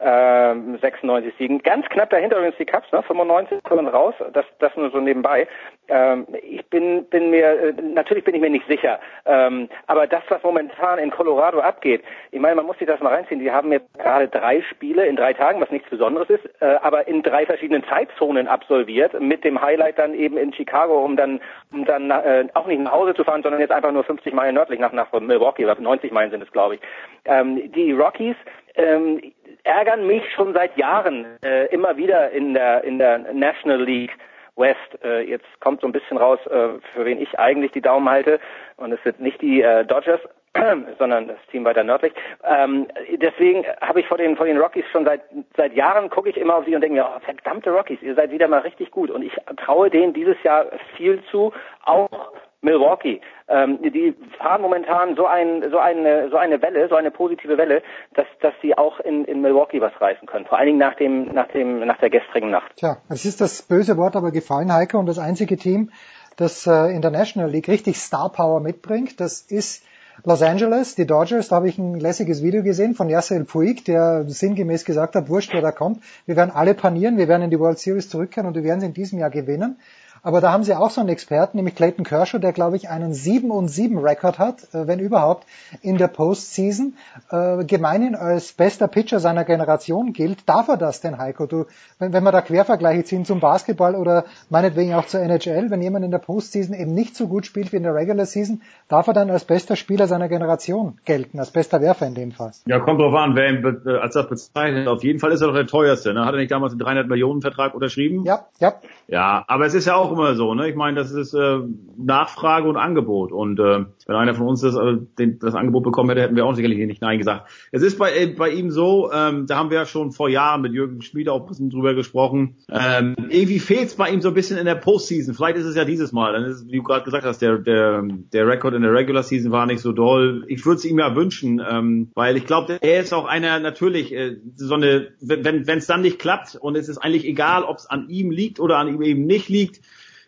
Ähm, 96 Siegen. Ganz knapp dahinter übrigens die Cups, ne? 95 kommen raus, das, das nur so nebenbei. Ähm, ich bin, bin mir, äh, natürlich bin ich mir nicht sicher, ähm, aber das, was momentan in Colorado abgeht, ich meine, man muss sich das mal reinziehen, die haben jetzt gerade drei Spiele in drei Tagen, was nichts Besonderes ist, äh, aber in drei verschiedenen Zeitzonen absolviert, mit dem Highlight dann eben in Chicago, um dann, um dann äh, auch nicht nach Hause zu fahren, sondern jetzt einfach nur 50 Meilen nördlich nach, nach Milwaukee, 90 Meilen sind es, glaube ich. Ähm, die Rockies, ähm, ärgern mich schon seit Jahren äh, immer wieder in der in der National League West. Äh, jetzt kommt so ein bisschen raus, äh, für wen ich eigentlich die Daumen halte. Und es sind nicht die äh, Dodgers, sondern das Team weiter nördlich. Ähm, deswegen habe ich vor den vor den Rockies schon seit seit Jahren gucke ich immer auf sie und denke mir, oh, verdammte Rockies, ihr seid wieder mal richtig gut. Und ich traue denen dieses Jahr viel zu, auch Milwaukee. Ähm, die fahren momentan so, ein, so, eine, so eine Welle, so eine positive Welle, dass, dass sie auch in, in Milwaukee was reißen können. Vor allen Dingen nach, dem, nach, dem, nach der gestrigen Nacht. Tja, es ist das böse Wort aber gefallen, Heike, und das einzige Team, das äh, in der National League richtig Star Power mitbringt, das ist Los Angeles, die Dodgers, da habe ich ein lässiges Video gesehen von Yasser Puig, der sinngemäß gesagt hat, wurscht, wer da kommt, wir werden alle panieren, wir werden in die World Series zurückkehren und wir werden sie in diesem Jahr gewinnen. Aber da haben sie auch so einen Experten, nämlich Clayton Kershaw, der glaube ich einen 7 und 7 Rekord hat, äh, wenn überhaupt, in der Postseason. Äh, gemeinhin als bester Pitcher seiner Generation gilt. Darf er das denn, Heiko? Du, wenn, wenn wir da Quervergleiche ziehen zum Basketball oder meinetwegen auch zur NHL, wenn jemand in der Postseason eben nicht so gut spielt wie in der Regular Season, darf er dann als bester Spieler seiner Generation gelten, als bester Werfer in dem Fall? Ja, kommt drauf an, wer ihn äh, als das bezeichnet. Auf jeden Fall ist er doch der teuerste. Ne? Hat er nicht damals einen 300 Millionen Vertrag unterschrieben? Ja, ja. Ja, aber es ist ja auch immer so. Ne? Ich meine, das ist äh, Nachfrage und Angebot. Und äh, wenn einer von uns das, äh, den, das Angebot bekommen hätte, hätten wir auch sicherlich nicht Nein gesagt. Es ist bei, äh, bei ihm so, ähm, da haben wir ja schon vor Jahren mit Jürgen Schmied auch ein bisschen drüber gesprochen. Ähm, irgendwie fehlt es bei ihm so ein bisschen in der Postseason. Vielleicht ist es ja dieses Mal. Dann ist, wie du gerade gesagt hast, der, der, der Rekord in der Regular Season war nicht so doll. Ich würde es ihm ja wünschen, ähm, weil ich glaube, er ist auch einer natürlich äh, so eine, wenn es dann nicht klappt und es ist eigentlich egal, ob es an ihm liegt oder an ihm eben nicht liegt,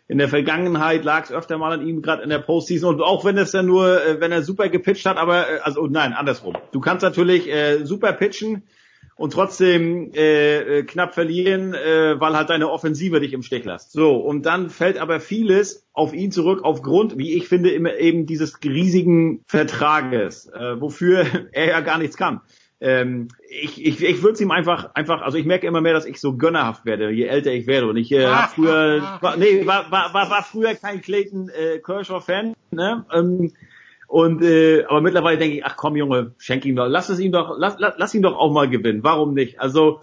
in der Vergangenheit lag es öfter mal an ihm, gerade in der Postseason. Und auch wenn es dann nur, äh, wenn er super gepitcht hat, aber äh, also nein, andersrum. Du kannst natürlich äh, super pitchen und trotzdem äh, äh, knapp verlieren, äh, weil halt deine Offensive dich im Stich lässt. So, und dann fällt aber vieles auf ihn zurück aufgrund, wie ich finde, immer eben dieses riesigen Vertrages, äh, wofür er ja gar nichts kann ähm, ich, ich, ich würde es ihm einfach, einfach, also ich merke immer mehr, dass ich so gönnerhaft werde, je älter ich werde. Und ich äh, hab früher, war, nee, war, war, war, war früher kein Clayton äh, Kershaw-Fan, ne? Ähm, und äh, aber mittlerweile denke ich, ach komm Junge, schenk ihm doch, lass es ihm doch, lass, lass, lass ihn doch auch mal gewinnen. Warum nicht? Also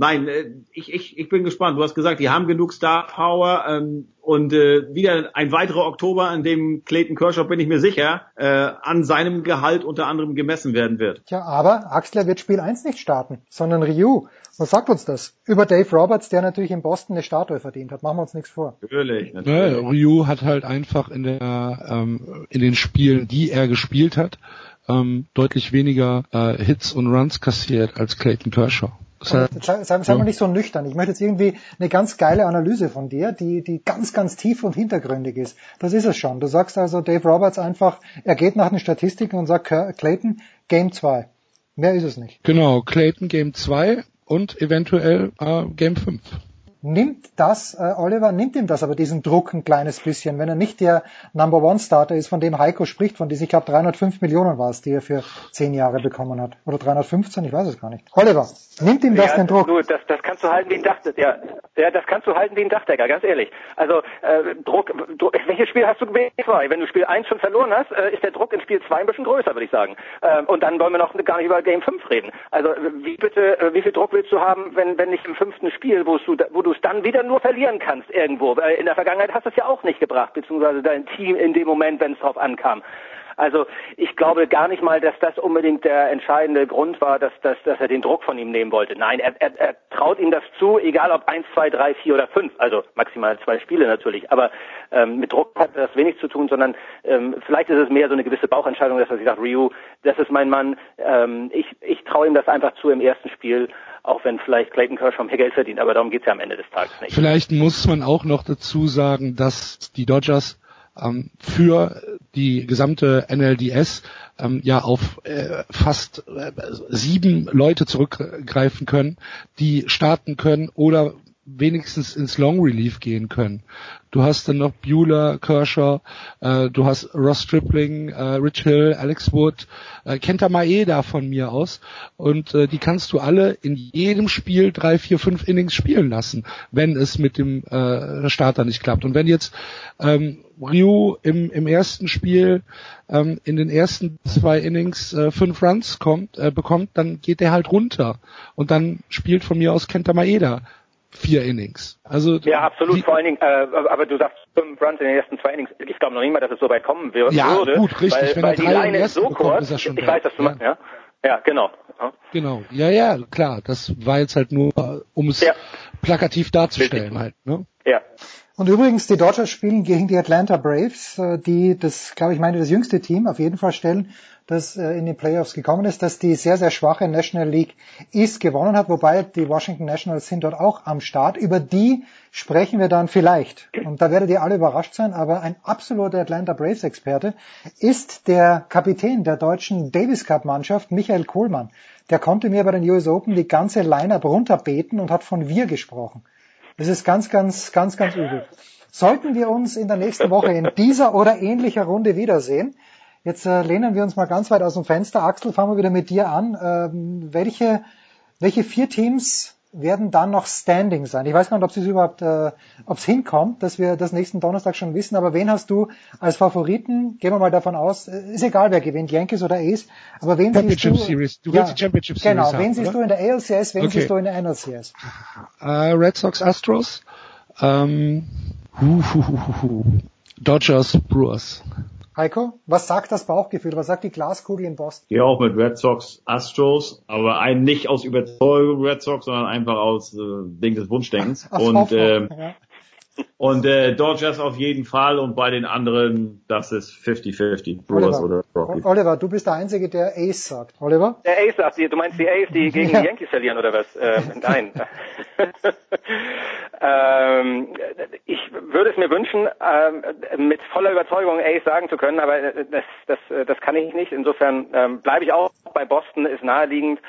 Nein, äh, ich, ich, ich bin gespannt. Du hast gesagt, die haben genug Star Power ähm, und äh, wieder ein weiterer Oktober, an dem Clayton Kershaw, bin ich mir sicher, äh, an seinem Gehalt unter anderem gemessen werden wird. Tja, aber Axler wird Spiel 1 nicht starten, sondern Ryu. Was sagt uns das? Über Dave Roberts, der natürlich in Boston eine Statue verdient hat. Machen wir uns nichts vor. Natürlich. natürlich. Ja, Ryu hat halt einfach in der ähm, in den Spielen, die er gespielt hat, ähm, deutlich weniger äh, Hits und Runs kassiert als Clayton Kershaw. Sei, sei, sei mal nicht so nüchtern. Ich möchte jetzt irgendwie eine ganz geile Analyse von dir, die, die ganz, ganz tief und hintergründig ist. Das ist es schon. Du sagst also Dave Roberts einfach, er geht nach den Statistiken und sagt Clayton, Game 2. Mehr ist es nicht. Genau, Clayton Game 2 und eventuell äh, Game 5 nimmt das, äh, Oliver, nimmt ihm das aber diesen Druck ein kleines bisschen, wenn er nicht der Number One Starter ist, von dem Heiko spricht, von diesen, ich glaube 305 Millionen war es, die er für zehn Jahre bekommen hat. Oder 315, ich weiß es gar nicht. Oliver, nimmt ihm das ja, den Druck? Du, das, das kannst du halten wie ein Dachdecker. Ja, ja, das kannst du halten wie ein Dachdecker, ganz ehrlich. Also äh, Druck, Druck, welches Spiel hast du gewählt? Wenn du Spiel 1 schon verloren hast, äh, ist der Druck in Spiel 2 ein bisschen größer, würde ich sagen. Ähm, und dann wollen wir noch gar nicht über Game 5 reden. Also wie bitte, äh, wie viel Druck willst du haben, wenn, wenn nicht im fünften Spiel, wo du, wo du es dann wieder nur verlieren kannst irgendwo. In der Vergangenheit hast du es ja auch nicht gebracht, beziehungsweise dein Team in dem Moment, wenn es drauf ankam. Also ich glaube gar nicht mal, dass das unbedingt der entscheidende Grund war, dass, dass, dass er den Druck von ihm nehmen wollte. Nein, er, er, er traut ihm das zu, egal ob eins, zwei, drei, vier oder fünf, also maximal zwei Spiele natürlich. Aber ähm, mit Druck hat das wenig zu tun, sondern ähm, vielleicht ist es mehr so eine gewisse Bauchentscheidung, dass er sich sagt, Ryu, das ist mein Mann. Ähm, ich ich traue ihm das einfach zu im ersten Spiel auch wenn vielleicht Clayton Kershaw mehr Geld verdient, aber darum geht's ja am Ende des Tages nicht. Vielleicht muss man auch noch dazu sagen, dass die Dodgers ähm, für die gesamte NLDS ähm, ja auf äh, fast äh, sieben Leute zurückgreifen können, die starten können oder wenigstens ins Long Relief gehen können. Du hast dann noch Bueller, Kershaw, äh, du hast Ross Stripling, äh, Rich Hill, Alex Wood, äh, Kenta Maeda von mir aus und äh, die kannst du alle in jedem Spiel drei, vier, fünf Innings spielen lassen, wenn es mit dem äh, Starter nicht klappt. Und wenn jetzt ähm, Ryu im, im ersten Spiel ähm, in den ersten zwei Innings äh, fünf Runs kommt, äh, bekommt, dann geht der halt runter und dann spielt von mir aus Kenta Maeda vier Innings. Also ja, absolut. Die, Vor allen Dingen, äh, aber du sagst fünf Runs in den ersten zwei Innings. Ich glaube noch nicht mal, dass es so weit kommen würde. Ja, gut, richtig. Weil, Wenn weil er die drei Leine ist so kurz. Ist ich weiß, dass du ja. ja. Ja, genau. Ja. Genau. Ja, ja, klar. Das war jetzt halt nur, um es ja. plakativ darzustellen richtig. halt. Ne? Ja. Und übrigens, die Dodgers spielen gegen die Atlanta Braves, äh, die das, glaube ich, meine, das jüngste Team auf jeden Fall stellen, das äh, in die Playoffs gekommen ist, dass die sehr, sehr schwache National League East gewonnen hat, wobei die Washington Nationals sind dort auch am Start. Über die sprechen wir dann vielleicht. Und da werdet ihr alle überrascht sein, aber ein absoluter Atlanta Braves Experte ist der Kapitän der deutschen Davis Cup Mannschaft, Michael Kohlmann. Der konnte mir bei den US Open die ganze Line-Up runterbeten und hat von wir gesprochen. Das ist ganz, ganz, ganz, ganz übel. Sollten wir uns in der nächsten Woche in dieser oder ähnlicher Runde wiedersehen, jetzt äh, lehnen wir uns mal ganz weit aus dem Fenster. Axel, fangen wir wieder mit dir an. Ähm, welche, welche vier Teams werden dann noch standing sein? Ich weiß gar nicht, ob es überhaupt, äh, ob es hinkommt, dass wir das nächsten Donnerstag schon wissen, aber wen hast du als Favoriten? Gehen wir mal davon aus, äh, ist egal, wer gewinnt, Yankees oder Ace, aber wen siehst du? Series. Du willst Ja, die Championship Genau, Series wen haben, siehst oder? du in der ALCS, wen Okay. siehst du in der NLCS? Äh, Red Sox Astros, ähm, hu, hu, hu, hu, hu. Dodgers Brewers. Heiko, was sagt das Bauchgefühl? Was sagt die Glaskugel in Boston? Gehe auch mit Red Sox Astros, aber ein nicht aus Überzeugung Red Sox, sondern einfach aus äh, Ding des Wunschdenkens. Aus und äh, ja. Und äh, Dodgers auf jeden Fall und bei den anderen, das ist 50-50, Brewers Oliver. oder Rockies. Oliver, du bist der Einzige, der Ace sagt. Oliver? Der Ace sagt, du meinst die Ace, die gegen Ja. die Yankees verlieren oder was? Ähm, nein. ähm, ich würde es mir wünschen, ähm, mit voller Überzeugung Ace sagen zu können, aber das, das, das kann ich nicht. Insofern ähm, bleibe ich auch bei Boston, ist naheliegend.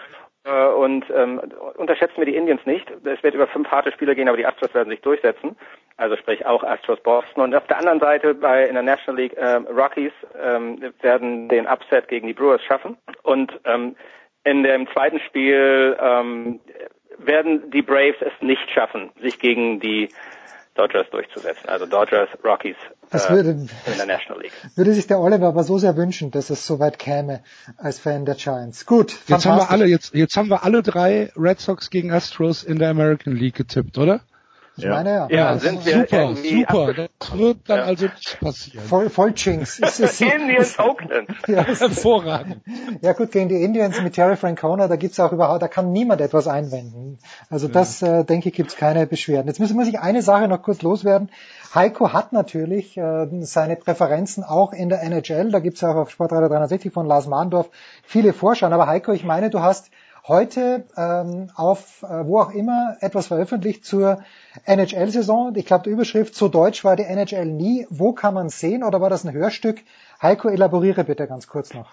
Äh, Und ähm, unterschätzen wir die Indians nicht. Es wird über fünf harte Spiele gehen, aber die Astros werden sich durchsetzen. Also sprich auch Astros Boston. Und auf der anderen Seite bei in der National League ähm, Rockies ähm, werden den Upset gegen die Brewers schaffen. Und ähm, in dem zweiten Spiel ähm, werden die Braves es nicht schaffen, sich gegen die Dodgers durchzusetzen. Also Dodgers, Rockies Das äh, würde- in der National League. Würde sich der Oliver aber so sehr wünschen, dass es so weit käme als Fan der Giants. Gut, Jetzt haben wir alle, jetzt, jetzt haben wir alle drei Red Sox gegen Astros in der American League getippt, oder? Ich meine ja. Ja, das sind ist wir super, super. Das wird dann Ja. also nicht passieren. Voll, voll Jinx. Indians Oakland. Ja, Hervorragend. ja gut, gegen die Indians mit Terry Francona, da gibt's auch überhaupt, da kann niemand etwas einwenden. Also das, äh, denke ich, gibt's keine Beschwerden. Jetzt muss, muss ich eine Sache noch kurz loswerden. Heiko hat natürlich äh, seine Präferenzen auch in der NHL. Da gibt's auch auf Sportradio 360 von Lars Mahndorf viele Vorschauen. Aber Heiko, ich meine, du hast heute ähm, auf äh, wo auch immer etwas veröffentlicht zur NHL-Saison. Ich glaube, die Überschrift zu Deutsch war die NHL nie. Wo kann man sehen oder war das ein Hörstück? Heiko, elaboriere bitte ganz kurz noch.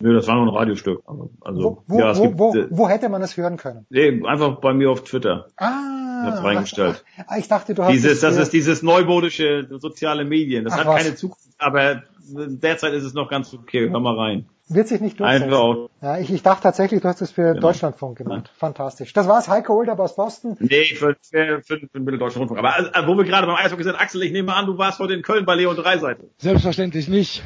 Nö, das war nur ein Radiostück. Also, also Wo, ja, wo, gibt, wo, äh, wo hätte man es hören können? nee, einfach bei mir auf Twitter. Ah, Ich hab's reingestellt. ach, ich dachte, du hast Dieses, es das ist dieses neumodische soziale Medien. Das Ach, hat was. keine Zukunft, aber derzeit ist es noch ganz okay. Hör mal rein. Wird sich nicht durchsetzen. Ja, ich, ich dachte tatsächlich, du hast es für Deutschlandfunk gemacht. Fantastisch. Das war's. Heiko Older aus Boston. Nee, für, für, für, für den Mitteldeutschen Rundfunk. Aber äh, wo wir gerade beim Eishockey sind, Axel, ich nehme an, du warst heute in Köln bei Leon Dreiseitel. Selbstverständlich nicht.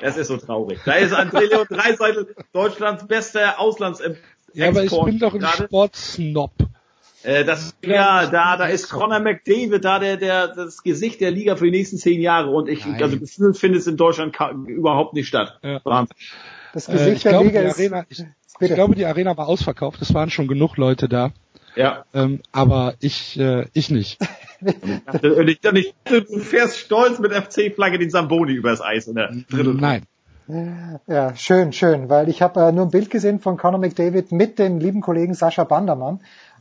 Das ist so traurig. Da ist André Leon Dreiseitel Deutschlands bester Auslands Ja, aber ich bin doch ein. Sportsnob. Äh, das, ja, da, da ist Conor McDavid da der, der, das Gesicht der Liga für die nächsten zehn Jahre und ich, Nein. also gefühlt findet es in Deutschland überhaupt nicht statt. Ja. Wahnsinn. Das Äh, Gesicht ich, der glaube, Liga die ist. Arena, ich, ich glaube, die Arena war ausverkauft. Es waren schon genug Leute da. Ja. Ähm, aber ich, äh, ich nicht. Und ich, und ich, du fährst stolz mit FC-Flagge den Zamboni übers Eis in der dritten. Nein. Ja, schön, schön, weil ich habe äh, nur ein Bild gesehen von Conor McDavid mit dem lieben Kollegen Sascha Bandermann.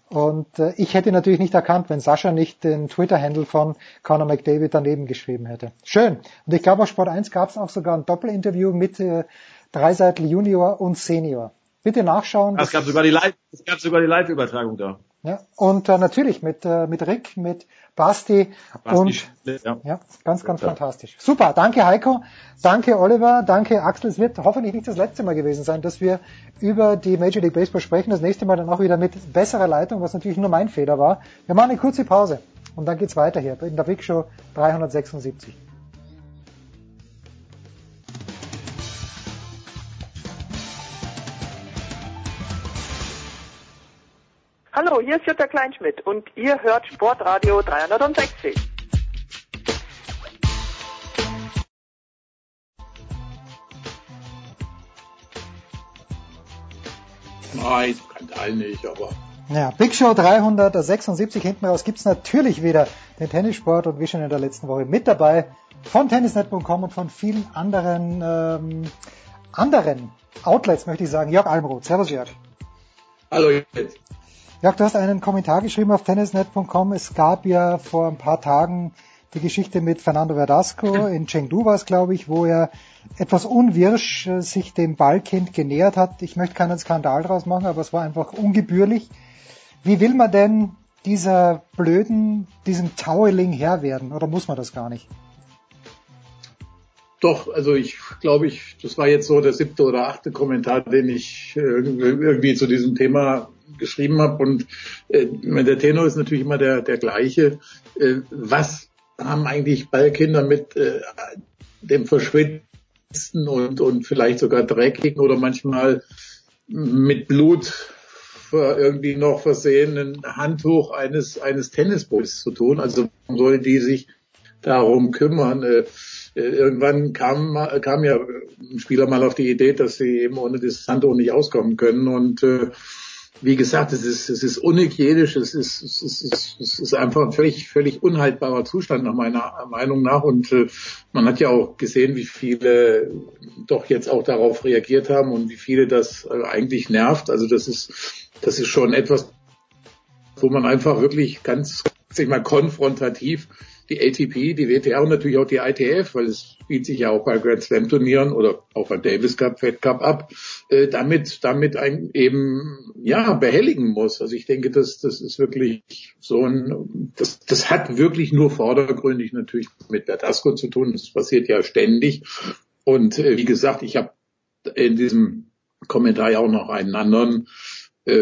Und äh, ich hätte natürlich nicht erkannt, wenn Sascha nicht den Twitter-Handle von Conor McDavid daneben geschrieben hätte. Schön. Und ich glaube, auf Sport 1 gab es auch sogar ein Doppelinterview mit äh, Dreiseitel Junior und Senior. Bitte nachschauen. Es gab sogar die Live, es gab sogar die Live-Übertragung da. Ja, und äh, natürlich mit, äh, mit Rick, mit Basti, Basti und ja. ja, ganz, ganz ja. fantastisch. Super, danke Heiko, danke Oliver, danke Axel. Es wird hoffentlich nicht das letzte Mal gewesen sein, dass wir über die Major League Baseball sprechen. Das nächste Mal dann auch wieder mit besserer Leitung, was natürlich nur mein Fehler war. Wir machen eine kurze Pause und dann geht's weiter hier in der Big Show 376. Hallo, hier ist Jutta Kleinschmidt und ihr hört Sportradio 360. Nein, Skandal nicht, aber. Ja, Big Show 376 hinten raus gibt's natürlich wieder den Tennissport und wie schon in der letzten Woche mit dabei von tennisnet.com und von vielen anderen ähm, anderen Outlets möchte ich sagen. Jörg Almroth. Servus Jörg. Hallo Jörg. Jörg, du hast einen Kommentar geschrieben auf tennisnet.com. Es gab ja vor ein paar Tagen die Geschichte mit Fernando Verdasco in Chengdu war es, glaube ich, wo er etwas unwirsch äh, sich dem Ballkind genähert hat. Ich möchte keinen Skandal draus machen, aber es war einfach ungebührlich. Wie will man denn dieser blöden, diesem Taueling Herr werden? Oder muss man das gar nicht? Doch, also ich glaube ich, das war jetzt so der siebte oder achte Kommentar, den ich äh, irgendwie zu diesem Thema geschrieben habe. Und äh, der Tenor ist natürlich immer der, der gleiche. Äh, was haben eigentlich Ballkinder mit äh, dem Verschwitzen und, und vielleicht sogar dreckigen oder manchmal mit Blut irgendwie noch versehenen Handtuch eines, eines Tennisballs zu tun. Also sollen die sich darum kümmern. Äh, irgendwann kam, kam ja ein Spieler mal auf die Idee, dass sie eben ohne das Handtuch nicht auskommen können und äh, wie gesagt, es ist, es ist unhygienisch, es ist, es ist, es ist einfach ein völlig, völlig unhaltbarer Zustand nach meiner Meinung nach. Und äh, man hat ja auch gesehen, wie viele doch jetzt auch darauf reagiert haben und wie viele das äh, eigentlich nervt. Also das ist, das ist schon etwas, wo man einfach wirklich ganz, sag ich mal, konfrontativ die ATP, die WTA und natürlich auch die ITF, weil es spielt sich ja auch bei Grand Slam Turnieren oder auch bei Davis Cup, Fed Cup ab, äh, damit, damit ein eben, ja, behelligen muss. Also ich denke, das, das ist wirklich so ein, das, das hat wirklich nur vordergründig natürlich mit Verdasco zu tun. Das passiert ja ständig. Und äh, wie gesagt, ich habe in diesem Kommentar ja auch noch einen anderen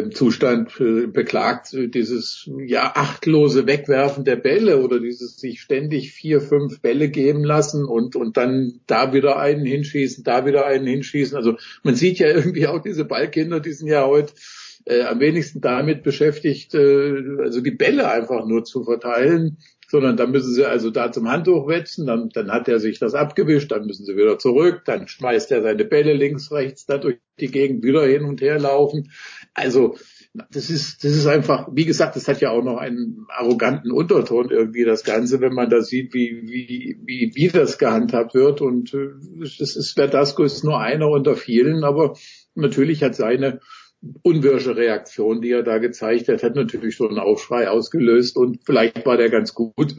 Zustand äh, beklagt, äh, dieses ja achtlose Wegwerfen der Bälle oder dieses sich ständig vier, fünf Bälle geben lassen und und dann da wieder einen hinschießen, da wieder einen hinschießen. Also man sieht ja irgendwie auch diese Ballkinder, die sind ja heute äh, am wenigsten damit beschäftigt, äh, also die Bälle einfach nur zu verteilen sondern dann müssen sie also da zum Handtuch wetzen, dann, dann hat er sich das abgewischt, dann müssen sie wieder zurück, dann schmeißt er seine Bälle links, rechts da durch die Gegend wieder hin und her laufen. Also das ist, das ist einfach, wie gesagt, das hat ja auch noch einen arroganten Unterton irgendwie das Ganze, wenn man da sieht, wie, wie, wie, wie das gehandhabt wird. Und äh, das ist, Verdasco ist nur einer unter vielen, aber natürlich hat seine unwirsche Reaktion, die er da gezeigt hat, hat natürlich so einen Aufschrei ausgelöst und vielleicht war der ganz gut.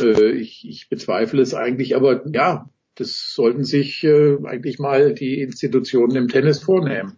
Äh, ich, ich bezweifle es eigentlich, aber ja, das sollten sich äh, eigentlich mal die Institutionen im Tennis vornehmen.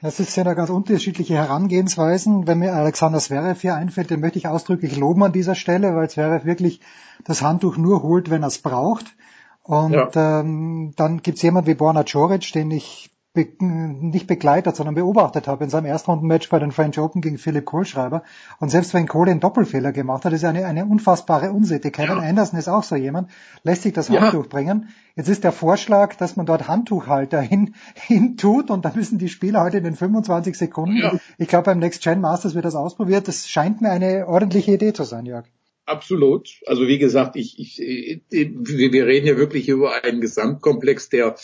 Das ist ja eine ganz unterschiedliche Herangehensweisen. Wenn mir Alexander Zverev hier einfällt, den möchte ich ausdrücklich loben an dieser Stelle, weil Zverev wirklich das Handtuch nur holt, wenn er es braucht. Und ja. ähm, dann gibt's jemand wie Borna Coric, den ich be nicht begleitet, sondern beobachtet habe in seinem Erstrundenmatch bei den French Open gegen Philipp Kohlschreiber. Und selbst wenn Kohle einen Doppelfehler gemacht hat, ist eine, eine unfassbare Unsitte. Kevin ja. Anderson ist auch so jemand, lässt sich das ja. Handtuch bringen. Jetzt ist der Vorschlag, dass man dort Handtuchhalter hin, hin tut und dann müssen die Spieler heute in den 25 Sekunden, ja. ich glaube beim Next Gen Masters wird das ausprobiert, das scheint mir eine ordentliche Idee zu sein, Jörg. Absolut. Also wie gesagt, ich, ich, wir reden ja wirklich über einen Gesamtkomplex, der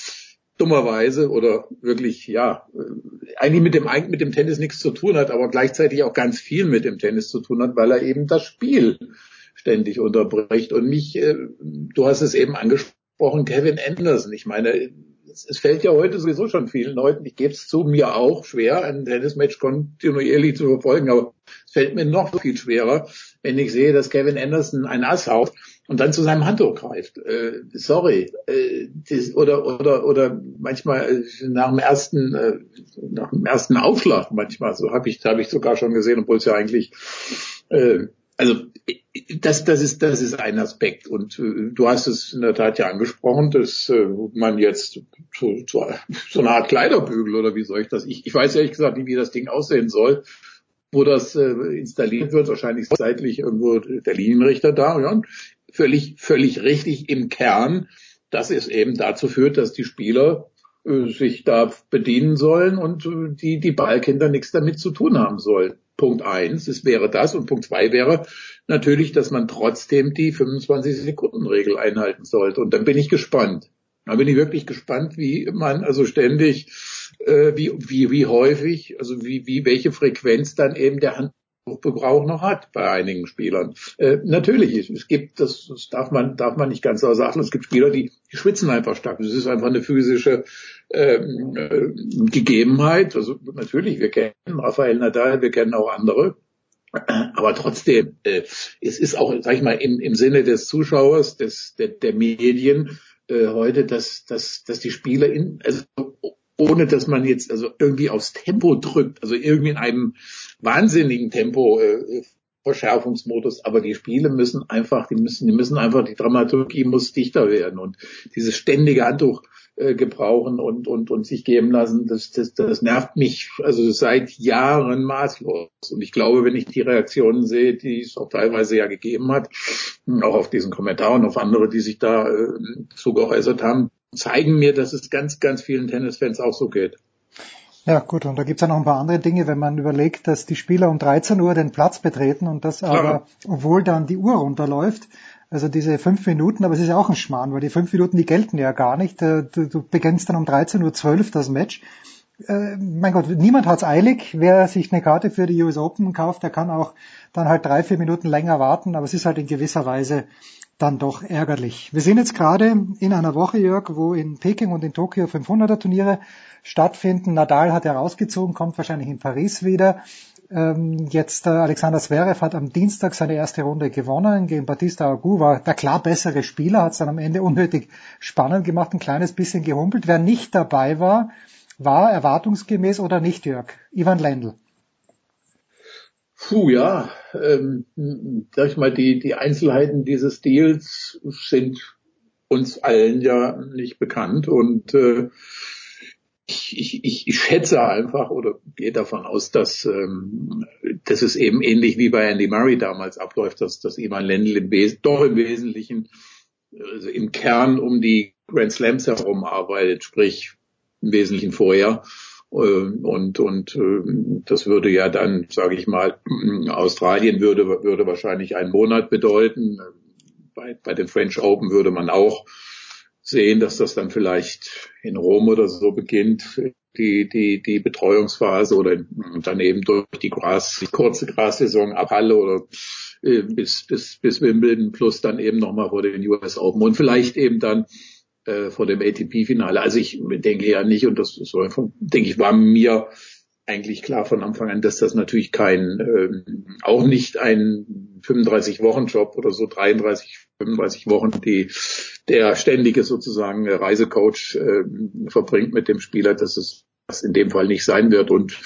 dummerweise oder wirklich, ja, eigentlich mit dem, mit dem Tennis nichts zu tun hat, aber gleichzeitig auch ganz viel mit dem Tennis zu tun hat, weil er eben das Spiel ständig unterbricht. Und mich, äh, du hast es eben angesprochen, Kevin Anderson. Ich meine, es, es fällt ja heute sowieso schon vielen Leuten, ich gebe es zu, mir auch schwer, ein Tennismatch kontinuierlich zu verfolgen, aber Es fällt mir noch viel schwerer, wenn ich sehe, dass Kevin Anderson ein Ass haut und dann zu seinem Handtuch greift. Äh, sorry. Äh, das, oder, oder, oder manchmal äh, nach dem ersten, äh, nach dem ersten Aufschlag manchmal, so habe ich, habe ich sogar schon gesehen, obwohl es ja eigentlich, äh, also das, das ist, das ist ein Aspekt. Und äh, du hast es in der Tat ja angesprochen, dass äh, man jetzt so, so, so eine Art Kleiderbügel oder wie soll ich das? Ich, ich weiß ehrlich gesagt nicht, wie das Ding aussehen soll wo das äh, installiert wird, wahrscheinlich seitlich irgendwo der Linienrichter da, ja, völlig, völlig richtig im Kern, dass es eben dazu führt, dass die Spieler äh, sich da bedienen sollen und äh, die, die Ballkinder nichts damit zu tun haben sollen. Punkt eins, es wäre das und Punkt zwei wäre natürlich, dass man trotzdem die 25 Sekunden Regel einhalten sollte. Und dann bin ich gespannt. Da bin ich wirklich gespannt, wie man also ständig, äh, wie, wie, wie häufig, also wie, wie, welche Frequenz dann eben der Handgebrauch noch hat bei einigen Spielern. Äh, natürlich, es gibt, das, das darf man, darf man nicht ganz außer Acht Es gibt Spieler, die, die schwitzen einfach stark. Das ist einfach eine physische ähm, äh, Gegebenheit. Also natürlich, wir kennen Rafael Nadal, wir kennen auch andere. Aber trotzdem, äh, es ist auch, sag ich mal, im, im Sinne des Zuschauers, des, der, der Medien äh, heute, dass, dass, dass die Spieler in, also ohne dass man jetzt also irgendwie aufs Tempo drückt, also irgendwie in einem wahnsinnigen Tempo äh, Verschärfungsmodus, aber die Spiele müssen einfach, die müssen, die müssen einfach, die Dramaturgie muss dichter werden und dieses ständige Handtuch äh, gebrauchen und, und, und sich geben lassen, das, das, das nervt mich also seit Jahren maßlos. Und ich glaube, wenn ich die Reaktionen sehe, die es auch teilweise ja gegeben hat, auch auf diesen Kommentar und auf andere, die sich da äh, zu geäußert haben, zeigen mir, dass es ganz, ganz vielen Tennisfans auch so geht. Ja, gut, und da gibt's ja noch ein paar andere Dinge, wenn man überlegt, dass die Spieler um 13 Uhr den Platz betreten und das aber, ja. obwohl dann die Uhr runterläuft, also diese fünf Minuten, aber es ist ja auch ein Schmarrn, weil die fünf Minuten, die gelten ja gar nicht. Äh, du, du beginnst dann um 13.12 Uhr das Match. Äh, mein Gott, niemand hat's eilig. Wer sich eine Karte für die US Open kauft, der kann auch dann halt drei, vier Minuten länger warten, aber es ist halt in gewisser Weise dann doch ärgerlich. Wir sind jetzt gerade in einer Woche, Jörg, wo in Peking und in Tokio 500er Turniere stattfinden. Nadal hat herausgezogen, kommt wahrscheinlich in Paris wieder. Ähm, jetzt äh, Alexander Zverev hat am Dienstag seine erste Runde gewonnen gegen Batista Agu, war der klar bessere Spieler, hat es dann am Ende unnötig spannend gemacht, ein kleines bisschen gehumpelt. Wer nicht dabei war, war erwartungsgemäß oder nicht, Jörg? Ivan Lendl. Puh, ja, ähm, sag ich mal, die, die Einzelheiten dieses Deals sind uns allen ja nicht bekannt und äh, ich, ich, ich, schätze einfach oder gehe davon aus, dass, ähm, dass es eben ähnlich wie bei Andy Murray damals abläuft, dass, dass Ivan Lendl im Wes doch im Wesentlichen also im Kern um die Grand Slams herum arbeitet, sprich im Wesentlichen vorher. Ähm, und, und ähm, das würde ja dann, sage ich mal, Australien würde, würde wahrscheinlich einen Monat bedeuten. Bei, bei den French Open würde man auch sehen, dass das dann vielleicht in Rom oder so beginnt, die, die, die Betreuungsphase oder dann eben durch die Gras, die kurze Grassaison ab Halle oder äh, bis, bis, bis Wimbledon plus dann eben nochmal vor den US Open und vielleicht eben dann äh, vor dem ATP-Finale. Also ich denke ja nicht, und das ist so, denke ich, war mir eigentlich klar von Anfang an, dass das natürlich kein, ähm, auch nicht ein 35-Wochen-Job oder so 33, 35 Wochen, die der ständige sozusagen Reisecoach äh, verbringt mit dem Spieler, dass es das in dem Fall nicht sein wird. Und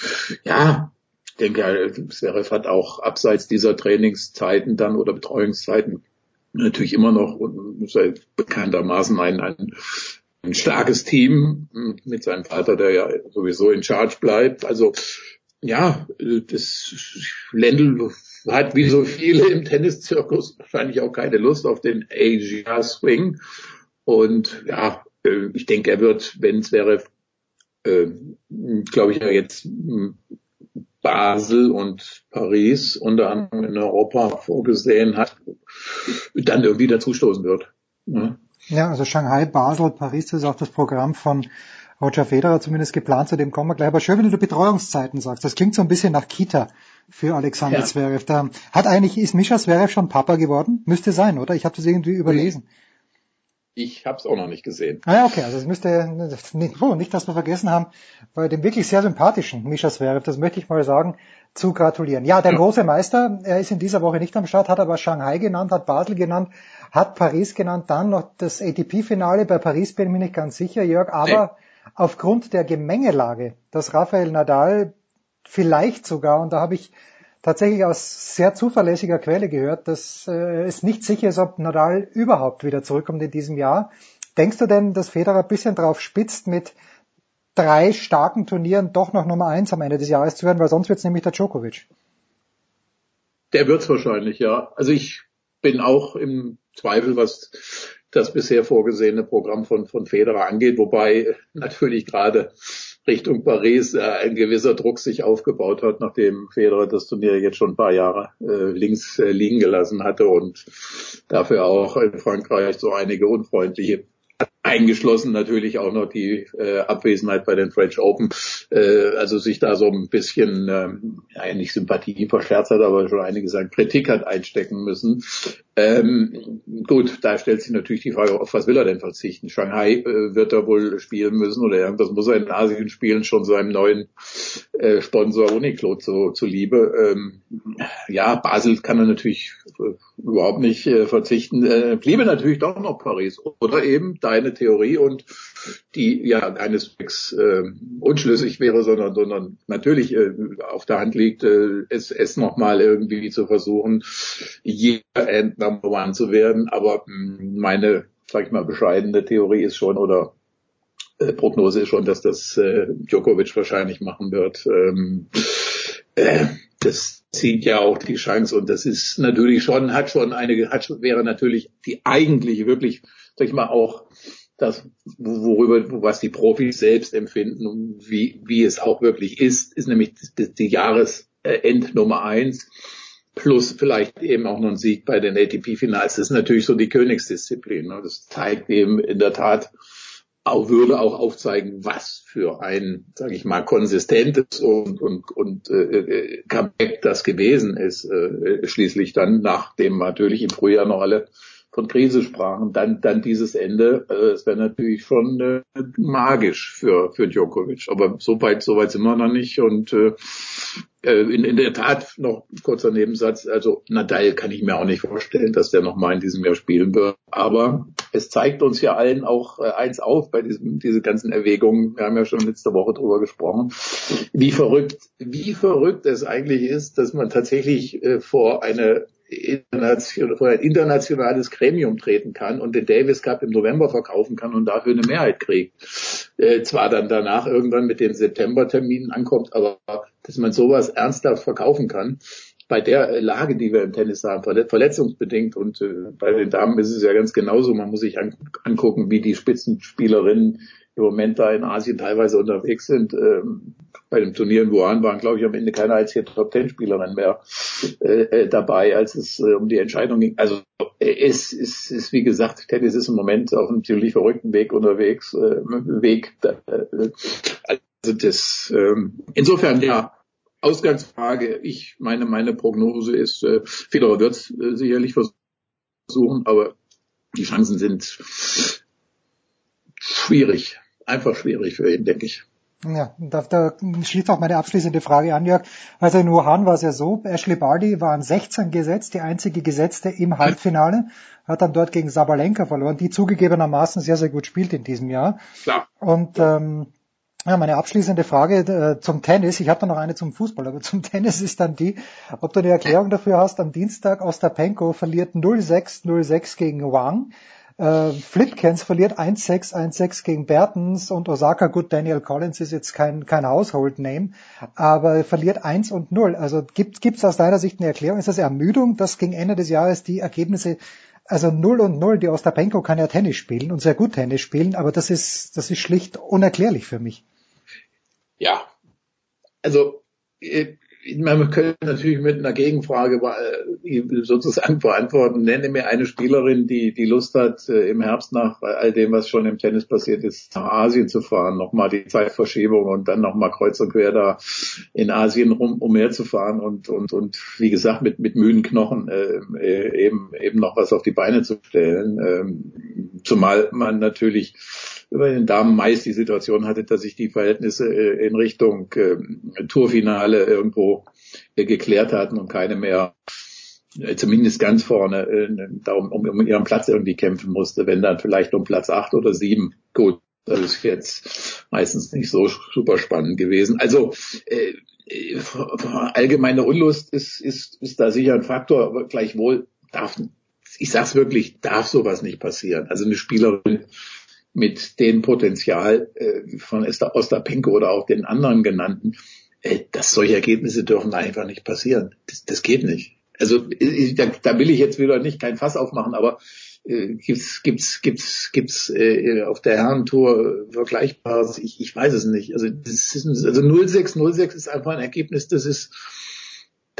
ja, ich denke, Zverev hat auch abseits dieser Trainingszeiten dann oder Betreuungszeiten natürlich immer noch bekanntermaßen ein, ein, ein starkes Team mit seinem Vater, der ja sowieso in Charge bleibt. Also ja, das Lendl hat wie so viele im Tenniszirkus wahrscheinlich auch keine Lust auf den Asia Swing. Und ja, äh, ich denke, er wird, wenn es wäre, äh, glaube ich, ja jetzt Basel und Paris unter anderem in Europa vorgesehen hat, dann irgendwie dazustoßen wird. Ja. ja, also Shanghai, Basel, Paris, das ist auch das Programm von Roger Federer zumindest geplant, zu dem kommen wir gleich. Aber schön, wenn du Betreuungszeiten sagst. Das klingt so ein bisschen nach Kita für Alexander ja. Zverev. Da hat eigentlich, ist Mischa Zverev schon Papa geworden? Müsste sein, oder? Ich habe das irgendwie überlesen. Ich habe es auch noch nicht gesehen. Ah ja, okay, also es müsste nicht, oh, nicht, dass wir vergessen haben, bei dem wirklich sehr sympathischen Mischa Zverev, das möchte ich mal sagen, zu gratulieren. Ja, der große Meister, er ist in dieser Woche nicht am Start, hat aber Shanghai genannt, hat Basel genannt, hat Paris genannt, dann noch das ATP-Finale. Bei Paris bin ich mir nicht ganz sicher, Jörg, aber nee. aufgrund der Gemengelage, dass Rafael Nadal vielleicht sogar, und da habe ich tatsächlich aus sehr zuverlässiger Quelle gehört, dass äh, es nicht sicher ist, ob Nadal überhaupt wieder zurückkommt in diesem Jahr. Denkst du denn, dass Federer ein bisschen drauf spitzt, mit drei starken Turnieren doch noch Nummer eins am Ende des Jahres zu werden, weil sonst wird es nämlich der Djokovic. Der wird's wahrscheinlich, ja. Also ich bin auch im Zweifel, was das bisher vorgesehene Programm von, von Federer angeht, wobei natürlich gerade Richtung Paris äh, ein gewisser Druck sich aufgebaut hat, nachdem Federer das Turnier jetzt schon ein paar Jahre äh, links äh, liegen gelassen hatte und dafür auch in Frankreich so einige unfreundliche eingeschlossen natürlich auch noch die äh, Abwesenheit bei den French Open, äh, also sich da so ein bisschen, ähm, ja nicht Sympathie verscherzt hat, aber schon einige sagen, Kritik hat einstecken müssen. Ähm, gut, da stellt sich natürlich die Frage, auf was will er denn verzichten? Shanghai äh, wird er wohl spielen müssen oder irgendwas muss er in Asien spielen, schon seinem neuen äh, Sponsor Uniqlo zu, zuliebe. Ähm, ja, Basel kann er natürlich äh, überhaupt nicht äh, verzichten. Äh, bliebe natürlich doch noch Paris oder eben deine Theorie und die ja keineswegs äh, unschlüssig wäre, sondern, sondern natürlich äh, auf der Hand liegt, äh, es, es nochmal irgendwie zu versuchen, jeder End Number One zu werden. Aber mh, hm, meine, sag ich mal, bescheidene Theorie ist schon oder äh, Prognose ist schon, dass das äh, Djokovic wahrscheinlich machen wird. Ähm, äh, das zieht ja auch die Chance und das ist natürlich schon, hat schon eine, hat schon, wäre natürlich die eigentlich wirklich, sag ich mal, auch das, worüber, was die Profis selbst empfinden und wie, wie es auch wirklich ist, ist nämlich die, die Jahresend Nummer eins plus vielleicht eben auch noch ein Sieg bei den ATP-Finals. Das ist natürlich so die Königsdisziplin. Ne? Das zeigt eben in der Tat, auch würde auch aufzeigen, was für ein, sage ich mal, konsistentes und und und äh, äh, Comeback das gewesen ist. Äh, schließlich dann, nachdem natürlich im Frühjahr noch alle von Krise sprachen, dann, dann dieses Ende, äh, es wäre natürlich schon äh, magisch für, für Djokovic. Aber so weit, so weit sind wir noch nicht. Und äh, äh in, in der Tat noch kurzer Nebensatz, also Nadal kann ich mir auch nicht vorstellen, dass der noch mal in diesem Jahr spielen wird. Aber es zeigt uns ja allen auch äh, eins auf bei diesem, diese ganzen Erwägungen. Wir haben ja schon letzte Woche drüber gesprochen, wie verrückt, wie verrückt es eigentlich ist, dass man tatsächlich äh, vor eine internationales Gremium treten kann und den Davis Cup im November verkaufen kann und dafür eine Mehrheit kriegt. Äh, zwar dann danach irgendwann mit den Septemberterminen ankommt, aber dass man sowas ernsthaft verkaufen kann, bei der Lage, die wir im Tennis haben, verletzungsbedingt und äh, bei den Damen ist es ja ganz genauso. Man muss sich an, angucken, wie die Spitzenspielerinnen im Moment da in Asien teilweise unterwegs sind. Ähm, bei dem Turnier in Wuhan waren, glaube ich, am Ende keine einzige Top-Ten-Spielerin mehr äh, äh, dabei, als es äh, um die Entscheidung ging. Also äh, es ist, wie gesagt, Tennis ist im Moment auf einem ziemlich verrückten Weg unterwegs. Äh, Weg. Äh, also das, äh, insofern ja. Ausgangsfrage, ich meine, meine Prognose ist, äh, Federer wird es äh, sicherlich versuchen, aber die Chancen sind schwierig einfach schwierig für ihn, denke ich. Ja, da, da schließt auch meine abschließende Frage an, Jörg. Also in Wuhan war es ja so, Ashley Barty war an 16 gesetzt, die einzige Gesetzte im Halbfinale, hat dann dort gegen Sabalenka verloren, die zugegebenermaßen sehr, sehr gut spielt in diesem Jahr. Klar. Und ähm, ja, meine abschließende Frage äh, zum Tennis, ich habe da noch eine zum Fußball, aber zum Tennis ist dann die, ob du eine Erklärung dafür hast, am Dienstag Ostapenko verliert 0-6, 0-6 gegen Wang. Äh, Flipkens verliert 1-6, 1-6 gegen Bertens und Osaka, gut, Daniel Collins ist jetzt kein, kein Household Name, aber verliert 1 und 0. Also gibt es aus deiner Sicht eine Erklärung? Ist das Ermüdung, dass gegen Ende des Jahres die Ergebnisse, also 0 und 0, die Ostapenko kann ja Tennis spielen und sehr gut Tennis spielen, aber das ist, das ist schlicht unerklärlich für mich. Ja, also äh, man könnte natürlich mit einer Gegenfrage äh, sozusagen beantworten. Nenne mir eine Spielerin, die die Lust hat, äh, im Herbst nach all dem, was schon im Tennis passiert ist, nach Asien zu fahren, nochmal die Zeitverschiebung und dann nochmal kreuz und quer da in Asien rum, umherzufahren und, und, und wie gesagt, mit, mit müden Knochen äh, äh, eben, eben noch was auf die Beine zu stellen. Ähm, zumal man natürlich über den Damen meist die Situation hatte, dass sich die Verhältnisse äh, in Richtung äh, Tourfinale irgendwo äh, geklärt hatten und keine mehr äh, zumindest ganz vorne darum um, um ihren Platz irgendwie kämpfen musste, wenn dann vielleicht um Platz acht oder sieben. Gut, das ist jetzt meistens nicht so super spannend gewesen. Also äh allgemeine Unlust ist, ist, ist da sicher ein Faktor, aber gleichwohl darf, ich sag's wirklich, darf sowas nicht passieren. Also eine Spielerin mit dem Potenzial äh, von Esther Ostapenko oder auch den anderen genannten, äh, dass solche Ergebnisse dürfen einfach nicht passieren. Das, das geht nicht. Also ich, da, da will ich jetzt wieder nicht kein Fass aufmachen, aber äh, gibt's gibt's gibt's gibt's äh, auf der Herrentour vergleichbares? Ich, ich weiß es nicht. Also das ist, also 06 06 ist einfach ein Ergebnis, das ist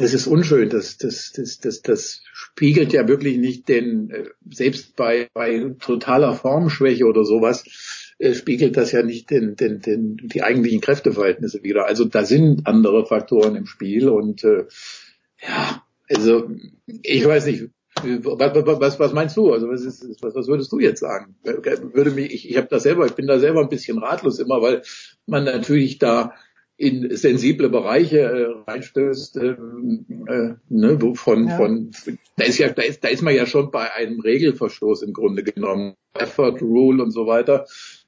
das ist unschön. Das das das das, das spiegelt ja wirklich nicht den äh, selbst bei bei totaler Formschwäche oder sowas äh, spiegelt das ja nicht den, den, den, die eigentlichen Kräfteverhältnisse wieder. Also da sind andere Faktoren im Spiel und äh, ja, also ich weiß nicht, was, was, was meinst du? Also was, ist, was, was würdest du jetzt sagen? Würde mich, ich, ich habe da selber, ich bin da selber ein bisschen ratlos immer, weil man natürlich da in sensible Bereiche äh, reinstößt, äh, äh, ne, von, ja. von da ist ja, da ist, da ist man ja schon bei einem Regelverstoß im Grunde genommen, Effort Rule und so weiter.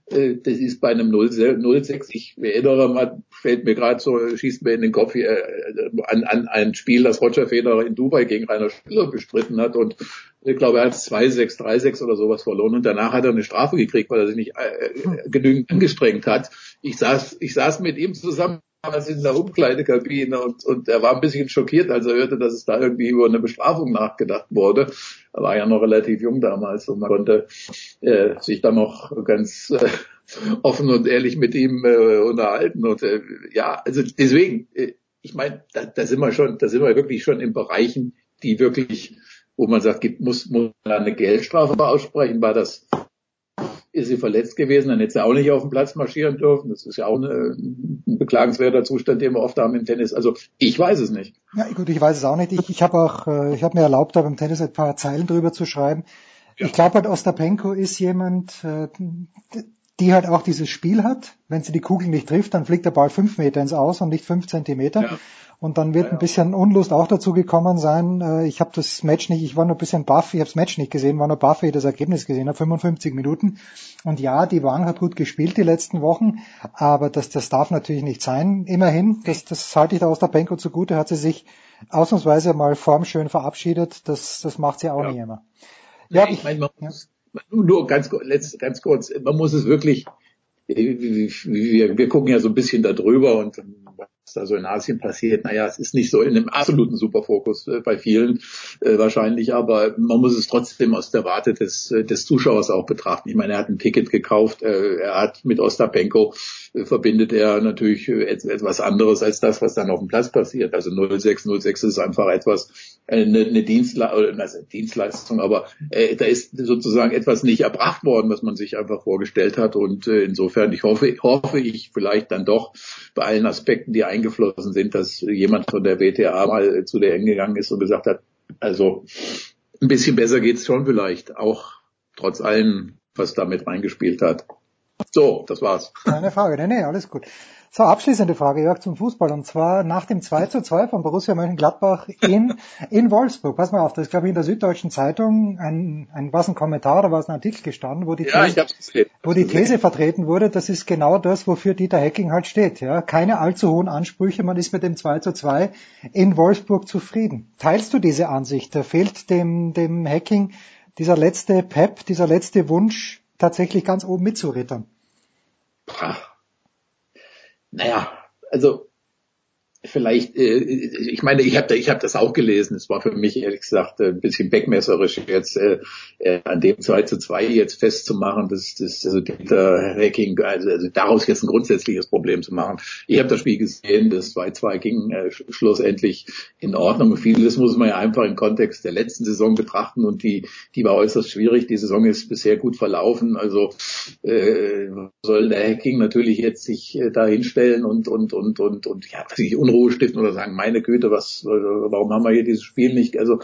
Äh, das ist bei einem 0-6, ich erinnere mal, fällt mir gerade so, schießt mir in den Kopf hier, äh, an, an ein Spiel, das Roger Federer in Dubai gegen Rainer Spieler bestritten hat und ich glaube, er hat 2-6, 3-6 oder sowas verloren und danach hat er eine Strafe gekriegt, weil er sich nicht äh, genügend angestrengt hat. Ich saß, ich saß mit ihm zusammen damals in der Umkleidekabine und, und er war ein bisschen schockiert, als er hörte, dass es da irgendwie über eine Bestrafung nachgedacht wurde. Er war ja noch relativ jung damals und man konnte äh, sich dann noch ganz äh, offen und ehrlich mit ihm äh, unterhalten. Und äh, ja, also deswegen, äh, ich meine, da, da sind wir schon, da sind wir wirklich schon in Bereichen, die wirklich, wo man sagt, gibt, muss, muss man eine Geldstrafe aussprechen, war das ist sie verletzt gewesen, dann hätte sie auch nicht auf dem Platz marschieren dürfen. Das ist ja auch eine, ein beklagenswerter Zustand, den wir oft haben im Tennis. Also ich weiß es nicht. Ja, gut, ich weiß es auch nicht. Ich, ich habe auch, äh, ich habe mir erlaubt, da beim Tennis ein paar Zeilen drüber zu schreiben. Ja. Ich glaube halt, Ostapenko ist jemand, äh, die halt auch dieses Spiel hat. Wenn sie die Kugel nicht trifft, dann fliegt der Ball fünf Meter ins Aus und nicht fünf Zentimeter. Ja. Und dann wird ja, ein bisschen Unlust auch dazu gekommen sein. Äh, ich habe das Match nicht, ich war nur ein bisschen baff, ich habe das Match nicht gesehen, war nur baff, wie ich das Ergebnis gesehen habe, 55 Minuten. Und ja, die Wang hat gut gespielt die letzten Wochen, aber das, das darf natürlich nicht sein. Immerhin, das, das halte ich da aus der Benko zugute, hat sie sich ausnahmsweise mal formschön verabschiedet. Das, das macht sie auch ja. nie immer. Ja, ich, ich meine, man muss, nur ganz, ganz kurz, man muss es wirklich, wir, wir gucken ja so ein bisschen da drüber und was da so in Asien passiert, naja, es ist nicht so in einem absoluten Superfokus äh, bei vielen äh, wahrscheinlich, aber man muss es trotzdem aus der Warte des, des Zuschauers auch betrachten. Ich meine, er hat ein Ticket gekauft, äh, er hat mit Ostapenko verbindet er natürlich äh, etwas anderes als das, was dann auf dem Platz passiert. Also 06, 06 ist einfach etwas, eine, eine Dienstle also Dienstleistung, aber äh, da ist sozusagen etwas nicht erbracht worden, was man sich einfach vorgestellt hat. Und äh, insofern, ich hoffe, hoffe ich vielleicht dann doch bei allen Aspekten, die eingeflossen sind, dass jemand von der WTA mal zu der Eng gegangen ist und gesagt hat, also ein bisschen besser geht's schon vielleicht, auch trotz allem, was damit reingespielt hat. So, das war's. Keine Frage, nee, nee, alles gut. So, abschließende Frage, Jörg, zum Fußball. Und zwar nach dem 2 zu 2 von Borussia Mönchengladbach in, in Wolfsburg. Pass mal auf, das ist, glaube ich, in der Süddeutschen Zeitung ein, ein, was ein Kommentar oder was ein Artikel gestanden, wo die, ja, These, wo die These vertreten wurde, das ist genau das, wofür Dieter Hecking halt steht. Ja, Keine allzu hohen Ansprüche, man ist mit dem 2 zu 2 in Wolfsburg zufrieden. Teilst du diese Ansicht? Da fehlt dem, dem Hacking dieser letzte Pep, dieser letzte Wunsch, tatsächlich ganz oben mitzurittern? Naja, also vielleicht, äh, ich meine, ich habe ich hab das auch gelesen. Es war für mich ehrlich gesagt ein bisschen backmesserisch jetzt äh, äh an dem 2 zu 2 jetzt festzumachen, dass das also dieser Hacking, also, also daraus jetzt ein grundsätzliches Problem zu machen. Ich habe das Spiel gesehen, das 2-2 ging äh, schlussendlich in Ordnung. Vieles muss man ja einfach im Kontext der letzten Saison betrachten und die, die war äußerst schwierig. Die Saison ist bisher gut verlaufen. Also äh, soll der Hacking natürlich jetzt sich äh, da hinstellen und und und und und ja, sich Unruhe stiften oder sagen, meine Güte, was, warum haben wir hier dieses Spiel nicht? Also,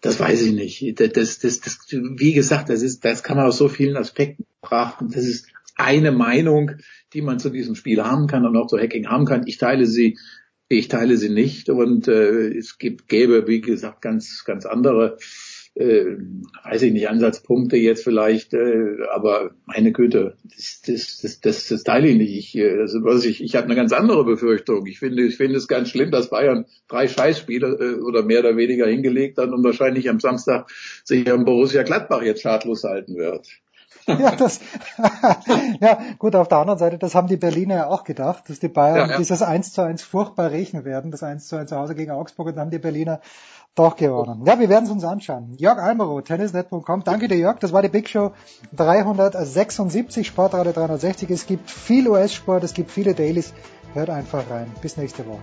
das weiß ich nicht. Das, das, das, wie gesagt, das ist, das kann man aus so vielen Aspekten betrachten. Das ist eine Meinung, die man zu diesem Spiel haben kann und auch zu Hacking haben kann. Ich teile sie, ich teile sie nicht und äh, es gibt, gäbe, wie gesagt, ganz, ganz andere äh, weiß ich nicht, Ansatzpunkte jetzt vielleicht, äh, aber meine Güte, das, das, das, das, das teile ich nicht. Ich, äh, also, was ich, ich habe eine ganz andere Befürchtung. Ich finde, ich finde es ganz schlimm, dass Bayern drei Scheißspiele äh, oder mehr oder weniger hingelegt hat und wahrscheinlich am Samstag sich am Borussia Gladbach jetzt schadlos halten wird. ja, das, ja, gut, auf der anderen Seite, das haben die Berliner ja auch gedacht, dass die Bayern ja, ja. dieses 1 zu 1 furchtbar rechnen werden, das 1 zu 1 zu Hause gegen Augsburg und dann haben die Berliner doch gewonnen. Ja, wir werden es uns anschauen. Jörg Almerow, tennisnet.com. Danke dir, Jörg. Das war die Big Show 376, Sportradio 360. Es gibt viel US-Sport, es gibt viele Dailies. Hört einfach rein. Bis nächste Woche.